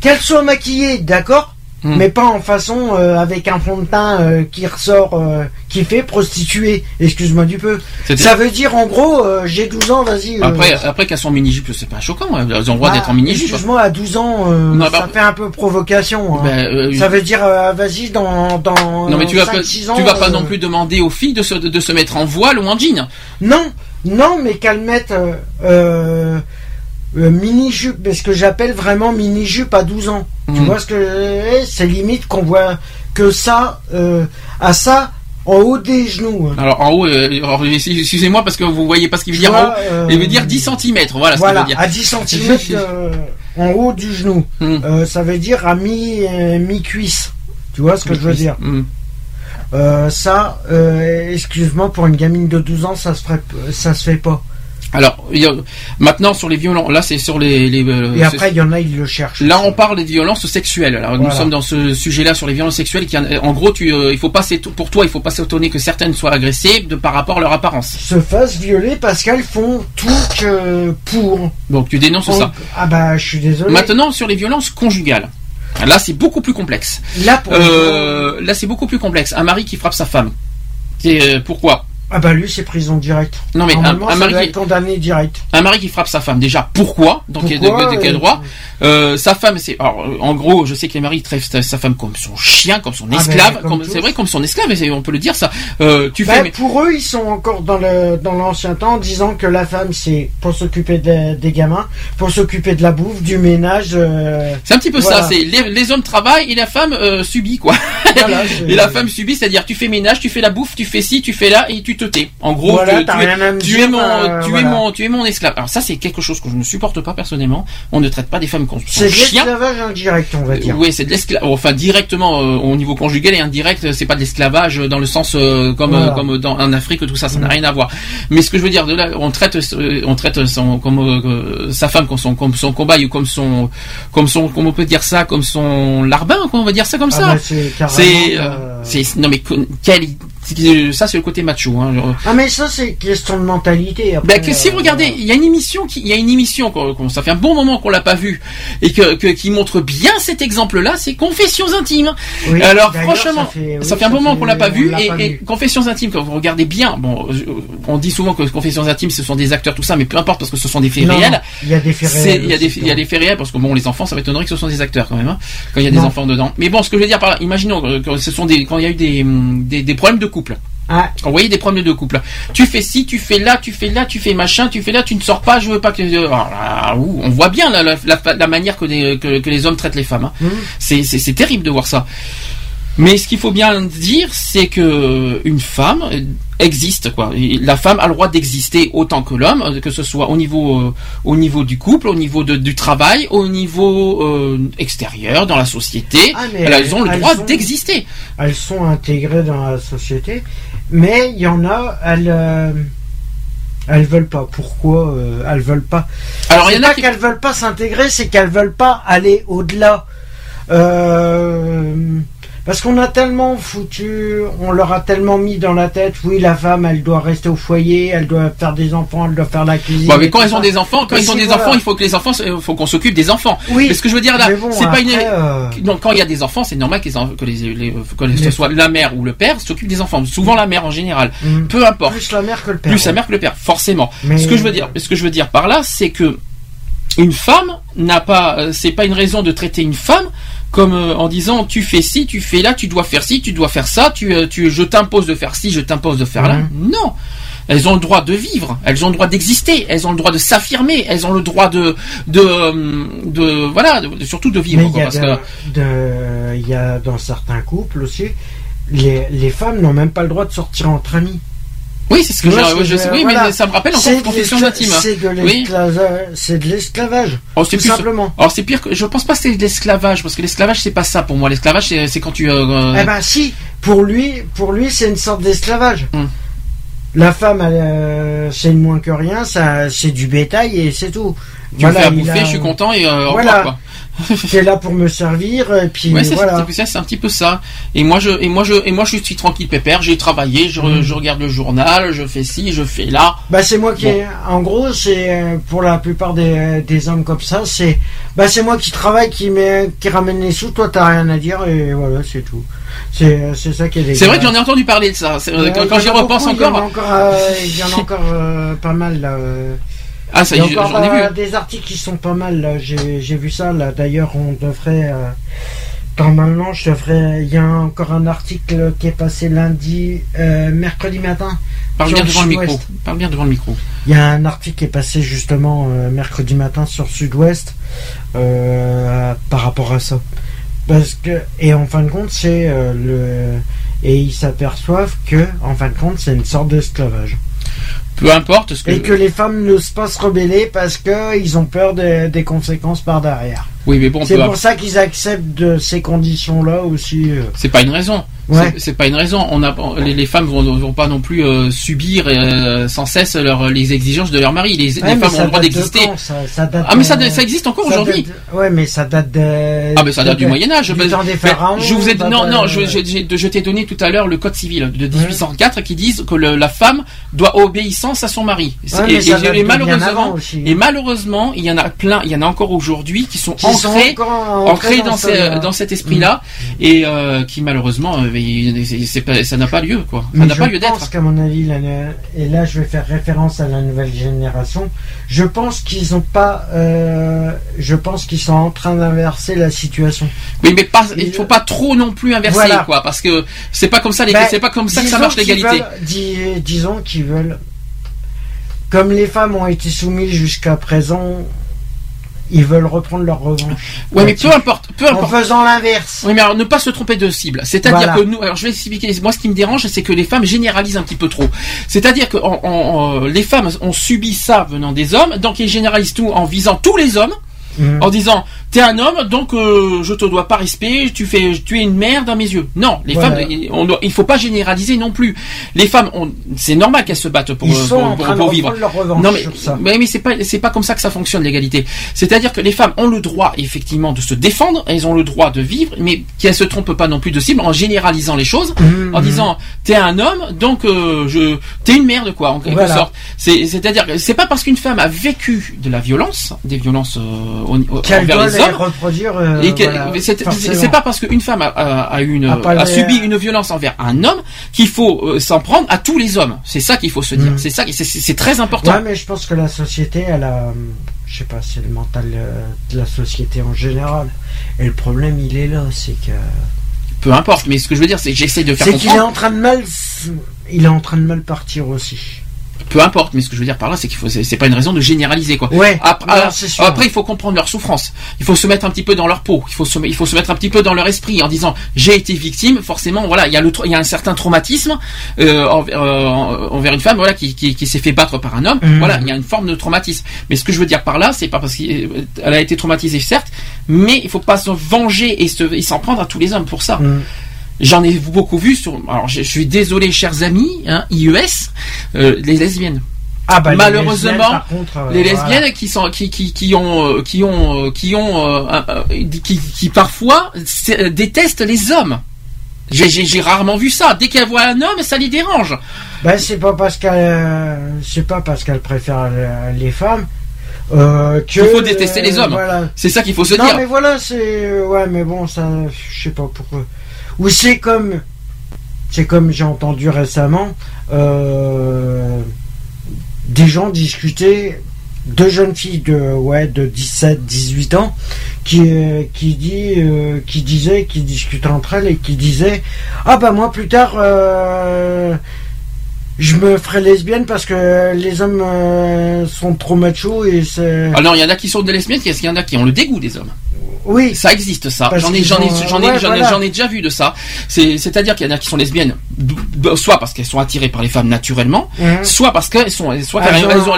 qu'elle soit maquillée, d'accord? Hmm. Mais pas en façon euh, avec un fond de teint euh, qui ressort, euh, qui fait prostituée. Excuse-moi du peu. Ça veut dire en gros, j'ai 12 ans, vas-y. Après, après qu'elles sont en mini-jupe, c'est pas choquant. Elles ont le droit bah, d'être en mini-jupe. Excuse-moi, à 12 ans, Non, ça bah- fait un peu provocation. hein. Euh, ça veut dire, vas-y, dans, dans non mais tu vas, 5, pas, 6 ans. tu vas pas non plus demander aux filles de se, de, de se mettre en voile ou en jean. Non, non, mais qu'elle mette euh, mini-jupe, mais ce que j'appelle vraiment mini-jupe à 12 ans. Tu Mhm. vois ce que c'est limite qu'on voit que ça, euh, à ça, en haut des genoux. hein. Alors en haut, euh, excusez-moi parce que vous voyez pas ce qu'il veut dire en haut. euh, Il veut dire 10 cm, voilà, ce Voilà, qu'il veut dire. à 10 cm en haut du genou. Euh, ça veut dire à mi, mi-cuisse. Tu vois ce que je veux dire? Euh, Ça, euh, excuse-moi, pour une gamine de 12 ans, ça se, ferait, ça se fait pas. Alors, maintenant sur les violences, là c'est sur les... les euh, Et après, il y en a, ils le cherchent. Là, on parle des violences sexuelles. Alors, nous sommes dans ce sujet-là sur les violences sexuelles. Qui, en gros, tu, euh, il faut pas pour toi, il faut pas s'étonner que certaines soient agressées de par rapport à leur apparence. se fassent violer parce qu'elles font tout que pour. Donc, tu dénonces ça. Ah bah, je suis désolé. Maintenant, sur les violences conjugales. Là, c'est beaucoup plus complexe. Là, pour Euh, là, c'est beaucoup plus complexe. Un mari qui frappe sa femme. C'est euh, pourquoi? Ah bah, lui, c'est prison directe. Non, mais un, un mari qui, condamné direct. un mari qui frappe sa femme. Déjà, pourquoi Donc, de, Pourquoi, de- quel droit Euh, Sa femme, c'est alors, en gros, je sais que les maris traitent sa- femme comme son chien, comme son Ah, ben, esclave. comme c'est vrai, comme son esclave. et c'est- On peut le dire ça. Euh, tu Bah, fais. mais- pour eux, ils sont encore dans le dans l'ancien temps, en disant que la femme, c'est pour s'occuper de- des gamins, pour s'occuper de la bouffe, du ménage. euh, C'est un petit peu Voilà. ça, c'est les, les hommes travaillent et la femme subit quoi. voilà, c'est- Et la femme subit, c'est-à-dire tu fais ménage, tu fais la bouffe, tu fais ci, tu fais là et tu te tais. En gros, Voilà, que t'as tu, es, tu dire, mon, euh, tu es voilà. mon, tu es mon esclave. Alors ça, c'est quelque chose que je ne supporte pas personnellement. On ne traite pas des femmes comme C'est de l'esclavage indirect, on va dire. Oui, c'est de l'esclavage. Enfin, directement euh, au niveau conjugal et indirect, c'est pas de l'esclavage dans le sens euh, comme Voilà. euh, comme dans en Afrique tout ça, ça n'a Mm. rien à voir. Mais ce que je veux dire, de là, on traite euh, on traite son comme euh, sa femme comme son comme son cobaye ou comme son comme son comment on peut dire ça comme son larbin quoi, on va dire ça comme Ah ça. bah, c'est c'est euh, euh, non mais que- quel c'est- ça c'est le côté macho hein. Ah mais ça c'est question de mentalité. Après, que si euh, vous regardez, il y a une émission qui, il y a une émission qu'on, ça fait un bon moment qu'on l'a pas vue et que, que- qui montre bien cet exemple-là, c'est Confessions intimes. oui, Alors franchement, ça fait, ça un moment fait- qu'on l'a pas vu et, pas et vu. Confessions intimes quand vous regardez bien, bon, euh, on dit souvent que Confessions intimes ce sont des acteurs tout ça, mais peu importe parce que ce sont des faits Non, réels. Il y a des faits réels. Il y a des, aussi, il y a des faits réels parce que bon, les enfants, ça m'étonnerait que ce sont des acteurs quand même, hein, quand il y a des Non. enfants dedans. Mais bon, ce que je veux dire par là, imaginons euh, que ce sont des, quand il y a eu des, des, des problèmes de couple. Ah, voyez des problèmes de couple. Tu fais ci, tu fais là, tu fais là, tu fais machin, tu fais là, tu ne sors pas, je veux pas que. ouh, on voit bien la, la, la- la manière que, des- que, que les hommes traitent les femmes. hein. Mhm. C'est, terrible de voir ça. Mais ce qu'il faut bien dire, c'est que une femme existe quoi. Et La femme a le droit d'exister autant que l'homme, euh, que ce soit au niveau euh, au niveau du couple, au niveau de- du travail, au niveau euh, extérieur dans la société. Ah, elles ont le elles droit d'exister. elles sont intégrées dans la société, mais il y en a, elles, euh, elles veulent pas. Pourquoi elles veulent pas? Alors il y en a qui qu'elles veulent pas s'intégrer, c'est qu'elles veulent pas aller au-delà. Euh, parce qu'on a tellement foutu, on leur a tellement mis dans la tête, oui, la femme, elle doit rester au foyer, elle doit faire des enfants, elle doit faire la cuisine. Bon, mais quand elles ont des enfants, quand Mais ils ont des voilà. enfants, il faut que les enfants, il faut qu'on s'occupe des enfants. Oui. Mais ce que je veux dire là, bon, c'est pas une. après, euh, Non, quand il y a des enfants, c'est normal que, les, en- que, les, les- que Mais- ce soit la mère ou le père s'occupe des enfants. Souvent la mère en général. Mm. Peu importe. Plus la mère que le père. Plus la mère que le père, forcément. Mais- Ce que je veux dire, ce que je veux dire par là, c'est que une femme n'a pas, euh, c'est pas une raison de traiter une femme comme euh, en disant tu fais ci, tu fais là, tu dois faire ci, tu dois faire ça, tu, euh, tu, je t'impose de faire ci, je t'impose de faire là. Non. Elles ont le droit de vivre, elles ont le droit d'exister, elles ont le droit de s'affirmer, elles ont le droit de, de, euh, de voilà, de- surtout de vivre. Il y, a parce de- que, de- il y a dans certains couples aussi, les, les femmes n'ont même pas le droit de sortir entre amis. Oui, c'est ce que vois j'ai- que je oui, voilà. mais ça me rappelle encore C'est une confession de intime. l'escla- C'est de Oui. l'esclavage. L'esclavage. Oh, tout plus- simplement. Alors c'est pire que je pense pas que c'est de l'esclavage parce que l'esclavage c'est pas ça pour moi. L'esclavage c'est quand tu euh, euh, Eh ben si, pour lui, pour lui, c'est une sorte d'esclavage. Hmm. La femme, euh, c'est moins que rien, ça, c'est du bétail et c'est tout. tu me fais à bouffer, a- je suis content et euh, Voilà. revoir, quoi. T'es là pour me servir et puis Ouais, voilà. c'est- un petit peu ça. Et moi je et moi je et moi je suis tranquille pépère. J'ai travaillé, je, Mm. je regarde le journal, je fais ci, je fais là. Bah c'est moi qui, Bon. ai- en gros, c'est euh, pour la plupart des, des hommes comme ça, c'est, bah c'est moi qui travaille, qui met, qui ramène les sous. Toi, t'as rien à dire et voilà, c'est tout. C'est, c'est ça qui est. C'est vrai que j'en ai entendu parler de ça. Quand j'y repense beaucoup, Il y en a encore. euh, il y en a encore euh, pas mal là. euh. Ah ça Il y est, j'en ai vu. euh, des articles qui sont pas mal là. J'ai, vu ça là. D'ailleurs, on devrait. Euh, normalement, je devrais. Il y a encore un article qui est passé lundi, euh, mercredi matin. Parle bien devant le micro. Parle bien devant le micro. Il y a un article qui est passé justement euh, mercredi matin sur Sud-Ouest par rapport à ça. Parce que et en fin de compte c'est le et ils s'aperçoivent que en fin de compte c'est une sorte d'esclavage Peu importe ce que. et que les femmes n'osent pas se rebeller parce que ils ont peur des- des conséquences par derrière. Oui mais bon. C'est pour ça qu'ils acceptent de ces conditions là aussi. euh. C'est pas une raison. Ouais. C'est- pas une raison. On a les, les femmes vont, vont pas non plus euh, subir euh, sans cesse leur, les exigences de leur mari. Les, Ouais, femmes ont le droit de d'exister. ça, ça Ah mais ça, de- ça existe encore aujourd'hui. Ouais mais ça date de. Ah mais ça date du Moyen Âge. Du temps des pharaons. je vous ai non non je, je- je- je t'ai donné tout à l'heure le code civil de 1804 qui disent que le- la femme doit obéissance à son mari. Ouais, et, malheureusement aussi. et malheureusement il y en a plein il y en a encore aujourd'hui qui sont Qui sont ancrés encore ancrés dans, ce- dans cet esprit-là et euh, qui malheureusement pas- ça n'a pas lieu quoi. Ça n'a je pas lieu d'être. pense qu'à mon avis, la- et là je vais faire référence à la nouvelle génération, je pense qu'ils ont pas, euh, je pense qu'ils sont en train d'inverser la situation. Oui, mais pas, il faut pas trop non plus inverser, Voilà. quoi, parce que c'est pas comme ça, les- Ben, c'est pas comme ça que ça marche l'égalité. dis- disons qu'ils veulent, comme les femmes ont été soumises jusqu'à présent, ils veulent reprendre leur revanche. Ouais, mais peu importe, peu En faisant l'inverse. Oui, mais alors ne pas se tromper de cible. C'est-à-dire Voilà. que nous, alors je vais expliquer. Moi, ce qui me dérange, c'est que les femmes généralisent un petit peu trop. C'est-à-dire que en- en- en- les femmes ont subi ça venant des hommes, donc ils généralisent tout en visant tous les hommes. Mhm. En disant t'es un homme donc euh, je te dois pas respect tu fais tu es une mère dans mes yeux non les Voilà. femmes on doit- il faut pas généraliser non plus les femmes c'est normal qu'elles se battent pour Ils euh, sont pour, en pour- train de pour vivre reprendre leur revanche non mais sur ça. mais, mais c'est pas c'est pas comme ça que ça fonctionne l'égalité. C'est-à-dire que les femmes ont le droit effectivement de se défendre, elles ont le droit de vivre, mais qu'elles se trompent pas non plus de cible en généralisant les choses, Mhm. en disant t'es un homme donc euh, je t'es une merde quoi en quelque Voilà. sorte. C'est c'est-à-dire que c'est pas parce qu'une femme a vécu de la violence, des violences euh, envers les les hommes. reproduire. euh, voilà, c'est pas parce qu'une femme a, a- a une, A subi une violence envers un homme qu'il faut euh, s'en prendre à tous les hommes. C'est ça qu'il faut se dire. Mhm. C'est ça, c'est- très important. Ouais, mais je pense que la société, elle a. hum, Je sais pas, c'est le mental euh, de la société en général. Et le problème, il est là, c'est que. Peu importe. Mais ce que je veux dire, c'est que j'essaie de faire C'est qu'il est en train de mal. Il est en train de mal partir aussi. Peu importe, mais ce que je veux dire par là, c'est qu'il faut, c'est pas une raison de généraliser quoi. Ouais, Après, alors, après, il faut comprendre leur souffrance. Il faut se mettre un petit peu dans leur peau. Il faut se, il faut se mettre un petit peu dans leur esprit en disant j'ai été victime. Forcément, voilà, il y a le, il y a un certain traumatisme euh, envers, euh, envers une femme, voilà, qui, qui, qui s'est fait battre par un homme. Mhm. Voilà, il y a une forme de traumatisme. Mais ce que je veux dire par là, c'est pas parce qu'elle a été traumatisée, certes, mais il faut pas se venger et se, et s'en prendre à tous les hommes pour ça. Hum. J'en ai beaucoup vu sur. Alors, je, je suis désolé, chers amis, hein, IES, euh, les lesbiennes. Ah bah, les Malheureusement, lesbiennes, par contre, euh, les voilà. lesbiennes qui sont qui qui qui ont euh, qui ont euh, qui ont euh, un- qui, qui parfois euh, détestent les hommes. J'ai rarement vu ça. Dès qu'elles voient un homme, ça les dérange. Ben, c'est pas parce qu'elle, euh, c'est pas parce qu'elle préfère euh, les femmes euh, que. Il faut détester les euh, hommes. voilà. C'est ça qu'il faut se non, dire. mais voilà, c'est euh, ouais, mais bon, ça, je sais pas pourquoi. Ou c'est comme, c'est comme j'ai entendu récemment, euh, des gens discuter, deux jeunes filles de ouais de 17, 18 ans, qui euh, qui dit, euh, qui disaient, qui discutaient entre elles et qui disaient, ah bah moi plus tard. Je me ferai lesbienne parce que les hommes euh, sont trop machos et c'est. Alors il y en a qui sont des lesbiennes, il y en a qui ont le dégoût des hommes. Oui. Ça existe ça. J'en ai qu'ils j'en ai ont- j'en ai ouais, j'en ai- voilà. j'en ai déjà vu de ça. C'est c'est-à-dire qu'il y en a qui sont lesbiennes soit parce qu'elles sont attirées par les femmes naturellement, Mhm. soit parce qu'elles sont soit Elles ont- elles ont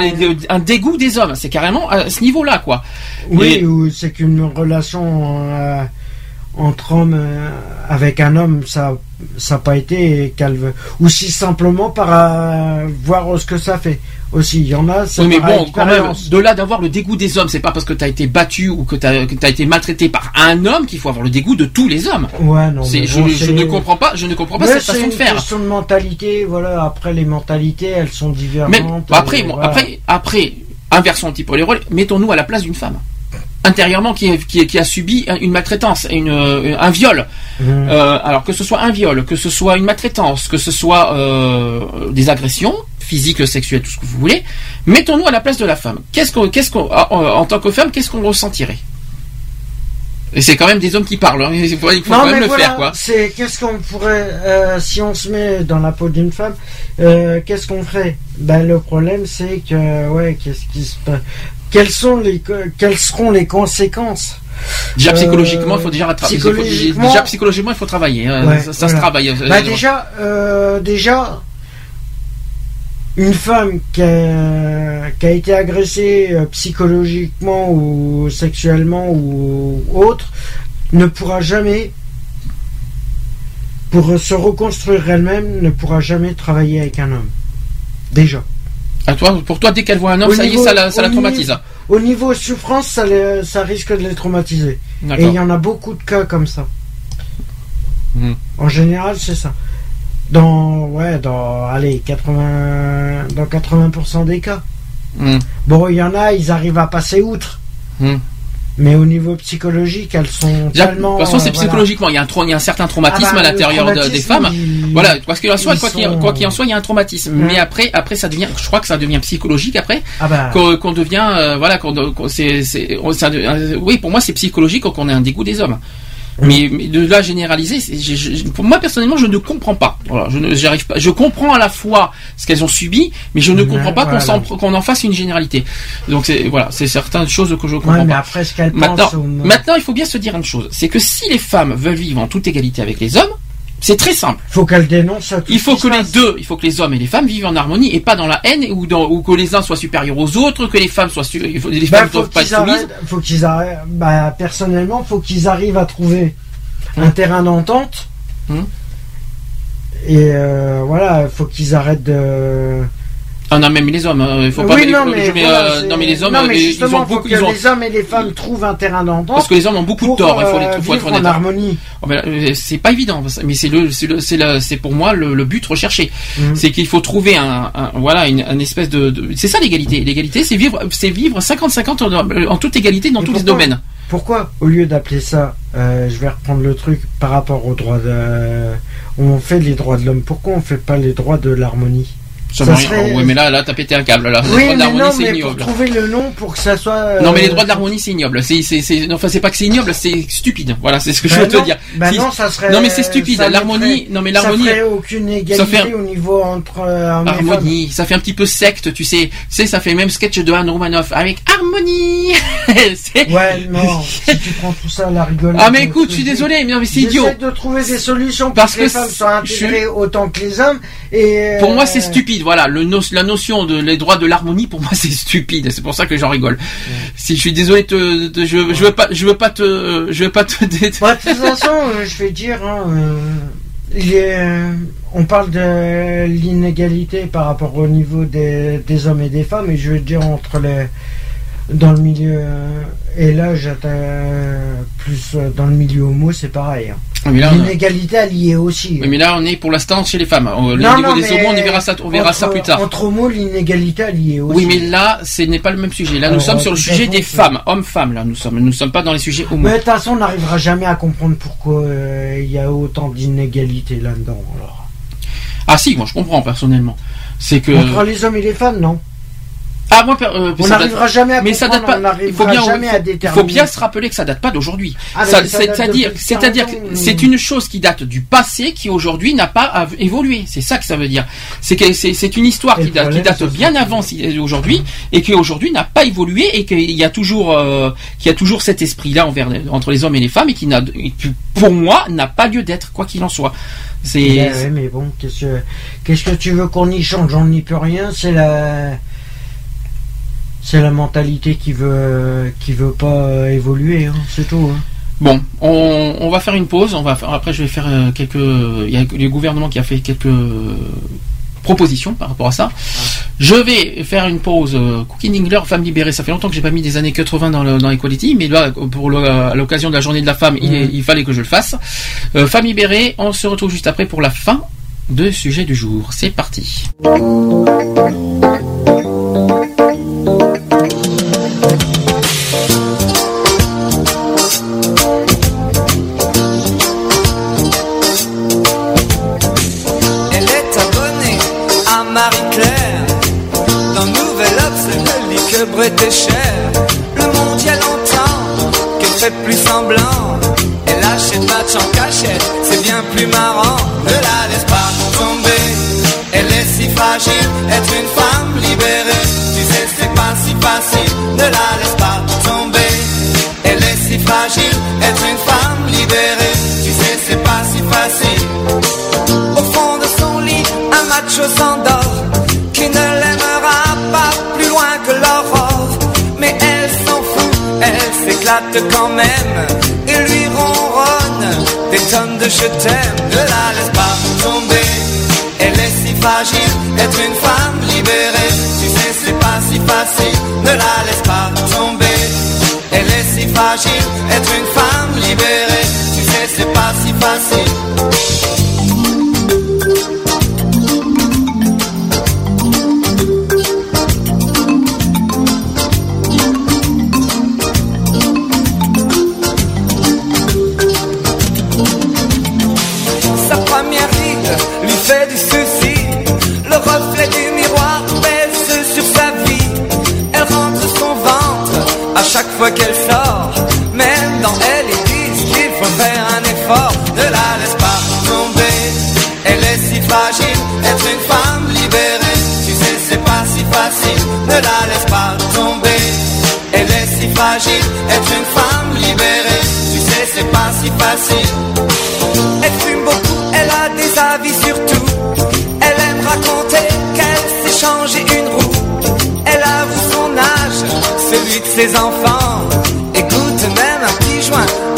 un dégoût des hommes. C'est carrément à ce niveau-là quoi. Oui, Et- ou c'est qu'une relation euh, entre hommes euh, avec un homme, ça ça n'a pas été veut. Ou si simplement par euh, voir ce que ça fait. Aussi, il y en a, c'est Oui, mais bon, quand même, de là d'avoir le dégoût des hommes, c'est pas parce que t'as été battu ou que t'as t'as été maltraité par un homme qu'il faut avoir le dégoût de tous les hommes. Ouais, non, C'est- mais je, bon, je c'est- ne comprends pas, je ne comprends pas Mais cette c'est façon de une faire. question de mentalité, voilà. Après, les mentalités, elles sont différentes. Mais bon, après, bon, voilà. après, après, inversons un petit peu les rôles. Mettons-nous à la place d'une femme intérieurement qui, est- qui, est- qui a subi une maltraitance, une, euh, un viol. Mhm. Euh, alors que ce soit un viol, que ce soit une maltraitance, que ce soit euh, des agressions physiques, sexuelles, tout ce que vous voulez. Mettons-nous à la place de la femme. Qu'est-ce qu'on, qu'est-ce qu'on, en, en tant que femme, qu'est-ce qu'on ressentirait? Et c'est quand même des hommes qui parlent. hein. Il faut, il faut non, quand même mais le voilà, faire, quoi. C'est qu'est-ce qu'on pourrait, euh, si on se met dans la peau d'une femme, euh, qu'est-ce qu'on ferait? Ben le problème c'est que ouais, qu'est-ce qui se passe Quelles sont les, quelles seront les conséquences? Déjà Euh, psychologiquement, il faut déjà psychologiquement- déjà psychologiquement, il faut travailler. hein. Ouais, ça ça se travaille. Bah Euh, déjà, euh, déjà, une femme qui a, qui a été agressée euh, psychologiquement ou sexuellement ou autre ne pourra jamais, pour se reconstruire elle-même, ne pourra jamais travailler avec un homme. Déjà. À toi, pour toi, dès qu'elle voit un homme, Au ça y est, ça la, ça niveau- traumatise. Au niveau souffrance, ça, les- ça risque de les traumatiser. Et il y en a beaucoup de cas comme ça. Mhm. En général, c'est ça. Dans, ouais, dans, allez, 80, dans 80% des cas. Hmm. Bon, il y en a, ils arrivent à passer outre. Hmm. Mais au niveau psychologique, elles sont Déjà, tellement. de toute façon, c'est euh, voilà. psychologiquement. Il y, a un, il y a un certain traumatisme Ah bah, à l'intérieur de- des femmes. il- Voilà, parce en soit, ils quoi qu'il sont- quoi qu'il en soit, il y a un traumatisme. Mais après, après, ça devient, je crois que ça devient psychologique après, Ah bah, qu'on qu'on devient, euh, voilà, qu'on, qu'on- c'est, euh, oui, pour moi, c'est psychologique quand on a un dégoût des hommes. Mais, mais de la généraliser, c'est- j'ai- j'ai- pour moi personnellement, je ne comprends pas. Voilà, je ne, j'arrive pas. Je comprends à la fois ce qu'elles ont subi, mais je ne comprends pas qu'on s'en- qu'on en fasse une généralité. Donc c'est voilà, c'est certaines choses que je comprends Ouais, mais après, ce Maintenant, maintenant, il faut bien se dire une chose, c'est que si les femmes veulent vivre en toute égalité avec les hommes, c'est très simple. faut qu'elle dénonce tout Il faut que les deux, il faut que les hommes et les femmes vivent en harmonie et pas dans la haine ou, dans, ou que les uns soient supérieurs aux autres, que les femmes soient su- il faut- les femmes ne faut doivent pas être soumises. faut qu'ils arrêtent. Bah, personnellement, faut qu'ils arrivent à trouver un terrain d'entente. Hum. Et euh, voilà, faut qu'ils arrêtent de. Ah non, même les hommes, hein, il faut pas. oui, non, mais, voilà, euh, non, mais les hommes, non, mais ils ont faut beaucoup, que ils ont, les hommes et les femmes trouvent un terrain d'entente. parce que les hommes ont beaucoup de tort, il faut, les- euh, faut être vivre en honnête. harmonie. Oh, euh, c'est pas évident, mais c'est le, c'est le, c'est la- c'est pour moi le, le but recherché. Mhm. C'est qu'il faut trouver un, un- voilà, une, un espèce de, de- c'est ça l'égalité. L'égalité, c'est vivre, c'est vivre 50-50 en, en toute égalité dans Et tous les domaines. Pourquoi, au lieu d'appeler ça, euh, je vais reprendre le truc par rapport aux droits de. On fait les droits de l'homme. Pourquoi on fait pas les droits de l'harmonie? Serait- ouais, mais là, là, t'as pété un câble, là. Les Oui, droits non, c'est mais pour ignoble. trouver le nom pour que ça soit. euh, Non mais les droits de l'harmonie c'est ignoble. C'est c'est c'est non, enfin c'est pas que c'est ignoble, c'est stupide. Voilà, c'est ce que je Bah veux te non, dire. bah Si- non, ça serait. Non mais c'est stupide. L'harmonie, non mais l'harmonie Ça ferait aucune égalité ça fait au niveau entre euh, harmonie, ça fait un petit peu secte, tu sais. Tu sais ça fait même sketch de Anne Romanoff avec harmonie. Ouais, non. si tu prends tout ça la rigolade. Ah mais écoute, je suis désolé, mais non, mais c'est idiot. De trouver des solutions pour Parce que les femmes soient je intégrées autant que les hommes. Et Pour moi, euh, c'est stupide. Voilà, le no- la notion de les droits de l'harmonie, pour moi, c'est stupide. C'est pour ça que j'en rigole. Si je suis désolé, de- je, je veux pas, je veux pas te, je veux pas te. Bah, de toute façon, euh, je vais dire, hein, euh, euh, on parle de l'inégalité par rapport au niveau des, des hommes et des femmes, et je vais dire entre les, dans le milieu euh, et là, plus euh, dans le milieu homo, c'est pareil. hein. L'inégalité est aussi. oui, mais là, on est pour l'instant chez les femmes. Au Non, niveau non, des homos, on y verra ça, on verra ça entre- plus tard. Entre homos, l'inégalité est aussi. Oui, mais là, ce n'est pas le même sujet. Là, nous sommes sur le sujet des c'est- femmes, hommes-femmes. Là, nous sommes, nous sommes pas dans les sujets homo. Mais de toute façon, on n'arrivera jamais à comprendre pourquoi euh, il y a autant d'inégalité là-dedans. Alors. Ah si, moi, je comprends personnellement. C'est que. Entre les hommes et les femmes, non? Ah moi, euh, On n'arrivera jamais à Mais ça date pas. Il faut n'arrivera bien, jamais à il déterminer. faut bien se rappeler que ça date pas d'aujourd'hui. Ah, C'est-à-dire, c'est-à-dire, 40 que ans. c'est une chose qui date du passé qui aujourd'hui n'a pas évolué. C'est ça que ça veut dire. C'est une histoire qui date, qui bien avant si- aujourd'hui et qui aujourd'hui n'a pas évolué et qu'il y a toujours, euh, qu'il y a toujours cet esprit-là envers entre les hommes et les femmes et qui n'a, pour moi, n'a pas lieu d'être quoi qu'il en soit. C'est Ben ouais, mais bon, qu'est-ce que, qu'est-ce que tu veux qu'on y change? On n'y peut rien. C'est la, c'est la mentalité qui veut, qui veut pas euh, évoluer. hein, c'est tout. hein. Bon, on, on va faire une pause. On va faire- après, je vais faire euh, quelques. Il y a le gouvernement qui a fait quelques euh, propositions par rapport à ça. Je vais faire une pause. Cooking Engler, femme libérée. Ça fait longtemps que j'ai pas mis des années 80 dans, le, dans Equality, mais là, pour l'occasion de la journée de la femme, il, est- il fallait que je le fasse. Euh, femme libérée. On se retrouve juste après pour la fin de sujet du jour. C'est parti. Brett est cher. Le monde y a longtemps qu'elle fait plus semblant. Elle achète match en cachette, c'est bien plus marrant. Ne la laisse pas tomber, elle est si fragile. Être une femme libérée, tu sais, c'est pas si facile. Ne la laisse pas s'éclate quand même. Et lui ronronne des tonnes de je t'aime. Ne la laisse pas tomber, elle est si fragile Être une femme libérée, tu sais c'est pas si facile. Ne la laisse pas tomber, elle est si fragile Être une femme libérée, tu sais c'est pas si facile fois qu'elle sort. Même dans elle, ils disent qu'il faut faire fort, ne la laisse pas tomber. Elle est si fragile, être une femme libérée. Tu sais, c'est pas si facile, ne la laisse pas tomber. Elle est si fragile, être une femme libérée. Tu sais, c'est pas si facile. Elle fume beaucoup, elle a des avis sur tout. Elle aime raconter qu'elle s'est changé une roue. Elle avoue son âge, celui de ses enfants.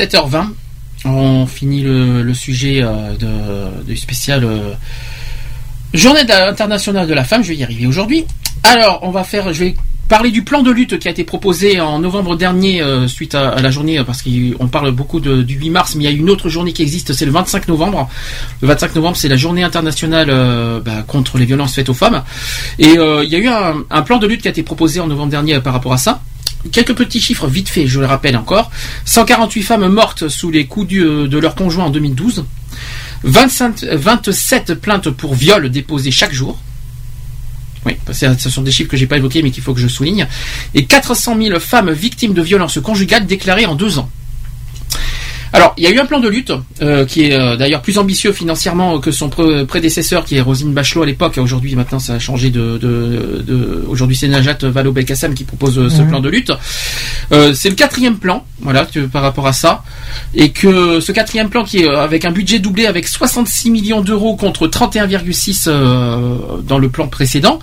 17h20. On finit le, sujet euh, du spécial euh, Journée internationale de la femme. Je vais y arriver aujourd'hui. Alors, on va faire. Je vais parler du plan de lutte qui a été proposé en novembre dernier euh, suite à, la journée, parce qu'on parle beaucoup du 8 mars, mais il y a une autre journée qui existe, c'est le 25 novembre. Le 25 novembre, c'est la journée internationale bah, contre les violences faites aux femmes. Et il y a eu un, plan de lutte qui a été proposé en novembre dernier par rapport à ça. Quelques petits chiffres vite fait, je le rappelle encore. 148 femmes mortes sous les coups de leur conjoint en 2012. 25 27 plaintes pour viol déposées chaque jour. Oui, ce sont des chiffres que j'ai pas évoqués mais qu'il faut que je souligne. Et 400 000 femmes victimes de violences conjugales déclarées en deux ans. Alors, il y a eu un plan de lutte euh, qui est euh, d'ailleurs plus ambitieux financièrement que son pré- prédécesseur, qui est Rosine Bachelot à l'époque. Aujourd'hui, maintenant, ça a changé de. de, de- Aujourd'hui, c'est Najat Vallaud-Belkacem qui propose euh, ce Mhm. plan de lutte. C'est le quatrième plan, voilà, que- par rapport à ça, et que ce quatrième plan qui est avec un budget doublé avec 66 millions d'euros contre 31,6 euh, dans le plan précédent,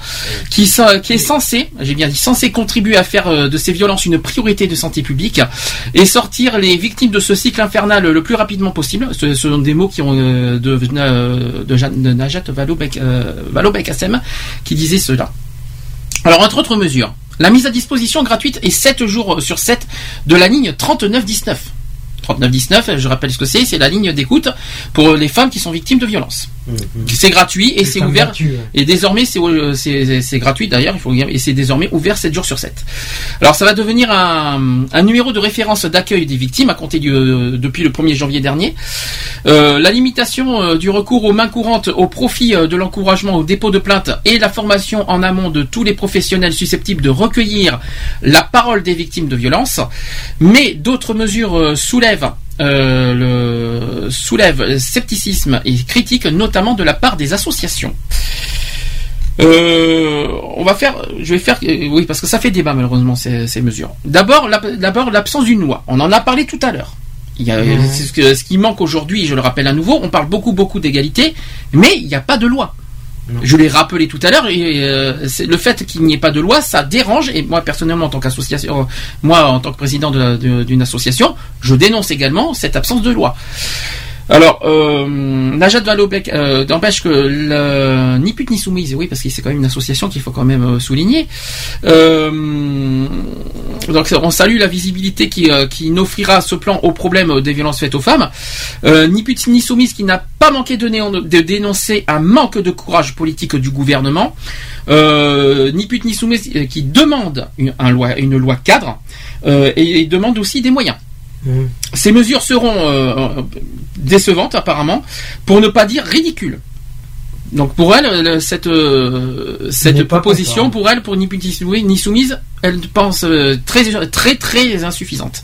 qui, qui est censé, j'ai bien dit censé contribuer à faire de ces violences une priorité de santé publique et sortir les victimes de ce cycle infernal le plus rapidement possible. Ce, sont des mots qui ont euh, de, de, Najat Vallaud-Belk- euh, Vallaud-Belkacem qui disait cela. Alors, entre autres mesures, la mise à disposition gratuite et 7 jours sur 7 de la ligne 3919. 3919, je rappelle ce que c'est, c'est la ligne d'écoute pour les femmes qui sont victimes de violences. C'est gratuit et c'est ouvert. Et désormais, c'est euh, c'est- gratuit d'ailleurs, il faut le dire, et c'est désormais ouvert 7 jours sur 7. Alors ça va devenir un, un numéro de référence d'accueil des victimes à compter du, euh, depuis le 1er janvier dernier. Euh, la limitation euh, du recours aux mains courantes au profit euh, de l'encouragement au dépôt de plainte et la formation en amont de tous les professionnels susceptibles de recueillir la parole des victimes de violences. Mais d'autres mesures soulèvent euh, le soulèvent scepticisme et critique, notamment de la part des associations. Euh, on va faire, je vais faire, euh, oui, parce que ça fait débat malheureusement ces, ces mesures. D'abord, la- d'abord l'absence d'une loi. On en a parlé tout à l'heure. Il y a, c'est ce, que- ce qui manque aujourd'hui, je le rappelle à nouveau, on parle beaucoup beaucoup d'égalité, mais il n'y a pas de loi. Je l'ai rappelé tout à l'heure, et euh, le fait qu'il n'y ait pas de loi, ça dérange. Et moi personnellement, en tant qu'association, euh, moi en tant que président d'une association, je dénonce également cette absence de loi. Alors, euh, Najat Vallaud-Bec euh, n'empêche que le, ni pute ni soumise, oui, parce que c'est quand même une association qu'il faut quand même euh, souligner. Euh, donc, on salue la visibilité qui, euh, qui n'offrira ce plan au problème des violences faites aux femmes. Euh, ni pute ni soumise qui n'a pas manqué de, néon- de dénoncer un manque de courage politique du gouvernement. Ni pute ni soumise qui demande une, un loi, une loi cadre et, et demande aussi des moyens. Mhm. Ces mesures seront euh, euh, décevantes apparemment, pour ne pas dire ridicules. Donc pour elle, le- cette, euh, cette proposition, pour elle, pour ni ni soumise, elle pense très très très insuffisante.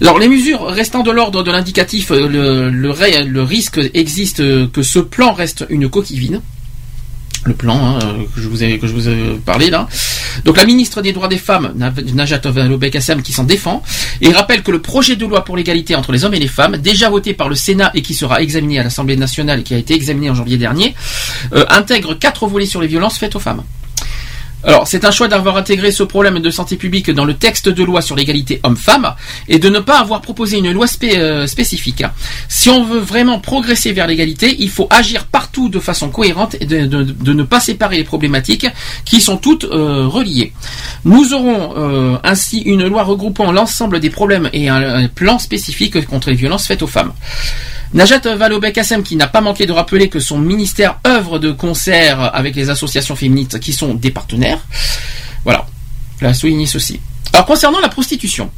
Alors les mesures restant de l'ordre de l'indicatif, le, le, risque existe que ce plan reste une coquille vide. Le plan hein, que je vous ai que je vous ai parlé là. Donc la ministre des droits des femmes, Najat Vallaud-Belkacem, qui s'en défend et rappelle que le projet de loi pour l'égalité entre les hommes et les femmes, déjà voté par le Sénat et qui sera examiné à l'Assemblée nationale et qui a été examiné en janvier dernier, euh, intègre quatre volets sur les violences faites aux femmes. Alors, c'est un choix d'avoir intégré ce problème de santé publique dans le texte de loi sur l'égalité homme-femme et de ne pas avoir proposé une loi euh, spécifique. Si on veut vraiment progresser vers l'égalité, il faut agir partout de façon cohérente et de, ne pas séparer les problématiques qui sont toutes euh, reliées. Nous aurons euh, ainsi une loi regroupant l'ensemble des problèmes et un plan spécifique contre les violences faites aux femmes. Najat Vallaud-Belkacem qui n'a pas manqué de rappeler que son ministère œuvre de concert avec les associations féministes qui sont des partenaires. Voilà, elle a souligné ceci. Alors concernant la prostitution,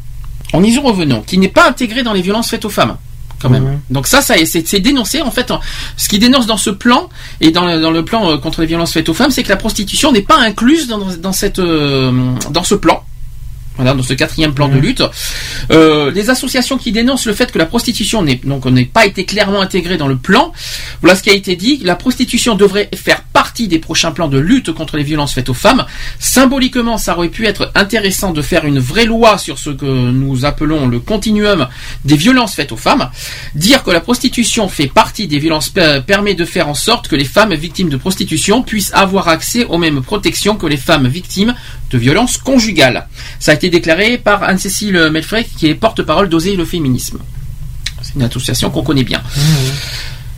en y revenons, qui n'est pas intégrée dans les violences faites aux femmes. Quand même. Donc ça, ça c'est dénoncé en fait. Ce qui dénonce dans ce plan et dans le, dans le plan euh, contre les violences faites aux femmes, c'est que la prostitution n'est pas incluse dans, dans cette euh, dans ce plan. Voilà, dans ce quatrième plan de lutte, Euh, les associations qui dénoncent le fait que la prostitution n'est donc n'est pas été clairement intégrée dans le plan. Voilà ce qui a été dit. La prostitution devrait faire partie des prochains plans de lutte contre les violences faites aux femmes. Symboliquement, ça aurait pu être intéressant de faire une vraie loi sur ce que nous appelons le continuum des violences faites aux femmes. Dire que la prostitution fait partie des violences per- permet de faire en sorte que les femmes victimes de prostitution puissent avoir accès aux mêmes protections que les femmes victimes de violences conjugales. Ça a été déclaré par Anne-Cécile Melfrey, qui est porte-parole d'Oser le féminisme. C'est une association qu'on connaît bien.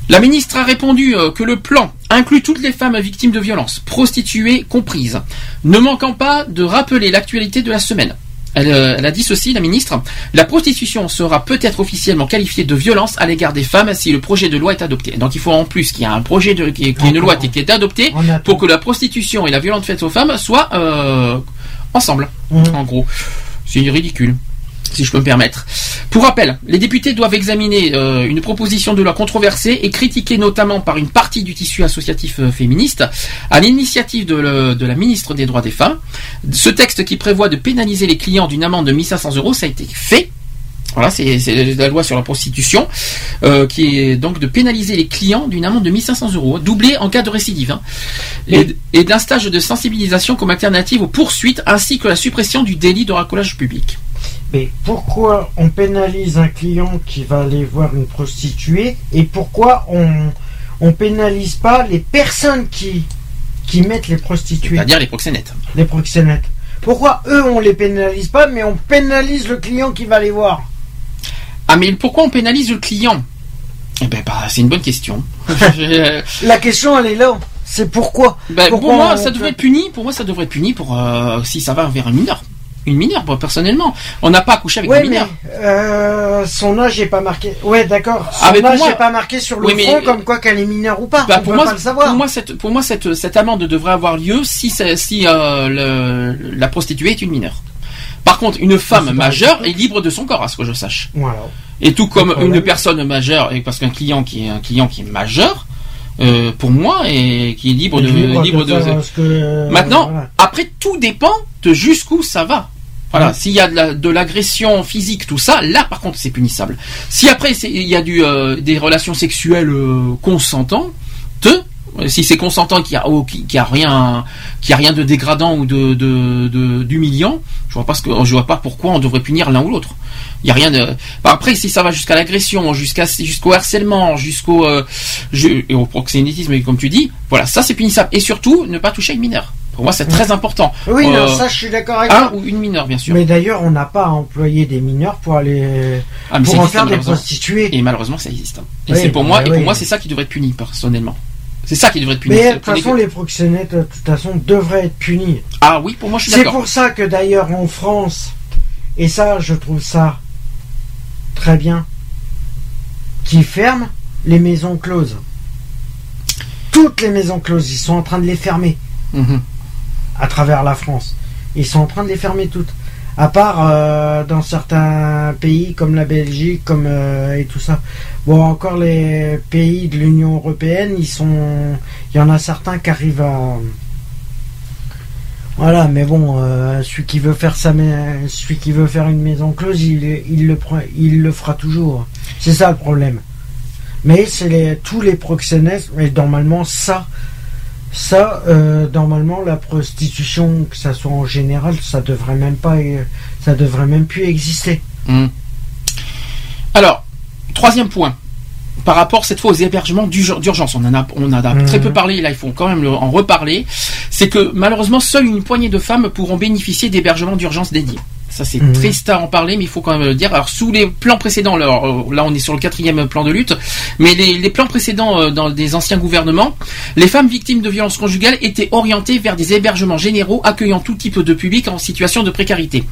La ministre a répondu euh, que le plan inclut toutes les femmes victimes de violences, prostituées comprises, ne manquant pas de rappeler l'actualité de la semaine. Elle, euh, elle a dit ceci, la ministre. La prostitution sera peut-être officiellement qualifiée de violence à l'égard des femmes si le projet de loi est adopté. Donc il faut en plus qu'il y ait un projet de, qu'il y ait- une loi qui est adoptée pour que la prostitution et la violence faite aux femmes soient euh, ensemble. Mhm. En gros, c'est ridicule, si je peux me permettre. Pour rappel, les députés doivent examiner euh, une proposition de loi controversée et critiquée notamment par une partie du tissu associatif euh, féministe, à l'initiative de, le- de la ministre des droits des femmes. Ce texte qui prévoit de pénaliser les clients d'une amende de 1500 euros, ça a été fait. Voilà, c'est la loi sur la prostitution, euh, qui est donc de pénaliser les clients d'une amende de 1500 euros, doublée en cas de récidive, hein, et, et d'un stage de sensibilisation comme alternative aux poursuites, ainsi que la suppression du délit de racolage public. Mais pourquoi on pénalise un client qui va aller voir une prostituée et pourquoi on on pénalise pas les personnes qui qui mettent les prostituées, C'est-à-dire les proxénètes. les proxénètes. Pourquoi eux on les pénalise pas mais on pénalise le client qui va les voir? Ah mais pourquoi on pénalise le client? Eh ben bah, c'est une bonne question. La question elle est là. C'est pourquoi? Ben, pour moi on ça devrait être puni. Pour moi ça devrait être puni pour euh, si ça va vers un mineur. Une mineure, moi, personnellement. On n'a pas accouché avec Ouais, une mais mineure. euh, son âge n'est pas marqué. Ouais, d'accord. Son Ah, pour âge moi- n'est pas marqué sur le Oui, mais- front comme quoi qu'elle est mineure ou pas. Bah, on pour, peut moi, pas le savoir. pour moi, cette, pour moi, cette, cette amende devrait avoir lieu si, si euh, le- la prostituée est une mineure. Par contre, une femme majeure est libre de son corps, à ce que je sache. Voilà. Et tout comme une personne majeure, et parce qu'un client qui est un client qui est majeur, euh, pour moi, et qui est libre de, Libre libre de. que- Maintenant, voilà. après, tout dépend de jusqu'où ça va. Voilà, s'il y a de la- de l'agression physique, tout ça, là par contre c'est punissable. Si après il y a du, euh, des relations sexuelles euh, consentantes, Si c'est consentant, qu'il y a, oh, a rien, qu'il a rien de dégradant ou de, de, de- d'humiliant, je vois pas ce que, je vois pas pourquoi on devrait punir l'un ou l'autre. Il y a rien de. Bah, après, si ça va jusqu'à l'agression, jusqu'à jusqu'au harcèlement, jusqu'au euh, et au proxénétisme, comme tu dis, voilà, ça c'est punissable. Et surtout, ne pas toucher une mineure. Pour moi, c'est très important. Oui, non, Euh, ça je suis d'accord avec un toi. ou une mineure, bien sûr. Mais d'ailleurs, on n'a pas à employer des mineurs pour aller Ah, pour ça en existe, faire des prostituées. Et malheureusement, ça existe. Et Oui, c'est pour bah moi, et pour oui. moi, c'est ça qui devrait être puni personnellement. C'est ça qui devrait être puni. Mais de C'est toute façon, les proxénètes, de toute façon, devraient être punis. Ah oui, pour moi, je suis C'est d'accord. pour ça que d'ailleurs en France, et ça, je trouve ça très bien, qu'ils ferment les maisons closes. Toutes les maisons closes, ils sont en train de les fermer Mhm. à travers la France. Ils sont en train de les fermer toutes. À part euh, dans certains pays comme la Belgique, comme euh, et tout ça. Bon, encore les pays de l'Union européenne, ils sont, il y en a certains qui arrivent à. Voilà, mais bon, euh, celui qui veut faire sa, mai- celui qui veut faire une maison close, il, il le prend, il le fera toujours. C'est ça le problème. Mais c'est les, tous les proxénètes, mais normalement ça, ça, euh, normalement la prostitution, que ça soit en général, ça devrait même pas, euh, ça devrait même plus exister. Mhm. Alors, troisième point. Par rapport cette fois aux hébergements d'ur- d'urgence, on en a, on a Mhm. très peu parlé, là il faut quand même en reparler. C'est que malheureusement, seule une poignée de femmes pourront bénéficier d'hébergements d'urgence dédiés. Ça c'est Mhm. triste à en parler, mais il faut quand même le dire. Alors sous les plans précédents, alors, euh, là on est sur le quatrième plan de lutte, mais les, les plans précédents euh, dans des anciens gouvernements, les femmes victimes de violences conjugales étaient orientées vers des hébergements généraux accueillant tout type de public en situation de précarité.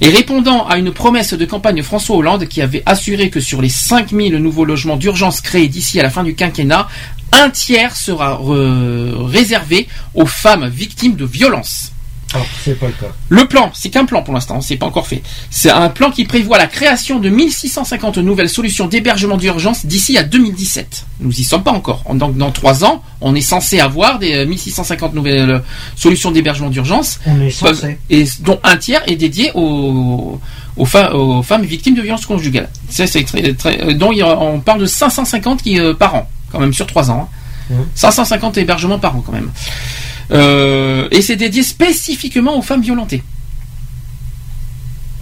Et répondant à une promesse de campagne de François Hollande qui avait assuré que sur les 5000 nouveaux logements d'urgence créés d'ici à la fin du quinquennat, un tiers sera euh, réservé aux femmes victimes de violences. Alors c'est pas le cas. Le plan, c'est qu'un plan pour l'instant, c'est pas encore fait. C'est un plan qui prévoit la création de 1650 nouvelles solutions d'hébergement d'urgence d'ici à 2017. Nous y sommes pas encore. En- Donc dans trois ans, on est censé avoir des euh, 1650 nouvelles euh, solutions d'hébergement d'urgence, On est censé. et dont un tiers est dédié aux, aux, fa- aux femmes victimes de violences conjugales. C'est très, très, euh, dont on parle de 550 qui, euh, par an, quand même sur trois ans. hein. Mhm. 550 hébergements par an quand même. Euh, et c'est dédié spécifiquement aux femmes violentées.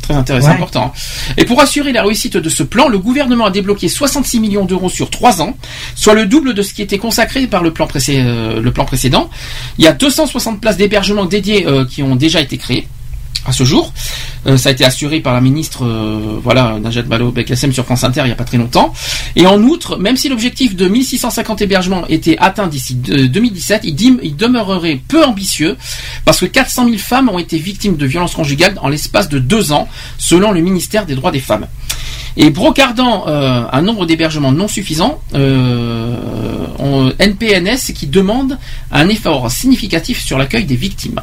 Très intéressant, Ouais. important. hein. Et pour assurer la réussite de ce plan, le gouvernement a débloqué 66 millions d'euros sur 3 ans, soit le double de ce qui était consacré par le plan, précé- euh, le plan précédent. Il y a 260 places d'hébergement dédiées euh, qui ont déjà été créées à ce jour. Euh, ça a été assuré par la ministre, euh, voilà, Najat Vallaud-Belkacem sur France Inter il n'y a pas très longtemps. Et en outre, même si l'objectif de 1650 hébergements était atteint d'ici de- 2017, il, il demeurerait peu ambitieux parce que 400 000 femmes ont été victimes de violences conjugales en l'espace de deux ans, selon le ministère des droits des femmes. Et brocardant euh, un nombre d'hébergements non suffisant, euh, on- NPNS qui demande un effort significatif sur l'accueil des victimes.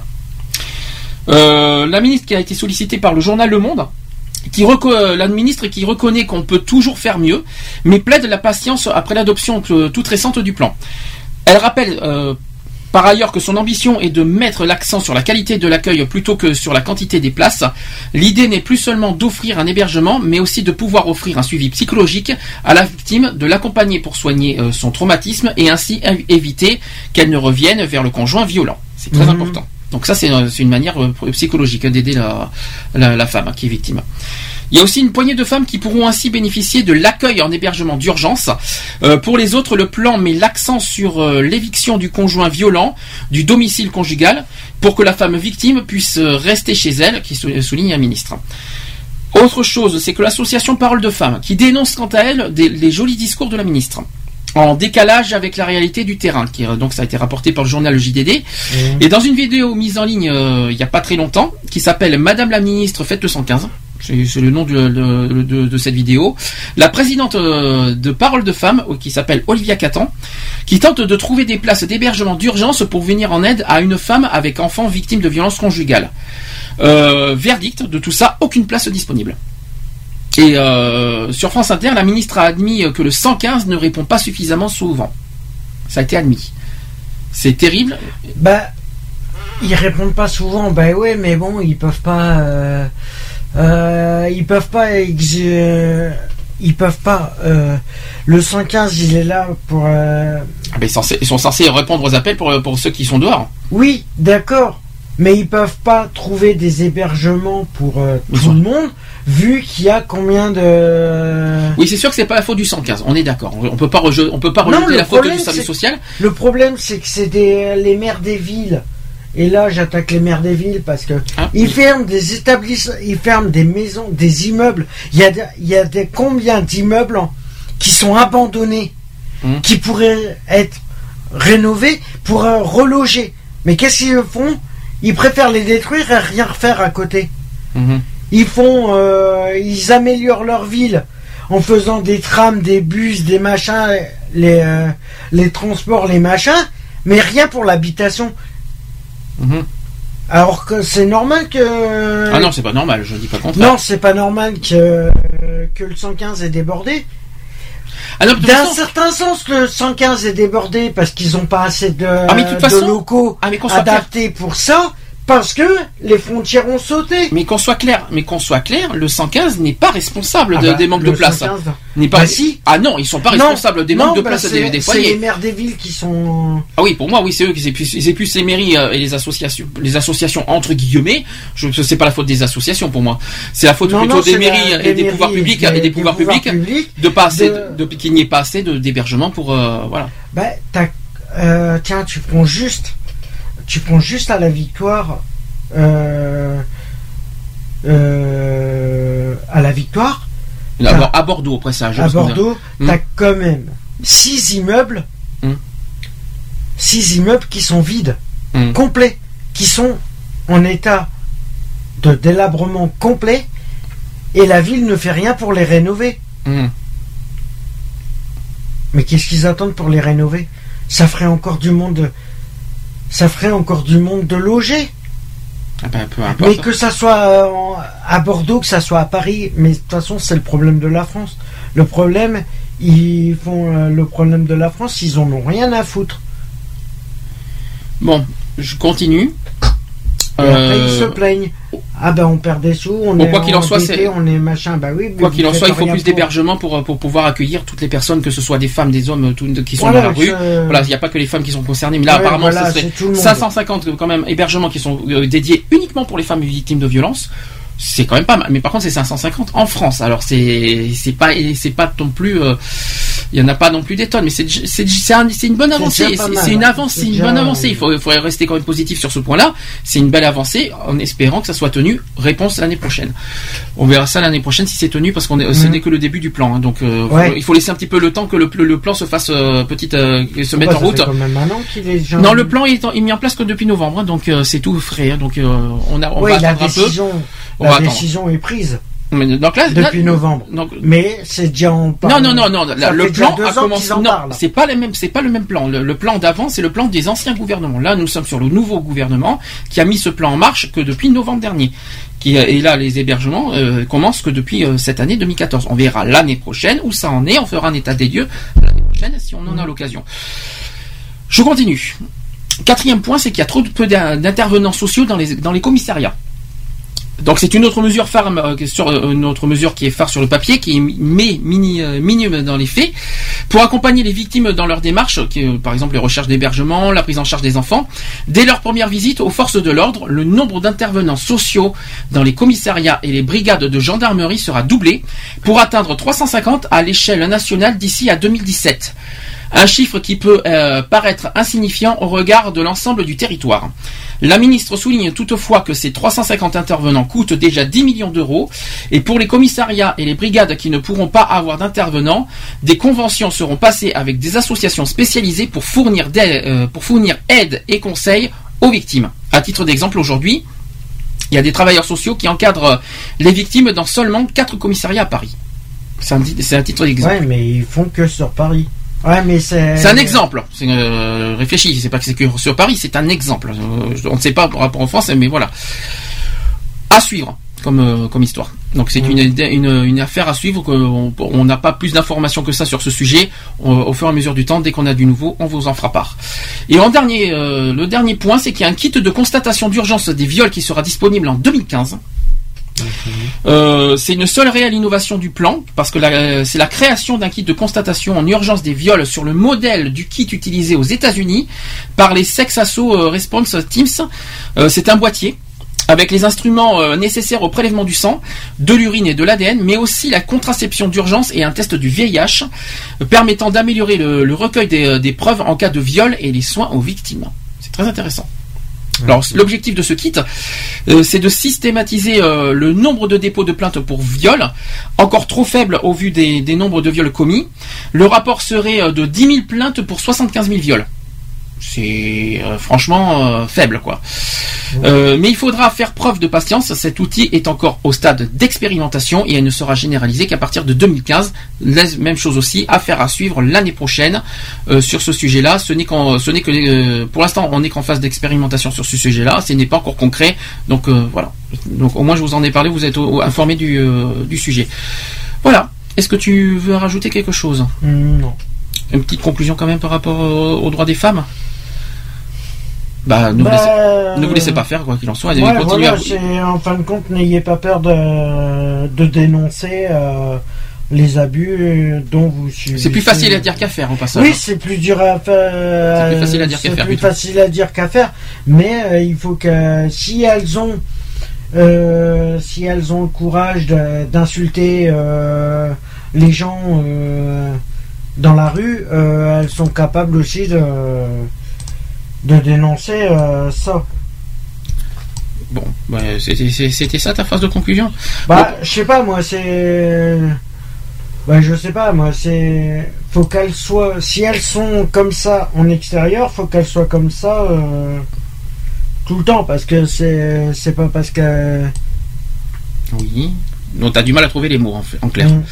Euh, la ministre qui a été sollicitée par le journal Le Monde, qui euh, la ministre qui reconnaît qu'on peut toujours faire mieux, mais plaide la patience après l'adoption euh, toute récente du plan. Elle rappelle euh, par ailleurs que son ambition est de mettre l'accent sur la qualité de l'accueil plutôt que sur la quantité des places. L'idée n'est plus seulement d'offrir un hébergement, mais aussi de pouvoir offrir un suivi psychologique à la victime, de l'accompagner pour soigner son traumatisme et ainsi év- éviter qu'elle ne revienne vers le conjoint violent. C'est très Mhm. important. Donc ça, c'est euh, une manière euh, psychologique hein, d'aider la, femme hein, qui est victime. Il y a aussi une poignée de femmes qui pourront ainsi bénéficier de l'accueil en hébergement d'urgence. Euh, pour les autres, le plan met l'accent sur l'éviction du conjoint violent du domicile conjugal pour que la femme victime puisse rester chez elle, qui sou- souligne un ministre. Autre chose, c'est que l'association Parole de Femmes, qui dénonce quant à elle les jolis discours de la ministre, en décalage avec la réalité du terrain, qui donc ça a été rapporté par le journal Le JDD, et dans une vidéo mise en ligne euh, il n'y a pas très longtemps, qui s'appelle Madame la ministre faites le 115, c'est le nom de, de- de- de cette vidéo, la présidente euh, de Parole de Femmes, euh, qui s'appelle Olivia Catan, qui tente de trouver des places d'hébergement d'urgence pour venir en aide à une femme avec enfant victime de violences conjugales. Euh, verdict de tout ça, aucune place disponible. Et euh, sur France Inter, la ministre a admis que le 115 ne répond pas suffisamment souvent. Ça a été admis. C'est terrible. Bah, ils répondent pas souvent. Bah ouais, mais bon, ils peuvent pas. euh, euh, ils peuvent pas. ex- euh, ils peuvent pas. le 115, il est là pour. Ah ils, sont censés, ils sont censés répondre aux appels pour, pour ceux qui sont dehors. Oui, d'accord. Mais ils peuvent pas trouver des hébergements pour euh, tout le monde, vu qu'il y a combien de. Oui, c'est sûr que c'est pas la faute du 115. On est d'accord. On peut pas reje- on peut pas rejeter la faute du service social. Le problème, c'est que c'est des les maires des villes. Et là, j'attaque les maires des villes parce que Ah, ils oui. ferment des établissements, ils ferment des maisons, des immeubles. Il y a, des- il y a des combien d'immeubles qui sont abandonnés, Mhm. qui pourraient être rénovés pour euh, reloger. Mais qu'est-ce qu'ils font? Ils préfèrent les détruire et rien refaire à côté. Mhm. Ils font, euh, ils améliorent leur ville en faisant des trams, des bus, des machins, les, euh, les transports, les machins, mais rien pour l'habitation. Mhm. Alors que c'est normal que. Ah non, c'est pas normal. Je dis pas le contraire. Non, c'est pas normal que, que le 115 est débordé. Ah D'un certain sens, le 115 est débordé parce qu'ils n'ont pas assez de, Ah, mais de toute de façon- locaux Ah, mais adaptés pour ça, parce que les frontières ont sauté. Mais qu'on soit clair, mais qu'on soit clair, le 115 n'est pas responsable Ah de- bah, des manques de place. 115, N'est pas. Bah si. Ah non, ils sont pas Non, responsables des non, manques de bah, place c'est- des, des C'est les foyers. maires des villes qui sont. Ah oui, pour moi, oui, c'est eux qui c'est plus, c'est plus les mairies euh, et les associations, les associations entre guillemets. Je, c'est pas la faute des associations pour moi. C'est la faute Non, plutôt des mairies la- et des pouvoirs publics et des des pouvoirs pouvoirs publics publics de pas assez, de- de, qu'il n'y ait pas assez d'hébergement pour euh, voilà. Bah, euh, tiens, tu prends juste, tu prends juste à la victoire, euh, euh, à la victoire, À. Bor- à Bordeaux, au passage. à Bordeaux, Hmm. t'as quand même six immeubles, Hmm. six immeubles qui sont vides, Hmm. complets, qui sont en état de délabrement complet, et la ville ne fait rien pour les rénover. Mais qu'est-ce qu'ils attendent pour les rénover? Ça ferait encore du monde. Ça ferait encore du monde de loger. Ah ben, peu Mais que ça soit euh, à Bordeaux, que ça soit à Paris, mais de toute façon c'est le problème de la France. Le problème, ils font euh, le problème de la France, ils en ont rien à foutre. Bon, je continue. Et après Euh, ils se plaignent. Ah ben on perd des sous, on Bon, est quoi qu'il en soit, c'est- on est machin. Bah oui. Quoi qu'il en soit, il faut plus d'hébergement pour, pour pouvoir accueillir toutes les personnes, que ce soit des femmes, des hommes, tout- qui sont Voilà, dans la rue. je- Voilà, il n'y a pas que les femmes qui sont concernées, mais là, Ouais, apparemment, voilà, ce serait c'est tout le monde. 550 quand même hébergements qui sont euh, dédiés uniquement pour les femmes victimes de violences. C'est quand même pas mal. Mais par contre, c'est 550 en France. Alors, c'est c'est pas c'est pas non plus. euh, Il y en a pas non plus des tonnes, mais c'est c'est un- une bonne C'est avancée. C'est une hein. avancée, une déjà- bonne avancée. Il faut, il faudrait rester quand même positif sur ce point-là. C'est une belle avancée, en espérant que ça soit tenu. Réponse l'année prochaine. On verra ça l'année prochaine si c'est tenu, parce qu'on est, ce Mhm. n'est que le début du plan. hein. donc, euh, faut- Ouais. il faut laisser un petit peu le temps que le, le- le plan se fasse euh, petite, euh, se mette en route. fait quand même un an qu'il est déjà- Non, le plan est, en- est mis en place que depuis novembre, hein, donc euh, c'est tout frais. hein, donc euh, on, a, on Oui, va attendre un peu. La décision est prise Mais donc là, depuis là- novembre. donc- Mais c'est déjà en non, parle. non, non, non. Là, fait le plan a commencé. Non, c'est pas le même. C'est pas le même plan. Le, le plan d'avant, c'est le plan des anciens gouvernements. Là, nous sommes sur le nouveau gouvernement qui a mis ce plan en marche que depuis novembre dernier. Qui et là, les hébergements euh, commencent que depuis euh, cette année 2014. On verra l'année prochaine où ça en est. On fera un état des lieux l'année prochaine si on en a l'occasion. Je continue. Quatrième point, c'est qu'il y a trop de peu d'in- d'intervenants sociaux dans les dans les commissariats. Donc c'est une autre mesure phare, euh, sur euh, une autre mesure qui est phare sur le papier, qui est euh, minime dans les faits, pour accompagner les victimes dans leur démarche, qui, par exemple les recherches d'hébergement, la prise en charge des enfants. Dès leur première visite aux forces de l'ordre, le nombre d'intervenants sociaux dans les commissariats et les brigades de gendarmerie sera doublé pour atteindre 350 à l'échelle nationale d'ici à 2017. Un chiffre qui peut paraître insignifiant au regard de l'ensemble du territoire. La ministre souligne toutefois que ces 350 intervenants coûtent déjà 10 millions d'euros et pour les commissariats et les brigades qui ne pourront pas avoir d'intervenants, des conventions seront passées avec des associations spécialisées pour fournir, euh, aide et conseils aux victimes. À titre d'exemple, aujourd'hui, il y a des travailleurs sociaux qui encadrent les victimes dans seulement 4 commissariats à Paris. C'est un, c'est un titre d'exemple. Ouais, mais ils font que sur Paris. Ouais, mais c'est. Un exemple. C'est euh, réfléchi. C'est pas que c'est que sur Paris. C'est un exemple. Euh, on ne sait pas par rapport en France, mais voilà. À suivre comme euh, comme histoire. Donc c'est une, une une affaire à suivre. On n'a pas plus d'informations que ça sur ce sujet. On- au fur et à mesure du temps, dès qu'on a du nouveau, on vous en fera part. Et en dernier, euh, le dernier point, c'est qu'il y a un kit de constatation d'urgence des viols qui sera disponible en 2015. Euh, c'est une seule réelle innovation du plan, parce que c'est la création d'un kit de constatation en urgence des viols sur le modèle du kit utilisé aux États-Unis par les Sex Asso euh, Response Teams. Euh, c'est un boîtier avec les instruments nécessaires au prélèvement du sang, de l'urine et de l'ADN, mais aussi la contraception d'urgence et un test du VIH, permettant d'améliorer le, recueil des preuves en cas de viol et les soins aux victimes. C'est très intéressant. Alors l'objectif de ce kit, euh, c'est de systématiser euh, le nombre de dépôts de plaintes pour viol, encore trop faible au vu des, des nombres de viols commis. Le rapport serait euh, de 10 000 plaintes pour 75 000 viols. C'est euh, franchement euh, faible, quoi. Euh, mais il faudra faire preuve de patience. Cet outil est encore au stade d'expérimentation et elle ne sera généralisée qu'à partir de 2015. La même chose aussi, affaire à suivre l'année prochaine sur ce sujet-là. Ce n'est qu'en, ce n'est que, pour l'instant, on n'est qu'en phase d'expérimentation sur ce sujet-là. Ce n'est pas encore concret. Donc voilà. Donc au moins je vous en ai parlé. Vous êtes au- informé du, du sujet. Voilà. Est-ce que tu veux rajouter quelque chose? Hmm, Non. Une petite conclusion quand même par rapport au- aux droits des femmes? Bah, ne, vous Bah, laissez, ne vous laissez pas faire quoi qu'il en soit. continuez voilà, à- en fin de compte, n'ayez pas peur de, de dénoncer euh, les abus dont vous subissez. C'est plus facile à dire qu'à faire au passage. Oui, c'est plus dur à faire. C'est plus facile à dire qu'à faire, plus plutôt. facile à dire qu'à faire. Mais euh, il faut que si elles ont, euh, si elles ont le courage d'insulter euh, les gens euh, dans la rue, euh, elles sont capables aussi de de dénoncer euh, ça. Bon, bah, c'était ça ta phase de conclusion? Bah, je sais pas, moi, c'est. Bah, je sais pas, moi, c'est. Faut qu'elles soient. Si elles sont comme ça en extérieur, faut qu'elles soient comme ça euh, tout le temps, parce que c'est. C'est pas parce que. Oui. Donc t'as du mal à trouver les mots en, fait, en clair. Mm.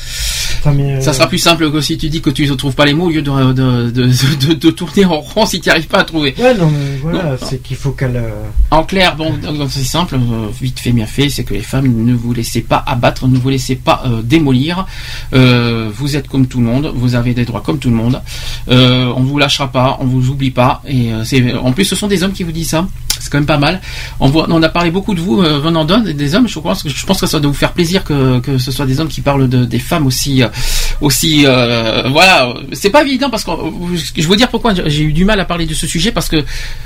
Ça, mais, Ça euh, sera plus simple que si tu dis que tu ne trouves pas les mots au lieu de, de, de, de- de tourner en rond si tu n'y arrives pas à trouver. Ouais, non, mais voilà, c'est qu'il faut qu'elles. euh, En clair, bon, c'est simple, euh, vite fait, bien fait, c'est que les femmes ne vous laissez pas abattre, ne vous laissez pas euh, démolir. Euh, vous êtes comme tout le monde, vous avez des droits comme tout le monde. On vous lâchera pas, on vous oublie pas. Et c'est, en plus, ce sont des hommes qui vous disent ça. C'est quand même pas mal. On, voit, on a parlé beaucoup de vous venant d'hommes, des hommes. Je pense que je pense que ça doit vous faire plaisir que, que ce soit des hommes qui parlent de, des femmes aussi, euh, aussi. euh, voilà, c'est pas évident parce que euh, je vous dire pourquoi j'ai eu du mal à parler de ce sujet parce que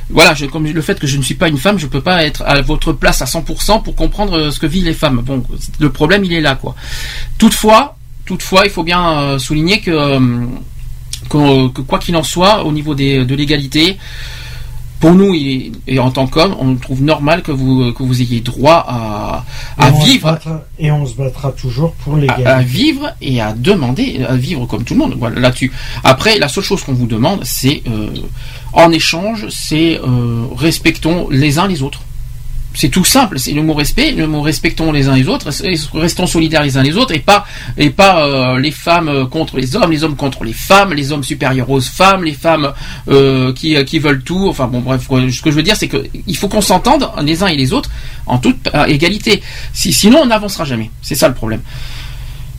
voilà, comme le fait que je ne suis pas une femme, je peux pas être à votre place à 100% pour comprendre euh, ce que vivent les femmes. Bon, le problème il est là quoi. Toutefois, toutefois, il faut bien euh, souligner que, euh, que, que quoi qu'il en soit, au niveau des, de l'égalité, pour nous et, et en tant qu'hommes, on trouve normal que vous que vous ayez droit à, à et vivre battra- et on se battra toujours pour à, l'égalité. à vivre et à demander à vivre comme tout le monde. Voilà là-dessus. Après, la seule chose qu'on vous demande, c'est euh, en échange, c'est euh, respectons les uns les autres. C'est tout simple, c'est le mot respect, le mot respectons les uns les autres, restons solidaires les uns les autres et pas et pas euh, les femmes euh, contre les hommes, les hommes contre les femmes, les hommes supérieurs aux femmes, les femmes euh, qui qui veulent tout. Enfin bon bref, ce que je veux dire c'est que il faut qu'on s'entende les uns et les autres en toute égalité. Si, sinon on n'avancera jamais. C'est ça le problème.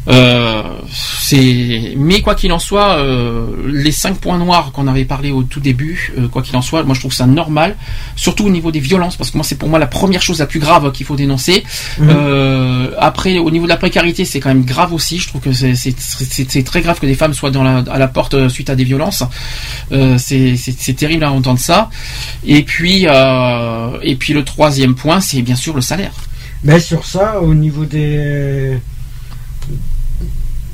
Euh, c'est mais quoi qu'il en soit, euh, les cinq points noirs qu'on avait parlé au tout début, euh, quoi qu'il en soit, moi je trouve ça normal, surtout au niveau des violences, parce que moi c'est pour moi la première chose la plus grave qu'il faut dénoncer. Euh, après, au niveau de la précarité, c'est quand même grave aussi. Je trouve que c'est très grave que des femmes soient dans la, à la porte euh, suite à des violences. Euh, c'est terrible à entendre ça. Et puis euh, et puis le troisième point, c'est bien sûr le salaire. Mais sur ça, au niveau des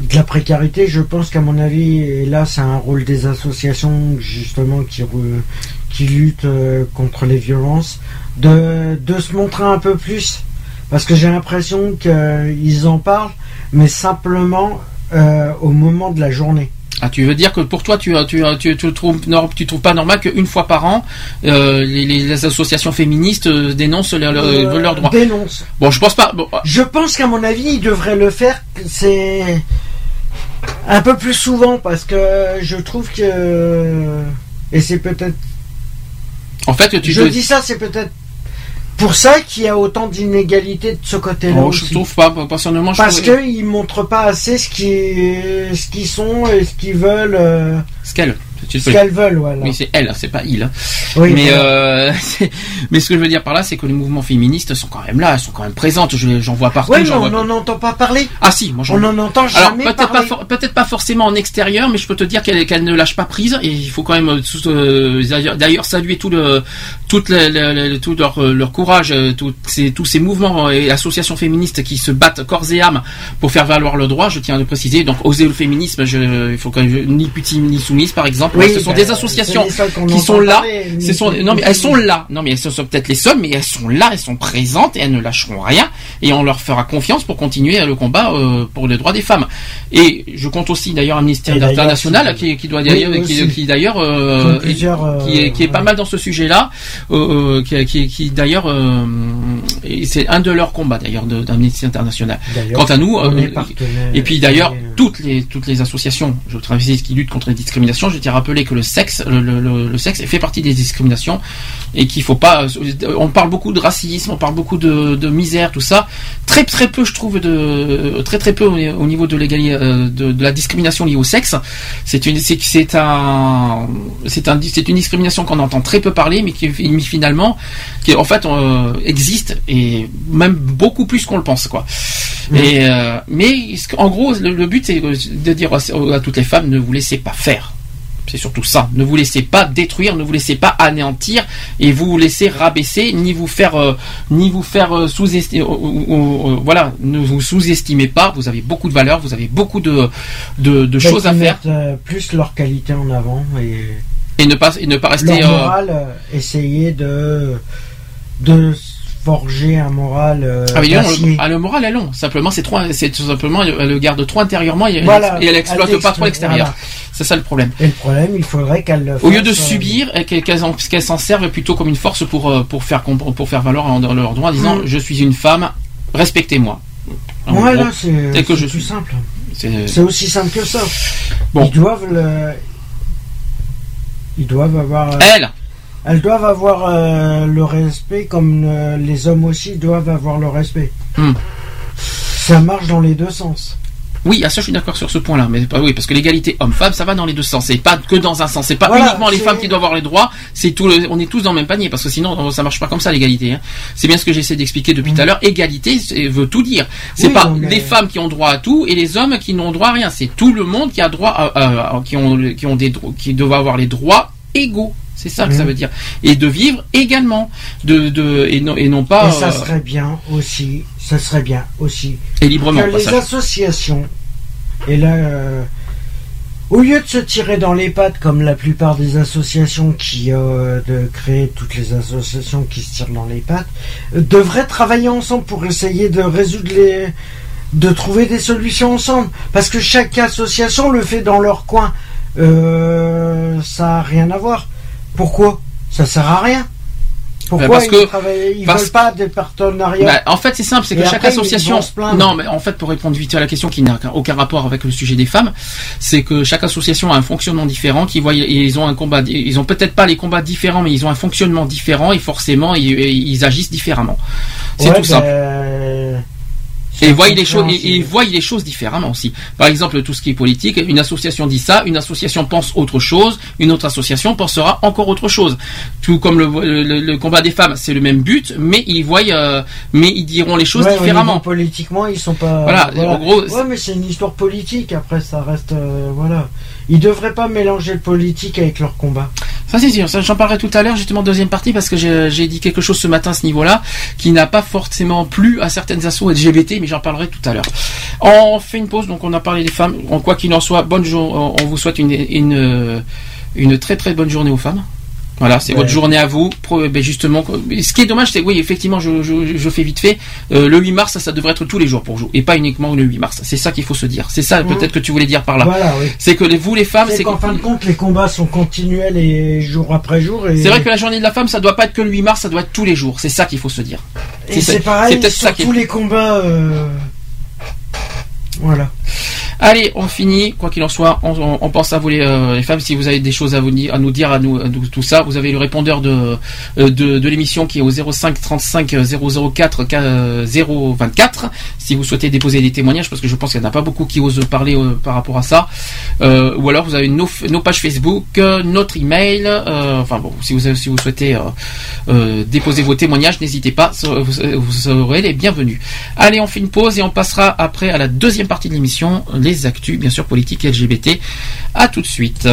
de la précarité, je pense qu'à mon avis, et là c'est un rôle des associations justement qui, re- qui luttent euh, contre les violences, de, de se montrer un peu plus. Parce que j'ai l'impression qu'ils en parlent, mais simplement euh, au moment de la journée. Ah, tu veux dire que pour toi, tu tu tu, tu trouves nor- tu trouves pas normal qu'une fois par an, euh, les, associations féministes dénoncent leur- leur- Euh, leurs droits. dénoncent. Bon, je pense pas. bon, Je pense qu'à mon avis, ils devraient le faire. C'est un peu plus souvent parce que je trouve que et c'est peut-être. en fait, tu je te- dis ça, c'est peut-être pour ça qu'il y a autant d'inégalités de ce côté-là Oh, je trouve pas. Personnellement, je Parce trouve... qu'ils montrent pas assez ce qui ce qu'ils sont et ce qu'ils veulent. euh, Ce qu'elle. Ce qu'elles veulent, voilà. Oui, c'est elle, c'est pas il. hein. Oui, mais, voilà. euh, mais ce que je veux dire par là, c'est que les mouvements féministes sont quand même là, elles sont quand même présentes. Je- J'en vois partout. Oui, mais on n'en entend pas parler. Ah si, moi j'en On n'en entend jamais peut-être pas, parler. for- peut-être pas forcément en extérieur, mais je peux te dire qu'elle qu'elle ne lâche pas prise et il faut quand même euh, euh, d'ailleurs- saluer tout le tout, le, le- le- tout leur, leur courage, tous ces, tous ces mouvements et associations féministes qui se battent corps et âme pour faire valoir le droit. Je tiens à le préciser. Donc oser le féminisme, je, il faut quand même ni putine ni soumise par exemple. Oui, ce sont bah, des associations qui sont là. parler, Ce ni sont putine, non mais elles sont là. Non mais elles sont peut-être les seules, mais elles sont là, elles sont présentes et elles ne lâcheront rien et on leur fera confiance pour continuer le combat euh, pour les droits des femmes. Et je compte aussi d'ailleurs Amnesty Et d'ailleurs, International qui, qui doit Oui, d'ailleurs qui, d'ailleurs euh, euh, qui est qui est pas mal dans ce sujet-là, euh, euh, qui, qui, qui d'ailleurs euh, c'est un de leurs combats d'ailleurs de- d'Amnesty International. Quant à nous, euh, et puis d'ailleurs euh, toutes les toutes les associations, je travaille qui luttent contre les discriminations, je tiens à rappeler que le sexe le, le, le- le sexe fait partie des discriminations et qu'il faut pas on parle beaucoup de racisme, on parle beaucoup de, de misère, tout ça. Très très peu je trouve de très très peu au au niveau de l'égalité euh, de, de la discrimination liée au sexe. C'est une c'est c'est un c'est un c'est une discrimination qu'on entend très peu parler mais qui mais finalement qui en fait euh, existe et même beaucoup plus qu'on le pense quoi. Et euh, mais en gros le, le but c'est de dire à, à toutes les femmes ne vous laissez pas faire. C'est surtout ça. Ne vous laissez pas détruire, ne vous laissez pas anéantir et vous vous laissez rabaisser, ni vous faire, euh, ni vous faire euh, sous-estimer. voilà, ne vous sous-estimez pas. Vous avez beaucoup de valeur, vous avez beaucoup de de, de choses à faire mettent, euh, plus leur qualité en avant et et ne pas et ne pas rester. leur euh, euh, essayer de de forger un moral euh, Ah, mais non, le, ah, le moral est long. Simplement, c'est trop, c'est tout simplement, elle, elle le garde trop intérieurement et, elle- Voilà, et elle exploite elle pas trop l'extérieur. voilà. C'est ça le problème. Et le problème, il faudrait qu'elle le Au lieu de euh, subir, qu'elles s'en servent plutôt comme une force pour euh, pour faire pour faire valoir leurs droits, en disant Mm. je suis une femme, respectez-moi. Voilà, c'est plus suis. simple. C'est- C'est aussi simple que ça. Bon. Ils doivent le. Ils doivent avoir. Elle, Elles doivent avoir euh, le respect comme euh, les hommes aussi doivent avoir le respect. Hmm. Ça marche dans les deux sens. oui, à ça je suis d'accord sur ce point-là, mais oui parce que l'égalité homme-femme, ça va dans les deux sens, c'est pas que dans un sens, c'est pas Voilà, uniquement les femmes qui doivent avoir les droits, c'est tout, le- on est tous dans le même panier parce que sinon ça marche pas comme ça l'égalité. hein. C'est bien ce que j'essaie d'expliquer depuis tout à l'heure. Égalité veut tout dire. C'est. Oui, pas les femmes qui ont droit à tout et les hommes qui n'ont droit à rien. C'est tout le monde qui a droit à, qui ont qui ont des qui doivent avoir les droits égaux. C'est ça que ça Mhm. veut dire. Et de vivre également, de, de et non et non pas Et ça euh, serait bien aussi, ça serait bien aussi et librement. que les associations, et là, euh, au lieu de se tirer dans les pattes comme la plupart des associations qui, euh, de créer toutes les associations qui se tirent dans les pattes, euh, devraient travailler ensemble pour essayer de résoudre les, de trouver des solutions ensemble. Parce que chaque association le fait dans leur coin. Euh, ça a rien à voir. Pourquoi Ça sert à rien. Pourquoi parce ils, que- ils parce- veulent pas des partenariats Bah, en fait, c'est simple, c'est que chaque après, association. Non, mais en fait, pour répondre vite à la question qui n'a aucun rapport avec le sujet des femmes, c'est que chaque association a un fonctionnement différent, qui voient, ils ont un combat, ils ont peut-être pas les combats différents, mais ils ont un fonctionnement différent et forcément, ils, ils agissent différemment. C'est Ouais, tout simple. Et voient les choses, et, voient les choses différemment aussi. Par exemple, tout ce qui est politique, une association dit ça, une association pense autre chose, une autre association pensera encore autre chose. Tout comme le, le- le combat des femmes, c'est le même but, mais ils voient, euh, mais ils diront les choses Ouais, différemment. politiquement, ils sont pas. Voilà, en gros, Ouais, mais c'est une histoire politique. Après, ça reste. euh, voilà. Ils devraient pas mélanger le politique avec leur combat. Ça c'est sûr, j'en parlerai tout à l'heure justement deuxième partie parce que j'ai dit quelque chose ce matin à ce niveau-là qui n'a pas forcément plu à certaines assos LGBT mais j'en parlerai tout à l'heure. On fait une pause donc on a parlé des femmes. En quoi qu'il en soit, bonne. On vous souhaite une une très très bonne journée aux femmes. Voilà, c'est Ouais. votre journée à vous. Pro- ben, justement, ce qui est dommage, c'est oui, effectivement, je, je, je fais vite fait. euh, le 8 mars, ça, ça devrait être tous les jours pour vous, et pas uniquement le 8 mars. C'est ça qu'il faut se dire. C'est ça peut-être que tu voulais dire par là. Voilà, oui. C'est que les, vous, les femmes, C'est qu'en que- fin de compte, les combats sont continuels et jour après jour. Et, C'est vrai que la journée de la femme, ça doit pas être que le 8 mars, ça doit être tous les jours. C'est ça qu'il faut se dire. et c'est pareil c'est peut-être ça qui tous les combats. euh, Voilà. Allez, on finit. Quoi qu'il en soit, on, pense à vous les, euh, les femmes. Si vous avez des choses à, nous dire, à nous, tout ça, vous avez le répondeur de euh, l'émission qui est au 05 35 004 euh, 024. Si vous souhaitez déposer des témoignages, parce que je pense qu'il n'y en a pas beaucoup qui osent parler euh, par rapport à ça. Ou alors vous avez nos, pages Facebook, notre email. enfin bon, si vous si vous souhaitez déposer vos témoignages, n'hésitez pas. Vous, vous serez les bienvenus. Allez, on fait une pause et on passera après à la deuxième partie de l'émission, les actus, bien sûr, politiques LGBT. À tout de suite.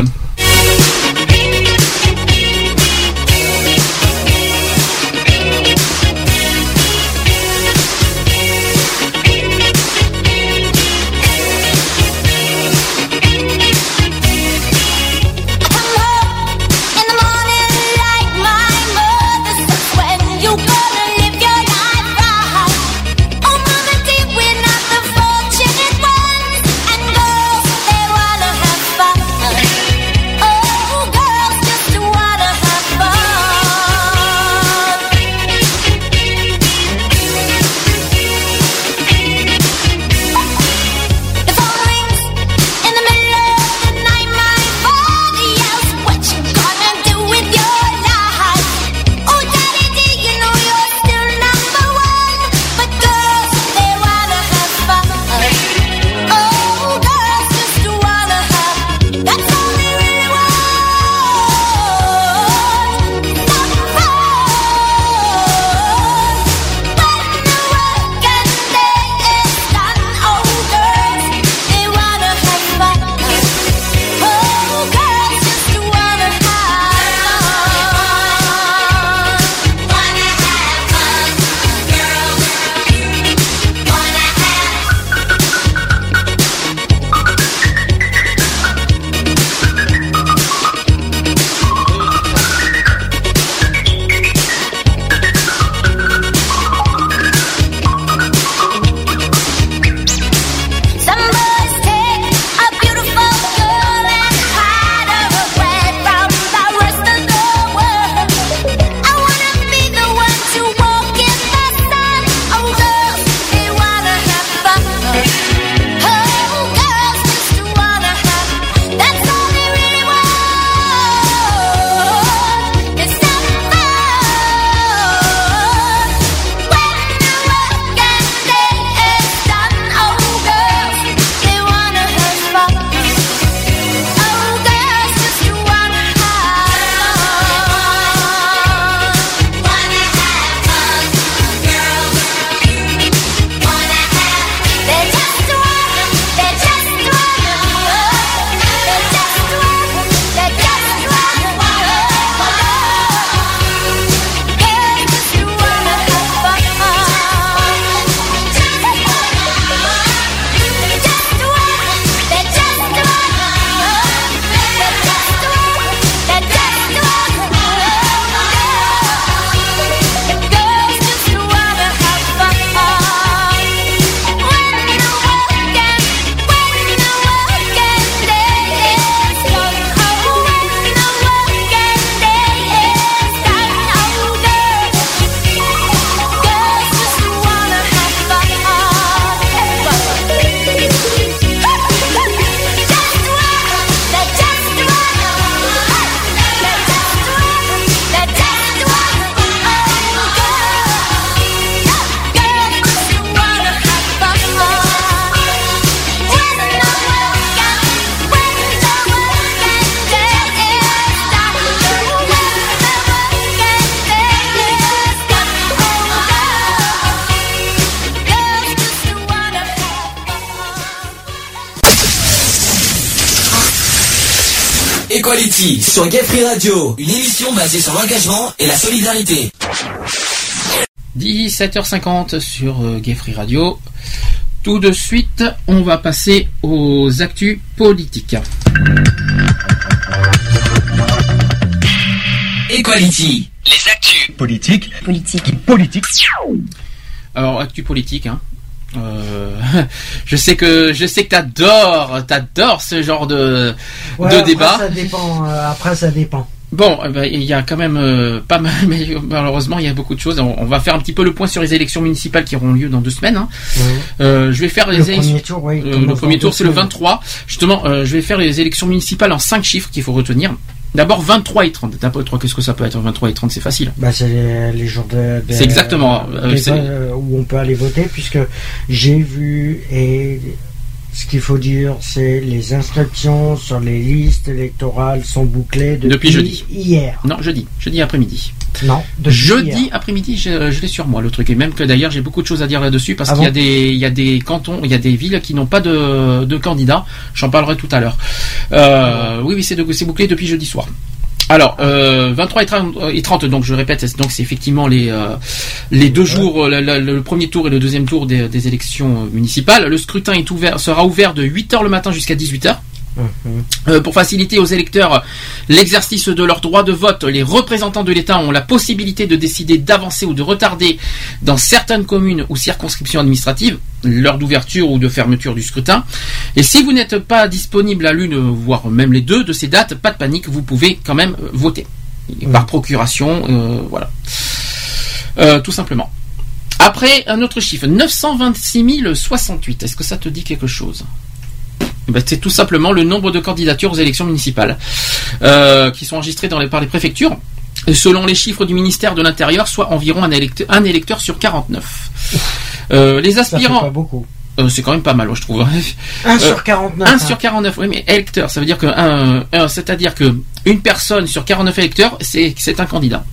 Sur Gay Free Radio, une émission basée sur l'engagement et la solidarité. 17h50 sur euh, Gay Free Radio. Tout de suite, on va passer aux actus politiques. Equality. Les actus. Politique. Politique. Politique. Alors, actu politique, hein. Euh, je sais que je sais que t'adores, t'adores ce genre de Ouais, de après, débat. Ça dépend. euh, après, ça dépend. Bon, eh ben, il y a quand même euh, pas mal, mais malheureusement, il y a beaucoup de choses. On, on va faire un petit peu le point sur les élections municipales qui auront lieu dans deux semaines. hein. Euh, je vais faire les Le élections. premier tour, oui. Le premier tour, c'est le semaines. 23. Justement, je vais faire les élections municipales en 5 chiffres qu'il faut retenir. D'abord 23 et 30. D'abord, toi, qu'est-ce que ça peut être 23 et 30 C'est facile. Bah, c'est les, les jours de, de- C'est exactement, euh, où on peut aller voter, puisque j'ai vu et ce qu'il faut dire, c'est les inscriptions sur les listes électorales sont bouclées depuis, Depuis jeudi. hier. Non, jeudi. Jeudi après-midi. Non, depuis Jeudi après-midi, je, je l'ai sur moi le truc. Et même que d'ailleurs, j'ai beaucoup de choses à dire là-dessus parce Ah qu'il y a des, il y a des cantons, il y a des villes qui n'ont pas de, de candidats. J'en parlerai tout à l'heure. Euh, oui, oui, c'est de- bouclé depuis jeudi soir. Alors, euh, 23 et 30, euh, et 30, donc je répète, c'est- donc c'est effectivement les euh, les deux jours, euh, la- la- le premier tour et le deuxième tour des, des élections euh, municipales. Le scrutin est ouvert, sera ouvert de 8h le matin jusqu'à 18h. Mhm. Euh, pour faciliter aux électeurs l'exercice de leur droit de vote, les représentants de l'État ont la possibilité de décider d'avancer ou de retarder dans certaines communes ou circonscriptions administratives l'heure d'ouverture ou de fermeture du scrutin. Et si vous n'êtes pas disponible à l'une, voire même les deux de ces dates, pas de panique, vous pouvez quand même voter. Par procuration, euh, voilà. Euh, tout simplement. Après, un autre chiffre, 926 068. Est-ce que ça te dit quelque chose? Eh ben, c'est tout simplement le nombre de candidatures aux élections municipales euh, qui sont enregistrées dans les, par les préfectures. Selon les chiffres du ministère de l'Intérieur, soit environ un électeur, un électeur sur 49. Euh, les Ça fait aspirants, pas beaucoup. euh, c'est quand même pas mal, je trouve. 1 Euh, sur 49. 1 hein. sur 49, oui, mais électeur, ça veut dire que un, un- c'est-à-dire que une personne sur 49 électeurs, c'est un candidat.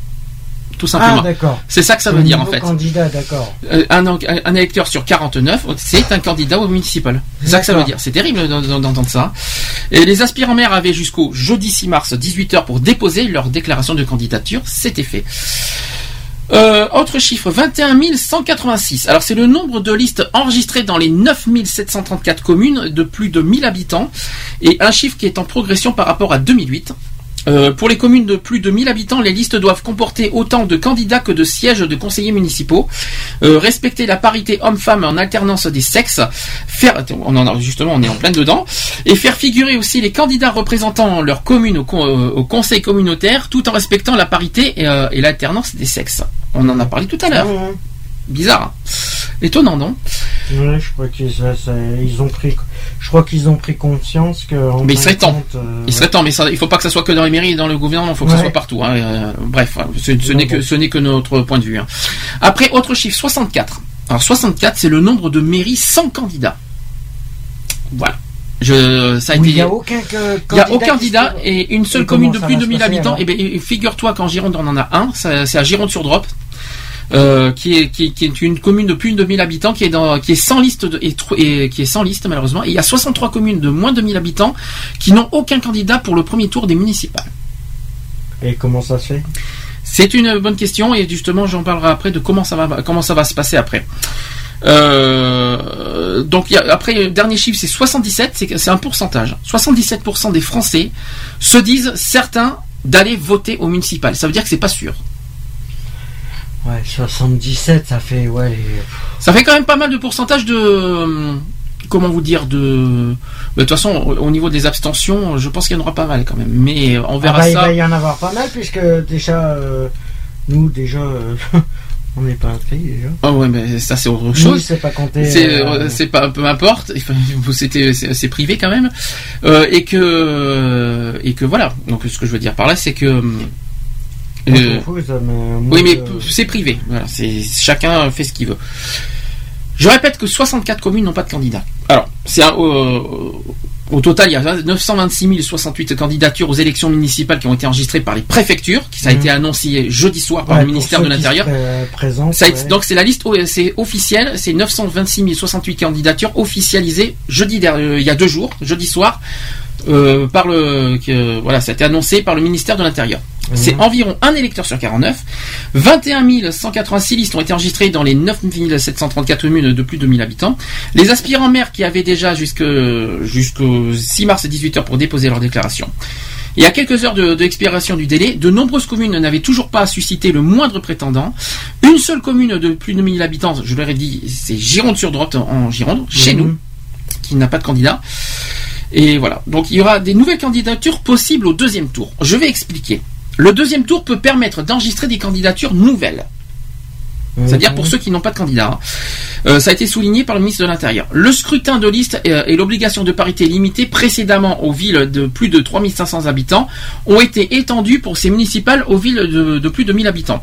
Tout simplement. Ah, c'est ça que ça veut dire en fait. candidat, d'accord. Euh, un, électeur sur 49, c'est un candidat au municipal. C'est ça que ça veut dire. C'est terrible d'en- d'en- d'entendre ça. Et les aspirants maires avaient jusqu'au jeudi 6 mars 18h pour déposer leur déclaration de candidature. C'était fait. Euh, autre chiffre, 21 186. Alors c'est le nombre de listes enregistrées dans les 9 734 communes de plus de 1000 habitants et un chiffre qui est en progression par rapport à 2008. Euh, pour les communes de plus de 1000 habitants, les listes doivent comporter autant de candidats que de sièges de conseillers municipaux, Euh, respecter la parité homme-femme en alternance des sexes, faire, on en a, justement, on est en plein dedans, et faire figurer aussi les candidats représentant leur commune au, euh, conseil communautaire, tout en respectant la parité et, l'alternance des sexes. On en a parlé tout à l'heure. Bizarre. hein Étonnant, non Ouais, je crois qu'ils ça- ça- ils ont pris, je crois qu'ils ont pris conscience que. en Mais il serait temps. compte, euh, Il serait temps, mais ça, il faut pas que ça soit que dans les mairies et dans le gouvernement, il faut que ça Ouais. soit partout. hein. Euh, bref, ce, ce n'est que ce notre point de vue. hein. Après, autre chiffre, 64. Alors 64, c'est le nombre de mairies sans candidat. Voilà. Je, ça a où été. il n'y a aucun que- Il n'y a candidat aucun candidat se- et une seule Et commune de ça plus de se 1000 passer, habitants. Et ben, et figure-toi qu'en Gironde, on en a un. ça- C'est à Gironde-sur-Drop. Euh, qui, est, qui, est- qui est une commune de plus de 1000 habitants qui est dans qui est sans liste de, et, qui est sans liste malheureusement et il y a 63 communes de moins de 1000 habitants qui n'ont aucun candidat pour le premier tour des municipales. Et comment ça se fait? C'est une bonne question et justement j'en parlerai après de comment ça va comment ça va se passer après. Euh, donc y a- après le dernier chiffre c'est 77, c'est que- c'est un pourcentage. 77% des Français se disent certains d'aller voter au municipal. Ça veut dire que c'est pas sûr. Ouais, 77, ça fait ouais. les- Ça fait quand même pas mal de pourcentage de euh, comment vous dire de de toute façon au au niveau des abstentions, je pense qu'il y en aura pas mal quand même. Mais on Ah verra bah, il ça. va y en avoir pas mal puisque déjà euh, nous déjà euh, on n'est pas déjà. Ah ouais, mais ça c'est autre chose. c'est pas compté. C'est euh, euh, c'est pas peu importe. C'était c'est privé quand même euh, et que et que voilà. Donc ce que je veux dire par là, c'est que on euh, ça, mais oui, mais je- c'est privé. Voilà, c'est chacun fait ce qu'il veut. Je répète que 64 communes n'ont pas de candidat. Alors, c'est un- au, total, il y a 926 068 candidatures aux élections municipales qui ont été enregistrées par les préfectures, qui ça a Mhm. été annoncé jeudi soir par Ouais, le ministère de l'Intérieur. ouais. Donc c'est la liste, c'est officiel, c'est 926 068 candidatures officialisées jeudi euh, il y a deux jours, jeudi soir, euh, par le que, voilà, ça a été annoncé par le ministère de l'Intérieur. C'est environ un électeur sur 49. 21 186 listes ont été enregistrées dans les 9 734 communes de plus de 1000 habitants. Les aspirants maires qui avaient déjà jusque- jusqu'au 6 mars 18h pour déposer leur déclaration. Et à quelques heures de, de l'expiration du délai, de nombreuses communes n'avaient toujours pas suscité le moindre prétendant. Une seule commune de plus de 1000 habitants, je leur ai dit, c'est Gironde-sur-Droite en Gironde, chez Mhm. nous, qui n'a pas de candidat. Et voilà. Donc il y aura des nouvelles candidatures possibles au deuxième tour. Je vais expliquer. Le deuxième tour peut permettre d'enregistrer des candidatures nouvelles. C'est-à-dire pour ceux qui n'ont pas de candidat. hein. Euh, ça a été souligné par le ministre de l'Intérieur. Le scrutin de liste euh, et l'obligation de parité limitée précédemment aux villes de plus de 3500 habitants ont été étendus pour ces municipales aux villes de, de plus de 1000 habitants.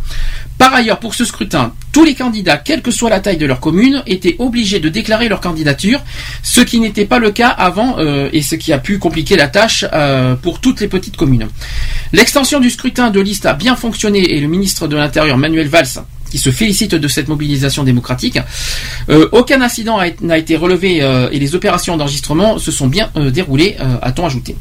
Par ailleurs, pour ce scrutin, tous les candidats, quelle que soit la taille de leur commune, étaient obligés de déclarer leur candidature, ce qui n'était pas le cas avant euh, et ce qui a pu compliquer la tâche euh, pour toutes les petites communes. L'extension du scrutin de liste a bien fonctionné et le ministre de l'Intérieur, Manuel Valls, qui se félicite de cette mobilisation démocratique. Euh, aucun incident n'a été relevé euh, et les opérations d'enregistrement se sont bien euh, déroulées, a-t-on ajouté.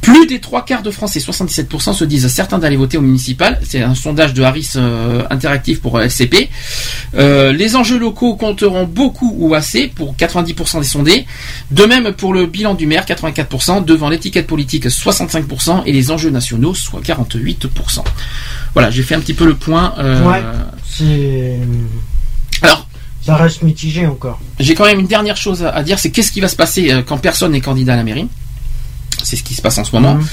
Plus des trois quarts de Français, 77%, se disent certains d'aller voter au municipal. C'est un sondage de Harris Interactive pour LCP. Les enjeux locaux compteront beaucoup ou assez pour 90% des sondés. De même pour le bilan du maire, 84%, devant l'étiquette politique, 65%, et les enjeux nationaux, soit 48%. Voilà, j'ai fait un petit peu le point. Ouais, c'est. Alors, Ça reste mitigé encore. j'ai quand même une dernière chose à à dire, c'est qu'est-ce qui va se passer euh, quand personne n'est candidat à la mairie? C'est ce qui se passe en ce moment. Mhm.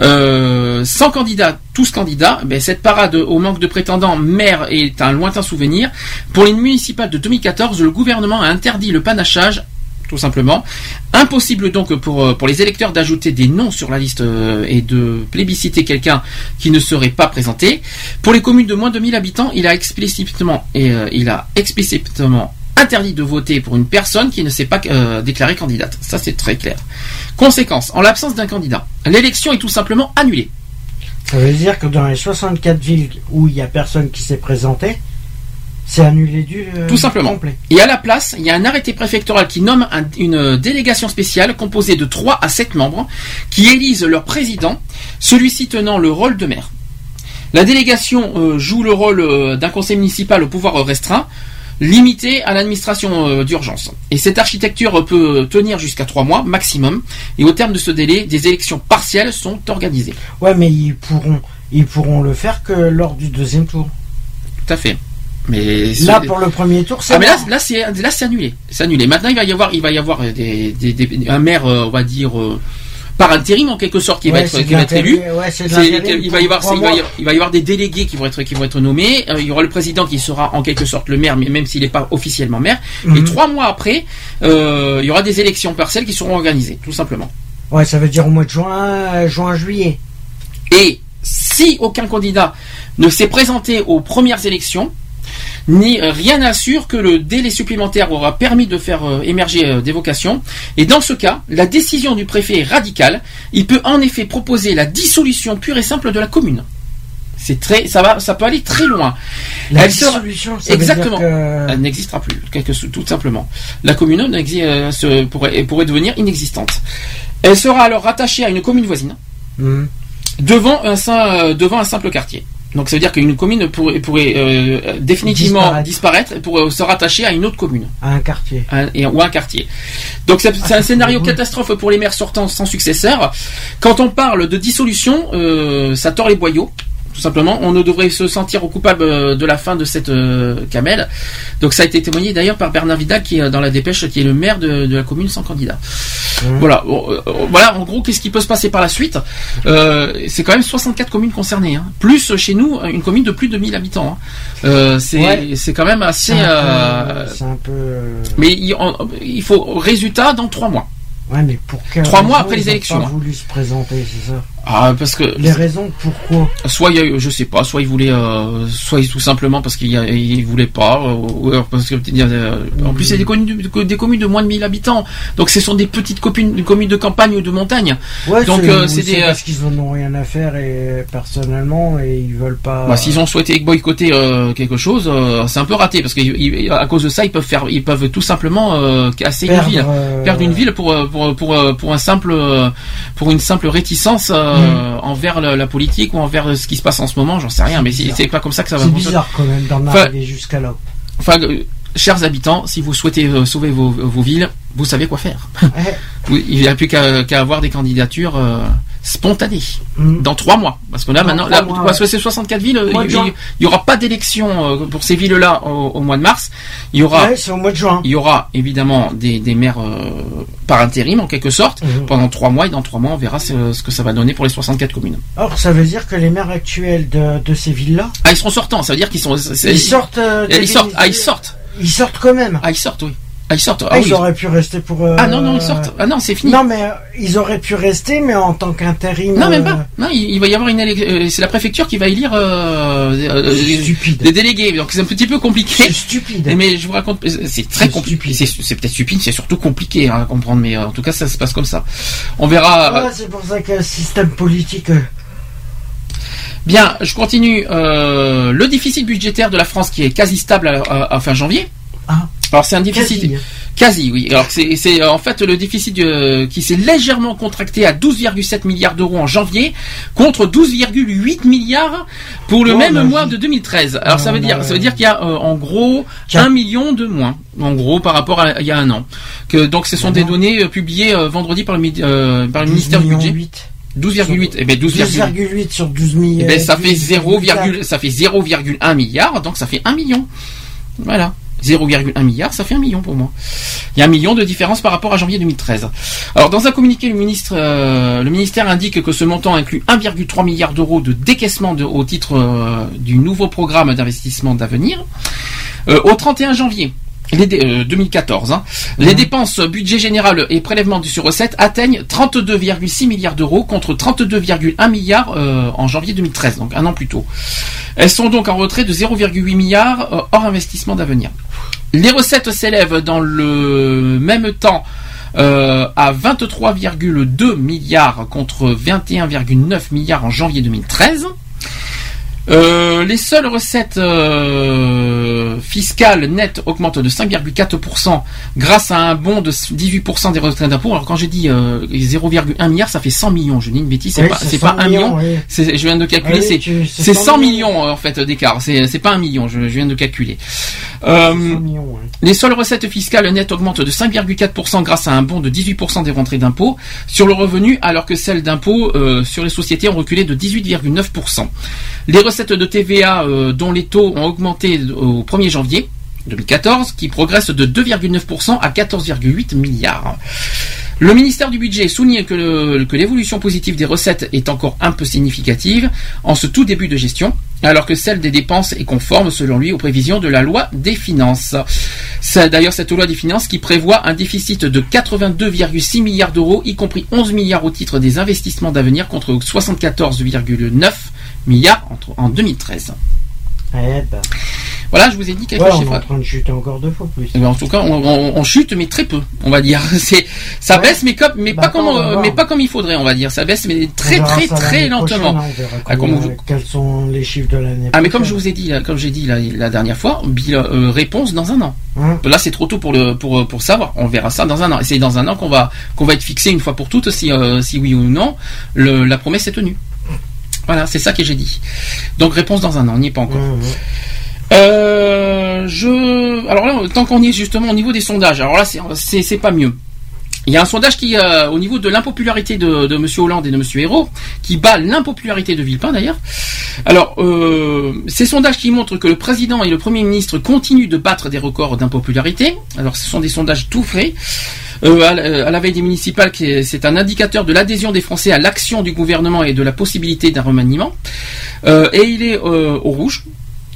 Euh, sans candidat, tous candidats, ben, cette parade au manque de prétendants maire est un lointain souvenir. Pour les municipales de 2014, le gouvernement a interdit le panachage tout simplement. Impossible donc pour, euh, pour les électeurs d'ajouter des noms sur la liste euh, et de plébisciter quelqu'un qui ne serait pas présenté. Pour les communes de moins de 1000 habitants, il a explicitement, et, euh, il a explicitement interdit de voter pour une personne qui ne s'est pas déclarée candidate. Ça c'est très clair. Conséquence, en l'absence d'un candidat, l'élection est tout simplement annulée. Ça veut dire que dans les 64 villes où il y a personne qui s'est présenté, c'est annulé du. euh, Tout simplement. Complet. Et à la place, il y a un arrêté préfectoral qui nomme un- une délégation spéciale composée de 3 à 7 membres qui élisent leur président, celui-ci tenant le rôle de maire. La délégation euh, joue le rôle euh, d'un conseil municipal au pouvoir restreint, limité à l'administration euh, d'urgence. Et cette architecture peut tenir jusqu'à 3 mois maximum. Et au terme de ce délai, des élections partielles sont organisées. Ouais, mais ils pourront, ils pourront le faire que lors du deuxième tour. Tout à fait. Mais Là, pour le premier tour, c'est Ah mais là, c'est là c'est annulé, c'est annulé. Maintenant il va y avoir il va y avoir des, des- des- un maire euh, on va dire euh, par intérim en quelque sorte qui va être qui va être élu. ouais, il va y avoir il va y, mois. il va y avoir des délégués qui vont être qui vont être nommés. Euh, il y aura le président qui sera en quelque sorte le maire, mais même s'il n'est pas officiellement maire. Et Mhm. trois mois après, euh, il y aura des élections partielles qui seront organisées, tout simplement. Ouais, ça veut dire au mois de juin, euh, juin, juillet. Et si aucun candidat ne s'est présenté aux premières élections, ni rien n'assure que le délai supplémentaire aura permis de faire euh, émerger euh, des vocations. Et dans ce cas, la décision du préfet est radicale. Il peut en effet proposer la dissolution pure et simple de la commune. C'est très, ça va, ça peut aller très loin. La Elle sera- dissolution, ça veut dire exactement. que- Elle n'existera plus, quelque tout simplement. La commune euh, se- pourrait, pourrait devenir inexistante. Elle sera alors rattachée à une commune voisine devant un, sim- euh, devant un simple quartier. Donc ça veut dire qu'une commune pourrait, pourrait euh, définitivement Disparaître. disparaître pour euh, se rattacher à une autre commune À un quartier. un- et- ou un quartier. Donc c'est un scénario catastrophe pour les maires sortants sans successeur. Quand on parle de dissolution, euh, ça tord les boyaux. Tout simplement, on ne devrait se sentir coupable euh, de la fin de cette euh, camelle. Donc ça a été témoigné d'ailleurs par Bernard Vidal qui est dans la dépêche, qui est le maire de, de la commune sans candidat. Mhm. Voilà, euh, voilà. En gros, qu'est-ce qui peut se passer par la suite? Euh, C'est quand même 64 communes concernées, hein. plus chez nous une commune de plus de 1000 habitants. hein. Euh, c'est Ouais. quand même assez. C'est un, peu- mais il, faut résultat dans trois mois. Ouais, mais pour quelle Trois mois après les ils élections, Pas hein. voulu se présenter, c'est ça? Ah, parce que Les raisons pourquoi soit il y a eu, je sais pas, soit il voulait, euh, soit tout simplement parce qu'il il voulait pas, euh, ou alors parce que euh, en plus c'est des communes, de- des communes de moins de 1000 habitants, donc ce sont des petites communes, de campagne ou de montagne. Ouais, donc c'est euh, des, parce qu'ils en ont rien à faire et personnellement et ils veulent pas. bah, s'ils ont souhaité boycotter euh, quelque chose, euh, c'est un peu raté parce qu'à cause de ça ils peuvent faire, ils peuvent tout simplement euh, casser Perdre, une ville, perdre une ville pour pour pour pour un simple pour une simple réticence euh, envers la, la politique ou envers ce qui se passe en ce moment, j'en sais rien, mais c'est pas comme ça que ça va C'est bizarre quand même d'en arriver jusqu'à là. Enfin, chers habitants, si vous souhaitez euh, sauver vos, vos villes, vous savez quoi faire. Ouais. Il n'y a plus qu'à avoir des candidatures. euh, spontanée dans trois mois. Parce que là Dans maintenant, là, mois, parce que ouais. ces 64 villes, il n'y aura pas d'élection euh, pour ces villes-là au, au mois de mars. Il y aura Ouais, c'est au mois de juin. il y aura évidemment des, des maires euh, par intérim en quelque sorte Mhm. pendant trois mois et dans trois mois on verra ce, ce que ça va donner pour les 64 communes. Or, ça veut dire que les maires actuels de, de ces villes-là, Ah ils seront sortants, ça veut dire qu'ils sont c'est- ils sortent. ils des- sortent, ah ils sortent, Ils sortent quand même. ah ils sortent oui, ah ils sortent, Ah, ah, ils auraient pu rester pour. euh, Ah non non ils sortent, ah non c'est fini. Non, mais euh, ils auraient pu rester, mais en tant qu'intérim. Non, même euh, pas. Non, il, il va y avoir une élection. c'est la préfecture qui va élire euh, Stupide. des délégués. Donc c'est un petit peu compliqué. C'est stupide. Mais je vous raconte, c'est très compliqué. C'est peut-être stupide, c'est surtout compliqué hein, à comprendre. Mais en tout cas, ça se passe comme ça. On verra. Ouais, c'est pour ça que le système politique. Bien, je continue. Euh, le déficit budgétaire de la France qui est quasi stable à, à- à fin janvier. Ah. Alors c'est un déficit Quasi. quasi, oui. Alors c'est en fait le déficit euh, qui s'est légèrement contracté à 12,7 milliards d'euros en janvier contre 12,8 milliards pour le Oh, même mois de 2013. Alors ça Oh, veut dire ça veut dire qu'il y a euh, en gros Tiens. un million de moins en gros par rapport à il y a un an. Que donc ce sont des Vraiment données publiées euh, vendredi par le, par le ministère du 12 budget. millions 8. 12,8 eh ben 12,8 12,8 sur 12 millions. eh ben, ça fait 0, ça fait 0,1 milliard, donc ça fait 1 million. Voilà. 0,1 milliard, ça fait 1 million pour moi. Il y a un million de différence par rapport à janvier 2013. Alors dans un communiqué, le, ministre, euh, le ministère indique que ce montant inclut 1,3 milliard d'euros de décaissement de- au titre euh, du nouveau programme d'investissement d'avenir. Euh, au 31 janvier, les dé- euh, 2014, hein, les dépenses budget général et prélèvement sur recettes atteignent 32,6 milliards d'euros contre 32,1 milliards euh, en janvier 2013, donc un an plus tôt. Elles sont donc en retrait de 0,8 milliards euh, hors investissement d'avenir. Les recettes s'élèvent dans le même temps à 23,2 milliards contre 21,9 milliards en janvier 2013. Euh, les seules recettes euh, fiscales nettes augmentent de 5,4% grâce à un bond de 18% des retraits d'impôts. Alors quand j'ai dit euh, 0,1 milliard, ça fait 100 millions. Je dis une bêtise, c'est Oui, pas, c'est pas 100 un million. oui. Je viens de calculer, Ah oui, c'est tu- c'est c'est 100 100 millions. en fait d'écart. C'est pas un million. Je, je viens de calculer. Euh, 100 millions, ouais. les seules recettes fiscales nettes augmentent de 5,4% grâce à un bond de 18% des rentrées d'impôts sur le revenu, alors que celles d'impôts euh, sur les sociétés ont reculé de 18,9%. Les recettes de TVA euh, dont les taux ont augmenté au 1er janvier 2014, qui progressent de 2,9% à 14,8 milliards. Le ministère du Budget souligne que, l'évolution positive des recettes est encore un peu significative en ce tout début de gestion, alors que celle des dépenses est conforme selon lui aux prévisions de la loi des finances. C'est d'ailleurs cette loi des finances qui prévoit un déficit de 82,6 milliards d'euros, y compris 11 milliards au titre des investissements d'avenir contre 74,9 milliards en 2013. Eh ben. Voilà, je vous ai dit quelques Ouais, on est en train de chuter encore deux fois plus. En tout cas, on, on- on chute, mais très peu, on va dire. C'est, ça Ouais. baisse, mais comme, mais Bah, pas comme, on euh, voir. mais pas comme il faudrait, on va dire. Ça baisse, mais très, très, très lentement. hein, Ah, comme vous- Quels sont les chiffres de l'année Ah, mais comme je vous ai dit, là, comme j'ai dit la, la dernière fois, euh, réponse dans un an. Hein Là, c'est trop tôt pour le, pour, pour savoir. On verra ça dans un an. Et c'est dans un an qu'on va, qu'on va être fixé une fois pour toutes si, euh, si oui ou non, le, la promesse est tenue. Voilà, c'est ça que j'ai dit. Donc, réponse dans un an. On n'y est pas encore. Hum, hum. Euh, je, alors là, tant qu'on est justement au niveau des sondages, alors là, c'est, pas mieux. Il y a un sondage qui, euh, au niveau de l'impopularité de, Monsieur Hollande et de Monsieur Hérault, qui bat l'impopularité de Villepin d'ailleurs. Alors, euh, ces sondages qui montrent que le président et le premier ministre continuent de battre des records d'impopularité. Alors, ce sont des sondages tout frais. Euh, à, la- veille des municipales, c'est un indicateur de l'adhésion des Français à l'action du gouvernement et de la possibilité d'un remaniement. Et il est au rouge.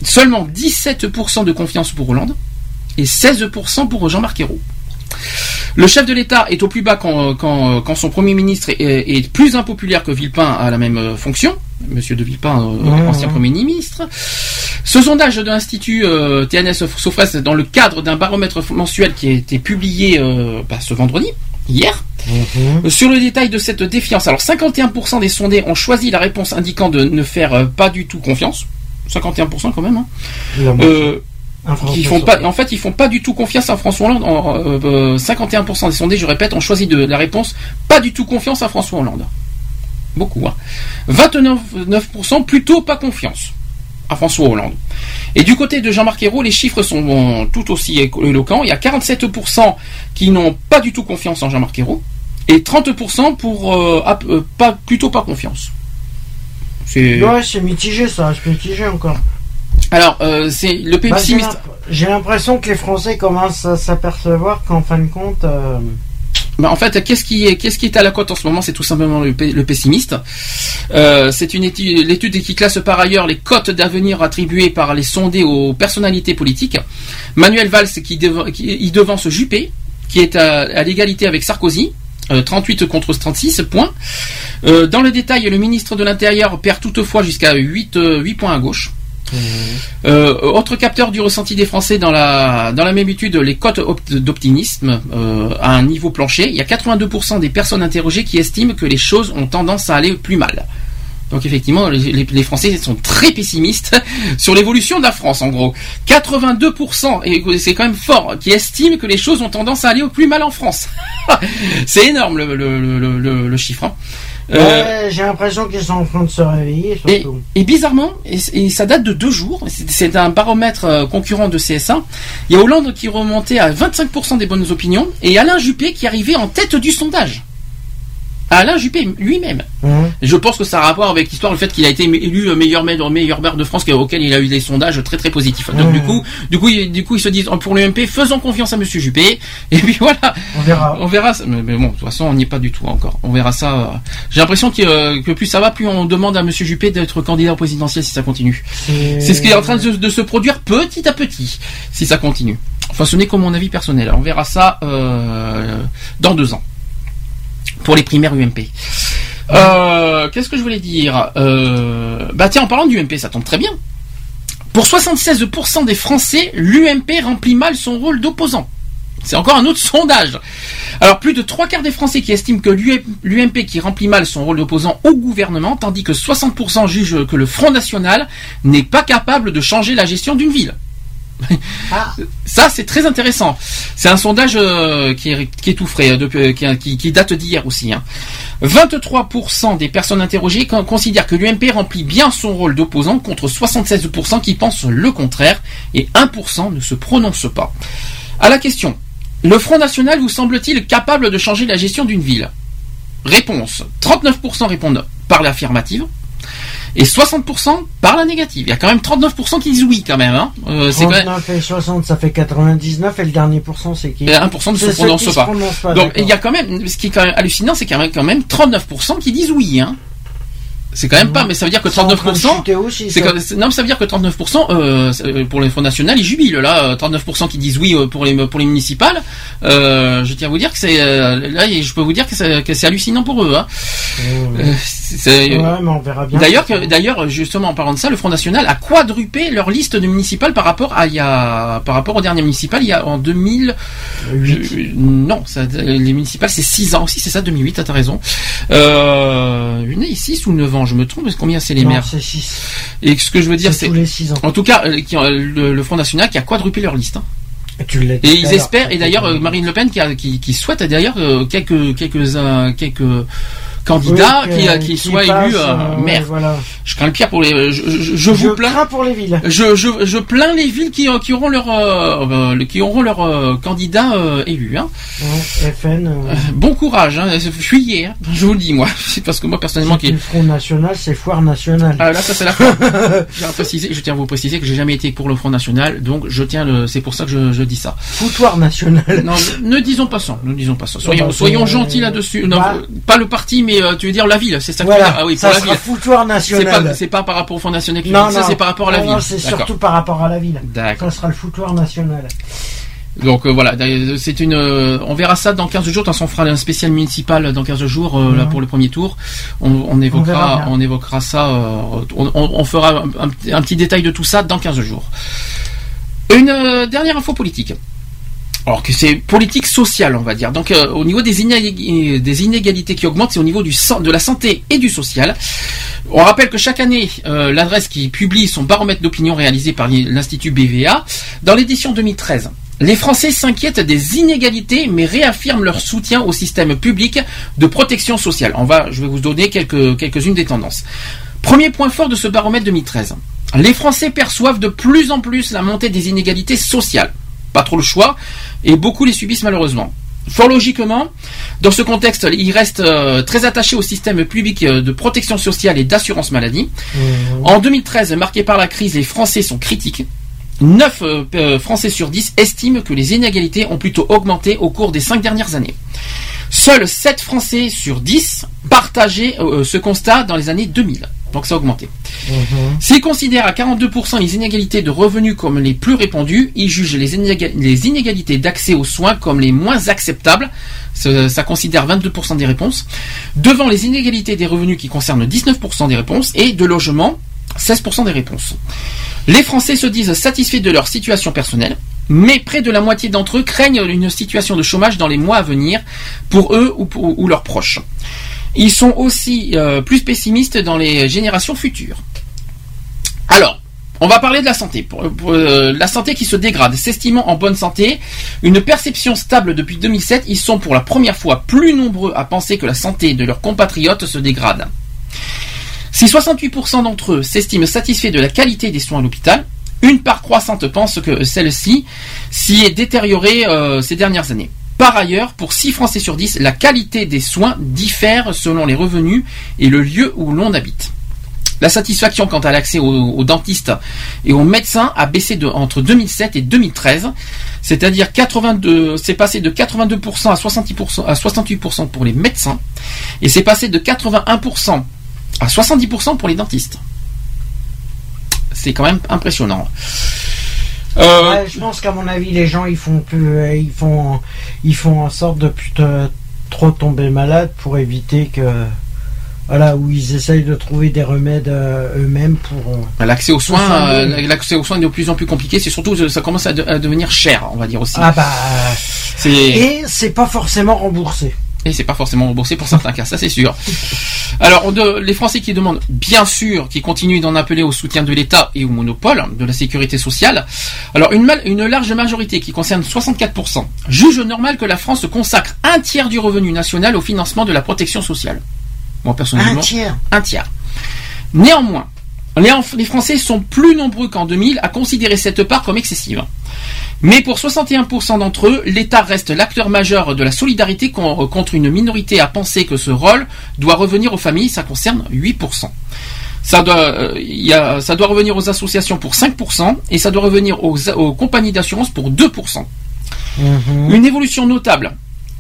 Seulement 17% de confiance pour Hollande et 16% pour Jean-Marc Ayrault. Le chef de l'État est au plus bas quand, quand, quand son Premier ministre est, est plus impopulaire que Villepin à la même euh, fonction. Monsieur de Villepin, euh, ancien. Premier ministre. Ce sondage de l'Institut euh, TNS Sofres dans le cadre d'un baromètre mensuel qui a été publié euh, bah, ce vendredi, hier, Mhm. Sur le détail de cette défiance, alors 51% des sondés ont choisi la réponse indiquant de ne faire euh, pas du tout confiance. 51% quand même. Hein. Euh, qui font pas, en fait, ils font pas du tout confiance à François Hollande. En, euh, euh, 51% des sondés, je répète, ont choisi de la réponse pas du tout confiance à François Hollande. Beaucoup. Hein. 29% plutôt pas confiance à François Hollande. Et du côté de Jean-Marc Ayrault, les chiffres sont bon, tout aussi éloquents. Il y a 47% qui n'ont pas du tout confiance en Jean-Marc Ayrault et 30% pour euh, euh, pas, plutôt pas confiance. C'est- Ouais, c'est mitigé ça, c'est mitigé encore. Alors, euh, c'est le Bah, j'ai pessimiste. l'imp- J'ai l'impression que les Français commencent à s'apercevoir qu'en fin de compte, euh, Bah, en fait, qu'est-ce qui est, qu'est-ce qui est à la cote en ce moment? C'est tout simplement le, pe- le pessimiste. Euh, c'est une étude, l'étude qui classe par ailleurs les cotes d'avenir attribuées par les sondés aux personnalités politiques. Manuel Valls qui, dev- qui y devance Juppé, qui est à, à l'égalité avec Sarkozy. Euh, 38 contre 36 points. Euh, dans le détail, le ministre de l'Intérieur perd toutefois jusqu'à 8, euh, 8 points à gauche. Euh, autre capteur du ressenti des Français dans la, dans la même étude, les cotes opt- d'optimisme euh, à un niveau plancher. Il y a 82% des personnes interrogées qui estiment que les choses ont tendance à aller plus mal. Donc effectivement, les, Français sont très pessimistes sur l'évolution de la France, en gros. 82%, et c'est quand même fort, qui estiment que les choses ont tendance à aller au plus mal en France. c'est énorme le, le- le- le- le chiffre. hein. Euh, ouais, j'ai l'impression qu'ils sont en train de se réveiller. et, Surtout. et bizarrement, et, et ça date de deux jours, c'est- c'est un baromètre euh, concurrent de CSA, il y a Hollande qui remontait à 25% des bonnes opinions et Alain Juppé qui arrivait en tête du sondage. Alain Juppé lui-même. Hein Je pense que ça a rapport avec l'histoire, le fait qu'il a été élu meilleur maire, meilleur maire de France, auquel il a eu des sondages très très positifs. Donc Mmh. du coup, du coup, du coup, ils se disent oh, pour l'UMP, faisons confiance à Monsieur Juppé. Et puis voilà. On verra. On verra. ça. Mais, bon, de toute façon, on n'y est pas du tout encore. On verra ça. euh. J'ai l'impression que, euh, que plus ça va, plus on demande à Monsieur Juppé d'être candidat au présidentiel si ça continue. C'est ce qui est en train de, se- de se produire petit à petit, si ça continue. Enfin, ce n'est que mon avis personnel. On verra ça euh, dans deux ans pour les primaires UMP. Euh, Qu'est-ce que je voulais dire? Euh, Bah tiens, en parlant du UMP, ça tombe très bien. Pour 76% des Français, l'UMP remplit mal son rôle d'opposant. C'est encore un autre sondage. Alors plus de trois quarts des Français qui estiment que l'UMP qui remplit mal son rôle d'opposant au gouvernement, tandis que 60% jugent que le Front National n'est pas capable de changer la gestion d'une ville. Ça, c'est très intéressant. C'est un sondage euh, qui, est, tout frais, euh, euh, qui, date d'hier aussi. hein. 23% des personnes interrogées con- considèrent que l'UMP remplit bien son rôle d'opposant contre 76% qui pensent le contraire et 1% ne se prononce pas. À la question, le Front National vous semble-t-il capable de changer la gestion d'une ville? Réponse, 39% répondent par l'affirmative et 60% par la négative. Il y a quand même 39% qui disent oui quand même. Hein. Euh, c'est quand même- 39 et 60, ça fait 99, et le dernier pourcent, c'est qui? Et 1% ne se prononce qui se pas. pas, Donc il y a quand même, ce qui est quand même hallucinant, c'est qu'il y a quand même 39% qui disent oui. Hein. C'est quand même pas, mais ça veut dire que C'est en train de 39%. chuter aussi, ça. quand- non, mais ça veut dire que 39% euh, euh, pour les Fonds national, ils jubilent là. euh, 39% qui disent oui euh, pour les pour les municipales. Euh, je tiens à vous dire que c'est euh, là, je peux vous dire que c'est hallucinant pour eux. Hein. Euh, Ouais, mais on verra bien. D'ailleurs, justement, en parlant de ça, le Front National a quadruplé leur liste de municipales par rapport à il y a, par rapport aux dernières municipales, il y a en 2000, je- non, ça, les municipales c'est 6 ans aussi, c'est ça, 2008, t'as raison. Euh, une 6 ou 9 ans, je me trompe, combien c'est les Non, maires c'est 6. Et ce que je veux dire, C'est c'est, tous les 6 ans. en tout cas, euh, le, le Front National qui a quadruplé leur liste. hein. Tu Et ils espèrent, et d'ailleurs euh, Marine Le Pen qui, a- qui, qui souhaite d'ailleurs euh, quelques quelques euh, quelques candidats Oui, qui, que- qui qui soient passent, élus euh, euh, maire. voilà. Je crains le pire pour les. Je, je, je Je vous plains. crains pour les villes. Je, je, je plains les villes qui, qui auront leur euh, euh, qui auront leur euh, candidat euh, élu. Hein. Ouais, FN. euh, Euh, Bon courage, hein. fuyez, hein. je vous le dis moi. C'est parce que moi personnellement qui. plus Front National, c'est Foire Nationale. Ah là ça c'est la fin. je, tiens à préciser- je tiens à vous préciser que j'ai jamais été pour le Front National, donc je tiens le. C'est pour ça que je, je dis ça. Foutoir National. Non, ne disons pas ça. Ne disons pas ça. Soyons, bah, soyons gentils là-dessus. Bah. euh, pas le parti, mais euh, tu veux dire la ville. C'est ça que Voilà, tu veux dire. Ah oui, ça pour la sera ville. Foutoir National. c'est pas par rapport au Front National qui non, dit ça, non. c'est par rapport à la Non, ville. non, c'est surtout par rapport à la ville. D'accord. Ça sera le Foutoir National. Donc euh, voilà, c'est une. euh, on verra ça dans 15 jours. De toute façon, on fera un spécial municipal dans 15 jours euh, là Mhm. pour le premier tour. On, évoquera, on, évoquera ça. on, fera un, petit détail de tout ça dans 15 jours. Une dernière info politique. Alors que c'est politique sociale, on va dire. Donc euh, au niveau des, inég- des inégalités qui augmentent, c'est au niveau du de la santé et du social. On rappelle que chaque année, euh, l'adresse qui publie son baromètre d'opinion réalisé par l'Institut BVA, dans l'édition 2013, les Français s'inquiètent des inégalités, mais réaffirment leur soutien au système public de protection sociale. On va, je vais vous donner quelques, quelques-unes des tendances. Premier point fort de ce baromètre 2013. Les Français perçoivent de plus en plus la montée des inégalités sociales. Pas trop le choix, et beaucoup les subissent malheureusement. Fort logiquement, dans ce contexte, ils restent euh, très attachés au système public euh, de protection sociale et d'assurance maladie. En 2013, marqué par la crise, les Français sont critiques. 9 euh, euh, Français sur 10 estiment que les inégalités ont plutôt augmenté au cours des 5 dernières années. Seuls 7 Français sur 10 partageaient euh, ce constat dans les années 2000. Donc ça a augmenté. S'ils considèrent à 42% les inégalités de revenus comme les plus répandues, ils jugent les, inéga- les inégalités d'accès aux soins comme les moins acceptables. Ça, ça considère 22% des réponses. Devant les inégalités des revenus qui concernent 19% des réponses et de logement, 16% des réponses. Les Français se disent satisfaits de leur situation personnelle, mais près de la moitié d'entre eux craignent une situation de chômage dans les mois à venir pour eux ou, pour- ou leurs proches. Ils sont aussi euh, plus pessimistes dans les générations futures. Alors, on va parler de la santé. Euh, la santé qui se dégrade, s'estimant en bonne santé, une perception stable depuis 2007, ils sont pour la première fois plus nombreux à penser que la santé de leurs compatriotes se dégrade. Si 68% d'entre eux s'estiment satisfaits de la qualité des soins à l'hôpital, une part croissante pense que celle-ci s'y est détériorée euh, ces dernières années. Par ailleurs, pour 6 Français sur 10, la qualité des soins diffère selon les revenus et le lieu où l'on habite. La satisfaction quant à l'accès aux, dentistes et aux médecins a baissé de, entre 2007 et 2013, c'est-à-dire 82, c'est passé de 82% à 60% à 68% pour les médecins et c'est passé de 81% à 70% pour les dentistes. C'est quand même impressionnant. Euh, Ouais, je pense qu'à mon avis, les gens ils font plus, euh, ils font, ils font en sorte de plus te- trop tomber malade pour éviter que, voilà, où ils essayent de trouver des remèdes euh, eux-mêmes pour. euh, L'accès aux soins, euh, l'accès aux soins est de plus en plus compliqué. C'est surtout ça commence à, de- à devenir cher, on va dire aussi. Ah bah. Et c'est pas forcément remboursé. Et c'est pas forcément remboursé pour certains cas, ça c'est sûr. Alors de- les Français qui demandent, bien sûr, qui continuent d'en appeler au soutien de l'État et au monopole de la sécurité sociale. Alors une, une large majorité qui concerne 64% juge normal que la France consacre un tiers du revenu national au financement de la protection sociale. Moi personnellement, Un tiers. un tiers. Néanmoins, les, Français sont plus nombreux qu'en 2000 à considérer cette part comme excessive. Mais pour 61% d'entre eux, l'État reste l'acteur majeur de la solidarité con- contre une minorité à penser que ce rôle doit revenir aux familles, ça concerne 8%. Ça doit, euh, il y a- ça doit revenir aux associations pour 5% et ça doit revenir aux, aux compagnies d'assurance pour 2%. Une évolution notable.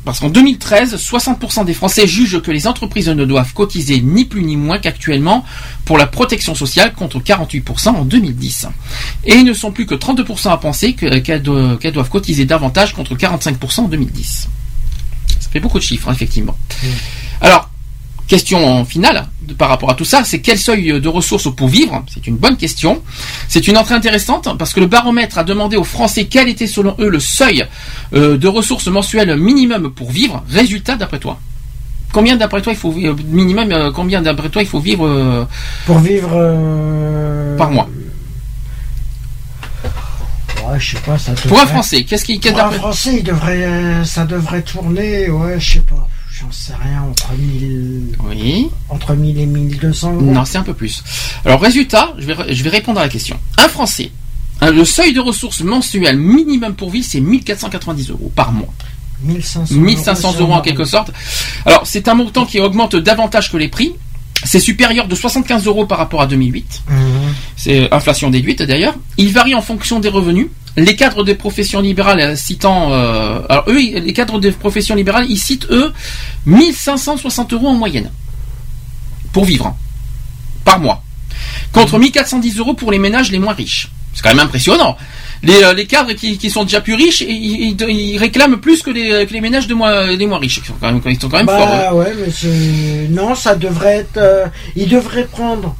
Parce qu'en 2013, 60% des Français jugent que les entreprises ne doivent cotiser ni plus ni moins qu'actuellement pour la protection sociale contre 48% en 2010. Et ils ne sont plus que 32% à penser qu'elles doivent cotiser davantage contre 45% en 2010. Ça fait beaucoup de chiffres, hein, effectivement. Alors, question finale de- par rapport à tout ça, c'est quel seuil de ressources pour vivre? C'est une bonne question. C'est une entrée intéressante parce que le baromètre a demandé aux Français quel était selon eux le seuil euh, de ressources mensuelles minimum pour vivre. Résultat d'après toi? Combien d'après toi il faut vivre minimum euh, Combien d'après toi il faut vivre euh, Pour vivre. euh, par mois? Ouais, je sais pas, ça Pour un Français, qu'est-ce qui qu'est-ce Pour un Français, il devrait, euh, ça devrait tourner, ouais, je sais pas, j'en sais rien, entre 1000, Oui. entre 1000 et 1200 euros. Non, c'est un peu plus. Alors, résultat, je vais, je vais répondre à la question. Un Français, hein, le seuil de ressources mensuelles minimum pour vivre, c'est 1490 euros par mois. 1500 1500 sur euros en quelque sorte. Alors, c'est un montant qui augmente davantage que les prix. C'est supérieur de 75 euros par rapport à 2008. Mhm. C'est inflation déduite d'ailleurs. Il varie en fonction des revenus. Les cadres des professions libérales euh, citant, euh, alors eux, les cadres des professions libérales, ils citent eux 1560 euros en moyenne pour vivre hein, par mois, contre 1410 euros pour les ménages les moins riches. C'est quand même impressionnant. Les, euh, les cadres qui, qui sont déjà plus riches, ils, ils- ils réclament plus que les, que les ménages de moins, les moins riches. Ils sont quand même, ils sont quand même forts. Bah eux. ouais, mais. Non, ça devrait être. euh, ils devraient prendre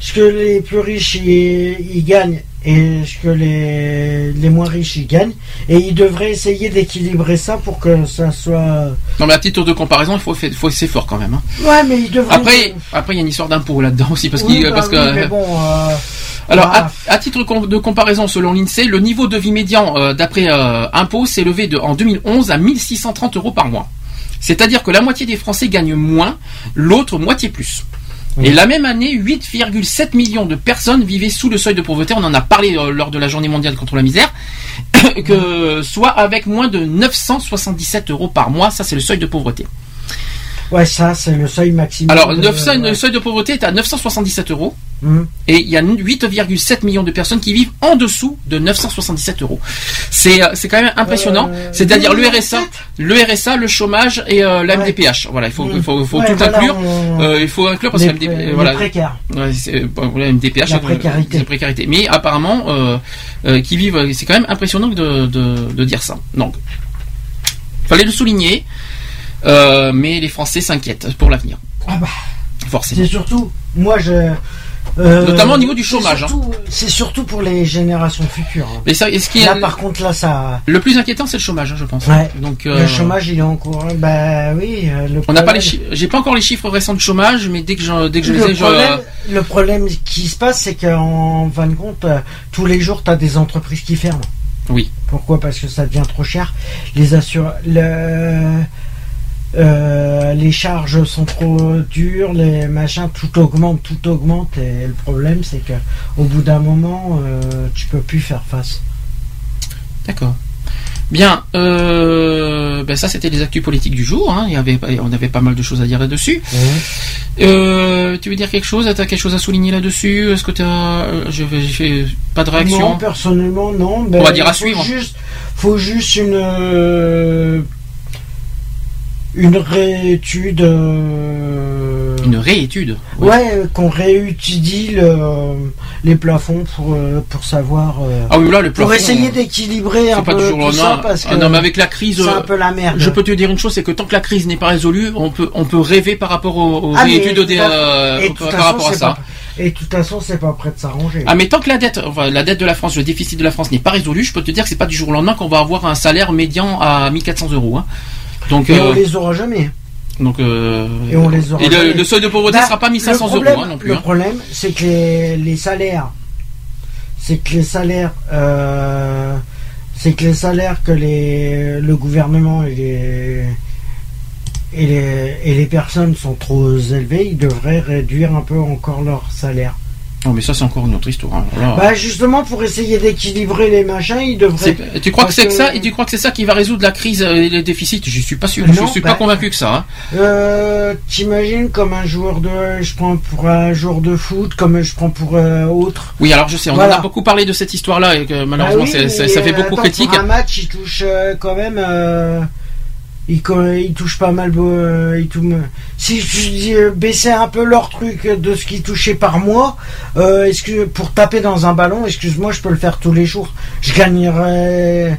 ce que les plus riches ils gagnent et ce que les, les moins riches ils gagnent. Et ils devraient essayer d'équilibrer ça pour que ça soit. Non mais à titre de comparaison, il faut, faut c'est fort quand même. hein. Ouais, mais ils devraient. Après, après il y a une histoire d'impôt là-dedans aussi parce Oui, bah parce que mais bon. euh, alors ah, à, à titre de comparaison selon l'Insee, le niveau de vie médian euh, d'après euh, impôt s'est levé de, en 2011 à 1630 euros par mois. C'est-à-dire que la moitié des Français gagnent moins, l'autre moitié plus. Et la même année, 8,7 millions de personnes vivaient sous le seuil de pauvreté. On en a parlé euh, lors de la journée mondiale contre la misère. que soit avec moins de 977 euros par mois. Ça, c'est le seuil de pauvreté. Ouais, ça, c'est le seuil maximum. Alors, de- 900 ouais. le seuil de pauvreté est à 977 euros. Mhm. Et il y a 8,7 millions de personnes qui vivent en dessous de 977 euros. C'est euh, c'est quand même impressionnant. Euh, C'est-à-dire le 8,7? RSA, le RSA, le chômage et euh, la MDPH. Voilà, il faut, faut, il faut Ouais, tout voilà, inclure. on- Euh, il faut inclure parce les, que la les voilà. Ouais, la MDPH, La précarité. la précarité. Mais apparemment, qui vivent, c'est quand même impressionnant de, de, de dire ça. Donc, fallait le souligner. Euh, mais les Français s'inquiètent pour l'avenir. Ah bah, Forcément. c'est surtout, moi je. euh, Notamment au niveau du chômage, hein. surtout- C'est surtout pour les générations futures. hein. Mais ça, Là, par contre, là, ça. le plus inquiétant, c'est le chômage, hein, je pense. Ouais. Donc, euh, Le chômage, il est en cours. Bah oui. euh, Le on n'a pas les chiffres. J'ai pas encore les chiffres récents de chômage, mais dès que je, dès que je les le, ai, je- problème, le problème qui se passe, c'est qu'en fin de compte, euh, tous les jours, tu as des entreprises qui ferment. Oui. Pourquoi? Parce que ça devient trop cher. Les assure... le... euh, les charges sont trop dures, les machins, tout augmente, tout augmente. Et le problème, c'est que au bout d'un moment, euh, tu peux plus faire face. D'accord. Bien, euh, ben ça c'était les actus politiques du jour. Hein. Il y avait, on avait pas mal de choses à dire là-dessus. Euh, tu veux dire quelque chose? T'as quelque chose à souligner là-dessus? Est-ce que t'as Je vais, pas de réaction? Non, personnellement, non. Ben, On va dire à faut suivre. Juste, faut juste une une réétude. euh, Une réétude. Ouais, euh, qu'on réétudie le- les plafonds pour euh, pour savoir. euh, Ah oui, là le pour plafond, essayer euh, d'équilibrer un pas peu toujours tout ça parce que Ah non, mais avec la crise, c'est euh, un peu la merde. Je peux te dire une chose, c'est que tant que la crise n'est pas résolue, on peut on peut rêver par rapport aux, aux Ah, réétudes de des, euh, et par rapport à ça. pas- Et de toute façon, c'est pas prêt de s'arranger. Ah mais tant que la dette, enfin, la dette de la France, le déficit de la France n'est pas résolu, je peux te dire que c'est pas du jour au lendemain qu'on va avoir un salaire médian à 1400 euros. Hein. Donc, Et on euh, les aura jamais. donc euh, Et on les aura et le, seuil de pauvreté Bah, sera pas 1500 le problème- euros hein, non plus. Le hein. problème, c'est que les, les salaires, c'est que les salaires, euh, c'est que les salaires que les, le gouvernement et les, et les, et les personnes sont trop élevés, ils devraient réduire un peu encore leur salaire. Non mais ça c'est encore une autre histoire. hein. Bah justement pour essayer d'équilibrer les machins, ils devraient. C'est- tu crois que c'est que ça et tu crois que c'est ça qui va résoudre la crise euh, et les déficits? Je suis pas sûr. je Non, suis bah- pas convaincu que ça. hein. Euh, T'imagines comme un joueur de, je prends pour un joueur de foot, comme je prends pour euh, autre? Oui, alors je sais, on Voilà. en a beaucoup parlé de cette histoire-là et que malheureusement Ah oui, mais, ça fait beaucoup attends, critique. Pour un match, il touche euh, quand même. Euh, il, co- il touche pas mal. euh, si je dis euh, baisser un peu leur truc de ce qu'ils touchaient par mois, euh, pour taper dans un ballon, excuse-moi, je peux le faire tous les jours. Je gagnerais.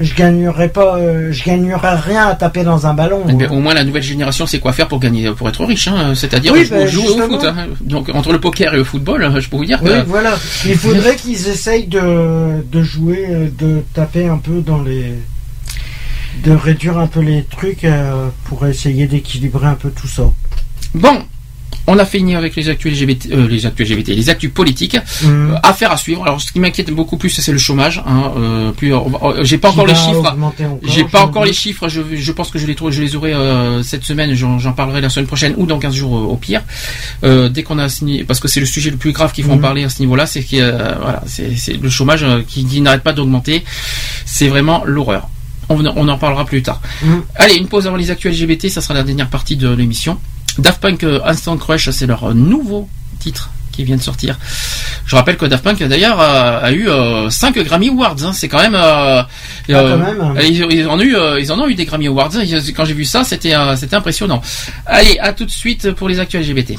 Je gagnerais pas. euh, je gagnerais rien à taper dans un ballon. Eh bien, au moins la nouvelle génération sait quoi faire pour gagner, pour être riche, hein, c'est-à-dire Oui, jouer, bah, jouer au foot. hein. Donc entre le poker et le football, euh, je peux vous dire Oui, que voilà. Il faudrait qu'ils essayent de, de jouer, de taper un peu dans les. De réduire un peu les trucs euh, pour essayer d'équilibrer un peu tout ça. bon. On a fini avec les actus LGBT, euh, les actus LGBT, les actus politiques. Mhm. Euh, affaire à suivre. Alors, ce qui m'inquiète beaucoup plus, c'est le chômage. Hein, euh, plus, j'ai pas encore les chiffres. J'ai pas je encore les chiffres. Je, je pense que je les trouve, je les aurai cette semaine. J'en parlerai la semaine prochaine ou dans 15 jours au pire. Dès qu'on a signé, parce que c'est le sujet le plus grave qu'il faut en Mhm. parler à ce niveau-là, c'est que voilà, c'est le chômage qui, qui n'arrête pas d'augmenter. C'est vraiment l'horreur. On, on en parlera plus tard. Mhm. Allez, une pause avant les actus LGBT. Ça sera la dernière partie de l'émission. Daft Punk euh, Instant Crush, c'est leur euh, nouveau titre qui vient de sortir. Je rappelle que Daft Punk d'ailleurs a, eu 5 Grammy Awards. hein. C'est quand même. euh. Ils, ils en ont eu, euh, ils en ont eu des Grammy Awards. Ils- Quand j'ai vu ça, c'était euh, c'était impressionnant. Allez, à tout de suite pour les actus LGBT.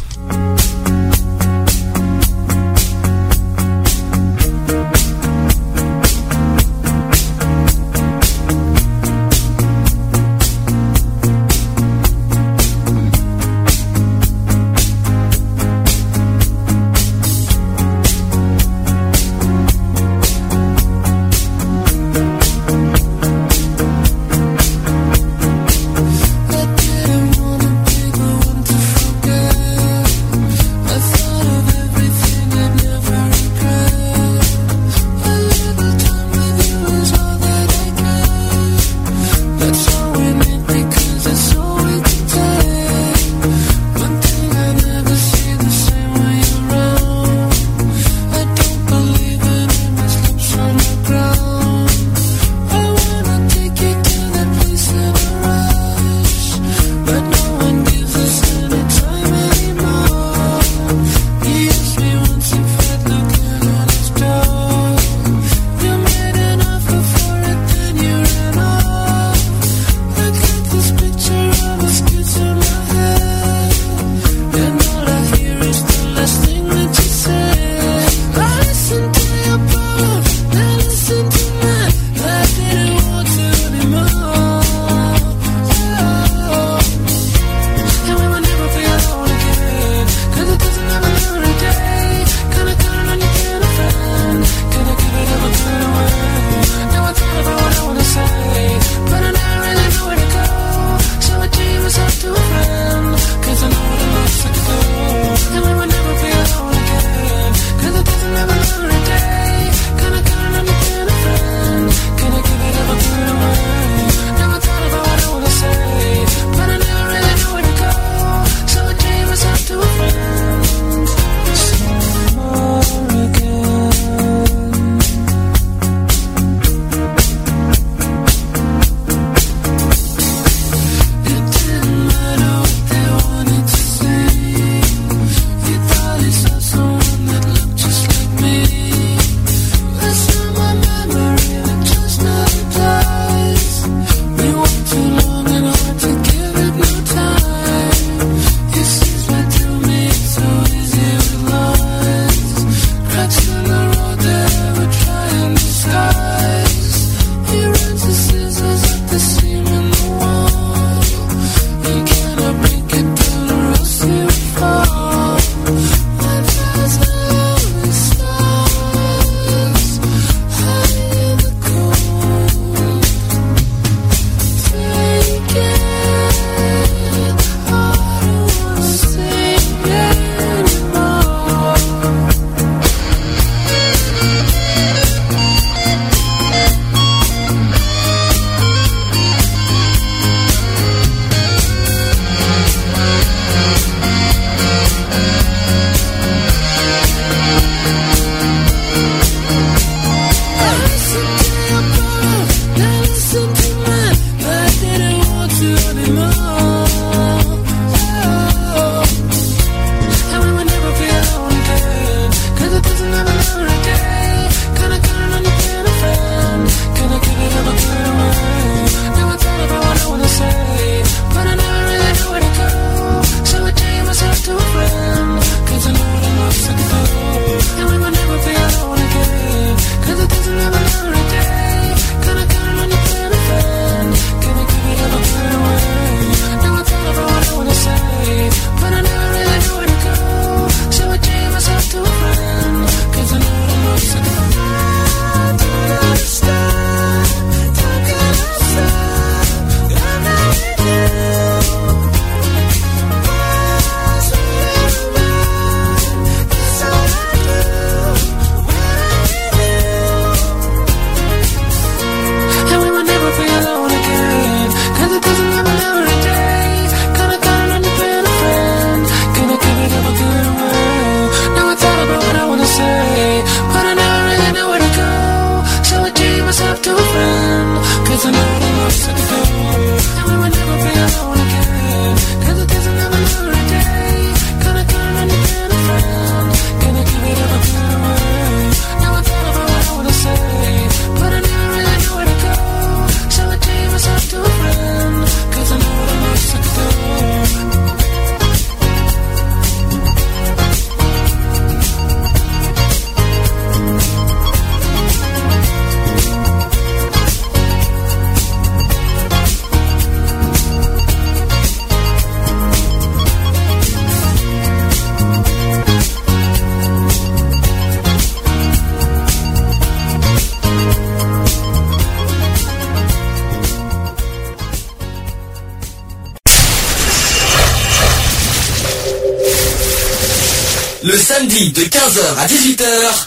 Samedi de 15h à 18h,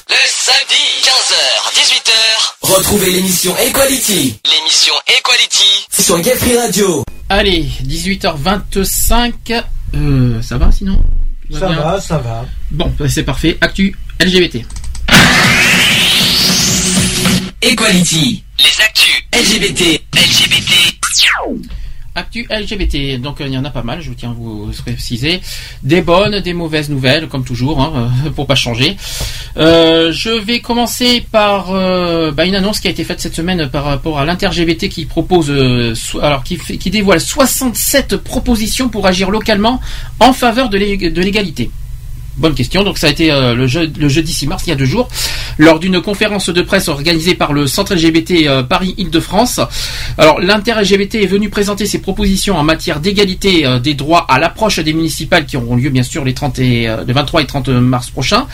Le samedi, 15h, 18h, retrouvez l'émission Equality l'émission Equality. sur Gay Free Radio. Allez, 18h25. Euh, ça va sinon? Ça bien? Va, ça va. Bon, bah, c'est parfait. Actu LGBT. Equality, Les actus LGBT, LGBT. Actu LGBT, donc euh, il y en a pas mal, je tiens à vous préciser. Des bonnes, des mauvaises nouvelles, comme toujours, hein, pour pas changer. Euh, je vais commencer par euh, bah, une annonce qui a été faite cette semaine par rapport à l'inter-LGBT qui propose, euh, alors qui, dévoile 67 propositions pour agir localement en faveur de l'ég- de l'égalité. Bonne question. Donc ça a été le, jeu- le jeudi 6 mars, il y a deux jours, lors d'une conférence de presse organisée par le Centre LGBT Paris-Île-de-France. Alors l'inter-LGBT est venu présenter ses propositions en matière d'égalité euh, des droits à l'approche des municipales qui auront lieu bien sûr les 30 et, euh, le 23 et 30 mars prochains.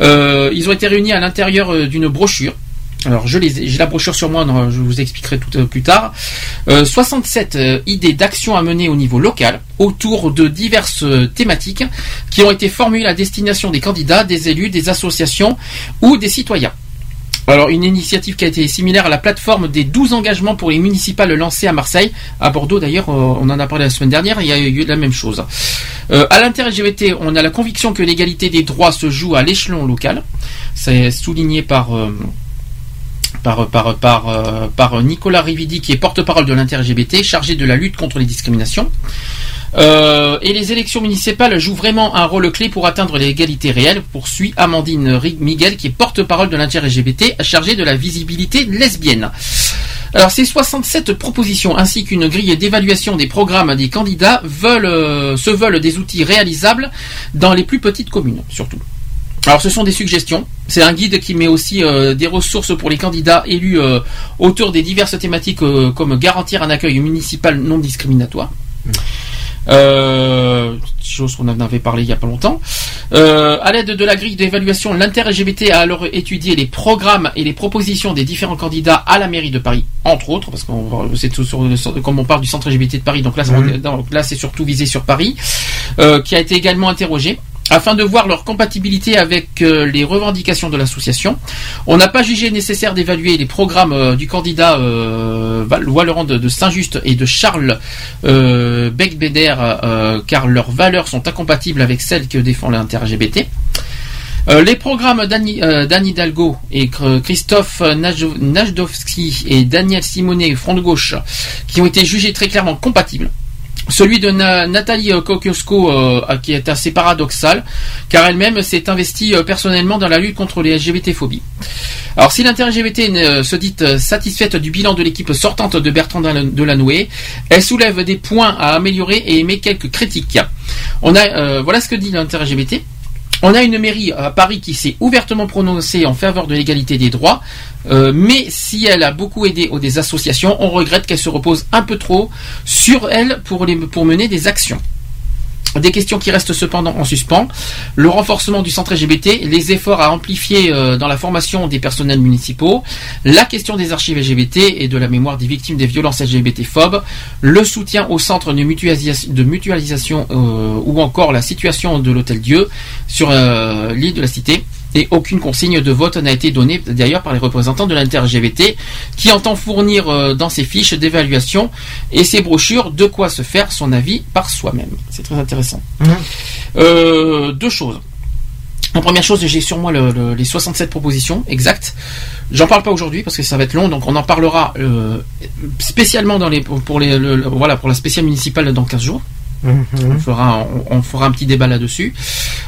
Euh, ils ont été réunis à l'intérieur euh, d'une brochure. Alors je les ai- j'ai la brochure sur moi, je vous expliquerai tout euh, plus tard. Euh, 67 euh, idées d'action à mener au niveau local autour de diverses euh, thématiques qui ont été formulées à destination des candidats, des élus, des associations ou des citoyens. Alors une initiative qui a été similaire à la plateforme des 12 engagements pour les municipales lancées à Marseille, à Bordeaux d'ailleurs, euh, on en a parlé la semaine dernière, il y a eu la même chose. Euh, à l'inter-LGBT, on a la conviction que l'égalité des droits se joue à l'échelon local. C'est souligné par euh, par, par, par, par Nicolas Rividi, qui est porte-parole de l'inter-LGBT, chargé de la lutte contre les discriminations. Euh, et les élections municipales jouent vraiment un rôle clé pour atteindre l'égalité réelle, poursuit Amandine Miguel, qui est porte-parole de l'inter-LGBT, chargée de la visibilité lesbienne. Alors ces 67 propositions ainsi qu'une grille d'évaluation des programmes des candidats veulent, euh, se veulent des outils réalisables dans les plus petites communes, surtout. Alors ce sont des suggestions. C'est un guide qui met aussi euh, des ressources pour les candidats élus autour des diverses thématiques comme garantir un accueil municipal non discriminatoire. Euh, chose qu'on en avait parlé il y a pas longtemps. Euh, à l'aide de la grille d'évaluation, l'inter-LGBT a alors étudié les programmes et les propositions des différents candidats à la mairie de Paris, entre autres, parce qu'on c'est comme on parle du centre LGBT de Paris, donc là, c'est- donc là c'est surtout visé sur Paris, euh, qui a été également interrogé afin de voir leur compatibilité avec euh, les revendications de l'association. On n'a pas jugé nécessaire d'évaluer les programmes euh, du candidat euh, Wallerand de, Saint-Just et de Charles euh, Beck-Beder, euh, car leurs valeurs sont incompatibles avec celles que défend l'inter-LGBT. Les programmes d'Anne Hidalgo et Christophe Najdowski et Daniel Simonet, Front de Gauche, qui ont été jugés très clairement compatibles. Celui de Na- Nathalie euh, Kosciuszko, euh, qui est assez paradoxal, car elle-même s'est investie euh, personnellement dans la lutte contre les LGBT-phobies. Alors si l'inter-LGBT se dit satisfaite du bilan de l'équipe sortante de Bertrand Delan- Delanoë, elle soulève des points à améliorer et émet quelques critiques. Voilà ce que dit l'inter-LGBT. On a une mairie à Paris qui s'est ouvertement prononcée en faveur de l'égalité des droits, euh, mais si elle a beaucoup aidé aux des associations, on regrette qu'elle se repose un peu trop sur elle pour, mener des actions. Des questions qui restent cependant en suspens. Le renforcement du centre LGBT, les efforts à amplifier euh, dans la formation des personnels municipaux, la question des archives LGBT et de la mémoire des victimes des violences LGBT-phobes, le soutien au centre de mutualisation, euh, ou encore la situation de l'Hôtel Dieu sur euh, l'île de la Cité. Et aucune consigne de vote n'a été donnée d'ailleurs par les représentants de l'inter-LGBT qui entend fournir euh, dans ses fiches d'évaluation et ses brochures de quoi se faire son avis par soi-même. C'est très intéressant. Euh, deux choses. En première chose, j'ai sur moi le- le- les 67 propositions exactes. J'en parle pas aujourd'hui parce que ça va être long, donc on en parlera euh, spécialement dans les, pour, pour les, le- le- voilà, pour la spéciale municipale dans 15 jours. On fera, on, fera un petit débat là-dessus.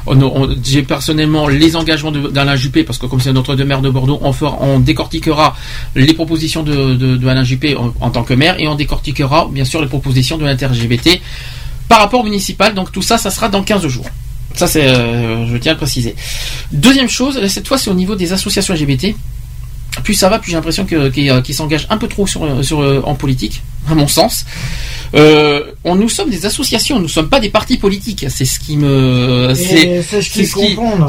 On- on- J'ai personnellement les engagements d'Alain Juppé, parce que comme c'est notre maire de Bordeaux, on, décortiquera les propositions de, Juppé en, tant que maire, et on décortiquera bien sûr les propositions de l'inter-LGBT par rapport au municipal. Donc tout ça, ça sera dans 15 jours. Ça, c'est, euh, je tiens à préciser. Deuxième chose, cette fois, c'est au niveau des associations LGBT. Plus ça va, plus j'ai l'impression qu'ils s'engagent un peu trop euh, en politique, à mon sens. Euh, on, nous sommes des associations, nous ne sommes pas des partis politiques. C'est ce qui me, c'est ce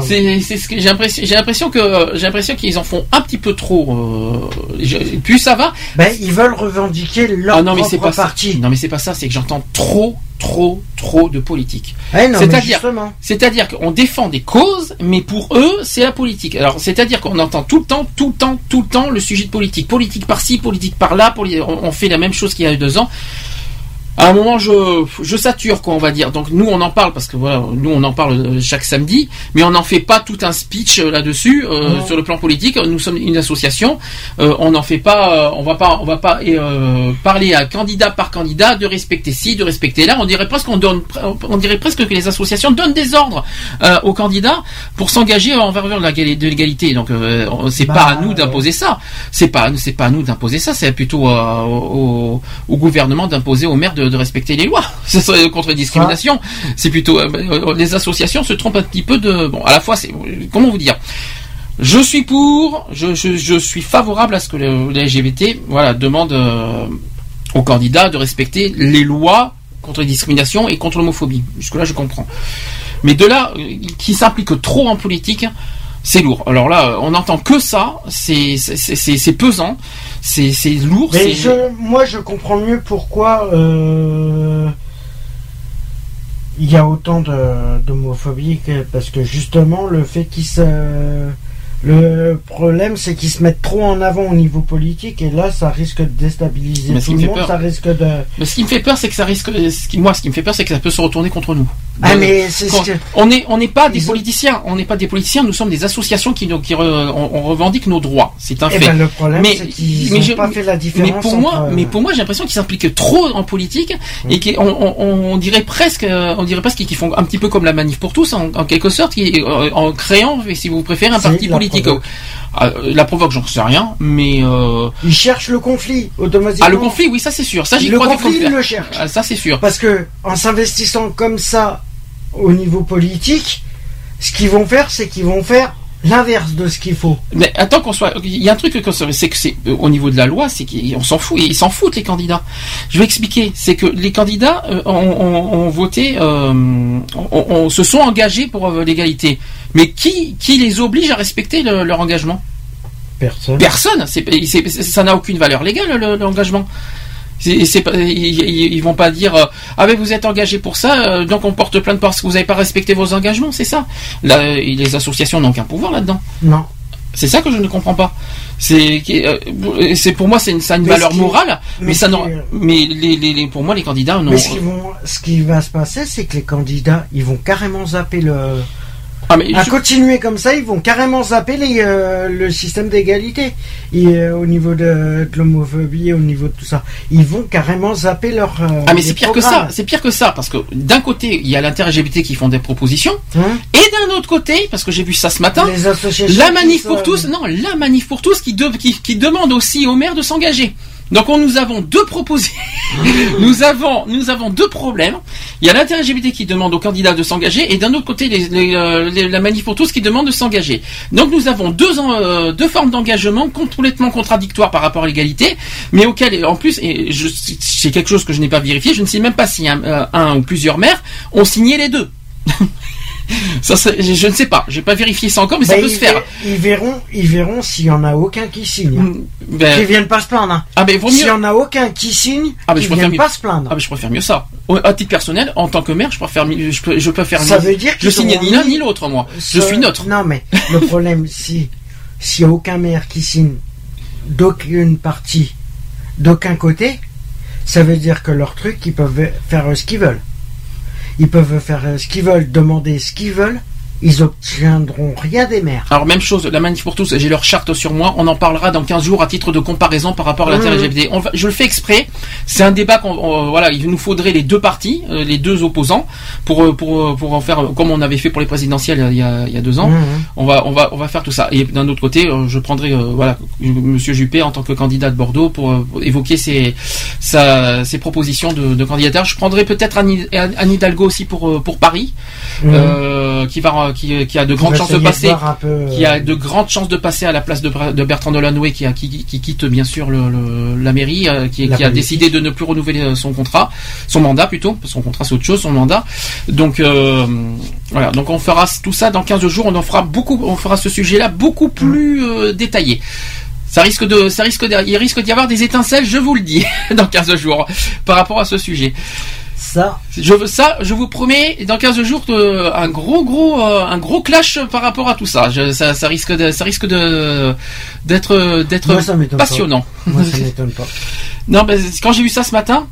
qui- c'est ce que j'ai l'impression. J'ai l'impression que j'ai l'impression qu'ils en font un petit peu trop. euh, plus ça va. Ben, ils veulent revendiquer leur Ah non mais propre pas parti. ça. Non mais c'est pas ça. C'est que j'entends trop trop, trop de politique. Eh C'est-à-dire, qu'on défend des causes, mais pour eux, c'est la politique. Alors, c'est-à-dire qu'on entend tout le temps, tout le temps, tout le temps le sujet de politique. Politique par-ci, politique par-là, on fait la même chose qu'il y a deux ans. À un moment, je, je sature, quoi, on va dire. Donc, nous, on en parle parce que voilà, nous, on en parle euh, chaque samedi, mais on n'en fait pas tout un speech euh, là-dessus euh, Non. sur le plan politique. Nous sommes une association. Euh, on n'en fait pas, euh, on va pas, on va pas euh, parler à candidat par candidat de respecter ci, de respecter là. On dirait presque qu'on donne, on dirait presque que les associations donnent des ordres euh, aux candidats pour s'engager en faveur de l'égalité. Donc, euh, c'est Bah, pas à nous d'imposer ça. C'est pas, c'est pas à nous d'imposer ça. C'est plutôt euh, au, au gouvernement d'imposer aux maires de, de respecter les lois. Ce serait contre les discriminations. C'est plutôt euh, euh, les associations se trompent un petit peu de. Bon, à la fois, c'est comment vous dire? Je suis pour, je, je, je suis favorable à ce que le, les LGBT voilà, demande euh, aux candidats de respecter les lois contre les discriminations et contre l'homophobie. Jusque-là, je comprends. Mais de là, qui s'implique trop en politique, c'est lourd. Alors là, euh, on n'entend que ça, c'est pesant, c'est lourd. Mais c'est- je, moi, je comprends mieux pourquoi euh, il y a autant d'homophobie, parce que justement, le fait qu'ils se. Le problème, c'est qu'ils se mettent trop en avant au niveau politique, et là, ça risque de déstabiliser Mais tout le monde, peur- ça risque de. Mais ce qui me fait peur, c'est que ça risque. ce qui- moi, ce qui me fait peur, c'est que ça peut se retourner contre nous. Ah, De- mais c'est ce quand- que- On est, on n'est pas des politiciens. On n'est pas des politiciens. Nous sommes des associations qui, qui re- on, on revendique nos droits. C'est un Eh fait. ben, le problème, mais, qu'ils mais pas fait la différence Mais pour moi, entre, euh, mais pour moi, j'ai l'impression qu'ils s'impliquent trop en politique et qu'on on, on- on dirait presque, euh, on dirait presque qu'ils font un petit peu comme la manif pour tous, en, en quelque sorte, euh, en créant, si vous préférez, un parti la politique. provoque. Ah, euh, la provoque, j'en sais rien, mais euh, Ils cherchent le conflit, automatiquement. ah le conflit, oui, ça c'est sûr. Ça j'y Le crois conflit, faire. le cherchent. Ah, ça c'est sûr. Parce que en s'investissant comme ça au niveau politique, ce qu'ils vont faire, c'est qu'ils vont faire l'inverse de ce qu'il faut. Mais attends qu'on soit, il y a un truc que c'est que c'est euh, au niveau de la loi, c'est qu'on s'en fout ils s'en foutent les candidats. Je vais expliquer, c'est que les candidats euh, ont, ont- ont voté, euh, ont- se sont engagés pour l'égalité. Mais qui qui les oblige à respecter le- leur engagement? Personne. Personne. Ça n'a aucune valeur légale le- l'engagement. Ils, vont pas dire euh, ah mais vous êtes engagé pour ça euh, donc on porte plainte parce que vous n'avez pas respecté vos engagements c'est ça? Là, les associations n'ont aucun pouvoir là-dedans Non. c'est ça que je ne comprends pas. C'est, euh, c'est pour moi, c'est une, ça a une Mais valeur qui- morale, mais, mais ça ce n'en- qui- mais les, les, les- pour moi, les candidats non. Mais ce qui, vont, ce qui va se passer, c'est que les candidats, ils vont carrément zapper le. Ah, mais à je- continuer comme ça, ils vont carrément zapper les, euh, le système d'égalité. Et euh, au niveau de, de l'homophobie, au niveau de tout ça, ils vont carrément zapper leur. euh, Ah mais c'est pire que ça, c'est pire que ça parce que d'un côté il y a l'inter-LGBT qui font des propositions Hein et d'un autre côté parce que j'ai vu ça ce matin, Les associations la manif sont- pour tous, non la manif pour tous qui, de- qui, qui demande aussi aux maires de s'engager. Donc on, nous avons deux propositions, nous avons nous avons deux problèmes. Il y a l'inter-LGBT qui demande aux candidats de s'engager et d'un autre côté euh, la manif pour tous qui demande de s'engager. Donc nous avons deux euh, deux formes d'engagement complètement contradictoires par rapport à l'égalité, mais auxquelles en plus et c'est quelque chose que je n'ai pas vérifié, je ne sais même pas si un, euh, un ou plusieurs maires ont signé les deux. Ça, je, je ne sais pas, j'ai pas vérifié ça encore, mais ça Ben, peut se faire. Ils verront, ils verront s'il y en a aucun qui signe. hein. Ben- Qui viennent pas se plaindre. hein. Ah, mais vaut mieux. S'il y en a aucun qui signe, Ah, mais ils je préfère viennent mieux. pas se plaindre. Ah, mais je préfère mieux ça. À titre personnel, en tant que maire, je préfère, mieux- je, peux- je préfère Ça mieux- veut dire je signe ni l'un ni l'autre, moi. Je suis neutre. Non, mais le problème, si s'il n'y a aucun maire qui signe d'aucune partie, d'aucun côté, ça veut dire que leur truc, ils peuvent faire ce qu'ils veulent. Ils peuvent faire euh, ce qu'ils veulent, demander ce qu'ils veulent. Ils obtiendront rien des maires. Alors même chose, la manif pour tous, j'ai leur charte sur moi, on en parlera dans 15 jours à titre de comparaison par rapport à Mmh. l'inter-LGBT. On va- Je le fais exprès, c'est un débat qu'on on- voilà, il nous faudrait les deux partis, euh, les deux opposants pour euh, pour euh, pour en faire comme on avait fait pour les présidentielles il y a, il y a deux ans. Mmh. On va on va on va faire tout ça. Et d'un autre côté, je prendrai euh, voilà monsieur Juppé en tant que candidat de Bordeaux pour, pour évoquer ses sa, ses propositions de, de candidature. Je prendrai peut-être Anne, Anne Hidalgo aussi pour pour Paris Mmh. euh, qui va qui, qui a de grandes chances de passer peu, qui a euh, de grandes chances de passer à la place de, Bertrand Delanoë qui, a, qui, qui quitte bien sûr le, le- la mairie, euh, qui, La qui a décidé de ne plus renouveler euh, son contrat, son mandat plutôt, parce que son contrat c'est autre chose, son mandat. Donc euh, voilà, donc on fera tout ça dans 15 jours, on en fera beaucoup, on fera ce sujet-là beaucoup plus euh, détaillé. Ça risque de, ça risque de, il risque d'y avoir des étincelles, je vous le dis, dans 15 jours, par rapport à ce sujet. Ça. Je veux ça, je vous promets, dans 15 jours, un gros, gros, euh, un gros clash par rapport à tout ça. Je- ça, ça risque de, ça risque de, d'être, d'être pas. passionnant. Moi, ça m'étonne pas. Non, ben, quand j'ai vu ça ce matin,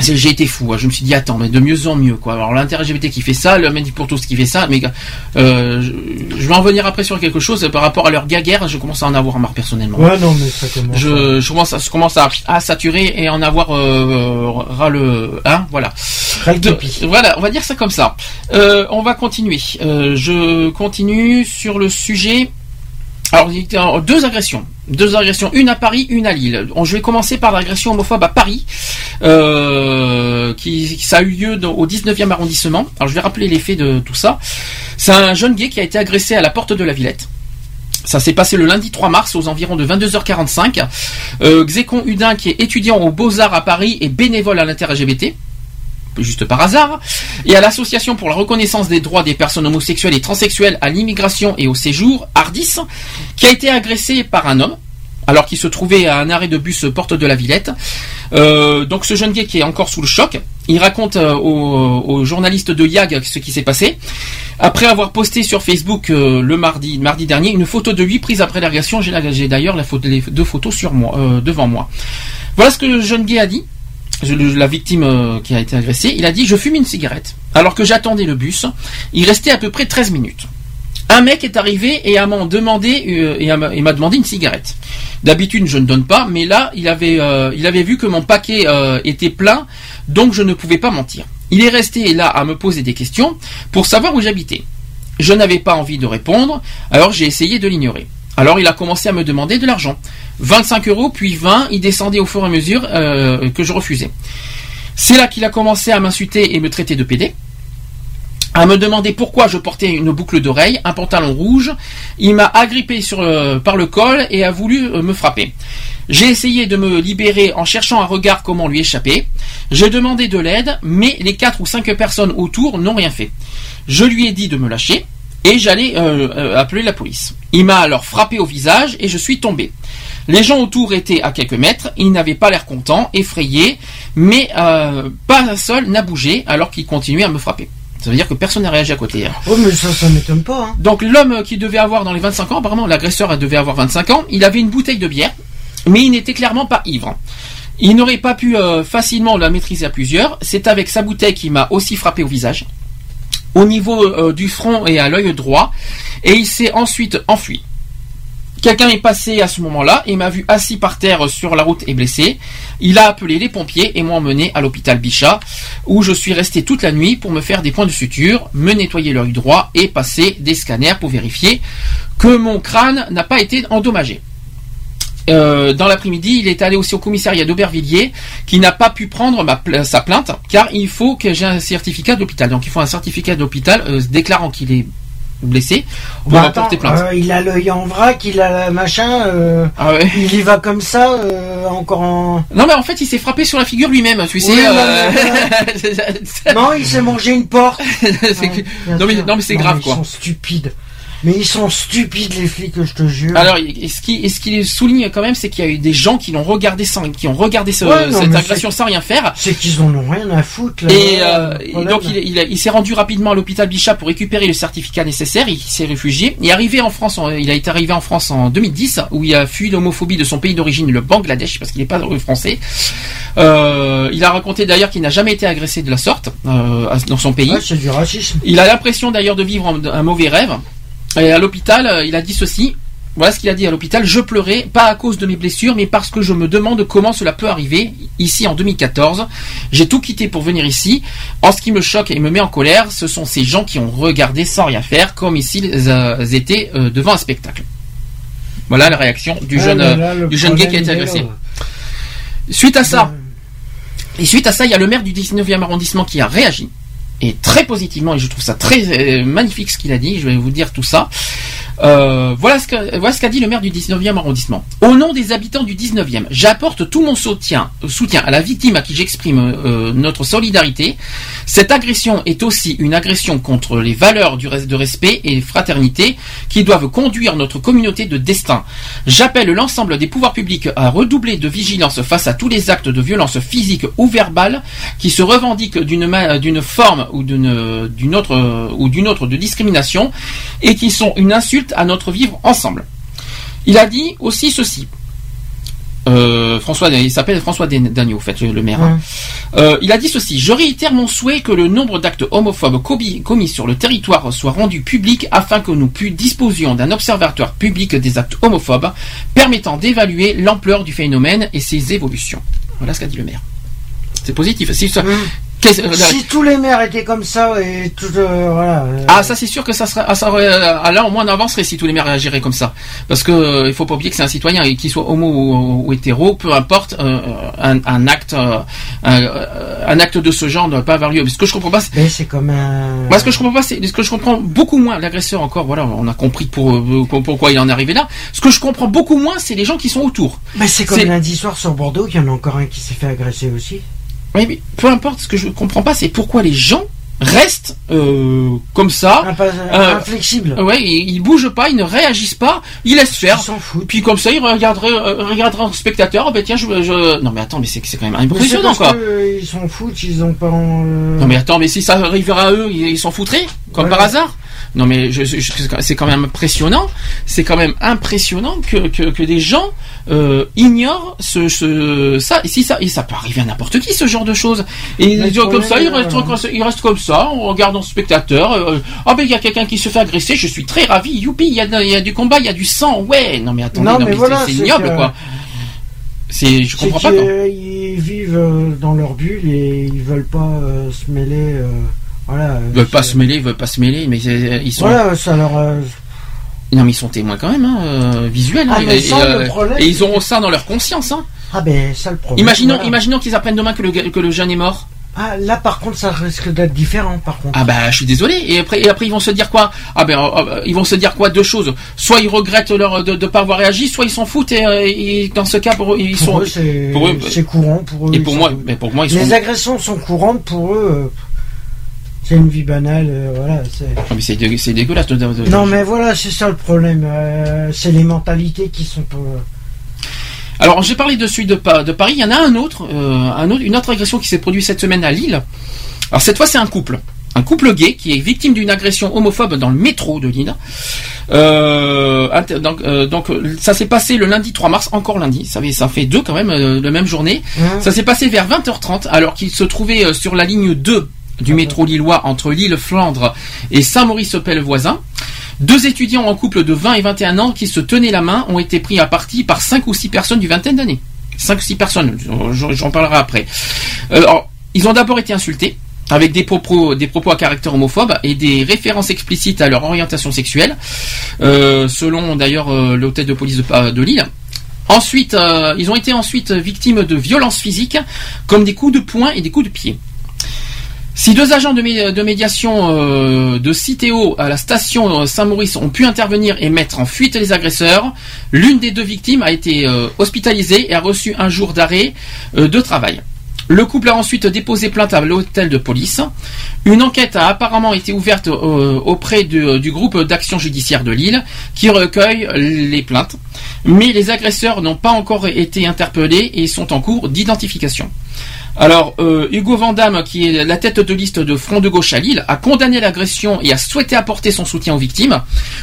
j'ai été fou. hein. Je me suis dit, attends, mais de mieux en mieux, quoi. Alors, l'inter LGBT qui fait ça, le Medi pour tous qui fait ça, mais euh, je, je vais en venir après sur quelque chose par rapport à leur gaguerre. Je commence à en avoir marre personnellement. Ouais, non, mais ça commence. Je, je commence, à, je commence à, à saturer et en avoir euh, ras le, hein, voilà. De- voilà, on va dire ça comme ça. Euh, on va continuer. Euh, je continue sur le sujet. Alors, il y a deux agressions. Deux agressions, une à Paris, une à Lille. Je vais commencer par l'agression homophobe à Paris, euh, qui, ça a eu lieu au 19e arrondissement. Alors, je vais rappeler les faits de tout ça. C'est un jeune gay qui a été agressé à la porte de la Villette. Ça s'est passé le lundi 3 mars aux environs de 22h45. Euh, Xécon Hudin, qui est étudiant aux Beaux-Arts à Paris et bénévole à l'inter-LGBT, juste par hasard, et à l'Association pour la reconnaissance des droits des personnes homosexuelles et transsexuelles à l'immigration et au séjour, Qui a été agressé par un homme, alors qu'il se trouvait à un arrêt de bus porte de la Villette. Euh, donc ce jeune gay qui est encore sous le choc, il raconte euh, au, au journaliste de YAG ce qui s'est passé. Après avoir posté sur Facebook euh, le mardi, dernier une photo de lui prise après l'agression, j'ai d'ailleurs les deux photos sur moi, devant moi. Voilà ce que le jeune gay a dit. La victime qui a été agressée, il a dit je fume une cigarette. Alors que j'attendais le bus, il restait à peu près 13 minutes. Un mec est arrivé euh, et m'a- demandé une cigarette. D'habitude, je ne donne pas, mais là, il avait, euh, vu que mon paquet euh, était plein, donc je ne pouvais pas mentir. Il est resté là à me poser des questions pour savoir où j'habitais. Je n'avais pas envie de répondre, alors j'ai essayé de l'ignorer. Alors il a commencé à me demander de l'argent. 25 euros, puis 20, il descendait au fur et à mesure que je refusais. C'est là qu'il a commencé à m'insulter et me traiter de pédé à me demander pourquoi je portais une boucle d'oreille, un pantalon rouge. Il m'a agrippé le- par le col et a voulu euh, me frapper. J'ai essayé de me libérer en cherchant un regard comment lui échapper. J'ai demandé de l'aide, mais les quatre ou cinq personnes autour n'ont rien fait. Je lui ai dit de me lâcher et j'allais euh, euh, appeler la police. Il m'a alors frappé au visage et je suis tombé. Les gens autour étaient à quelques mètres, ils n'avaient pas l'air contents, effrayés, mais euh, pas un seul n'a bougé alors qu'il continuait à me frapper. Ça veut dire que personne n'a réagi à côté. hein. Oh, mais ça, ça m'étonne pas. Hein. Donc l'homme qui devait avoir dans les 25 ans, apparemment l'agresseur devait avoir 25 ans, il avait une bouteille de bière, mais il n'était clairement pas ivre. Il n'aurait pas pu euh, facilement la maîtriser à plusieurs. C'est avec sa bouteille qui m'a aussi frappé au visage, au niveau euh, du front et à l'œil droit, et il s'est ensuite enfui. Quelqu'un est passé à ce moment-là et m'a vu assis par terre sur la route et blessé. Il a appelé les pompiers et m'a emmené à l'hôpital Bichat, où je suis resté toute la nuit pour me faire des points de suture, me nettoyer l'œil droit et passer des scanners pour vérifier que mon crâne n'a pas été endommagé. Euh, dans l'après-midi, il est allé aussi au commissariat d'Aubervilliers, qui n'a pas pu prendre ma sa plainte, car il faut que j'ai un certificat d'hôpital. Donc il faut un certificat d'hôpital euh, déclarant qu'il est blessé pour Bah, me attends, porter plainte. euh, il a l'œil en vrac, il a la machin. euh, Ah ouais. Il y va comme ça, euh, encore en. Non mais en fait il s'est frappé sur la figure lui-même, tu sais. Oui, non, Non, il s'est mangé une porte. Que- non, mais, non mais c'est grave mais quoi. Ils sont stupides. Mais ils sont stupides les flics, je te jure. Alors, ce qui, ce qui souligne quand même, c'est qu'il y a eu des gens qui l'ont regardé sans, qui ont regardé ce- Ouais, non, cette agression sans rien faire. C'est qu'ils en ont rien à foutre. Là, Et, euh, et donc il, il, a- il s'est rendu rapidement à l'hôpital Bichat pour récupérer le certificat nécessaire. Il s'est réfugié. Il est arrivé en France. en- il a été arrivé en France en 2010, où il a fui l'homophobie de son pays d'origine, le Bangladesh, parce qu'il n'est pas euh, français. Euh, il a raconté d'ailleurs qu'il n'a jamais été agressé de la sorte euh, dans son pays. Ouais, c'est du racisme. Il a l'impression d'ailleurs de vivre un mauvais rêve. Et à l'hôpital, euh, il a dit ceci. Voilà ce qu'il a dit à l'hôpital. Je pleurais, pas à cause de mes blessures, mais parce que je me demande comment cela peut arriver. Ici, en 2014, j'ai tout quitté pour venir ici. En ce qui me choque et me met en colère, ce sont ces gens qui ont regardé sans rien faire, comme s'ils euh, étaient euh, devant un spectacle. Voilà la réaction du Ah, jeune, mais là, le du jeune gay qui a été agressé. Suite à ça, et suite à ça, il y a le maire du 19e arrondissement qui a réagi. Et très positivement, et je trouve ça très euh, magnifique ce qu'il a dit, je vais vous dire tout ça. Euh, voilà ce qu'a dit le maire du 19e arrondissement. Au nom des habitants du 19e, j'apporte tout mon soutien, à la victime à qui j'exprime euh, notre solidarité. Cette agression est aussi une agression contre les valeurs du de respect et fraternité qui doivent conduire notre communauté de destin. J'appelle l'ensemble des pouvoirs publics à redoubler de vigilance face à tous les actes de violence physique ou verbale qui se revendiquent d'une forme ou d'une autre ou d'une autre de discrimination et qui sont une insulte à notre vivre ensemble. Il a dit aussi ceci. Euh, François, il s'appelle François Dagneau, en fait, le maire. hein. Euh, il a dit ceci. Je réitère mon souhait que le nombre d'actes homophobes commis, sur le territoire soit rendu public afin que nous disposions d'un observatoire public des actes homophobes permettant d'évaluer l'ampleur du phénomène et ses évolutions. Voilà ce qu'a dit le maire. C'est positif. Si Si tous les maires étaient comme ça et tout, euh, voilà. euh, Ah ça c'est sûr que ça serait ah, ça aurait- ah, là au moins on avancerait si tous les maires réagiraient comme ça parce que euh, il faut pas oublier que c'est un citoyen et qu'il soit homo ou, ou hétéro peu importe euh, un, un acte euh, un, euh, un acte de ce genre ne doit pas avoir lieu ce que je comprends pas c'est Mais c'est comme un. moi, ce que je comprends pas, c'est ce que je comprends beaucoup moins. L'agresseur, encore, voilà, on a compris pour, euh, pour- pourquoi il en est arrivé là. Ce que je comprends beaucoup moins, c'est les gens qui sont autour. Mais c'est comme lundi soir sur Bordeaux qu'il y en a encore un qui s'est fait agresser aussi. Oui, mais peu importe. Ce que je comprends pas, c'est pourquoi les gens restent euh, comme ça, Impa- inflexibles. Ouais, ils, ils bougent pas, ils ne réagissent pas, ils laissent faire. Puis comme ça, ils regarderaient, euh, regarderaient un spectateur. Oh, ben tiens, je, je- non mais attends, mais c'est c'est quand même impressionnant parce quoi. que, euh, ils s'en foutent, ils ont pas. euh, Non mais attends, mais si ça arriverait à eux, ils ils s'en foutraient, comme Ouais. par hasard. Non mais je, je- je- c'est quand même impressionnant. C'est quand même impressionnant que, que, que des gens euh, ignorent ce, ce ça. Et si ça et ça peut arriver à n'importe qui ce genre de choses. Et ils sont comme ça, ils restent, euh, comme ça- ils restent comme ça en spectateur. euh, Ah ben il y a quelqu'un qui se fait agresser, je suis très ravi. Youpi, il y a, il y a du combat, il y a du sang. Ouais. Non mais attendez, Non, non, mais mais voilà, c'est ignoble que- quoi. C'est je comprends pas. euh, ils vivent euh, dans leur bulle et ils veulent pas euh, se mêler. Euh, voilà. euh, Ils veulent pas se mêler, ils veulent pas se mêler, mais ils sont. Voilà, ça leur. euh, Non, mais ils sont témoins quand même, hein, euh, visuels. Ah, hein, mais et, ça, et, le problème, et ils auront ça dans leur conscience. Hein. Ah ben ça le problème. Imaginons, voilà. imaginons qu'ils apprennent demain que le, que le jeune est mort. Ah là par contre ça risque d'être différent par contre. Ah bah je suis désolé. Et après, et après ils vont se dire quoi? Ah ben euh, euh, ils vont se dire quoi? Deux choses. Soit ils regrettent leur de ne pas avoir réagi, soit ils s'en foutent et, euh, et dans ce cas pour eux, ils Pour sont. eux, c'est courant pour eux. Et pour moi, foutent. mais pour moi ils les sont. agressions sont courantes pour eux. euh, C'est une vie banale, euh, voilà. c'est- mais c'est dé- c'est dégueulasse. Non mais voilà, c'est ça le problème. euh, c'est les mentalités qui sont pas. Alors j'ai parlé de celui de, Pa- de Paris. Il y en a un autre, euh, un autre, une autre agression qui s'est produite cette semaine à Lille. Alors cette fois c'est un couple, un couple gay qui est victime d'une agression homophobe dans le métro de Lille. Euh, donc, euh, donc, euh, ça s'est passé le lundi 3 mars, encore lundi. Ça fait, ça fait deux quand même, euh, la même journée. Hein Ça s'est passé vers 20h30 alors qu'il se trouvait euh, sur la ligne 2 du métro lillois entre Lille Flandre et Saint-Maurice-Pelle-Voisin. Deux étudiants en couple de 20 et 21 ans qui se tenaient la main ont été pris à partie par cinq ou six personnes du vingtaine d'années. Cinq ou six personnes, j'en parlerai après. Euh, alors, ils ont d'abord été insultés avec des propos, des propos à caractère homophobe et des références explicites à leur orientation sexuelle, euh, selon d'ailleurs euh, l'hôtel de police de, Lille. Ensuite, ils ont été ensuite victimes de violences physiques, comme des coups de poing et des coups de pied. Si deux agents de, mé- de médiation euh, de Citéo à la station euh, Saint-Maurice ont pu intervenir et mettre en fuite les agresseurs, l'une des deux victimes a été euh, hospitalisée et a reçu un jour d'arrêt de travail. Le couple a ensuite déposé plainte à l'hôtel de police. Une enquête a apparemment été ouverte auprès du groupe d'action judiciaire de Lille qui recueille les plaintes. Mais les agresseurs n'ont pas encore été interpellés et sont en cours d'identification. Alors, euh, Hugo Vandamme, qui est la tête de liste de Front de Gauche à Lille, a condamné l'agression et a souhaité apporter son soutien aux victimes.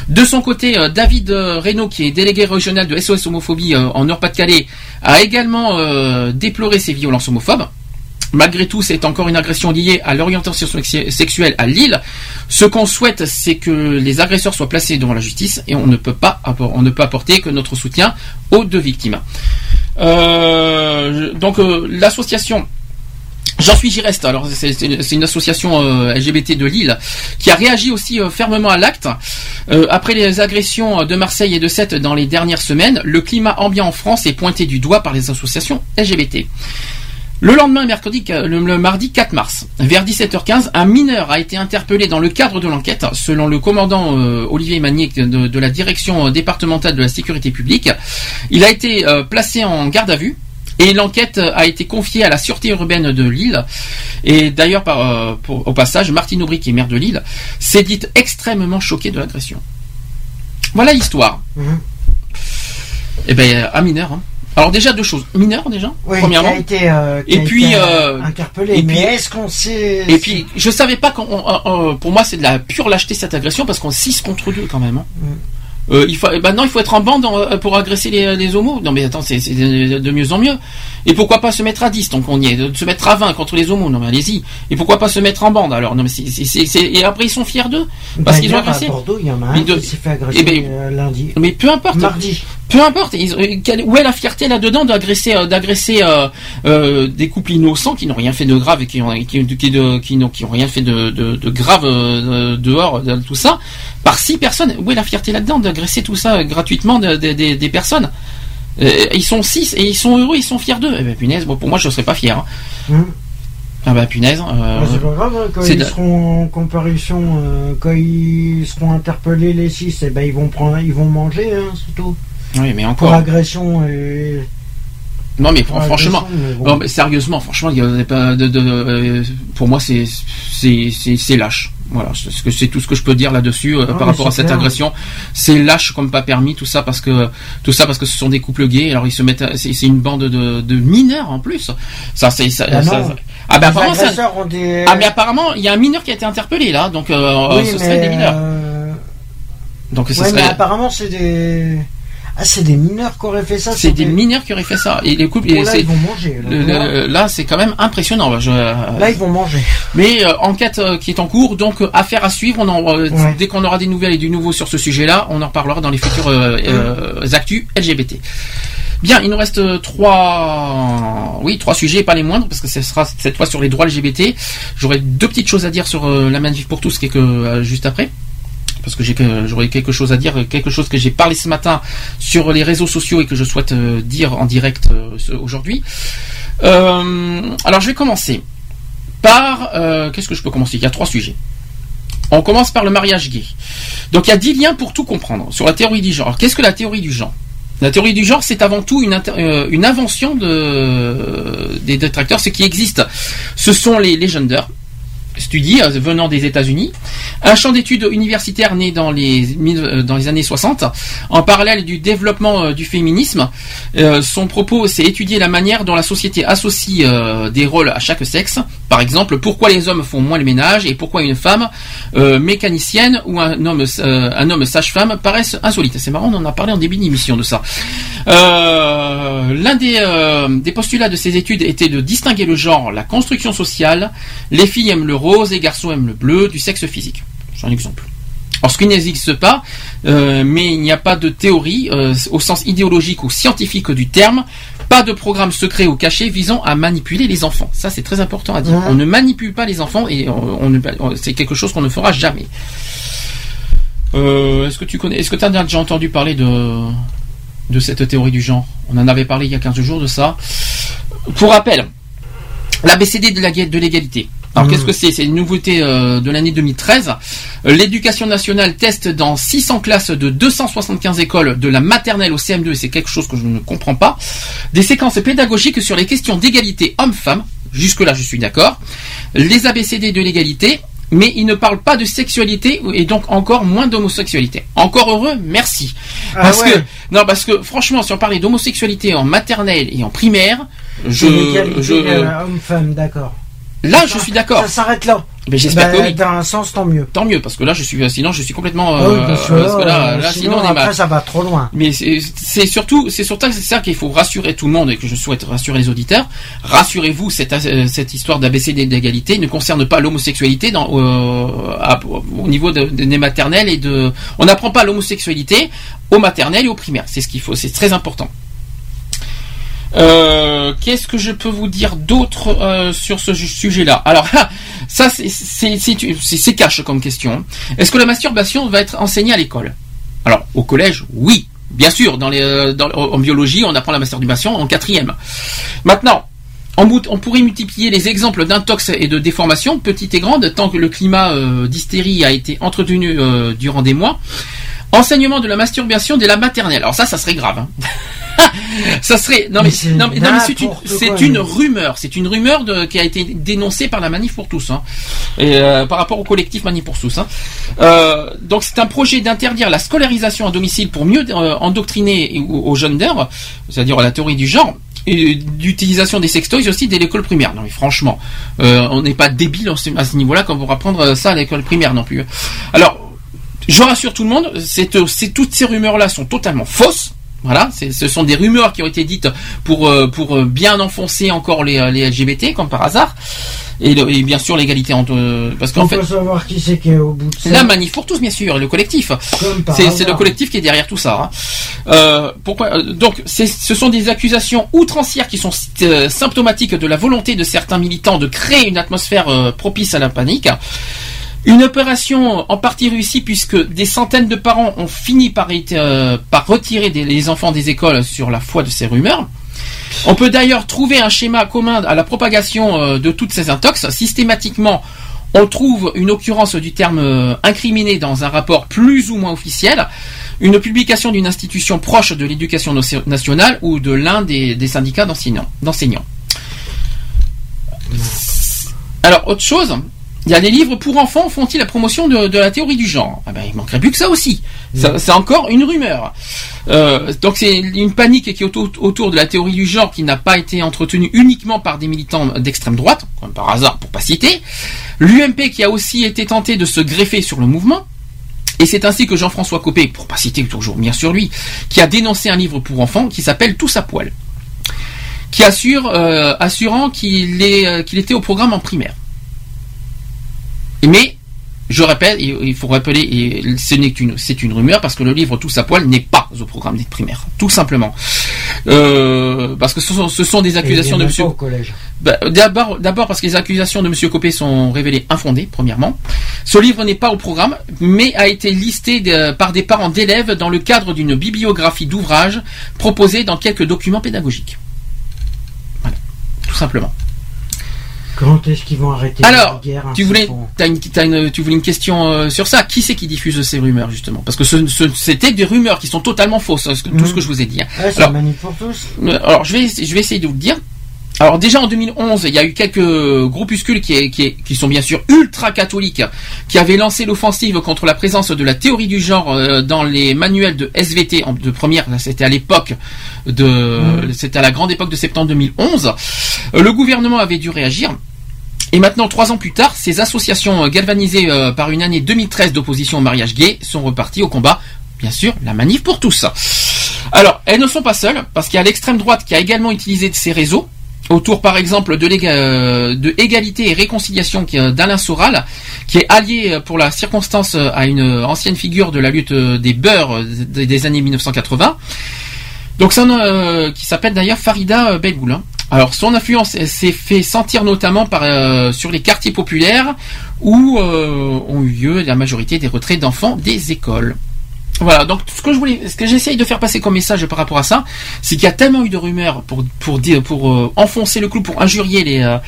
De son côté, euh, David euh, Reynaud, qui est délégué régional de SOS Homophobie euh, en Nord-Pas-de-Calais, a également déploré ces violences homophobes. Malgré tout, c'est encore une agression liée à l'orientation sexu- sexuelle à Lille. Ce qu'on souhaite, c'est que les agresseurs soient placés devant la justice et on ne peut pas, on ne peut apporter que notre soutien aux deux victimes. Donc l'association J'en suis, j'y reste. Alors, c'est une association euh, LGBT de Lille qui a réagi aussi euh, fermement à l'acte. Euh, après les agressions de Marseille et de Sète dans les dernières semaines, le climat ambiant en France est pointé du doigt par les associations LGBT. Le lendemain, mercredi, le, mardi 4 mars, vers 17h15, un mineur a été interpellé dans le cadre de l'enquête, selon le commandant Olivier Manier de, la direction départementale de la sécurité publique. Il a été placé en garde à vue. Et l'enquête a été confiée à la sûreté urbaine de Lille. Et d'ailleurs, euh, au passage, Martine Aubry, qui est maire de Lille, s'est dite extrêmement choquée de l'agression. Voilà l'histoire. Mhm. Eh ben, un mineur. hein. Alors déjà deux choses. Mineur déjà, Oui, premièrement. qui a été, euh, qui Et a puis, été, euh, interpellé. et mais puis- est-ce qu'on sait Et puis, je savais pas qu'on. on- on- pour moi, c'est de la pure lâcheté cette agression parce qu'on 6 contre 2 quand même. hein. Mm. Euh, il faut, maintenant, il faut être en bande en- pour agresser les, les homos. Non, mais attends, c'est de, mieux en mieux. Et pourquoi pas se mettre à 10 donc on y est, de se mettre à 20 contre les homos. Non, mais allez-y. Et pourquoi pas se mettre en bande alors? Non, mais c'est, et après ils sont fiers d'eux parce qu'ils ont agressé. à Bordeaux, il y en a un de- qui s'est fait agresser Eh ben, euh, lundi. Mais peu importe. Mardi. Peu importe. Ils- où est la fierté là-dedans d'agresser, euh, d'agresser euh, euh, des couples innocents qui n'ont rien fait de grave et qui ont, qui, qui, de- qui n'ont, qui ont rien fait de, de, de grave euh, dehors de tout ça par six personnes. Où est la fierté là-dedans d'agresser tout ça gratuitement de- de- de- des personnes? Ils sont six et ils sont heureux, ils sont fiers d'eux. Eh ben punaise, bon, pour moi je serais pas fier. hein. Hum. Ah bah punaise. euh, Mais c'est pas grave, hein, quand ils de- seront en comparution, euh, quand ils seront interpellés les six, eh ben ils vont prendre, ils vont manger, hein, c'est tout. Oui, mais Pour encore. agression et. Non mais pour franchement, agression, mais bon. non, mais sérieusement, franchement, il y a pas de, de- euh, pour moi c'est c'est c'est c'est lâche. Voilà, c'est ce que c'est tout ce que je peux dire là-dessus euh, par rapport à cette clair. agression. C'est lâche comme pas permis, tout ça parce que tout ça parce que ce sont des couples gays. Alors ils se mettent, à- c'est une bande de, de mineurs en plus. Ça c'est ça. Ça- ça- ah apparemment ça- des. ah mais apparemment il y a un mineur qui a été interpellé là, donc euh, Oui, ce mais, serait des mineurs. euh, Donc ce ouais, mais apparemment c'est des. Ah, c'est des mineurs qui auraient fait ça. c'est des mineurs qui auraient fait ça. Et les couples, là, ils vont manger. Là, le- le- là c'est quand même impressionnant. Je- Là, ils vont manger. Mais euh, enquête euh, qui est en cours, donc euh, affaire à suivre. On en, Ouais. Dès qu'on aura des nouvelles et du nouveau sur ce sujet-là, on en reparlera dans les futurs euh, euh, actus LGBT. Bien, il nous reste trois, oui, trois sujets, et pas les moindres, parce que ce sera cette fois sur les droits LGBT. J'aurai deux petites choses à dire sur la manif pour tous, quelque euh, juste après. Parce que j'aurais quelque chose à dire, quelque chose que j'ai parlé ce matin sur les réseaux sociaux et que je souhaite euh, dire en direct euh, aujourd'hui. Euh, alors je vais commencer par qu'est-ce que je peux commencer? Il y a trois sujets. On commence par le mariage gay. Donc il y a dix liens pour tout comprendre sur la théorie du genre. Qu'est-ce que la théorie du genre? La théorie du genre, c'est avant tout une, invention de, des détracteurs. Ce qui existe, ce sont les, les studies euh, venant des États-Unis, un champ d'études universitaire né dans les, euh, dans les années 60, en parallèle du développement euh, du féminisme. Son propos, c'est étudier la manière dont la société associe des rôles à chaque sexe. Par exemple, pourquoi les hommes font moins le ménage et pourquoi une femme mécanicienne ou un homme, homme sage-femme paraissent insolites. C'est marrant, on en a parlé en début d'émission de ça. L'un des, des postulats de ces études était de distinguer le genre, la construction sociale. Les filles aiment le rose, les garçons aiment le bleu, du sexe physique. C'est un exemple. Alors, ce qui n'existe pas, euh, mais il n'y a pas de théorie euh, au sens idéologique ou scientifique du terme, pas de programme secret ou caché visant à manipuler les enfants. Ça, c'est très important à dire. On ne manipule pas les enfants et on, on ne- c'est quelque chose qu'on ne fera jamais. Euh, est-ce que tu connais, est-ce que tu as déjà entendu parler de de cette théorie du genre? On en avait parlé il y a 15 jours de ça. Pour rappel, l'ABCD de la de l'égalité. Alors qu'est-ce que c'est? C'est une nouveauté euh, de l'année 2013. Euh, L'éducation nationale teste dans 600 classes de 275 écoles de la maternelle au CM2 et c'est quelque chose que je ne comprends pas. Des séquences pédagogiques sur les questions d'égalité homme-femme. Jusque là, je suis d'accord. Les ABCD de l'égalité. Mais il ne parle pas de sexualité et donc encore moins d'homosexualité. Encore heureux, merci. Ah Parce ouais. que non, parce que franchement, si on parlait d'homosexualité en maternelle et en primaire, je, je euh, homme-femme, d'accord. là, je suis d'accord. Ça s'arrête là. Mais j'espère Bah, que oui. Dans un sens, tant mieux. Tant mieux, parce que là, je suis, sinon, je suis complètement. Ah oui, euh, parce que parce que là, là, là, sinon, sinon, on est après, mal. ça va trop loin. Mais c'est surtout, c'est surtout ça qu'il faut rassurer tout le monde et que je souhaite rassurer les auditeurs. Rassurez-vous, cette, cette histoire d'ABCD d'égalité ne concerne pas l'homosexualité dans, euh, à- au niveau de- de- des maternelles et de. On n'apprend pas l'homosexualité au maternel et au primaire. C'est ce qu'il faut. C'est très important. Euh, Qu'est-ce que je peux vous dire d'autre euh, sur ce sujet-là? Alors, ça, c'est- cash comme question. Est-ce que la masturbation va être enseignée à l'école? Alors, au collège, oui. Bien sûr, dans les, euh, dans, en biologie, on apprend la masturbation en quatrième. Maintenant, en bout- on pourrait multiplier les exemples d'intox et de déformation, petites et grandes, tant que le climat euh, d'hystérie a été entretenu euh, durant des mois. Enseignement de la masturbation dès la maternelle. Alors ça, ça serait grave. hein. ça serait non mais, Mais c'est non, mais- non, mais c'est une quoi, rumeur, c'est une rumeur de, qui a été dénoncée par la Manif pour tous, hein. et euh, par rapport au collectif Manif pour tous. hein. Euh, donc c'est un projet d'interdire la scolarisation à domicile pour mieux euh, endoctriner aux, aux jeunes d'heure, c'est-à-dire à la théorie du genre. Et d'utilisation des sextoys aussi dès l'école primaire. Non mais franchement, euh, on n'est pas débile à ce à ce niveau-là quand vous apprendre ça à l'école primaire non plus. Alors, je rassure tout le monde, c'est, c'est- toutes ces rumeurs-là sont totalement fausses. Voilà, ce sont des rumeurs qui ont été dites pour euh, pour euh, bien enfoncer encore les, euh, les LGBT comme par hasard et, le- et bien sûr l'égalité entre euh, parce qu'en On fait savoir qui c'est qui est au bout de ça. la manif pour tous bien sûr et le collectif Comme par c'est hasard. c'est le collectif qui est derrière tout ça. hein. Euh, pourquoi euh, Donc, c'est- ce sont des accusations outrancières qui sont euh, symptomatiques de la volonté de certains militants de créer une atmosphère euh, propice à la panique. Une opération en partie réussie puisque des centaines de parents ont fini par, euh, par retirer les enfants des écoles sur la foi de ces rumeurs. On peut d'ailleurs trouver un schéma commun à la propagation euh, de toutes ces intox. Systématiquement, on trouve une occurrence du terme euh, incriminé dans un rapport plus ou moins officiel, une publication d'une institution proche de l'éducation nationale ou de l'un des, syndicats d'enseignants. Alors, autre chose, il y a des livres pour enfants font-ils la promotion de, de la théorie du genre? Ah ben, Il manquerait plus que ça aussi. C'est encore une rumeur. Euh, donc c'est une panique qui est autour, autour de la théorie du genre qui n'a pas été entretenue uniquement par des militants d'extrême droite, comme par hasard pour pas citer. L'UMP qui a aussi été tenté de se greffer sur le mouvement. Et c'est ainsi que Jean-François Copé, pour pas citer toujours bien sûr lui, qui a dénoncé un livre pour enfants qui s'appelle Tous à poil, qui assure, euh, assurant qu'il euh, qu'il était au programme en primaire. Mais je répète, il faut rappeler, et ce n'est qu'une, c'est une rumeur parce que le livre Tous à poil n'est pas au programme des primaires, tout simplement. Euh, parce que ce sont, ce sont des accusations de Monsieur. Bah, d'abord, d'abord parce que les accusations de Monsieur Copé sont révélées infondées, premièrement. Ce livre n'est pas au programme, mais a été listé de- par des parents d'élèves dans le cadre d'une bibliographie d'ouvrages proposée dans quelques documents pédagogiques. Voilà, tout simplement. Quand est-ce qu'ils vont arrêter Alors, la guerre tu voulais, une, t'as une- tu voulais une question euh, sur ça. Qui c'est qui diffuse ces rumeurs justement? Parce que ce- ce- c'était des rumeurs qui sont totalement fausses, hein, ce que- tout Mhm. ce que je vous ai dit. hein. Alors, euh, Alors, je vais, je vais essayer de vous le dire. Alors déjà en 2011, il y a eu quelques groupuscules qui, qui, qui sont bien sûr ultra catholiques, qui avaient lancé l'offensive contre la présence de la théorie du genre euh, dans les manuels de SVT de première. C'était à l'époque de, c'était à la grande époque de septembre 2011. Euh, Le gouvernement avait dû réagir. Et maintenant, trois ans plus tard, ces associations euh, galvanisées par une année 2013 d'opposition au mariage gay sont reparties au combat, bien sûr, la manif pour tous. Alors, elles ne sont pas seules, parce qu'il y a l'extrême droite qui a également utilisé ces réseaux, autour par exemple de, l'éga- euh, et réconciliation euh, d'Alain Soral, qui est allié euh, pour la circonstance à une ancienne figure de la lutte des beurs des années 1980. Donc qui s'appelle d'ailleurs Farida Belgoul. hein. Alors son influence s'est fait sentir notamment sur les quartiers populaires où ont eu lieu la majorité des retraits d'enfants des écoles. Voilà, donc ce que je voulais, ce que j'essaye de faire passer comme message par rapport à ça, c'est qu'il y a tellement eu de rumeurs pour pour dire pour euh, enfoncer le clou, pour injurier les euh,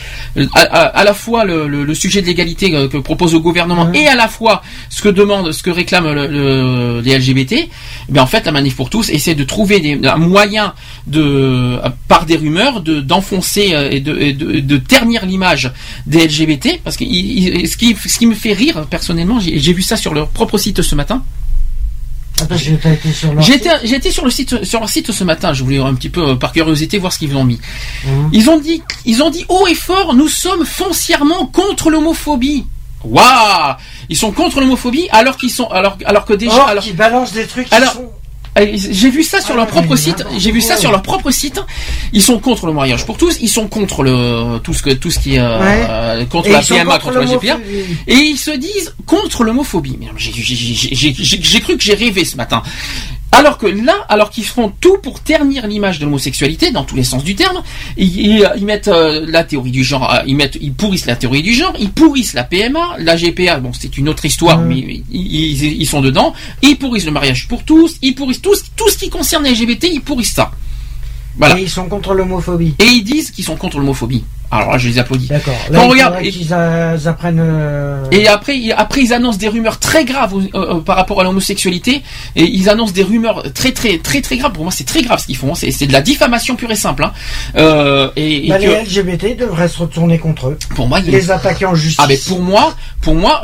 à, à- à la fois le, le- le sujet de l'égalité euh, que propose le gouvernement et à la fois ce que demande, ce que réclament le- le- les LGBT. Mais en fait, la manif pour tous essaie de trouver des, un moyen de par des rumeurs de d'enfoncer et de, et de, de ternir l'image des LGBT parce que il- il- ce qui ce qui me fait rire personnellement, j'ai vu ça sur leur propre site ce matin. Été sur leur J'étais j'étais sur le site sur leur site ce matin. Je voulais un petit peu euh, par curiosité voir ce qu'ils ont mis. Mhm. Ils ont dit ils ont dit haut et fort nous sommes foncièrement contre l'homophobie. Waouh Ils sont contre l'homophobie alors qu'ils sont alors alors que déjà Or, alors qui balancent des trucs qui alors sont... euh, j'ai vu ça sur Ah leur propre site. J'ai vu ça sur leur propre site. Ils sont contre le mariage pour tous. Ils sont contre le tout ce que tout ce qui est euh, Ouais. contre Et la PMA, contre contre la GPA. Et ils se disent contre l'homophobie. J'ai cru que j'ai rêvé ce matin. Alors que là, alors qu'ils font tout pour ternir l'image de l'homosexualité dans tous les sens du terme, ils, ils- ils mettent euh, la théorie du genre, euh, ils mettent, ils pourrissent la théorie du genre, ils pourrissent la PMA, la GPA, bon c'est une autre histoire, mais ils, sont dedans, ils pourrissent le mariage pour tous, ils pourrissent tout, ce- tout ce qui concerne les LGBT, ils pourrissent ça. Voilà. Et ils sont contre l'homophobie. Et ils disent qu'ils sont contre l'homophobie. Alors là, je les applaudis. D'accord. Quand Là, on regarde, faudrait et- qu'ils a- apprennent. euh, Et après, ils- après, ils annoncent des rumeurs très graves euh, euh, par rapport à l'homosexualité. Et ils annoncent des rumeurs très, très, très, très graves. Pour moi, c'est très grave ce qu'ils font. C'est c'est de la diffamation pure et simple. Hein. Euh, et, et bah, que- les LGBT devraient se retourner contre eux. pour moi, il y a- Les attaquer en justice. ah, mais pour moi, pour moi,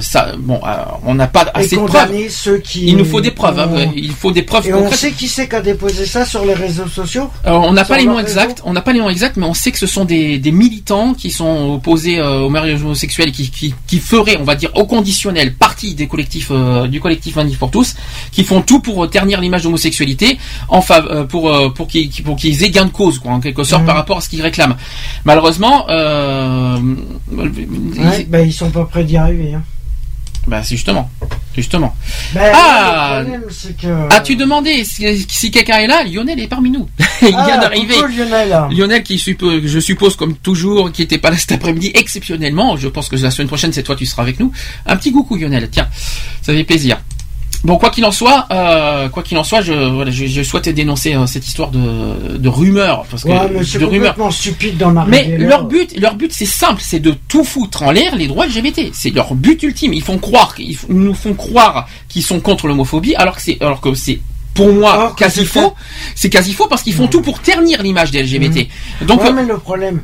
ça, bon, on n'a pas et assez de preuves. ceux qui. Il nous faut des preuves. hein. Il faut des preuves Et on sait qui c'est qui a déposé ça sur les réseaux sociaux on n'a pas les noms exacts, on n'a pas les noms exacts, mais on sait que ce sont des, des militants qui sont opposés euh, au mariage homosexuel qui, qui, qui feraient, on va dire, au conditionnel partie des collectifs euh, du collectif Manif pour tous, qui font tout pour euh, ternir l'image d'homosexualité, en fav- pour pour qu'ils pour qu'ils aient gain de cause, quoi, en quelque sorte, Mhm. par rapport à ce qu'ils réclament. Malheureusement, bah, ils sont pas prêts d'y arriver. Hein. Bah c'est justement, justement. Ah le problème, c'est que. As-tu demandé si, si quelqu'un est là? Lionel est parmi nous. Il vient Ah, d'arriver. coucou, Lionel. Lionel qui je suppose comme toujours qui était pas là cet après-midi exceptionnellement. Je pense que la semaine prochaine c'est toi tu seras avec nous. Un petit coucou Lionel. Tiens, ça fait plaisir. Bon, quoi qu'il en soit, euh, quoi qu'il en soit, je, voilà, je, je souhaitais dénoncer euh, cette histoire de, de rumeurs, parce que Ouais, mais c'est de rumeurs. complètement stupide d'en Mais arriver là. leur but, leur but, c'est simple, c'est de tout foutre en l'air les droits LGBT. C'est leur but ultime. Ils font croire, ils, nous font croire qu'ils sont contre l'homophobie, alors que c'est, alors que c'est pour moi Alors quasi faux. C'est quasi faux parce qu'ils font tout pour ternir l'image des LGBT. Donc ouais, mais le problème,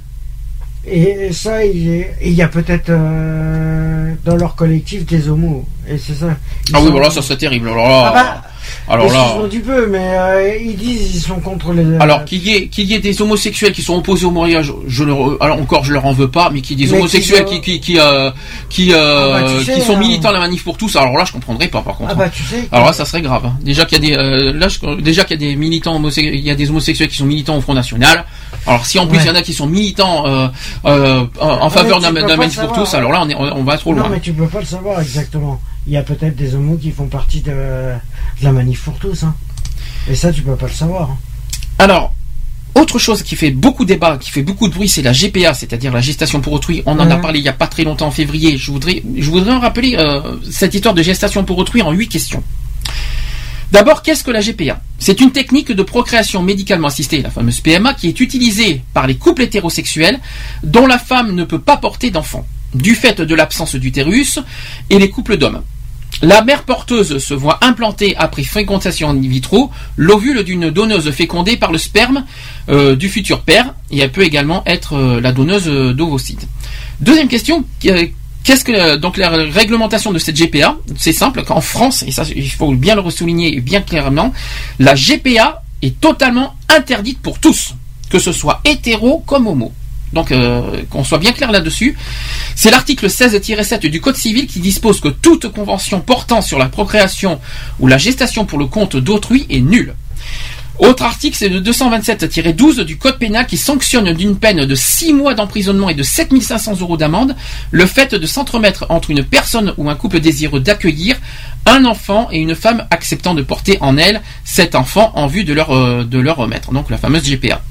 et ça, il y a peut-être euh, dans leur collectif des homos, et c'est ça. Ah oui, sont- voilà, ça serait terrible. Alors là, Ah bah, alors là. du peu, mais euh, ils disent ils sont contre les. Alors qu'il y ait qu'il y ait des homosexuels qui sont opposés au mariage, je alors encore je leur en veux pas, mais qu'il y ait des Mais homosexuels qui qui qui euh, qui, euh, Ah bah, tu sais, qui sont hein. militants à la manif pour tous, alors là je comprendrais pas par contre. ah bah tu sais. Alors là, ça serait grave. hein. Déjà qu'il y a des, euh, là, je- déjà qu'il y a des militants homosexuels, il y a des homosexuels qui sont militants au Front National. Alors si en plus Ouais. il y en a qui sont militants euh, euh, en, faveur d'un manif pour tous, alors là on, est, on, va trop non, loin. mais tu peux pas le savoir exactement. Il y a peut-être des homos qui font partie de, de la manif pour tous, hein. Et ça, tu peux pas le savoir. hein. Alors. Autre chose qui fait beaucoup débat, qui fait beaucoup de bruit, c'est la GPA, c'est-à-dire la gestation pour autrui. On en a parlé il y a pas très longtemps en février. Je voudrais, je voudrais en rappeler euh, cette histoire de gestation pour autrui en huit questions. D'abord, qu'est-ce que la GPA C'est une technique de procréation médicalement assistée, la fameuse PMA, qui est utilisée par les couples hétérosexuels dont la femme ne peut pas porter d'enfant, du fait de l'absence d'utérus, et les couples d'hommes. La mère porteuse se voit implanter après fécondation in vitro l'ovule d'une donneuse fécondée par le sperme euh, du futur père et elle peut également être euh, la donneuse d'ovocytes. Deuxième question, euh, qu'est-ce que donc la réglementation de cette GPA C'est simple, qu'en France, et ça il faut bien le souligner bien clairement, la GPA est totalement interdite pour tous, que ce soit hétéro comme homo. Donc euh, qu'on soit bien clair là-dessus. C'est l'article 16-7 du Code civil qui dispose que toute convention portant sur la procréation ou la gestation pour le compte d'autrui est nulle. Autre article, c'est le 227-12 du Code pénal qui sanctionne d'une peine de 6 mois d'emprisonnement et de 7500 euros d'amende le fait de s'entremettre entre une personne ou un couple désireux d'accueillir un enfant et une femme acceptant de porter en elle cet enfant en vue de leur, euh, de leur remettre. Donc la fameuse GPA.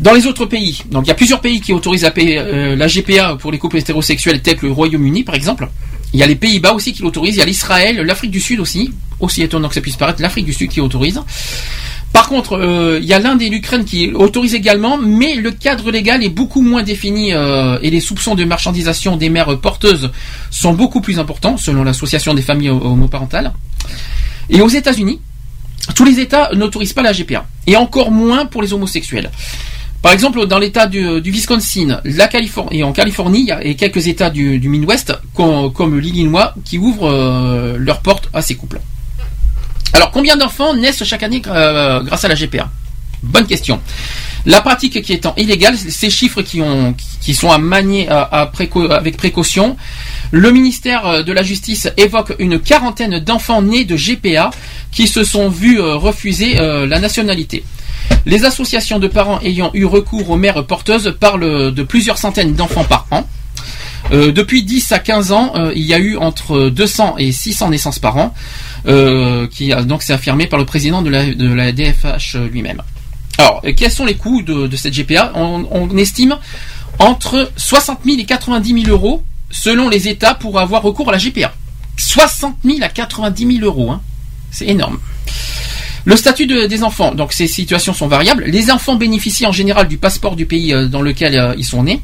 Dans les autres pays, donc il y a plusieurs pays qui autorisent la, euh, la GPA pour les couples hétérosexuels, tels que le Royaume-Uni par exemple. Il y a les Pays-Bas aussi qui l'autorisent, il y a l'Israël, l'Afrique du Sud aussi, aussi étonnant que ça puisse paraître, l'Afrique du Sud qui autorise. Par contre, euh, il y a l'Inde et l'Ukraine qui autorisent également, mais le cadre légal est beaucoup moins défini euh, et les soupçons de marchandisation des mères porteuses sont beaucoup plus importants, selon l'association des familles homoparentales. Et aux États-Unis, tous les États n'autorisent pas la GPA, et encore moins pour les homosexuels. Par exemple, dans l'État du, Wisconsin, et en Californie, et quelques États du, Midwest, com- comme, l'Illinois, qui ouvrent euh, leurs portes à ces couples. Alors, combien d'enfants naissent chaque année euh, grâce à la GPA Bonne question. La pratique qui étant illégale, ces chiffres qui, ont, qui sont à manier avec précaution, le ministère de la Justice évoque une quarantaine d'enfants nés de GPA qui se sont vus euh, refuser la nationalité. Les associations de parents ayant eu recours aux mères porteuses parlent de plusieurs centaines d'enfants par an. Euh, depuis 10 à 15 ans, euh, il y a eu entre 200 et 600 naissances par an, euh, qui a donc c'est affirmé par le président de la, DFH lui-même. Alors, quels sont les coûts de, de cette GPA on, on estime entre 60 000 et 90 000 euros selon les États pour avoir recours à la GPA. 60 000 à 90 000 euros, hein. c'est énorme. Le statut de- des enfants, donc ces situations sont variables. Les enfants bénéficient en général du passeport du pays euh, dans lequel euh, ils sont nés.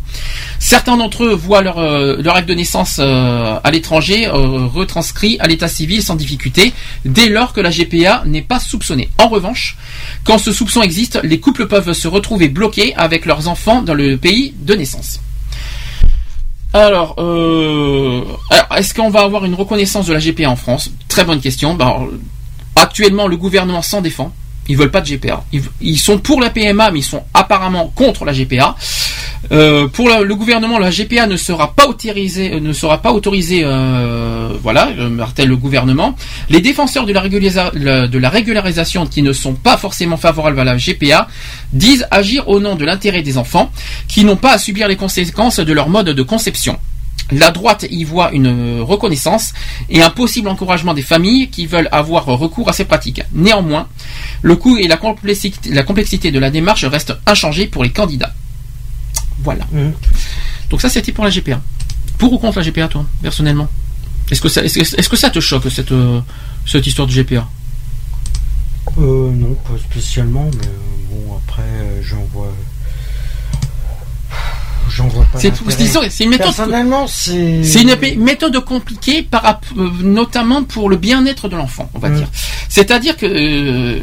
Certains d'entre eux voient leur, euh, acte de naissance à l'étranger retranscrit à l'état civil sans difficulté, dès lors que la GPA n'est pas soupçonnée. En revanche, quand ce soupçon existe, les couples peuvent se retrouver bloqués avec leurs enfants dans le pays de naissance. Alors, est-ce qu'on va avoir une reconnaissance de la GPA en France? Très bonne question. Alors, actuellement, le gouvernement s'en défend. Ils veulent pas de GPA. Ils, sont pour la PMA, mais ils sont apparemment contre la GPA. Euh, pour le gouvernement, la GPA ne sera pas autorisée, euh, ne sera pas autorisée, euh, voilà, martèle le gouvernement. Les défenseurs de la régularisation qui ne sont pas forcément favorables à la GPA disent agir au nom de l'intérêt des enfants qui n'ont pas à subir les conséquences de leur mode de conception. La droite y voit une reconnaissance et un possible encouragement des familles qui veulent avoir recours à ces pratiques. Néanmoins, le coût et la complexité, la complexité de la démarche restent inchangés pour les candidats. Voilà. Mhm. Donc ça, c'était pour la GPA. Pour ou contre la GPA, toi, personnellement? Est-ce que ça, que- te choque cette euh, cette histoire de GPA Euh, non, pas spécialement, mais euh, bon, après, euh, j'en vois. J'en vois pas. C'est, une méthode. Personnellement, c'est. C'est une ép- méthode compliquée, par, euh, notamment pour le bien-être de l'enfant, on va Mm. dire. C'est-à-dire que euh,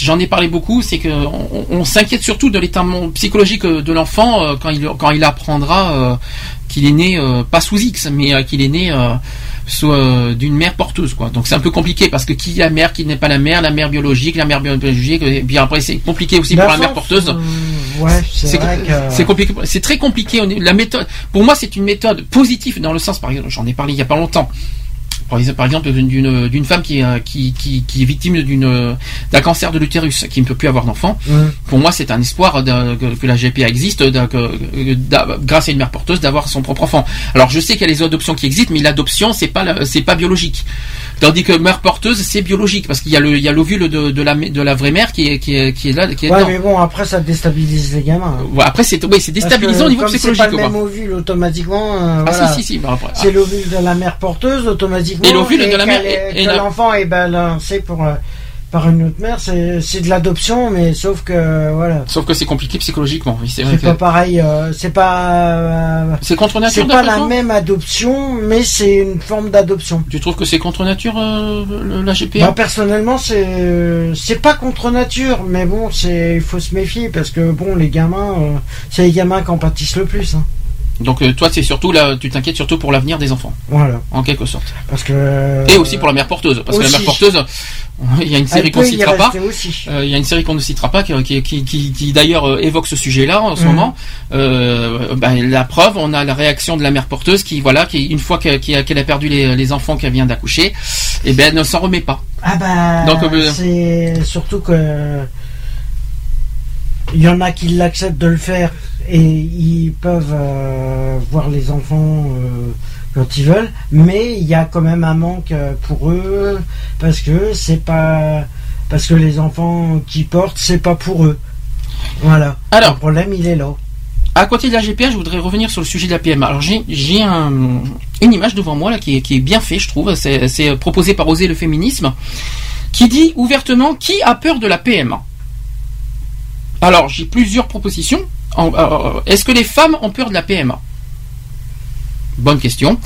j'en ai parlé beaucoup, c'est que on, on s'inquiète surtout de l'état psychologique euh, de l'enfant euh, quand il quand il apprendra euh, qu'il est né pas sous X, mais qu'il est né sous, euh, d'une mère porteuse, quoi. Donc c'est un peu compliqué parce que qui est la mère, qui n'est pas la mère, la mère biologique, la mère biologique, et bien après c'est compliqué aussi pour la mère porteuse. euh, ouais, c'est que. compliqué. C'est très compliqué. La méthode, pour moi, c'est une méthode positive dans le sens, par exemple, j'en ai parlé il y a pas longtemps. Par exemple, d'une- femme qui, euh, qui, qui, qui est victime d'une d'un cancer de l'utérus, qui ne peut plus avoir d'enfant. Pour moi, c'est un espoir que, que la GPA existe, que- grâce à une mère porteuse, d'avoir son propre enfant. Alors, je sais qu'il y a les adoptions qui existent, mais l'adoption, c'est pas c'est pas biologique. Tandis que mère porteuse, c'est biologique parce qu'il y a le il y a l'ovule de, de la de la vraie mère qui est qui est, qui est là, qui est Ouais, dedans. mais bon, après, ça déstabilise les gamins. hein. Ouais, après, c'est oui, c'est déstabilisant au niveau psychologique. C'est pas le même ovule automatiquement. euh, Ah voilà. si si si. bah, C'est l'ovule de la mère porteuse automatiquement. Et l'ovule de la mère- qu'elle est- et- l'enfant est balancé pour euh, par une autre mère. C'est c'est de l'adoption, mais sauf que voilà. Sauf que c'est compliqué psychologiquement. Oui, c'est que pas pareil. euh, c'est pas. euh, c'est contre nature. c'est pas la même adoption, mais c'est une forme d'adoption. Tu trouves que c'est contre nature euh, la GPA Moi personnellement, c'est c'est pas contre nature, mais bon, c'est il faut se méfier parce que bon, les gamins, c'est les gamins qui en pâtissent le plus. hein. Donc euh, toi, c'est surtout là, tu t'inquiètes surtout pour l'avenir des enfants, Voilà, en quelque sorte. parce que. Et aussi pour la mère porteuse, parce que la mère porteuse, il y a une série qu'on ne citera pas. Euh, il y a une série qu'on ne citera pas qui, qui, qui, qui- qui, d'ailleurs euh, évoque ce sujet-là en ce Mhm. moment. Euh, ben, la preuve, on a la réaction de la mère porteuse qui, voilà, qui une fois a- qu'elle a perdu les, les enfants qu'elle vient d'accoucher, et ben elle ne s'en remet pas. Ah bah, Donc, euh, c'est surtout que il y en a qui l'acceptent de le faire et ils peuvent euh, voir les enfants euh, quand ils veulent, mais il y a quand même un manque euh, pour eux parce que c'est pas parce que les enfants qui portent c'est pas pour eux. Voilà. Alors. le problème il est là. À côté de la GPA, je voudrais revenir sur le sujet de la PMA. Alors j'ai j'ai un- une image devant moi là qui est, qui est bien fait, je trouve. C'est c'est proposé par Oser le féminisme, qui dit ouvertement qui a peur de la PMA. Alors j'ai plusieurs propositions. Euh, Est-ce que les femmes ont peur de la PMA Bonne question.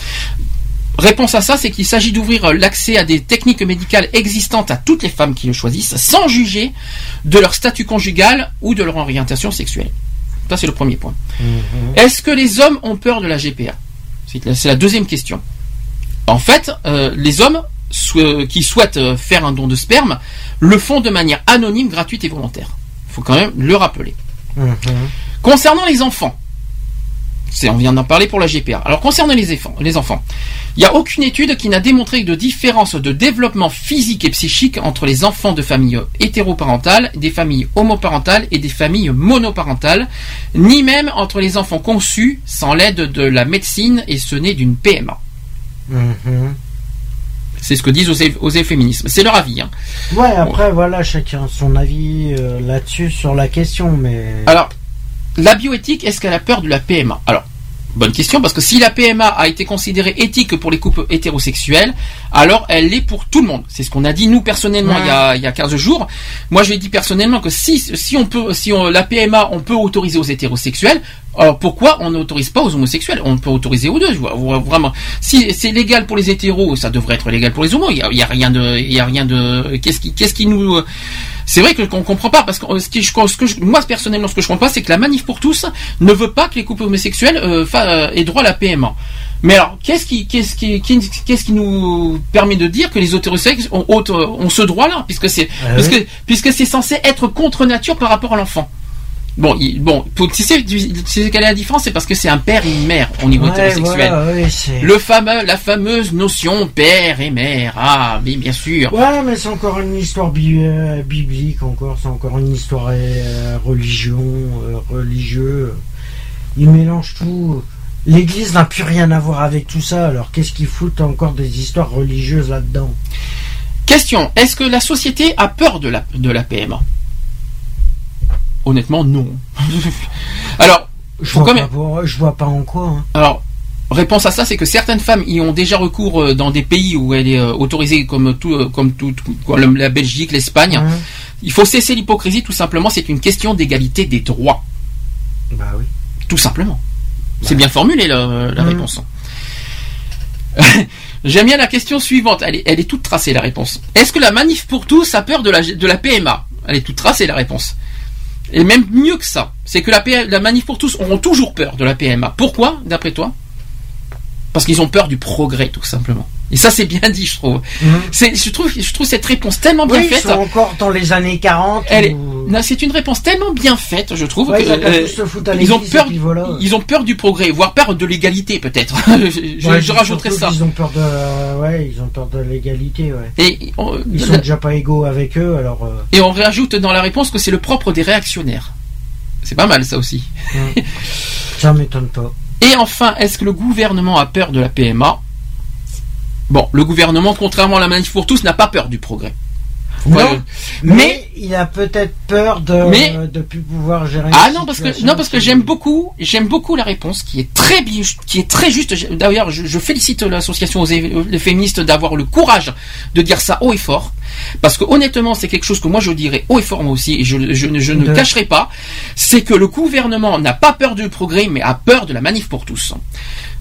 Réponse à ça, c'est qu'il s'agit d'ouvrir l'accès à des techniques médicales existantes à toutes les femmes qui le choisissent, sans juger de leur statut conjugal ou de leur orientation sexuelle. Ça, c'est le premier point. Est-ce que les hommes ont peur de la GPA C'est la- deuxième question. En fait, euh, les hommes sou- qui souhaitent euh, faire un don de sperme le font de manière anonyme, gratuite et volontaire. Il faut quand même le rappeler. Concernant les enfants, c'est, on vient d'en parler pour la GPA. Alors concernant les, enfants, les enfants, il n'y a aucune étude qui n'a démontré de différence de développement physique et psychique entre les enfants de familles hétéroparentales, des familles homoparentales et des familles monoparentales, ni même entre les enfants conçus sans l'aide de la médecine et ce n'est d'une PMA. Mhm. C'est ce que disent Osez, Osez Féminisme. C'est leur avis. hein. Ouais, après voilà, chacun son avis euh, là-dessus sur la question, mais Alors, la bioéthique, est-ce qu'elle a peur de la PMA Alors, Bonne question, parce que si la PMA a été considérée éthique pour les couples hétérosexuels, alors elle l'est pour tout le monde. C'est ce qu'on a dit nous personnellement Ouais. il, y a, il y a 15 jours. Moi, je l'ai dit personnellement que si, si on peut, si on, la PMA, on peut autoriser aux hétérosexuels, alors pourquoi on n'autorise pas aux homosexuels? On peut autoriser aux deux, je vois- vois vraiment. Si c'est légal pour les hétéros, ça devrait être légal pour les homos. Il y a, il y a rien de, il y a rien de. Qu'est-ce qui, qu'est-ce qui nous c'est vrai que qu'on comprend pas parce que euh, ce, qui, je- ce que je- moi personnellement ce que je comprends pas c'est que la manif pour tous ne veut pas que les couples homosexuels euh, euh, aient droit à la PMA. Mais alors qu'est-ce qui qu'est-ce qui qu'est-ce qui nous permet de dire que les hétérosexuels ont, ont, ce droit-là puisque c'est Ah puisque c'est censé être contre nature par rapport à l'enfant? Bon, il- bon, pour- tu sais, tu sais quelle est la différence? C'est parce que c'est un père et une mère au niveau Ouais, hétérosexuel. voilà, oui, c'est- Le fameux, la fameuse notion père et mère. Ah, oui, bien sûr. Ouais, mais c'est encore une histoire bi- euh, biblique, encore. C'est encore une histoire euh, religion, euh, religieux. Ils mélangent tout. L'Église n'a plus rien à voir avec tout ça. Alors qu'est-ce qu'ils foutent encore des histoires religieuses là-dedans? Question Est-ce que la société a peur de la, de la PMA Honnêtement, non. Alors, je vois, quand pas, même- pour- je vois pas en quoi. hein. Alors, réponse à ça, c'est que certaines femmes y ont déjà recours euh, dans des pays où elle est euh, autorisée, comme tout, euh, comme tout, tout- comme la Belgique, l'Espagne. Ouais. Il faut cesser l'hypocrisie, tout simplement. C'est une question d'égalité des droits, Bah oui. tout simplement. C'est bien formulé la, la Mhm. réponse. J'aime bien la question suivante. Elle est, elle est toute tracée la réponse. Est-ce que la manif pour tous a peur de la, de la PMA Elle est toute tracée la réponse. Et même mieux que ça, c'est que la, la manif pour tous auront toujours peur de la PMA. Pourquoi, d'après toi? Parce qu'ils ont peur du progrès, tout simplement. Et ça, c'est bien dit, je trouve. C'est, je trouve, je trouve cette réponse tellement bien Mhm. Oui, ils faite. sont encore dans les années 40. Elle est- où- non, c'est une réponse tellement bien faite, je trouve. Ouais, que, ils ont pas euh, ils ont peur, voilà. ils ont peur du progrès, voire peur de l'égalité, peut-être. je, Ouais, je rajouterais ça. qu'ils ont peur de, ouais, ils ont peur de l'égalité, ouais. Et on, Ils sont déjà pas égaux avec eux, alors. euh, et on rajoute dans la réponse que c'est le propre des réactionnaires. C'est pas mal ça aussi. ça m'étonne pas. Et enfin, est-ce que le gouvernement a peur de la PMA Bon, le gouvernement, contrairement à la manif pour tous, n'a pas peur du progrès. Non, le- mais, il a peut-être peur de Mais- de plus pouvoir gérer. Ah non parce que non parce que j'aime beaucoup j'aime beaucoup la réponse qui est très bien qui est très juste. D'ailleurs je, je félicite l'association aux féministes d'avoir le courage de dire ça haut et fort. Parce que honnêtement c'est quelque chose que moi je dirais haut et fort moi aussi et je, je, ne- je ne De- cacherai pas. C'est que le gouvernement n'a pas peur du progrès mais a peur de la manif pour tous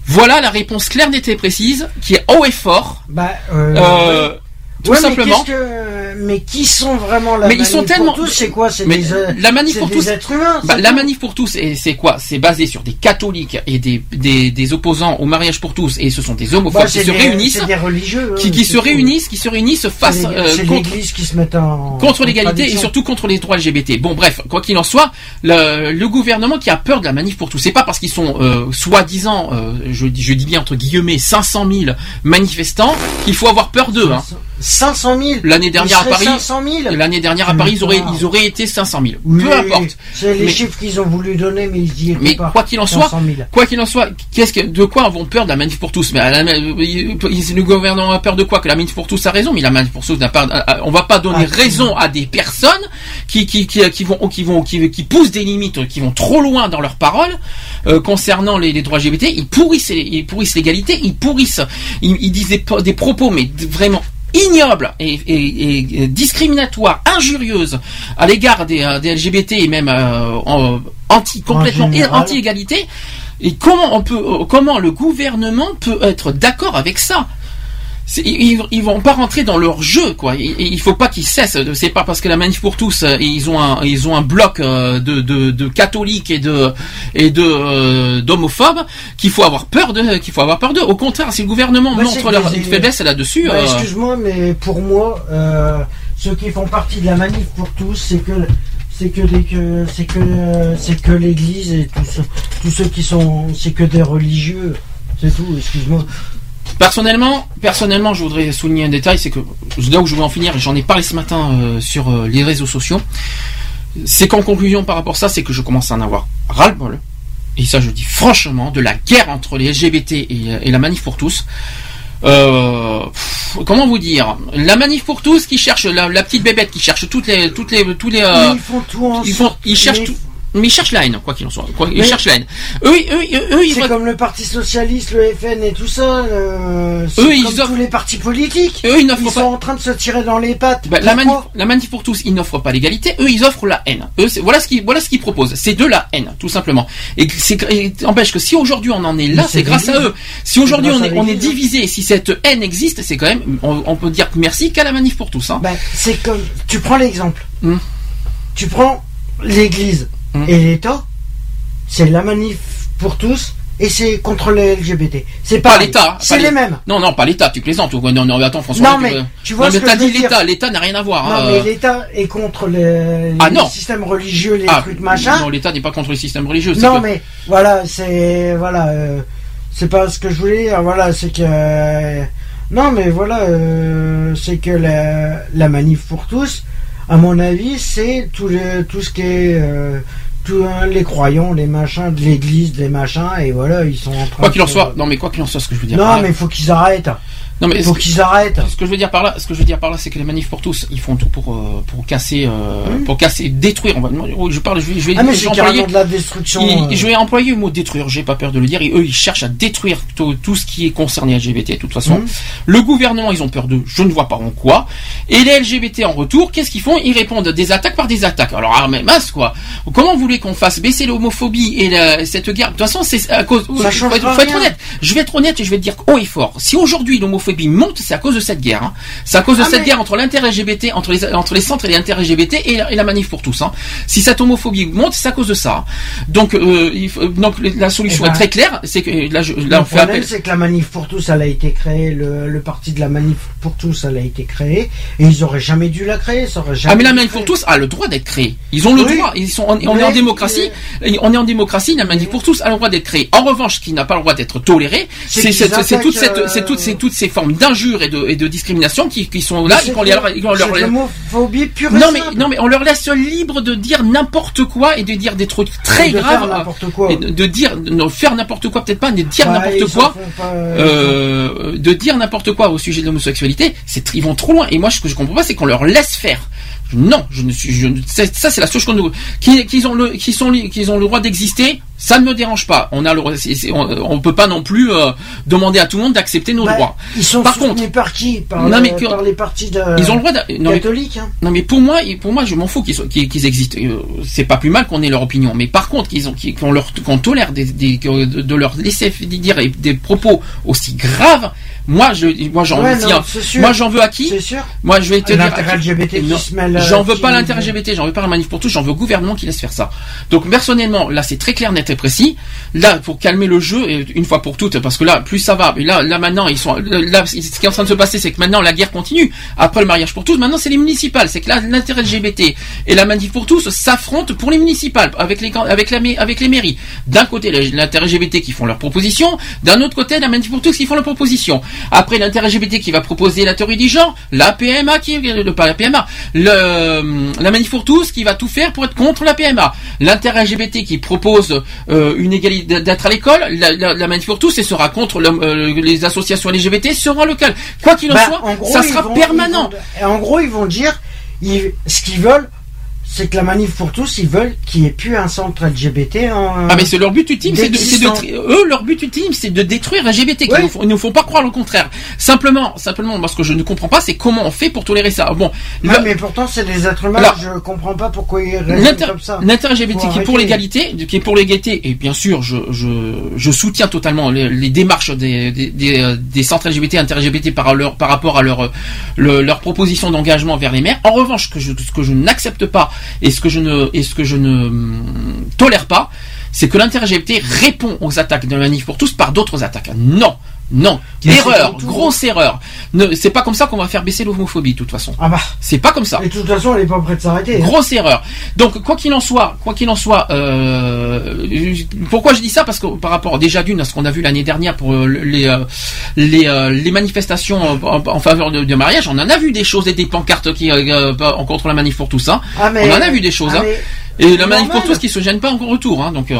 voilà la réponse claire nette et précise qui est haut et fort Bah, euh, Euh. Tout Ouais, simplement que- Mais qui sont vraiment la Mais ils sont manif pour tellement- tous? C'est quoi? C'est des, euh, la manif pour des tous, êtres humains. Bah, la manif pour tous, c'est c'est quoi? C'est basé sur des catholiques et des, des, des opposants au mariage pour tous, et ce sont des homophobes Bah, qui c'est se réunissent, des religieux, qui, qui se tout. réunissent, qui se réunissent face euh, contre, l'Église qui se met en contre l'égalité et surtout contre les droits LGBT. Bon, bref, quoi qu'il en soit, le, le gouvernement qui a peur de la manif pour tous, c'est pas parce qu'ils sont euh, soi-disant, euh, je, dis- je dis bien entre guillemets, 500 000 manifestants qu'il faut avoir peur d'eux. Hein. 500 000 L'année dernière à Paris, 500 000 l'année dernière à Paris, ils auraient, ils auraient été 500 000. Oui, Peu importe. C'est les Mais- chiffres qu'ils ont voulu donner, mais ils y étaient Mais pas. quoi qu'il en soit, 500 000. quoi qu'il en soit, qu'est-ce que, de quoi avons peur de la manif pour tous? Mais à la- le gouvernement a peur de quoi? Que la manif pour tous a raison, mais la manif pour tous n'a pas. On va pas donner Ah, raison à des personnes qui qui, qui, qui vont qui vont qui, qui poussent des limites, qui vont trop loin dans leurs paroles euh, concernant les, les droits LGBT. Ils pourrissent, ils pourrissent l'égalité, ils pourrissent, ils, ils disent des, des propos mais vraiment ignobles et, et- et discriminatoires, injurieuses à l'égard des, euh, des LGBT et même euh, anti complètement anti-égalité. Et comment on peut, euh, comment le gouvernement peut être d'accord avec ça? Ils, ils vont pas rentrer dans leur jeu, quoi. Et il faut pas qu'ils cessent. C'est pas parce que la manif pour tous, euh, ils ont un, ils ont un bloc euh, de, de, de catholiques et de et de euh, d'homophobes qu'il faut avoir peur de, qu'il faut avoir peur d'eux. Au contraire, si le gouvernement Bah, montre leur les- une faiblesse là-dessus, Bah, euh, Excuse-moi, mais pour moi, euh, ceux qui font partie de la manif pour tous, c'est que c'est que des que c'est que c'est que l'Église et tous ceux qui sont c'est que des religieux. C'est tout. Excuse-moi. Personnellement, personnellement, je voudrais souligner un détail, c'est que là où je veux en finir, j'en ai parlé ce matin euh, sur euh, les réseaux sociaux, c'est qu'en conclusion par rapport à ça, c'est que je commence à en avoir ras-le-bol. Et ça, je dis franchement, de la guerre entre les LGBT et, euh, et la manif pour tous. Euh, pff, comment vous dire? La manif pour tous qui cherche la, la petite bébête qui cherche toutes les toutes les tous les Mais ils font tout ensemble. ils font ils cherchent Mais tout mais ils cherchent la haine, quoi qu'il en soit. Quoi, ils cherchent la haine. Eux, ils- eux, eux, eux, ils C'est comme le Parti Socialiste, le FN et tout ça. euh, Eux, comme ils offrent- tous les partis politiques. eux, ils n'offrent Ils pas. sont en train de se tirer dans les pattes. Bah, la, manif, Pourquoi la manif pour tous, ils n'offrent pas l'égalité, eux ils offrent la haine. Eux, voilà ce qu'ils voilà ce qu'ils proposent, c'est de la haine, tout simplement. Et c'est et n'empêche que si aujourd'hui on en est là, c'est grâce à eux. Si aujourd'hui on est on est divisé, si cette haine existe, c'est quand même on, peut dire merci qu'à la manif pour tous. Hein. Ben, c'est comme. Tu prends l'exemple. Hmm. Tu prends l'Église Hmm. et l'État. C'est la manif pour tous et c'est contre les LGBT. C'est Pas l'État. C'est les mêmes. Non non pas l'État, tu plaisantes. Non non mais attends François. Non, mais tu vois non, ce mais que dit l'État, l'État n'a rien à voir. Non, hein, mais euh. l'État est contre les, Ah, les non. systèmes religieux, les Ah, trucs machin. Non l'État n'est pas contre les systèmes religieux. Non, que- mais voilà, c'est voilà, euh, c'est pas ce que je voulais dire. Voilà, c'est que euh, non, mais voilà, c'est que la, la manif pour tous, à mon avis, c'est tout le tout ce qui est euh, tous hein, les croyants, les machins de l'Église, les machins, et voilà, ils sont en train. Quoi qu'il en soit, non mais quoi qu'il en soit, ce que je veux dire. Non, là- mais il faut qu'ils arrêtent. Non mais faut qu'ils arrêtent. Ce que je veux dire par là, ce que je veux dire par là, c'est que les manifs pour tous, ils font tout pour euh, pour casser, euh, pour casser, détruire. On va, moi, je parle, je vais, je vais, Ah, mais employer- de la destruction. euh. je vais employer le mot détruire. J'ai pas peur de le dire. Et eux, ils cherchent à détruire tout, tout ce qui est concerné LGBT. De toute façon, Mhm. le gouvernement, ils ont peur de, je ne vois pas en quoi. Et les LGBT en retour, qu'est-ce qu'ils font? Ils répondent des attaques par des attaques. Alors, ah, mais mince quoi. Comment vous voulez qu'on fasse baisser l'homophobie et la- cette guerre? De toute façon, c'est à cause. Ça faut, faut être honnête. Je vais être honnête et je vais te dire haut et fort. Si aujourd'hui l'homophobie monte, c'est à cause de cette guerre. hein. C'est à cause de Ah, cette mais- guerre entre l'inter-LGBT, entre les, entre les centres et les inter-LGBT et, la- et la manif pour tous. hein. Si cette homophobie monte, c'est à cause de ça. Donc, euh, il faut- donc la solution Eh ben, est très claire. C'est que là, je, là, le on fait problème, appel. c'est que la manif pour tous, elle a été créée, le, le parti de la manif pour tous, elle a été créée, et ils auraient jamais dû la créer, ça aurait jamais Ah mais la manif pour tous a le droit d'être créé. Ils ont le Oui. droit. Ils sont, on, on est en démocratie. On est en démocratie. La manif pour tous a le droit d'être créé. En revanche, ce qui n'a pas le droit d'être toléré, C'est toute cette, euh, toutes ces toutes ces formes d'injures et de, et de discrimination qui, qui sont là. Et qu'on leur- pure et non mais simple. non mais on leur laisse libre de dire n'importe quoi et de dire des trucs très de graves. quoi. Et de, de dire de faire n'importe quoi peut-être pas, mais de dire Ouais, ils n'importe quoi. pas, Euh, de dire n'importe quoi au sujet de l'homosexualité, c'est ils vont trop loin. Et moi, ce que je comprends pas, c'est qu'on leur laisse faire. Non, je ne suis, je, ça c'est la seule chose qu'on nous, qu'ils qu'ils ont le, qu'ils sont, qu'ils ont le droit d'exister, ça ne me dérange pas. On a le, on, on peut pas non plus euh, demander à tout le monde d'accepter nos Bah, droits. Ils sont Par contre- par qui? Par, Non, le- mais que- par les partis de Ils ont le droit. d'a- non, mais- catholiques. hein? non mais pour moi, pour moi, je m'en fous qu'ils qu'ils existent. Euh, C'est pas plus mal qu'on ait leur opinion. Mais par contre, qu'ils ont, qu'ils- qu'on leur, qu'on tolère des, des- de leur laisser dire des propos aussi graves. Moi, je, moi, j'en Ouais, veux, non, moi, j'en veux à qui sûr. Moi, je vais te dire. LGBT J'en veux pas l'intérêt LGBT, j'en veux pas la manif pour tous, j'en veux au gouvernement qui laisse faire ça. Donc personnellement, là c'est très clair, net et précis. Là, pour calmer le jeu, et une fois pour toutes, parce que là, plus ça va, et là, là maintenant, ils sont, là, ce qui est en train de se passer, c'est que maintenant la guerre continue. Après le mariage pour tous, maintenant c'est les municipales. C'est que là, l'intérêt LGBT et la manif pour tous s'affrontent pour les municipales, avec les, avec la, avec les mairies. D'un côté, les- l'intérêt LGBT qui font leurs propositions, d'un autre côté, la manif pour tous qui font leurs propositions. Après, l'intérêt LGBT qui va proposer la théorie du genre, la PMA qui, le, pas la PMA, le, la manif pour tous qui va tout faire pour être contre la PMA. L'intérêt LGBT qui propose euh, une égalité d'être à l'école, la, la, la manif pour tous et sera contre le- euh, les associations LGBT sera locale. Quoi qu'il en Bah, soit, en gros, ça sera vont- permanent. vont- en gros, ils vont dire, ils- ce qu'ils veulent, c'est que la manif pour tous, ils veulent qu'il n'y ait plus un centre LGBT. En, Ah mais c'est leur but ultime, c'est de, de eux leur but ultime, c'est de détruire LGBT. Ils Ouais. nous Ils ne font pas croire le contraire. Simplement, simplement, moi ce que je ne comprends pas, c'est comment on fait pour tolérer ça. Bon, Ouais, le- mais pourtant, c'est des êtres humains. Alors, je comprends pas pourquoi ils L'inter- comme ça. L'intérêt LGBT qui est pour l'égalité, qui est pour l'égalité, et bien sûr, je, je, je soutiens totalement les, les démarches des, des, des, euh, des centres LGBT, inter-LGBT par, leur, par rapport à leur, euh, le- leur proposition d'engagement vers les maires. En revanche, ce que je, ce que je n'accepte pas et ce que je ne, hum, tolère pas, c'est que l'inter-LGBT répond aux attaques de la manif pour tous par d'autres attaques. Non. Non, erreur, tout. grosse erreur. C'est pas comme ça qu'on va faire baisser l'homophobie, de toute façon. Ah bah. C'est pas comme ça. Et de toute façon, elle est pas prête de s'arrêter. hein. Grosse erreur. Donc quoi qu'il en soit, quoi qu'il en soit, euh, pourquoi je dis ça? Parce que par rapport déjà d'une à ce qu'on a vu l'année dernière pour euh, les euh, les, euh, les manifestations en, en faveur de, de mariage, on en a vu des choses et des pancartes qui euh, en contre la manif pour tous. Hein. Ah, mais- on en a vu des choses. ah, hein. mais- Et la manif pour tous qui se gêne pas en retour. Hein, donc. euh,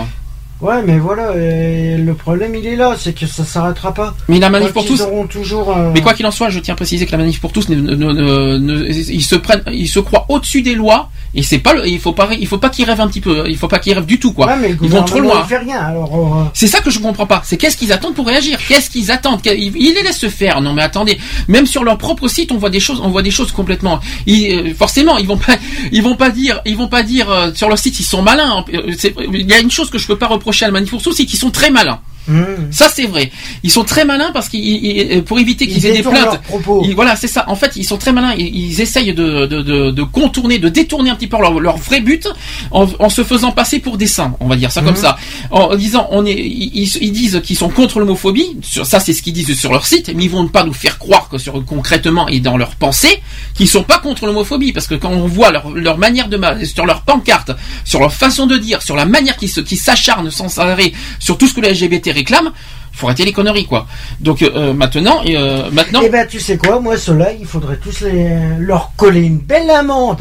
Ouais, mais voilà, et le problème il est là, c'est que ça s'arrêtera pas. Mais la manif pour tous- toujours. euh, Mais quoi qu'il en soit, je tiens à préciser que la manif pour tous, ne, ne- ne- ne- ils se prennent, ils se croient au-dessus des lois Et c'est pas, le- il faut pas, il faut pas qu'ils rêvent un petit peu, il faut pas qu'ils rêvent du tout quoi. Ouais, mais Ils vont trop loin. fait rien. Alors, euh, C'est ça que je comprends pas. C'est qu'est-ce qu'ils attendent pour réagir? Qu'est-ce qu'ils attendent? Ils ils les laissent se faire. Non mais attendez, même sur leur propre site, on voit des choses, on voit des choses complètement. Ils, euh, forcément, ils vont pas, ils vont pas dire, ils vont pas dire euh, sur leur site ils sont malins. Il y a une chose que je peux pas reprocher à la Manif c'est qu'ils sont très malins. Hmm. Ça c'est vrai. Ils sont très malins parce qu'ils ils- ils- pour éviter qu'ils Ils aient des plaintes. Ils- voilà, c'est ça. En fait, ils sont très malins. Ils, ils essayent de, de, de, de contourner, de détourner un petit peu leur, leur vrai but en, en se faisant passer pour des saints. On va dire ça comme Mhm. ça. En disant, on est, ils, disent qu'ils sont contre l'homophobie. Ça, c'est ce qu'ils disent sur leur site. Mais ils vont pas nous faire croire que sur concrètement et dans leur pensée qu'ils sont pas contre l'homophobie parce que quand on voit leur, leur manière de sur leur pancarte, sur leur façon de dire, sur la manière qu'ils se, s'acharnent sans arrêt sur tout ce que les LGBT réclament. Faut arrêter les conneries quoi. Donc euh, maintenant, euh, maintenant. Eh ben, tu sais quoi, moi, ceux-là, il faudrait tous les, leur coller une belle amende,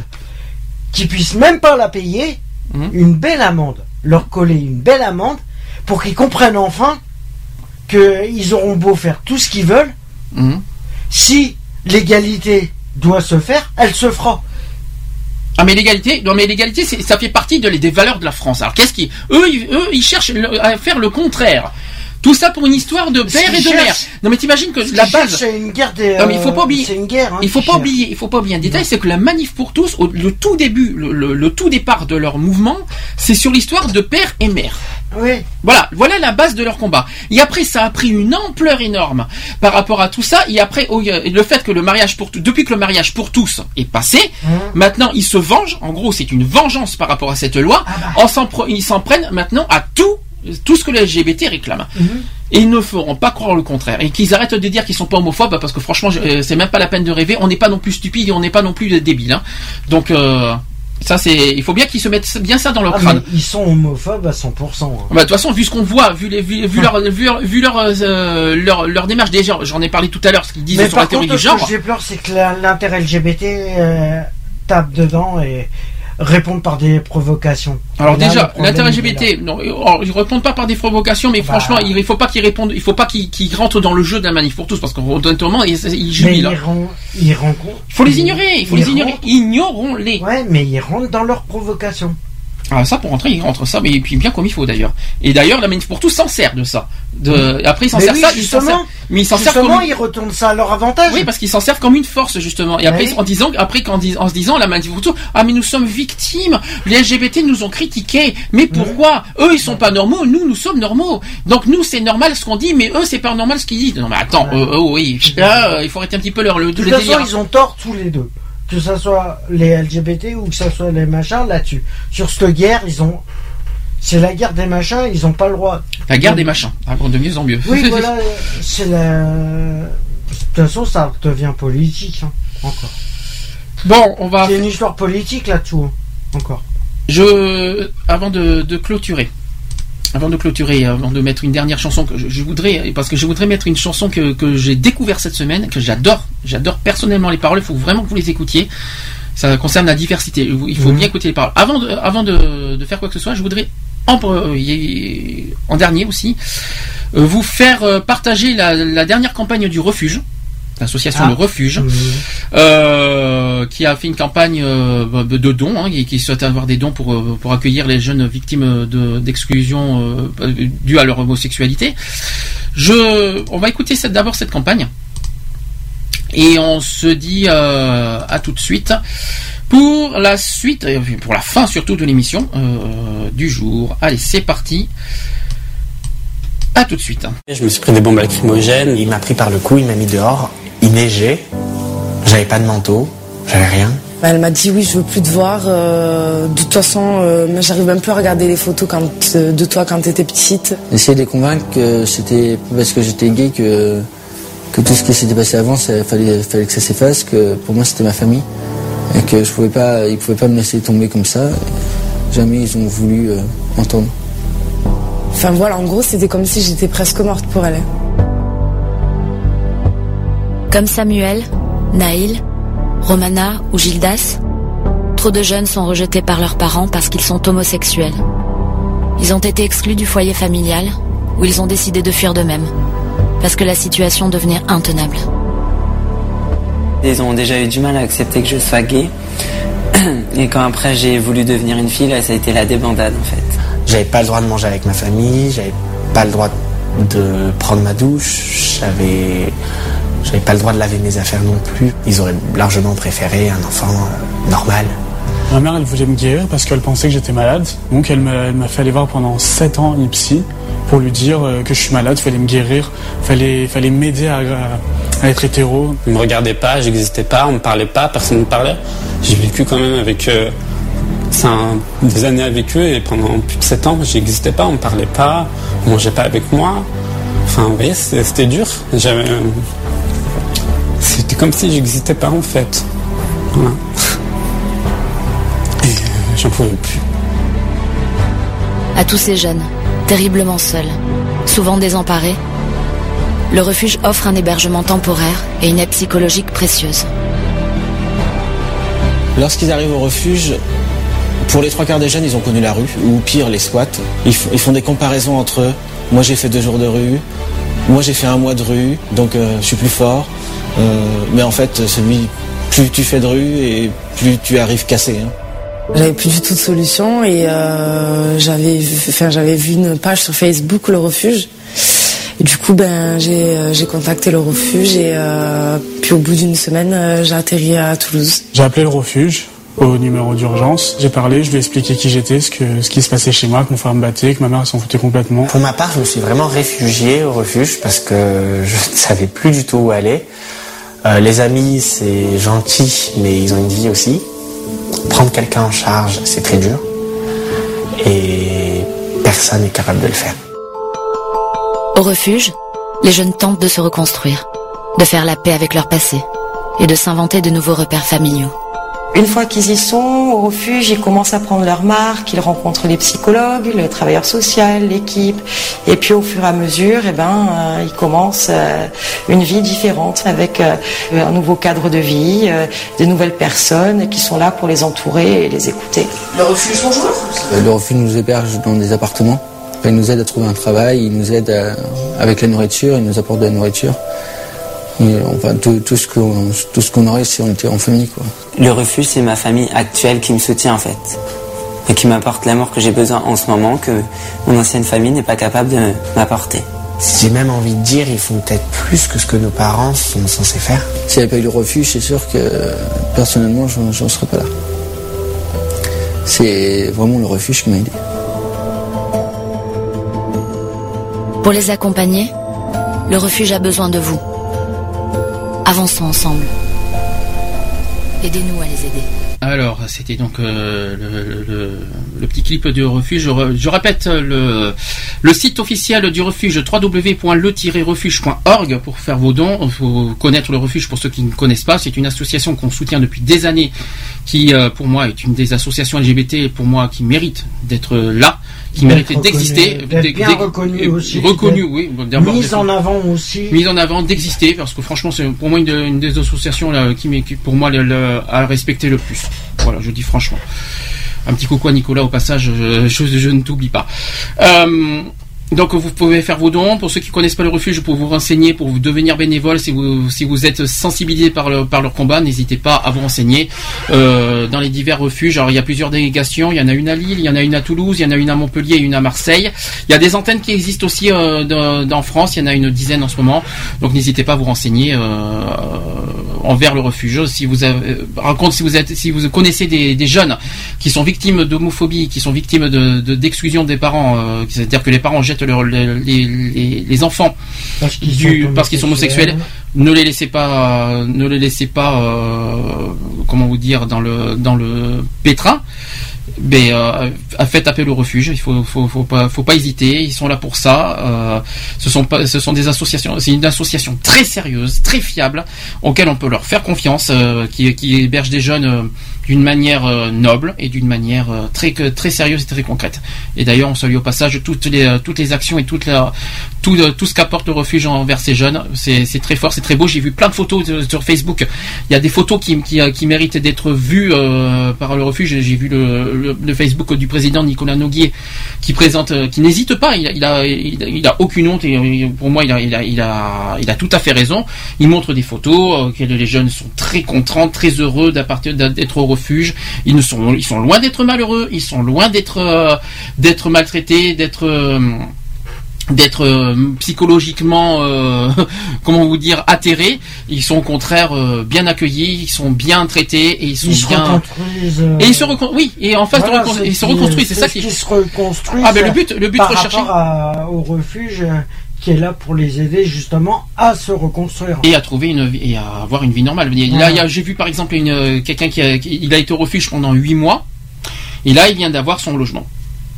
qu'ils puissent même pas la payer, Mhm. une belle amende, leur coller une belle amende, pour qu'ils comprennent enfin qu'ils auront beau faire tout ce qu'ils veulent, Mhm. si l'égalité doit se faire, elle se fera. Ah mais l'égalité, non mais l'égalité, ça fait partie de, des valeurs de la France. Alors qu'est-ce qu'ils, eux, ils, eux, ils cherchent le- à faire le contraire. Tout ça pour une histoire de père et de mère. Non mais t'imagines que la base. C'est une guerre des. Non mais il faut pas euh, oublier. C'est une guerre. hein, Il faut pas oublier, il faut pas oublier un détail, c'est que la manif pour tous, au- le tout début, le, le- le tout départ de leur mouvement, c'est sur l'histoire de père et mère. Oui. Voilà, voilà la base de leur combat. Et après, ça a pris une ampleur énorme par rapport à tout ça. Et après, oh, a le fait que le mariage pour tous, depuis que le mariage pour tous est passé, Hein maintenant ils se vengent. En gros, c'est une vengeance par rapport à cette loi. Ah bah. S'en ils s'en prennent maintenant à tout, tout ce que les LGBT réclament. Mhm. Et ils ne feront pas croire le contraire. Et qu'ils arrêtent de dire qu'ils sont pas homophobes, parce que franchement, euh, c'est même pas la peine de rêver. On n'est pas non plus stupide et on n'est pas non plus débile. Hein. Donc, euh, ça c'est, il faut bien qu'ils se mettent bien ça dans leur Ah, crâne. ils sont homophobes à 100%. hein. Bah, de toute façon, vu ce qu'on voit, vu, les, vu, vu leur, vu, leur- vu leur, euh, leur, leur démarche, déjà, j'en ai parlé tout à l'heure, ce qu'ils disent Mais sur la théorie du ce que genre. je déplore, c'est que la- l'inter LGBT euh, tape dedans et répondent par des provocations. Alors là, déjà, le problème, l'intérêt il est là. LGBT, non, ils répondent pas par des provocations, mais Bah. franchement, il, il faut pas qu'ils répondent, il faut pas qu'ils rentrent dans le jeu de la manif pour tous, parce qu'honnêtement, ils, ils jubilent. ils, hein. ils rencontrent. Il faut les ignorer, il faut ils les ignorer. Ignorons-les. Ouais, mais ils rentrent dans leur provocation. Ah, ça, pour rentrer, ils rentrent ça, mais puis bien comme il faut d'ailleurs. Et d'ailleurs, la manif pour tous s'en sert de ça. De, après, ils s'en servent oui, ça, ils s'en justement. servent. Mais ils s'en servent Justement, comme ils retournent ça à leur avantage. Oui, parce qu'ils s'en servent comme une force justement. Et après, Oui. en disant, après, qu'en dis- en se disant, la manif pour tous, ah mais nous sommes victimes. Les LGBT nous ont critiqués. Mais pourquoi Eux, ils sont pas normaux. Nous, nous sommes normaux. Donc nous, c'est normal ce qu'on dit, mais eux, c'est pas normal ce qu'ils disent. Non mais attends, euh, oh, oui, euh, il faut arrêter un petit peu leur le, de toute façon, délire. ils ont tort tous les deux. Que ce soit les LGBT ou que ce soit les machins là-dessus. Sur cette guerre, ils ont. C'est la guerre des machins, ils ont pas le droit. La guerre des machins. Ah, de mieux en mieux. Oui, voilà, c'est la. De toute façon, ça devient politique, hein, encore. Bon, on va. C'est une histoire politique là-dessous, hein, encore. Je, avant de, de clôturer, avant de clôturer, avant de mettre une dernière chanson que je, je voudrais, parce que je voudrais mettre une chanson que, que j'ai découvert cette semaine, que j'adore, j'adore personnellement les paroles. Il faut vraiment que vous les écoutiez. Ça concerne la diversité. Il faut Mhm. bien écouter les paroles. Avant de, avant de, de faire quoi que ce soit, je voudrais en, euh, en dernier aussi euh, vous faire euh, partager la, la dernière campagne du refuge, l'association Ah. Le Refuge Mhm. euh, qui a fait une campagne euh, de dons hein, et qui souhaite avoir des dons pour euh, pour accueillir les jeunes victimes de d'exclusion euh, due à leur homosexualité. Je, on va écouter cette- d'abord cette campagne et on se dit euh, à tout de suite pour la suite, pour la fin surtout de l'émission euh, du jour. Allez, c'est parti. À tout de suite. Je me suis pris des bombes lacrymogènes. Il m'a pris par le cou, il m'a mis dehors. Il neigeait. J'avais pas de manteau. J'avais rien. Bah, Elle m'a dit oui, je veux plus te voir. euh, de toute façon, euh, j'arrive même plus à regarder les photos quand, euh, de toi quand t'étais petite. Essayer de les convaincre que c'était parce que j'étais gay que, que tout ce qui s'était passé avant, il fallait, fallait que ça s'efface, que pour moi c'était ma famille. Et que je pouvais pas, ils pouvaient pas me laisser tomber comme ça. Jamais ils ont voulu euh, entendre. Enfin voilà, en gros, c'était comme si j'étais presque morte pour elle. Comme Samuel, Naïl, Romana ou Gildas, trop de jeunes sont rejetés par leurs parents parce qu'ils sont homosexuels. Ils ont été exclus du foyer familial où ils ont décidé de fuir d'eux-mêmes parce que la situation devenait intenable. Ils ont déjà eu du mal à accepter que je sois gay. Et quand après j'ai voulu devenir une fille, là, ça a été la débandade en fait. J'avais pas le droit de manger avec ma famille, j'avais pas le droit de prendre ma douche, j'avais j'avais pas le droit de laver mes affaires non plus. Ils auraient largement préféré un enfant euh, normal. Ma mère, elle voulait me guérir parce qu'elle pensait que j'étais malade. Donc elle m'a elle m'a fait aller voir pendant 7 ans une psy pour lui dire euh, que je suis malade, fallait me guérir, fallait, fallait m'aider à, à- à être hétéro. Ils me regardaient pas, j'existais pas, on me parlait pas, personne ne me parlait. J'ai vécu quand même avec euh, ça, un- des années avec eux et pendant plus de 7 ans, j'existais pas, on me parlait pas, on mangeait pas avec moi. Enfin, vous voyez, c'était dur. J'avais, C'était comme si j'existais pas en fait. Voilà. Et euh, j'en pouvais plus. À tous ces jeunes, terriblement seuls, souvent désemparés, le refuge offre un hébergement temporaire et une aide psychologique précieuse. Lorsqu'ils arrivent au refuge, pour les trois quarts des jeunes, ils ont connu la rue, ou pire, les squats. Ils, f- ils font des comparaisons entre eux. Moi, j'ai fait deux jours de rue. Moi, j'ai fait un mois de rue, donc euh, je suis plus fort. Euh, mais en fait, celui, plus tu fais de rue et plus tu arrives cassé. hein. J'avais plus du tout de solution et euh, j'avais, vu- enfin, j'avais vu une page sur Facebook, le refuge. Et du coup, ben, j'ai, euh, contacté le refuge et euh, puis au bout d'une semaine, j'ai atterri à Toulouse. J'ai appelé le refuge au numéro d'urgence. J'ai parlé, je lui ai expliqué qui j'étais, ce, que, ce qui se passait chez moi, que mon frère me battait, que ma mère s'en foutait complètement. Pour ma part, je me suis vraiment réfugié au refuge parce que je ne savais plus du tout où aller. Euh, les amis, c'est gentil, mais ils ont une vie aussi. Prendre quelqu'un en charge, c'est très dur. Et personne n'est capable de le faire. Au refuge, les jeunes tentent de se reconstruire, de faire la paix avec leur passé et de s'inventer de nouveaux repères familiaux. Une fois qu'ils y sont, au refuge, ils commencent à prendre leur marque, ils rencontrent les psychologues, le travailleur social, l'équipe, et puis au fur et à mesure, eh ben, euh, ils commencent euh, une vie différente avec euh, un nouveau cadre de vie, euh, des nouvelles personnes qui sont là pour les entourer et les écouter. Le refuge bonjour Le refuge nous héberge dans des appartements. Il nous aide à trouver un travail, il nous aide à- avec la nourriture, il nous apporte de la nourriture. Et, enfin, tout, tout ce qu'on tout ce qu'on aurait si on était en famille. Quoi. Le refuge, c'est ma famille actuelle qui me soutient en fait. Et qui m'apporte l'amour que j'ai besoin en ce moment, que mon ancienne famille n'est pas capable de m'apporter. J'ai même envie de dire, ils font peut-être plus que ce que nos parents sont censés faire. S'il n'y avait pas eu le refuge, c'est sûr que personnellement, je n'en serais pas là. C'est vraiment le refuge qui m'a aidé. Pour les accompagner, le refuge a besoin de vous. Avançons ensemble. Aidez-nous à les aider. Alors, c'était donc euh, le, petit clip du refuge. Je, répète le, le site officiel du refuge www.le-refuge.org pour faire vos dons. Il faut connaître le refuge pour ceux qui ne connaissent pas. C'est une association qu'on soutient depuis des années, qui euh, pour moi est une des associations LGBT pour moi qui mérite d'être là, qui reconnue, d'exister, bien euh, aussi, reconnue, d'être oui, mise en avant aussi. mise en avant, d'exister, parce que franchement, c'est pour moi une, de- une des associations là, qui, pour moi, le, le- à respecter le plus. Voilà, je dis franchement. Un petit coucou à Nicolas au passage, je, je- je ne t'oublie pas. Euh, donc vous pouvez faire vos dons. Pour ceux qui connaissent pas le refuge, pour vous renseigner, pour vous devenir bénévole, si vous si vous êtes sensibilisé par le par leur combat, n'hésitez pas à vous renseigner euh, dans les divers refuges. Alors il y a plusieurs délégations. Il y en a une à Lille, il y en a une à Toulouse, il y en a une à Montpellier et une à Marseille. Il y a des antennes qui existent aussi euh, dans, dans France. Il y en a une dizaine en ce moment. Donc n'hésitez pas à vous renseigner euh, envers le refuge. Si vous avez, euh, si vous êtes, si vous connaissez des, des jeunes qui sont victimes d'homophobie, qui sont victimes de de- d'exclusion des parents, euh, c'est-à-dire que les parents jettent leur- les, les, les- les enfants Parce qu'ils sont qu'ils sont homosexuels, ne les laissez pas, euh, ne les laissez pas, euh, comment vous dire, dans le dans le pétrin. Mais euh, faites appel au refuge. Il faut, faut, faut pas, faut pas hésiter. Ils sont là pour ça. Euh, ce sont pas, ce sont des associations. C'est une association très sérieuse, très fiable, auquel on peut leur faire confiance, euh, qui, qui héberge des jeunes d'une manière euh, noble et d'une manière euh, très très sérieuse et très concrète. Et d'ailleurs, on salue au passage toutes les euh, toutes les actions et toutes la, tout, tout ce qu'apporte le refuge envers ces jeunes. C'est très fort, c'est très beau. J'ai vu plein de photos sur Facebook. Il y a des photos qui, qui, qui méritent d'être vues par le refuge. J'ai vu le, le, Facebook du président Nicolas Noguier qui présente, qui n'hésite pas. Il il a, il a, aucune honte et pour moi, il a, il a, il a, il a tout à fait raison. Il montre des photos que les jeunes sont très contents, très heureux d'être au refuge. Ils ne sont, ils sont loin d'être malheureux. Ils sont loin d'être, euh, d'être maltraités, d'être euh, d'être euh, psychologiquement euh, comment vous dire atterrés ils sont au contraire euh, bien accueillis ils sont bien traités et ils sont Ils se bien reconstruisent, euh, et ils se recon- oui et en face de Voilà, recon- c'est ils se reconstruisent c'est ça qui se reconstruisent Ah, ben, le but- le but par recherché- rapport à- au refuge qui est là pour les aider justement à se reconstruire. et à trouver une vie- et à avoir une vie normale. Là, j'ai vu par exemple une euh, quelqu'un qui a, qui- il a été au refuge pendant huit mois et là il vient d'avoir son logement.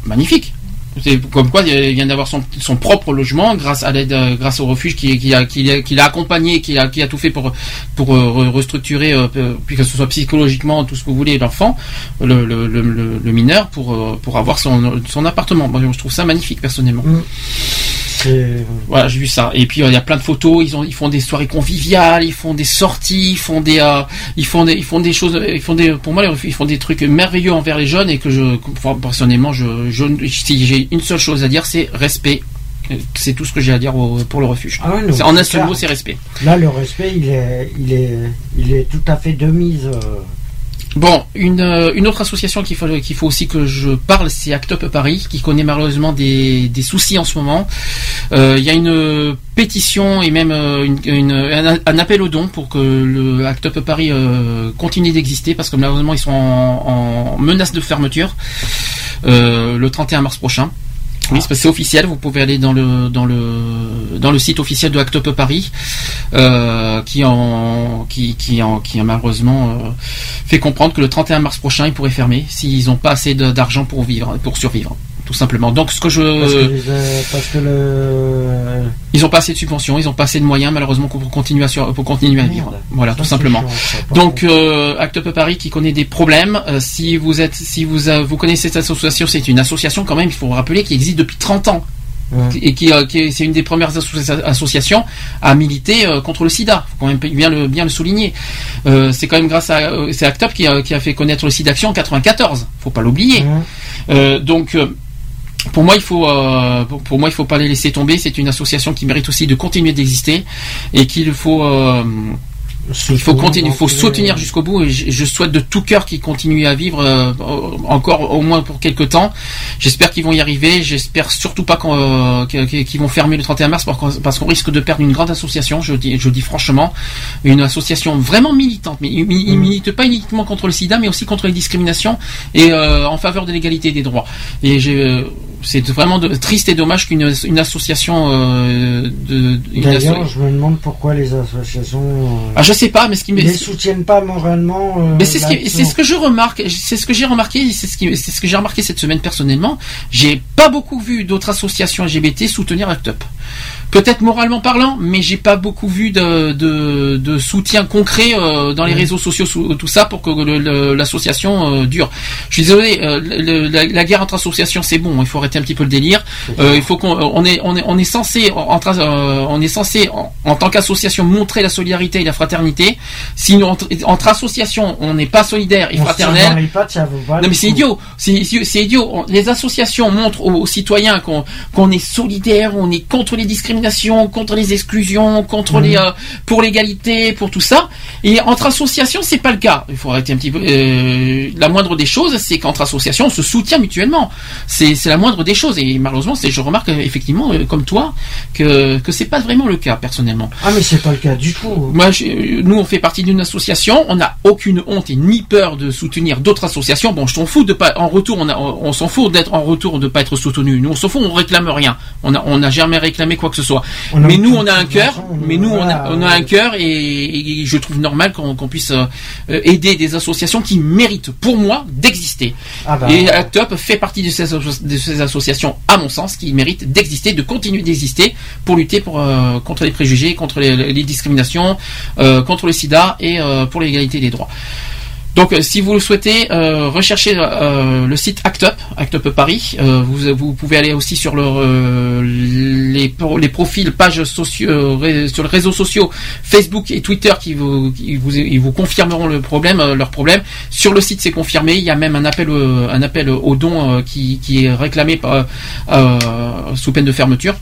Magnifique. C'est comme quoi il vient d'avoir son, son propre logement grâce à l'aide, euh, grâce au refuge qui, qui a, qui, a, qui l'a accompagné, qui a, qui a tout fait pour pour euh, re- restructurer, puis que ce soit psychologiquement tout ce que vous voulez l'enfant, le, le, le, le- le mineur pour pour avoir son son appartement. Moi, je trouve ça magnifique personnellement. Voilà, j'ai vu ça. Et puis euh, il y a plein de photos. Ils ont, ils font des soirées conviviales, ils font des sorties, ils font des, euh, ils font des, ils font des choses. Ils font des, pour moi, ils font des trucs merveilleux envers les jeunes et que je, personnellement, je, je, si j'ai une seule chose à dire, c'est respect. Euh, C'est tout ce que j'ai à dire au- pour le refuge. Ah ouais, non, C'est- en un seul mot, c'est respect. Là, le respect, il est, il est, il est tout à fait de mise. euh. Bon, une, euh, une autre association qu'il faut, aussi que je parle, c'est Act Up Paris, qui connaît malheureusement des, soucis en ce moment. Euh, Il y a une pétition et même euh, un, appel aux dons pour que le Act Up Paris continue d'exister, parce que malheureusement ils sont en, en menace de fermeture le 31 mars prochain. C'est officiel. Vous pouvez aller dans le dans le dans le site officiel de Act Up Paris, euh, qui en qui qui en qui a malheureusement euh, fait comprendre que le 31 mars prochain, ils pourraient fermer s'ils n'ont pas assez d'argent pour vivre, pour survivre, tout simplement. Donc, ce que je Parce que, euh, parce que le. ils ont pas assez de subventions, ils ont pas assez de moyens malheureusement pour continuer à sur- pour continuer à vivre. Voilà, tout simplement. chiant, Donc euh, Act Up Paris qui connaît des problèmes. euh, si vous êtes, si vous euh, vous connaissez cette association, c'est une association quand même. Il faut vous rappeler qui existe depuis 30 ans et qui, euh, qui est- c'est une des premières associa- associations à militer euh, contre le SIDA. Faut quand même bien le bien le souligner. Euh, c'est quand même grâce à c'est Act Up qui a, qui a fait connaître le SIDA Action en 94. Faut pas l'oublier. Donc pour moi, il faut, euh, pour, moi, il faut pas les laisser tomber. C'est une association qui mérite aussi de continuer d'exister et qu'il faut, euh, il faut continuer, il faut soutenir jusqu'au bout. Et je, je souhaite de tout cœur qu'ils continuent à vivre euh, encore au moins pour quelques temps. J'espère qu'ils vont y arriver. J'espère surtout pas qu'ils vont fermer le 31 mars parce qu'on- risque de perdre une grande association. Je dis, je dis franchement, une association vraiment militante. Mais ils, ils militent pas uniquement contre le SIDA, mais aussi contre les discriminations et en faveur de l'égalité des droits. Et j'ai, c'est vraiment de- triste et dommage qu'une une association euh, de D'ailleurs, asso- je me demande pourquoi les associations. euh, ah, je sais pas, mais ce qui me les soutiennent pas moralement. euh, mais c'est ce, qui- ce que je remarque, c'est ce que j'ai remarqué, c'est ce, qui- c'est ce que j'ai remarqué cette semaine personnellement. J'ai pas beaucoup vu d'autres associations LGBT soutenir Act Up. Peut-être moralement parlant, mais j'ai pas beaucoup vu de, de, de soutien concret euh, dans les réseaux sociaux, sous- tout ça, pour que l'association euh, dure. Je suis désolé, euh, le- la, la guerre entre associations, c'est bon, il faut arrêter un petit peu le délire. Euh, il faut qu'on on est, on est, on est censé, entre, euh, on est censé, en, en tant qu'association, montrer la solidarité et la fraternité. Si nous, entre, entre associations, on n'est pas solidaire et On fraternel, pattes, non mais c'est idiot, c'est idiot. Les associations montrent aux, aux citoyens qu'on qu'on est solidaire, on est contre les discriminations, contre les exclusions, contre Mhm. les euh, pour l'égalité, pour tout ça. Et entre associations, c'est pas le cas. Il faut arrêter un petit peu. euh, la moindre des choses, c'est qu'entre associations, on se soutient mutuellement. C'est la moindre des choses. Et malheureusement, c'est je remarque euh, effectivement, euh, comme toi, que que c'est pas vraiment le cas personnellement. Ah, mais c'est pas le cas du tout. Moi, je- nous, on fait partie d'une association. On n'a aucune honte et ni peur de soutenir d'autres associations. Bon, je t'en fous de pas. En retour, on, a- on, on s'en fout d'être en retour de pas être soutenu. Nous, on s'en fout. On réclame rien. On a, on n'a jamais réclamé quoi que ce soit. Mais nous, on a un cœur. Mais nous, on a, voilà, on a un cœur et, et je trouve normal qu'on puisse euh, aider des associations qui méritent, pour moi, d'exister. Ah bah, et Act Up fait partie de ces, asso- de ces associations, à mon sens, qui méritent d'exister, de continuer d'exister pour lutter pour, euh, contre les préjugés, contre les, les discriminations, euh, contre le sida et euh, pour l'égalité des droits. Donc, euh, si vous le souhaitez, euh, recherchez euh, le site Act Up, Act Up Paris. Vous, vous pouvez aller aussi sur le, euh, les, les profils, pages sociaux, sur les réseaux sociaux Facebook et Twitter qui vous, qui vous, ils vous confirmeront le problème, leur problème. Sur le site, c'est confirmé. Il y a même un appel, un appel au don euh, qui, qui est réclamé sous peine de fermeture.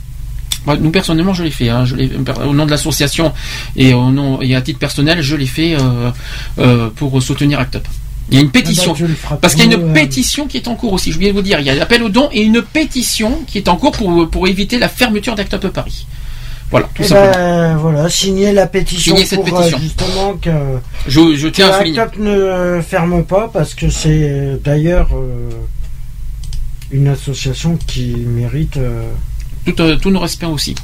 Nous personnellement, je l'ai fait. hein. Je au nom de l'association et au nom et à titre personnel, je l'ai fait euh, euh, pour soutenir Act Up. Il y a une pétition. Ah bah, feras Parce qu'il y a une pétition qui est en cours aussi. Je voulais vous dire, il y a l'appel au don et une pétition qui est en cours pour, pour éviter la fermeture d'Act Up Paris. Voilà, tout Eh simplement. ben, voilà, signer la pétition Signer cette pour pétition. euh, justement que, Je, je tiens que à souligner. ACAP ne ferme pas parce que c'est d'ailleurs une association qui mérite. Tout, euh, tous nos respects aussi.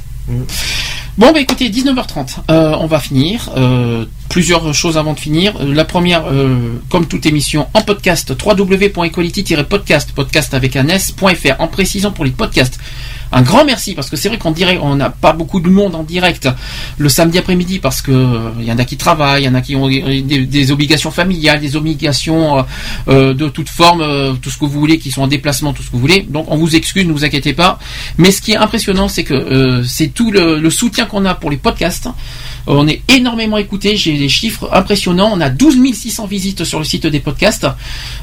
Bon, bah écoutez, 19h30, euh, on va finir. Euh, plusieurs choses avant de finir. La première, euh, comme toute émission, en podcast, www.equality-podcast, podcast avec un s.fr, en précisant pour les podcasts. Un grand merci parce que c'est vrai qu'en direct, on n'a pas beaucoup de monde en direct le samedi après-midi parce que euh, il y en a qui travaillent, il y en a qui ont des, obligations familiales, des obligations euh, euh, de toute forme, euh, tout ce que vous voulez, qui sont en déplacement, tout ce que vous voulez. Donc on vous excuse, ne vous inquiétez pas. Mais ce qui est impressionnant, c'est que euh, c'est tout le soutien qu'on a pour les podcasts. On est énormément écouté, j'ai des chiffres impressionnants. On a 12 600 visites sur le site des podcasts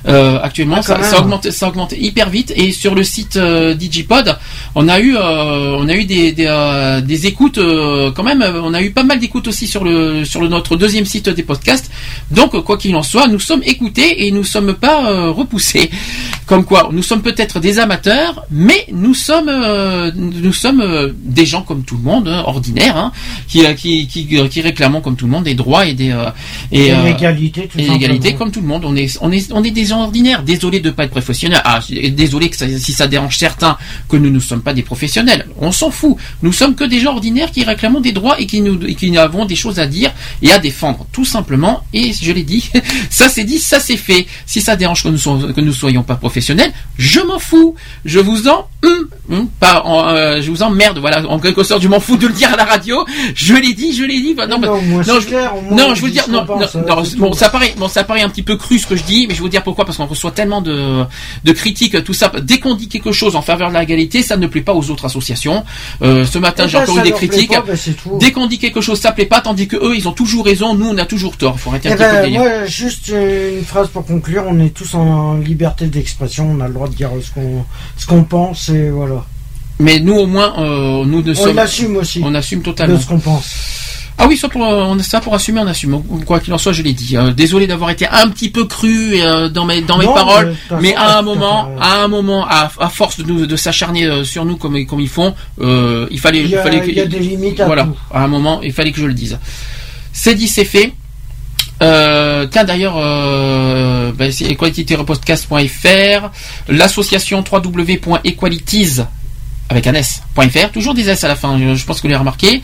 euh, actuellement. Ah, ça, augmente, ça augmente hyper vite. Et sur le site euh, Digipod, on a eu, euh, on a eu des, des, euh, des écoutes euh, quand même. euh, On a eu pas mal d'écoutes aussi sur le sur le, notre deuxième site des podcasts. Donc euh, quoi qu'il en soit, nous sommes écoutés et nous sommes pas euh, repoussés. Comme quoi, nous sommes peut-être des amateurs, mais nous sommes euh, nous sommes euh, des gens comme tout le monde, hein, ordinaires, hein, qui, euh, qui, qui qui réclamons comme tout le monde des droits et des euh, Et euh, l'égalité, tout et l'égalité comme tout le monde. On est on est on est des gens ordinaires. Désolé de pas être professionnel. Ah, désolé que ça- si ça dérange certains que nous ne sommes pas des professionnels. On s'en fout. Nous sommes que des gens ordinaires qui réclamons des droits et qui nous et qui avons des choses à dire et à défendre, tout simplement. Et je l'ai dit, ça c'est dit, ça c'est fait. Si ça dérange que nous soyons, que nous soyons pas professionnels, je m'en fous. Je vous en hum, hum, pas en, euh, je vous emmerde. Voilà, en quelque sorte, je m'en fous de le dire à la radio. Je l'ai dit, je l'ai dit. Bah, non, bah, je, clair, moins, non, on je veux dire, non, bon, ça paraît, bon, ça paraît un petit peu cru ce que je dis, mais je vous dire pourquoi, parce qu'on reçoit tellement de, de critiques, tout ça. Dès qu'on dit quelque chose en faveur de l'égalité, ça ne plaît pas aux autres associations. Euh, ce matin, Eh j'ai ben, encore eu des critiques. pas, ben. Dès qu'on dit quelque chose, ça plaît pas, tandis que eux, ils ont toujours raison, nous, on a toujours tort. Faut arrêter un Eh petit peu le ben, moi, juste euh, une phrase pour conclure. On est tous en liberté d'expression. On a le droit de dire ce qu'on ce qu'on pense et voilà. Mais nous, au moins, euh, nous ne On sommes. l'assume aussi. On assume totalement. De ce qu'on pense. Ah oui, ça pour, euh, on ça pour assumer, on assume. Quoi qu'il en soit, je l'ai dit. Euh, désolé d'avoir été un petit peu cru euh, dans mes dans mes Non, paroles, mais à un à moment, à un moment, à, force de nous de s'acharner euh, sur nous comme comme ils font, euh, il fallait Il y a- fallait que- il y a des limites à voilà. tout. À un moment, il fallait que je le dise. C'est dit, c'est fait. Euh, tiens d'ailleurs, euh, ben, c'est equality-podcast.fr, l'association www.equalities avec un s.fr, toujours des s à la fin, je, pense que vous l'avez remarqué.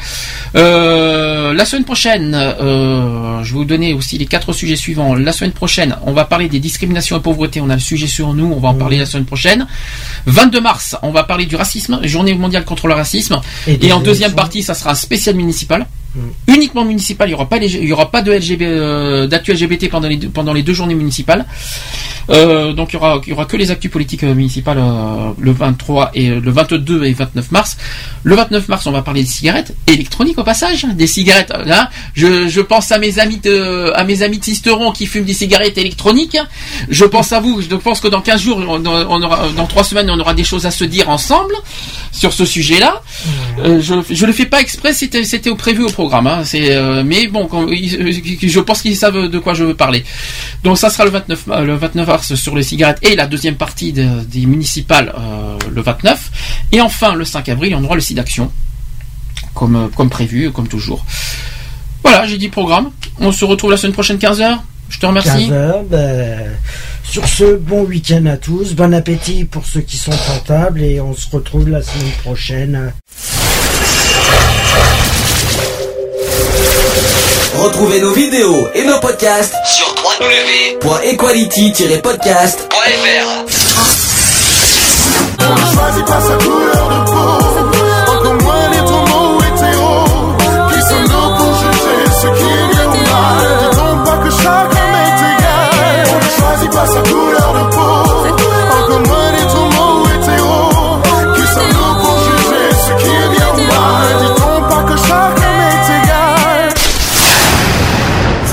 Euh, la semaine prochaine, euh, je vais vous donner aussi les quatre sujets suivants. La semaine prochaine, on va parler des discriminations et pauvreté, on a le sujet sur nous, on va en parler la semaine prochaine. 22 mars, on va parler du racisme, journée mondiale contre le racisme. Et Et, en deuxième partie, ça sera un spécial municipal. Uniquement municipal, il n'y aura pas y aura pas de euh, d'actu LGBT pendant les deux, journées municipales. Euh, donc il y aura, que les actus politiques euh, municipales le 23 et le 22 et 29 mars. Le 29 mars, on va parler des cigarettes électroniques au passage, des cigarettes. Là, je, je pense à mes amis de, à mes amis de Sisteron qui fument des cigarettes électroniques. Je pense à vous. Je pense que dans 15 jours, on, on aura, dans 3 semaines, on aura des choses à se dire ensemble sur ce sujet-là. Euh, je, je le fais pas exprès, c'était, c'était au prévu au programme. Hein. C'est, euh, mais bon, quand- je pense qu'ils savent de quoi je veux parler. Donc ça sera le 29, ma- le 29 mars sur les cigarettes et la deuxième partie de- des municipales euh, le 29. Et enfin le 5 avril, on aura le d'action comme, euh, comme prévu, comme toujours. Voilà, j'ai dit programme. On se retrouve la semaine prochaine 15h. Je te remercie. 15 heures, ben, sur ce, bon week-end à tous, bon appétit pour ceux qui sont à table et on se retrouve la semaine prochaine. Retrouvez nos vidéos et nos podcasts sur www.equality-podcast.fr.